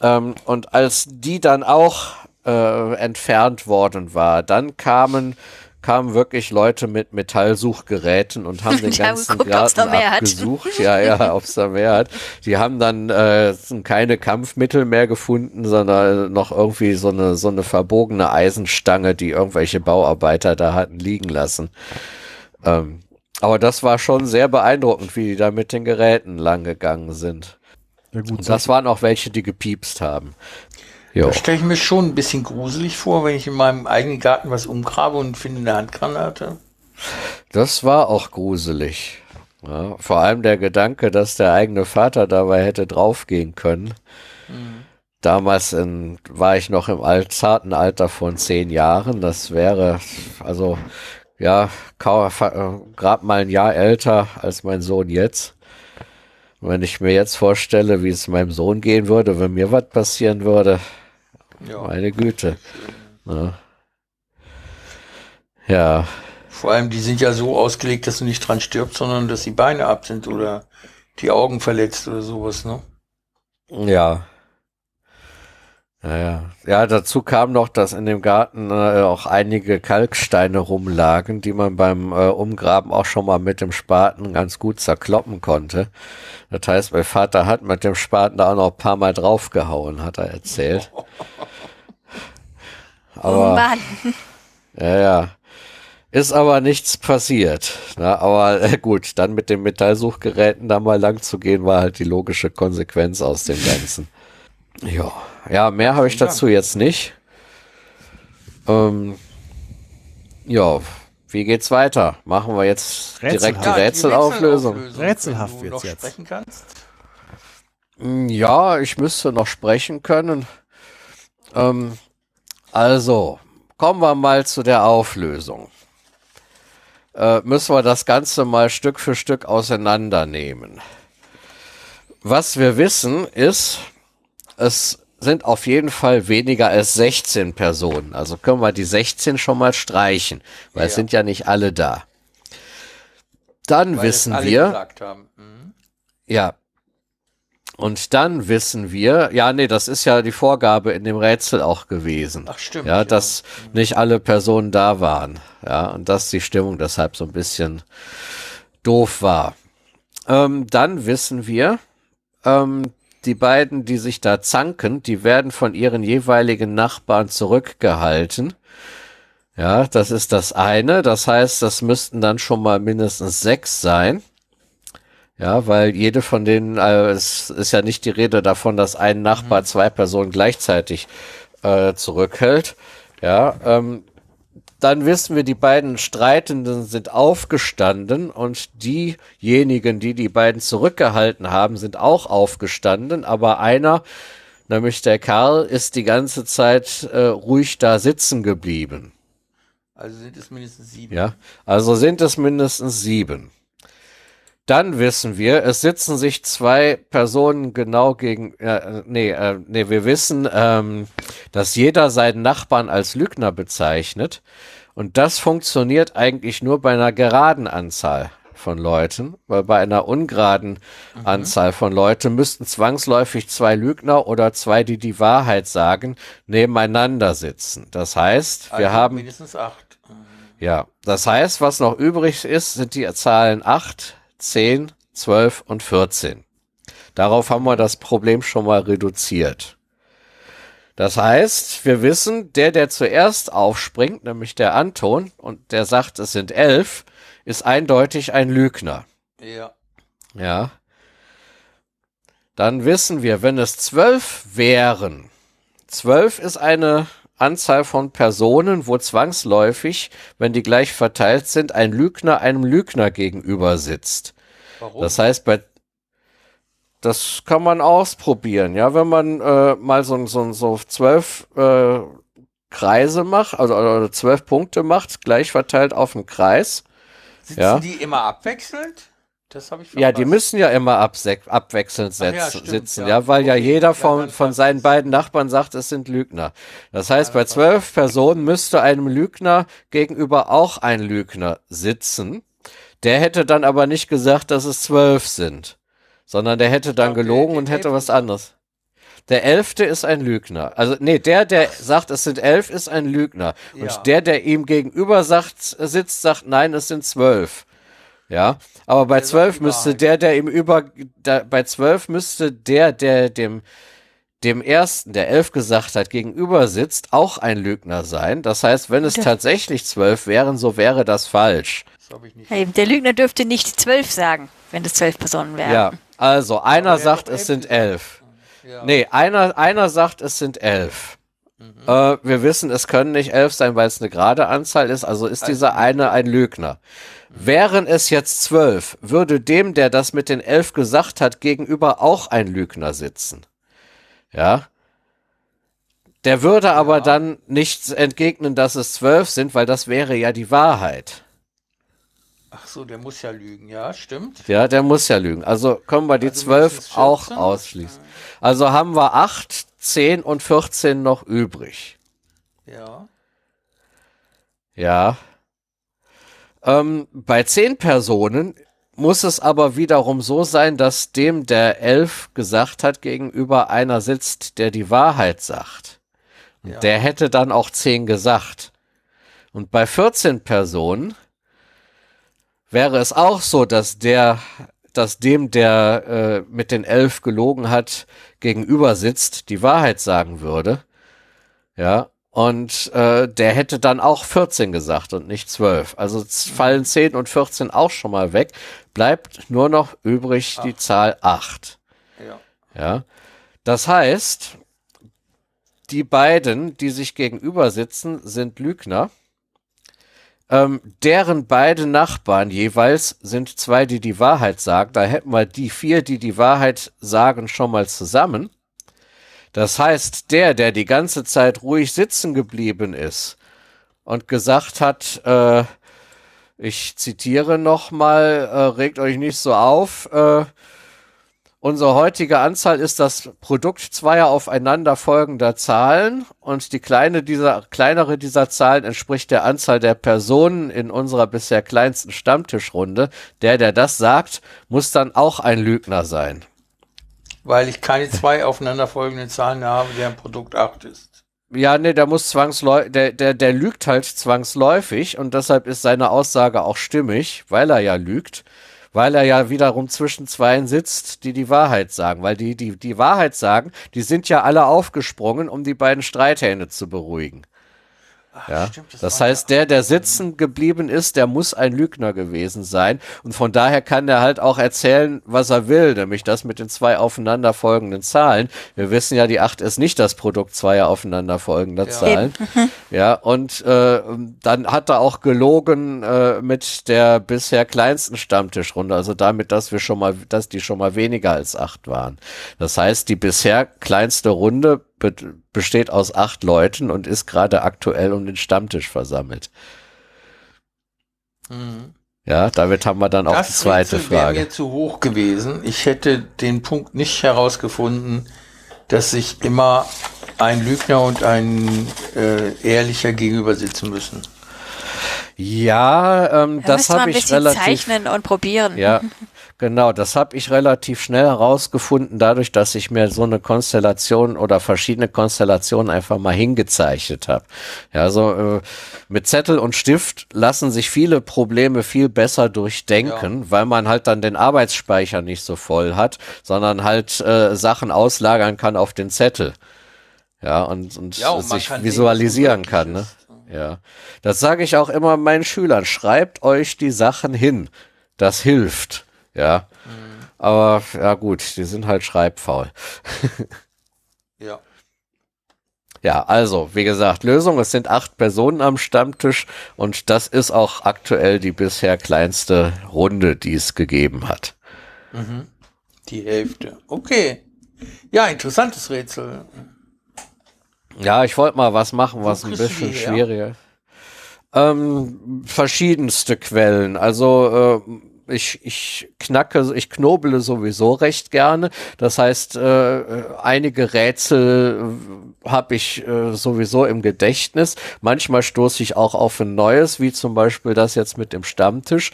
Ähm, und als die dann auch äh, entfernt worden war, dann kamen kamen wirklich Leute mit Metallsuchgeräten und haben <laughs> den ganzen geguckt, Garten abgesucht. Ja, ja, <laughs> ob's da mehr hat. Die haben dann äh, keine Kampfmittel mehr gefunden, sondern noch irgendwie so eine so eine verbogene Eisenstange, die irgendwelche Bauarbeiter da hatten liegen lassen. Ähm, aber das war schon sehr beeindruckend, wie die da mit den Geräten langgegangen sind. Ja, gut, und das waren auch welche, die gepiepst haben.
Jo. Das stelle ich mir schon ein bisschen gruselig vor, wenn ich in meinem eigenen Garten was umgrabe und finde eine Handgranate.
Das war auch gruselig. Ja, vor allem der Gedanke, dass der eigene Vater dabei hätte draufgehen können. Mhm. Damals in, war ich noch im alt, zarten Alter von zehn Jahren. Das wäre, also, ja, gerade mal ein Jahr älter als mein Sohn jetzt. wenn ich mir jetzt vorstelle, wie es meinem Sohn gehen würde, wenn mir was passieren würde, ja. Meine Güte. Ja. ja.
Vor allem, die sind ja so ausgelegt, dass du nicht dran stirbst, sondern dass die Beine ab sind oder die Augen verletzt oder sowas, ne?
Ja. Ja, ja. ja, dazu kam noch, dass in dem Garten äh, auch einige Kalksteine rumlagen, die man beim äh, Umgraben auch schon mal mit dem Spaten ganz gut zerkloppen konnte. Das heißt, mein Vater hat mit dem Spaten da auch noch ein paar Mal draufgehauen, hat er erzählt. <laughs> Aber, oh Mann. Ja, ja. Ist aber nichts passiert. Na, aber äh, gut, dann mit den Metallsuchgeräten da mal lang zu gehen, war halt die logische Konsequenz aus dem Ganzen. Ja, ja, mehr habe ich dazu jetzt nicht. Ähm, ja, wie geht's weiter? Machen wir jetzt direkt die Rätselauflösung?
Ja, Rätselhaft wird's jetzt. Sprechen kannst?
Hm, ja, ich müsste noch sprechen können. Ähm, also, kommen wir mal zu der Auflösung. Äh, müssen wir das Ganze mal Stück für Stück auseinandernehmen. Was wir wissen ist, es sind auf jeden Fall weniger als 16 Personen. Also können wir die 16 schon mal streichen, weil ja. es sind ja nicht alle da. Dann weil wissen wir. Mhm. Ja, und dann wissen wir, ja, nee, das ist ja die Vorgabe in dem Rätsel auch gewesen. Ach, stimmt. Ja, dass ja. nicht alle Personen da waren. Ja, und dass die Stimmung deshalb so ein bisschen doof war. Ähm, dann wissen wir, ähm, die beiden, die sich da zanken, die werden von ihren jeweiligen Nachbarn zurückgehalten. Ja, das ist das eine. Das heißt, das müssten dann schon mal mindestens sechs sein. Ja, weil jede von denen, äh, es ist ja nicht die Rede davon, dass ein Nachbar mhm. zwei Personen gleichzeitig äh, zurückhält. Ja, ähm, dann wissen wir, die beiden Streitenden sind aufgestanden und diejenigen, die die beiden zurückgehalten haben, sind auch aufgestanden, aber einer, nämlich der Karl, ist die ganze Zeit äh, ruhig da sitzen geblieben.
Also sind es mindestens sieben.
Ja, also sind es mindestens sieben. Dann wissen wir, es sitzen sich zwei Personen genau gegen, äh, nee, äh, nee, wir wissen, ähm, dass jeder seinen Nachbarn als Lügner bezeichnet. Und das funktioniert eigentlich nur bei einer geraden Anzahl von Leuten, weil bei einer ungeraden mhm. Anzahl von Leuten müssten zwangsläufig zwei Lügner oder zwei, die die Wahrheit sagen, nebeneinander sitzen. Das heißt, wir also haben mindestens acht. Ja, das heißt, was noch übrig ist, sind die Zahlen acht, 10, 12 und 14. Darauf haben wir das Problem schon mal reduziert. Das heißt, wir wissen, der, der zuerst aufspringt, nämlich der Anton, und der sagt, es sind elf, ist eindeutig ein Lügner.
Ja.
Ja. Dann wissen wir, wenn es zwölf wären, zwölf ist eine Anzahl von Personen, wo zwangsläufig, wenn die gleich verteilt sind, ein Lügner einem Lügner gegenüber sitzt. Warum? Das heißt, bei das kann man ausprobieren, ja, wenn man äh, mal so, so, so zwölf äh, Kreise macht, also oder zwölf Punkte macht, gleich verteilt auf dem Kreis.
Sitzen ja. die immer abwechselnd? Das habe ich
Ja, die
verpasst.
müssen ja immer abwechselnd
Ach ja, stimmt,
sitzen,
ja.
ja, weil ja
Okay,
jeder
ja,
von,
dann
von
passt
seinen beiden Nachbarn sagt, es sind Lügner. Das heißt, bei zwölf Personen müsste einem Lügner gegenüber auch ein Lügner sitzen. Der hätte dann aber nicht gesagt, dass es zwölf sind, sondern der hätte dann
der-
gelogen und hätte was anderes. Der Elfte ist ein Lügner. Also, nee, der, der sagt, es sind elf, ist ein Lügner.
Ja.
Und der, der ihm gegenüber sagt, sitzt, sagt, nein, es sind zwölf. Ja, aber bei zwölf müsste der, der ihm über, da, bei zwölf müsste der, der dem, dem ersten, der elf gesagt hat, gegenüber sitzt, auch ein Lügner sein. Das heißt, wenn es
Ja.
tatsächlich zwölf wären, so wäre das falsch.
Das habe ich nicht.
Hey, der Lügner dürfte nicht zwölf sagen, wenn es zwölf Personen wären.
Ja, also einer
er
sagt, es sind elf.
Ja.
Nee, einer, einer sagt, es sind elf. Äh, wir wissen, es können nicht elf sein, weil es eine gerade Anzahl ist, also ist dieser eine ein Lügner. Wären es jetzt zwölf, würde dem, der das mit den elf gesagt hat, gegenüber auch ein Lügner sitzen. Ja. Der würde aber dann nicht entgegnen, dass es zwölf sind, weil das wäre ja die Wahrheit.
Ach so, der muss ja lügen. Ja, stimmt.
Ja, der muss ja lügen. Also können wir die
Also
zwölf
mindestens
auch
14?
ausschließen. Also haben wir acht, zehn und 14 noch übrig.
Ja.
Ja. Ähm, bei zehn Personen muss es aber wiederum so sein, dass dem, der elf gesagt hat, gegenüber einer sitzt, der die Wahrheit sagt.
Ja.
Der hätte dann auch zehn gesagt. Und bei 14 Personen wäre es auch so, dass der, dass dem, der äh, mit den elf gelogen hat, gegenüber sitzt, die Wahrheit sagen würde. Ja. Und äh, der hätte dann auch 14 gesagt und nicht 12. Also fallen 10 und 14 auch schon mal weg. Bleibt nur noch übrig die Zahl 8.
Ja.
Ja. Das heißt, die beiden, die sich gegenüber sitzen, sind Lügner. Ähm, deren beide Nachbarn jeweils sind zwei, die die Wahrheit sagen. Da hätten wir die vier, die die Wahrheit sagen, schon mal zusammen. Das heißt, der, der die ganze Zeit ruhig sitzen geblieben ist und gesagt hat, äh, ich zitiere nochmal, äh, regt euch nicht so auf, äh, Unsere heutige Anzahl ist das Produkt zweier aufeinanderfolgender Zahlen und die kleine dieser, kleinere dieser Zahlen entspricht der Anzahl der Personen in unserer bisher kleinsten Stammtischrunde. Der, der das sagt, muss dann auch ein Lügner sein.
Weil ich keine zwei aufeinanderfolgenden Zahlen habe, deren Produkt 8 ist.
Ja, nee, der muss zwangsläufig, der, der, der lügt halt zwangsläufig und deshalb ist seine Aussage auch stimmig, weil er ja lügt, weil er ja wiederum zwischen zweien sitzt, die die Wahrheit sagen, weil die, die, die Wahrheit sagen, die sind ja alle aufgesprungen, um die beiden Streithähne zu beruhigen.
Ach,
Ja,
stimmt,
das
war
heißt,
ja-
der, der sitzen geblieben ist, der muss ein Lügner gewesen sein. Und von daher kann der halt auch erzählen, was er will, nämlich das mit den zwei aufeinanderfolgenden Zahlen. Wir wissen ja, die acht ist nicht das Produkt zweier aufeinanderfolgender Zahlen. <laughs> Ja, und äh, dann hat er auch gelogen äh, mit der bisher kleinsten Stammtischrunde, also damit, dass wir schon mal, dass die schon mal weniger als acht waren. Das heißt, die bisher kleinste Runde be besteht aus acht Leuten und ist gerade aktuell um den Stammtisch versammelt.
Mhm.
Ja, damit haben wir dann auch
das
die zweite
Rätsel wäre
Frage.
mir zu hoch gewesen. Ich hätte den Punkt nicht herausgefunden, dass sich immer ein Lügner und ein äh, Ehrlicher gegenüber sitzen müssen.
Ja, ähm,
Da
das habe
ein
ich
bisschen
relativ.
zeichnen und probieren.
Ja, <laughs> genau, das habe ich relativ schnell herausgefunden, dadurch, dass ich mir so eine Konstellation oder verschiedene Konstellationen einfach mal hingezeichnet habe. Ja, so äh, mit Zettel und Stift lassen sich viele Probleme viel besser durchdenken, weil man halt dann den Arbeitsspeicher nicht so voll hat, sondern halt äh, Sachen auslagern kann auf den Zettel. Ja, und, und
Ja, und
sich
kann
visualisieren kann. Ne? Ja, das sage ich auch immer meinen Schülern. Schreibt euch die Sachen hin. Das hilft. Ja.
Mhm.
Aber ja gut, die sind halt schreibfaul.
Ja. <laughs>
Ja, also, wie gesagt, Lösung, es sind acht Personen am Stammtisch und das ist auch aktuell die bisher kleinste Runde, die es gegeben hat.
Die Hälfte. Okay. Ja, interessantes Rätsel.
Ja, ich wollte mal was machen, was ein bisschen schwieriger. Ähm, verschiedenste Quellen. Also äh, ich, ich knacke, ich knobele sowieso recht gerne. Das heißt, äh, einige Rätsel äh, habe ich äh, sowieso im Gedächtnis. Manchmal stoße ich auch auf ein neues, wie zum Beispiel das jetzt mit dem Stammtisch.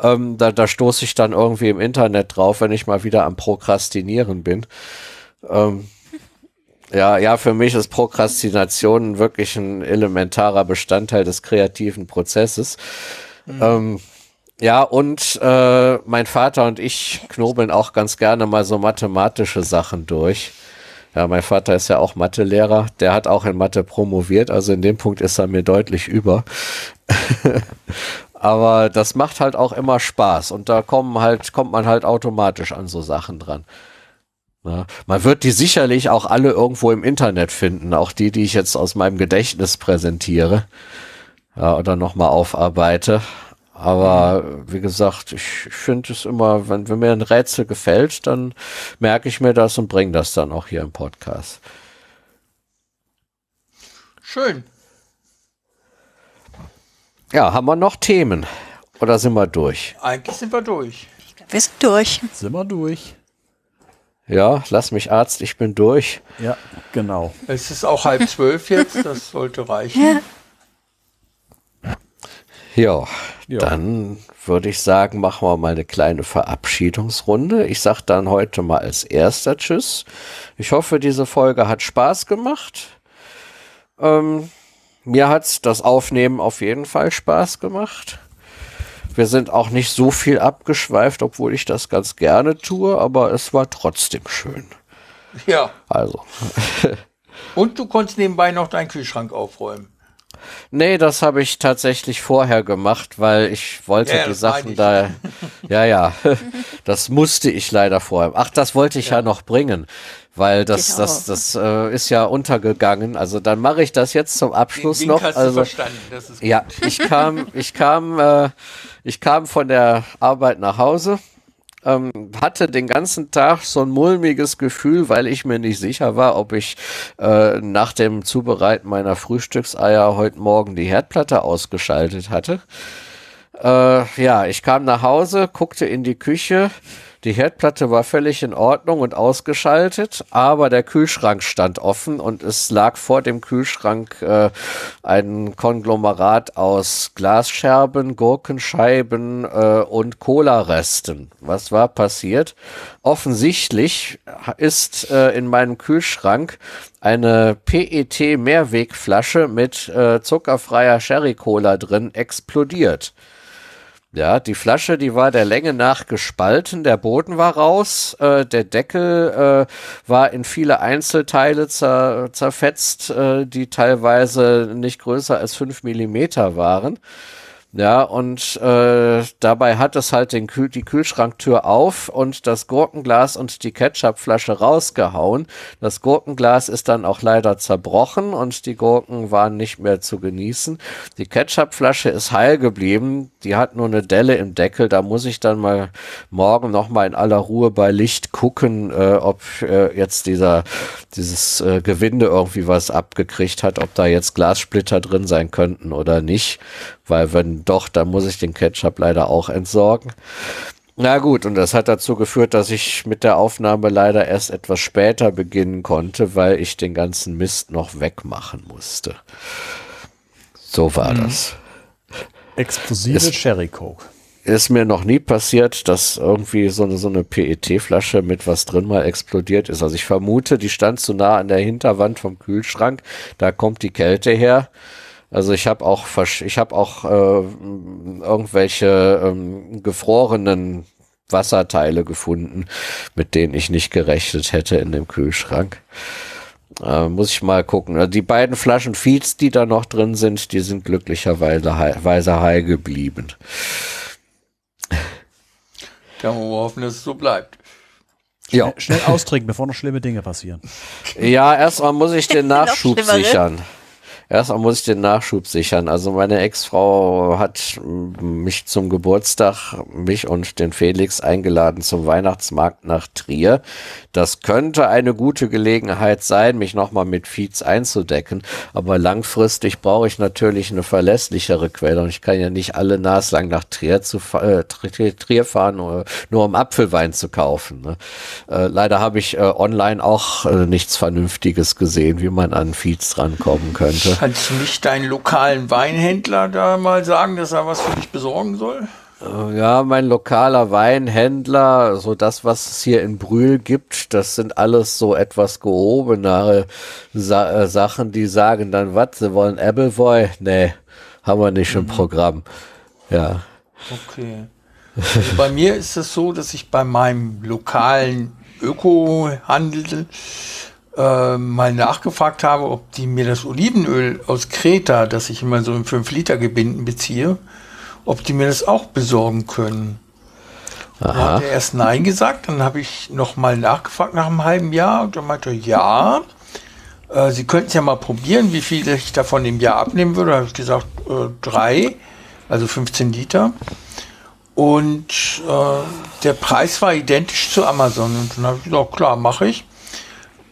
Ähm, da, da stoße ich dann irgendwie im Internet drauf, wenn ich mal wieder am Prokrastinieren bin. Ähm, ja, ja, für mich ist Prokrastination wirklich ein elementarer Bestandteil des kreativen Prozesses. Mhm. Ähm, ja, und äh, mein Vater und ich knobeln auch ganz gerne mal so mathematische Sachen durch. Ja, mein Vater ist ja auch Mathelehrer, der hat auch in Mathe promoviert, also in dem Punkt ist er mir deutlich über. <laughs> Aber das macht halt auch immer Spaß und da kommen halt, kommt man halt automatisch an so Sachen dran. Ja, man wird die sicherlich auch alle irgendwo im Internet finden, auch die, die ich jetzt aus meinem Gedächtnis präsentiere ja, oder nochmal aufarbeite. Aber wie gesagt, ich, ich finde es immer, wenn, wenn mir ein Rätsel gefällt, dann merke ich mir das und bringe das dann auch hier im Podcast.
Schön.
Ja, haben wir noch Themen? Oder sind wir durch?
Eigentlich sind wir durch.
Wir sind durch.
Sind wir durch.
Ja, lass mich Arzt, ich bin durch.
Ja, genau.
Es ist auch halb zwölf jetzt, das sollte reichen. Ja.
Ja, ja, dann würde ich sagen, machen wir mal eine kleine Verabschiedungsrunde. Ich sage dann heute mal als erster Tschüss. Ich hoffe, diese Folge hat Spaß gemacht. Ähm, mir hat das Aufnehmen auf jeden Fall Spaß gemacht. Wir sind auch nicht so viel abgeschweift, obwohl ich das ganz gerne tue, aber es war trotzdem schön.
Ja.
Also. <laughs>
Und du konntest nebenbei noch deinen Kühlschrank aufräumen.
Nee, das habe ich tatsächlich vorher gemacht, weil ich wollte ja, die Sachen da. <laughs> Ja, ja. <laughs> Das musste ich leider vorher. Ach, das wollte ich ja, ja noch bringen, weil das, genau. das, das, äh, ist ja untergegangen. Also dann mache ich das jetzt zum Abschluss den, den noch. Hast also, du verstanden. Das ist gut. ja, ich kam, ich kam, äh, ich kam von der Arbeit nach Hause ähm, hatte den ganzen Tag so ein mulmiges Gefühl, weil ich mir nicht sicher war, ob ich äh, nach dem Zubereiten meiner Frühstückseier heute Morgen die Herdplatte ausgeschaltet hatte. Äh, ja, ich kam nach Hause, guckte in die Küche, die Herdplatte war völlig in Ordnung und ausgeschaltet, aber der Kühlschrank stand offen und es lag vor dem Kühlschrank äh, ein Konglomerat aus Glasscherben, Gurkenscheiben äh, und Cola-Resten. Was war passiert? Offensichtlich ist äh, in meinem Kühlschrank eine PET-Mehrwegflasche mit äh, zuckerfreier Sherry-Cola drin explodiert. Ja, die Flasche, die war der Länge nach gespalten, der Boden war raus, äh, der Deckel äh, war in viele Einzelteile zer zerfetzt, äh, die teilweise nicht größer als fünf Millimeter waren. Ja, und äh, dabei hat es halt den Kühl die Kühlschranktür auf und das Gurkenglas und die Ketchupflasche rausgehauen. Das Gurkenglas ist dann auch leider zerbrochen und die Gurken waren nicht mehr zu genießen. Die Ketchupflasche ist heil geblieben. Die hat nur eine Delle im Deckel. Da muss ich dann mal morgen noch mal in aller Ruhe bei Licht gucken, äh, ob äh, jetzt dieser dieses äh, Gewinde irgendwie was abgekriegt hat, ob da jetzt Glassplitter drin sein könnten oder nicht weil wenn doch, dann muss ich den Ketchup leider auch entsorgen. Na gut, und das hat dazu geführt, dass ich mit der Aufnahme leider erst etwas später beginnen konnte, weil ich den ganzen Mist noch wegmachen musste. So war mhm. das.
Explosive Cherry Coke.
Ist mir noch nie passiert, dass irgendwie so eine, so eine PET-Flasche mit was drin mal explodiert ist. Also ich vermute, die stand zu nah an der Hinterwand vom Kühlschrank. Da kommt die Kälte her. Also ich habe auch, ich habe auch äh, irgendwelche ähm, gefrorenen Wasserteile gefunden, mit denen ich nicht gerechnet hätte in dem Kühlschrank. Äh, muss ich mal gucken. Also die beiden Flaschen Feeds, die da noch drin sind, die sind glücklicherweise heil, heil geblieben.
Kann man hoffen, dass es so bleibt.
Schnell, ja. schnell austrinken, bevor noch schlimme Dinge passieren.
Ja, erstmal muss ich den <laughs> Nachschub sichern. Erstmal muss ich den Nachschub sichern. Also meine Ex-Frau hat mich zum Geburtstag, mich und den Felix eingeladen zum Weihnachtsmarkt nach Trier. Das könnte eine gute Gelegenheit sein, mich nochmal mit Feeds einzudecken. Aber langfristig brauche ich natürlich eine verlässlichere Quelle und ich kann ja nicht alle naslang nach Trier, zu, äh, Trier fahren, nur, nur um Apfelwein zu kaufen. Ne? Äh, leider habe ich äh, online auch äh, nichts Vernünftiges gesehen, wie man an Feeds rankommen könnte.
Kannst du nicht deinen lokalen Weinhändler da mal sagen, dass er was für dich besorgen soll?
Äh, ja, mein lokaler Weinhändler, so das, was es hier in Brühl gibt, das sind alles so etwas gehobenere Sa äh, Sachen, die sagen dann, was, sie wollen Appleboy? Nee, haben wir nicht im mhm. Programm. Ja.
Okay. Also bei mir ist es so, dass ich bei meinem lokalen Ökohandel äh, mal nachgefragt habe, ob die mir das Olivenöl aus Kreta, das ich immer so in 5-Liter-Gebinden beziehe, ob die mir das auch besorgen können. Aha. Da hat er erst Nein gesagt, dann habe ich noch mal nachgefragt nach einem halben Jahr und er meinte, ja, äh, Sie könnten es ja mal probieren, wie viel ich davon im Jahr abnehmen würde. Da habe ich gesagt, äh, drei, also 15 Liter. Und äh, der Preis war identisch zu Amazon. Und dann habe ich gesagt, klar, mache ich.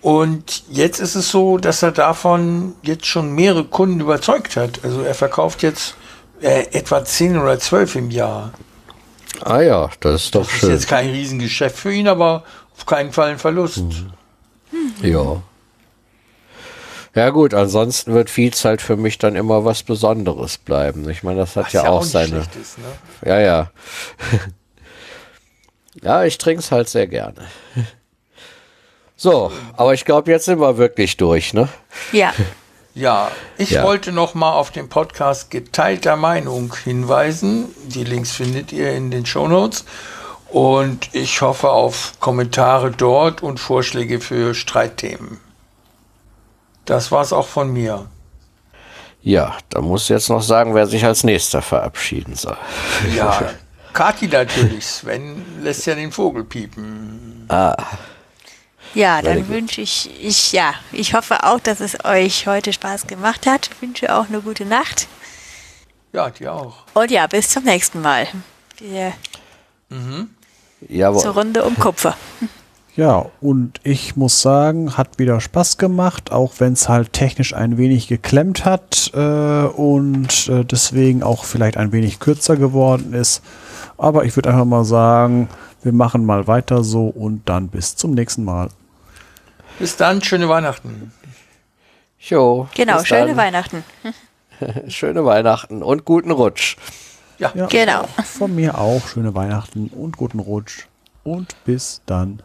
Und jetzt ist es so, dass er davon jetzt schon mehrere Kunden überzeugt hat. Also er verkauft jetzt äh, etwa 10 oder 12 im Jahr.
Ah ja, das ist doch das schön.
Das ist jetzt kein Riesengeschäft für ihn, aber auf keinen Fall ein Verlust. Hm.
Ja. Ja gut, ansonsten wird Fields halt für mich dann immer was Besonderes bleiben. Ich meine, das hat ja, ja, auch, auch seine. Ist, ne? Ja, ja. <laughs> ja, ich trinke es halt sehr gerne. <laughs> So, aber ich glaube, jetzt sind wir wirklich durch, ne?
Ja.
Ja, ich ja. wollte noch mal auf den Podcast geteilter Meinung hinweisen. Die Links findet ihr in den Show Notes. Und ich hoffe auf Kommentare dort und Vorschläge für Streitthemen. Das war's auch von mir.
Ja, da muss jetzt noch sagen, wer sich als nächster verabschieden soll.
Ja, <laughs> Kati natürlich. Sven lässt ja den Vogel piepen.
Ah. Ja, dann wünsche ich, ich, ja, ich hoffe auch, dass es euch heute Spaß gemacht hat. Ich wünsche auch eine gute Nacht.
Ja, dir auch.
Und ja, bis zum nächsten Mal. Wir mhm. zur Runde um Kupfer. <laughs>
Ja, und ich muss sagen, hat wieder Spaß gemacht, auch wenn es halt technisch ein wenig geklemmt hat äh, und äh, deswegen auch vielleicht ein wenig kürzer geworden ist. Aber ich würde einfach mal sagen, wir machen mal weiter so und dann bis zum nächsten Mal.
Bis dann, schöne Weihnachten.
Jo. Genau, schöne dann. Weihnachten. <laughs>
schöne Weihnachten und guten Rutsch.
Ja. ja, genau. Von mir auch schöne Weihnachten und guten Rutsch. Und bis dann.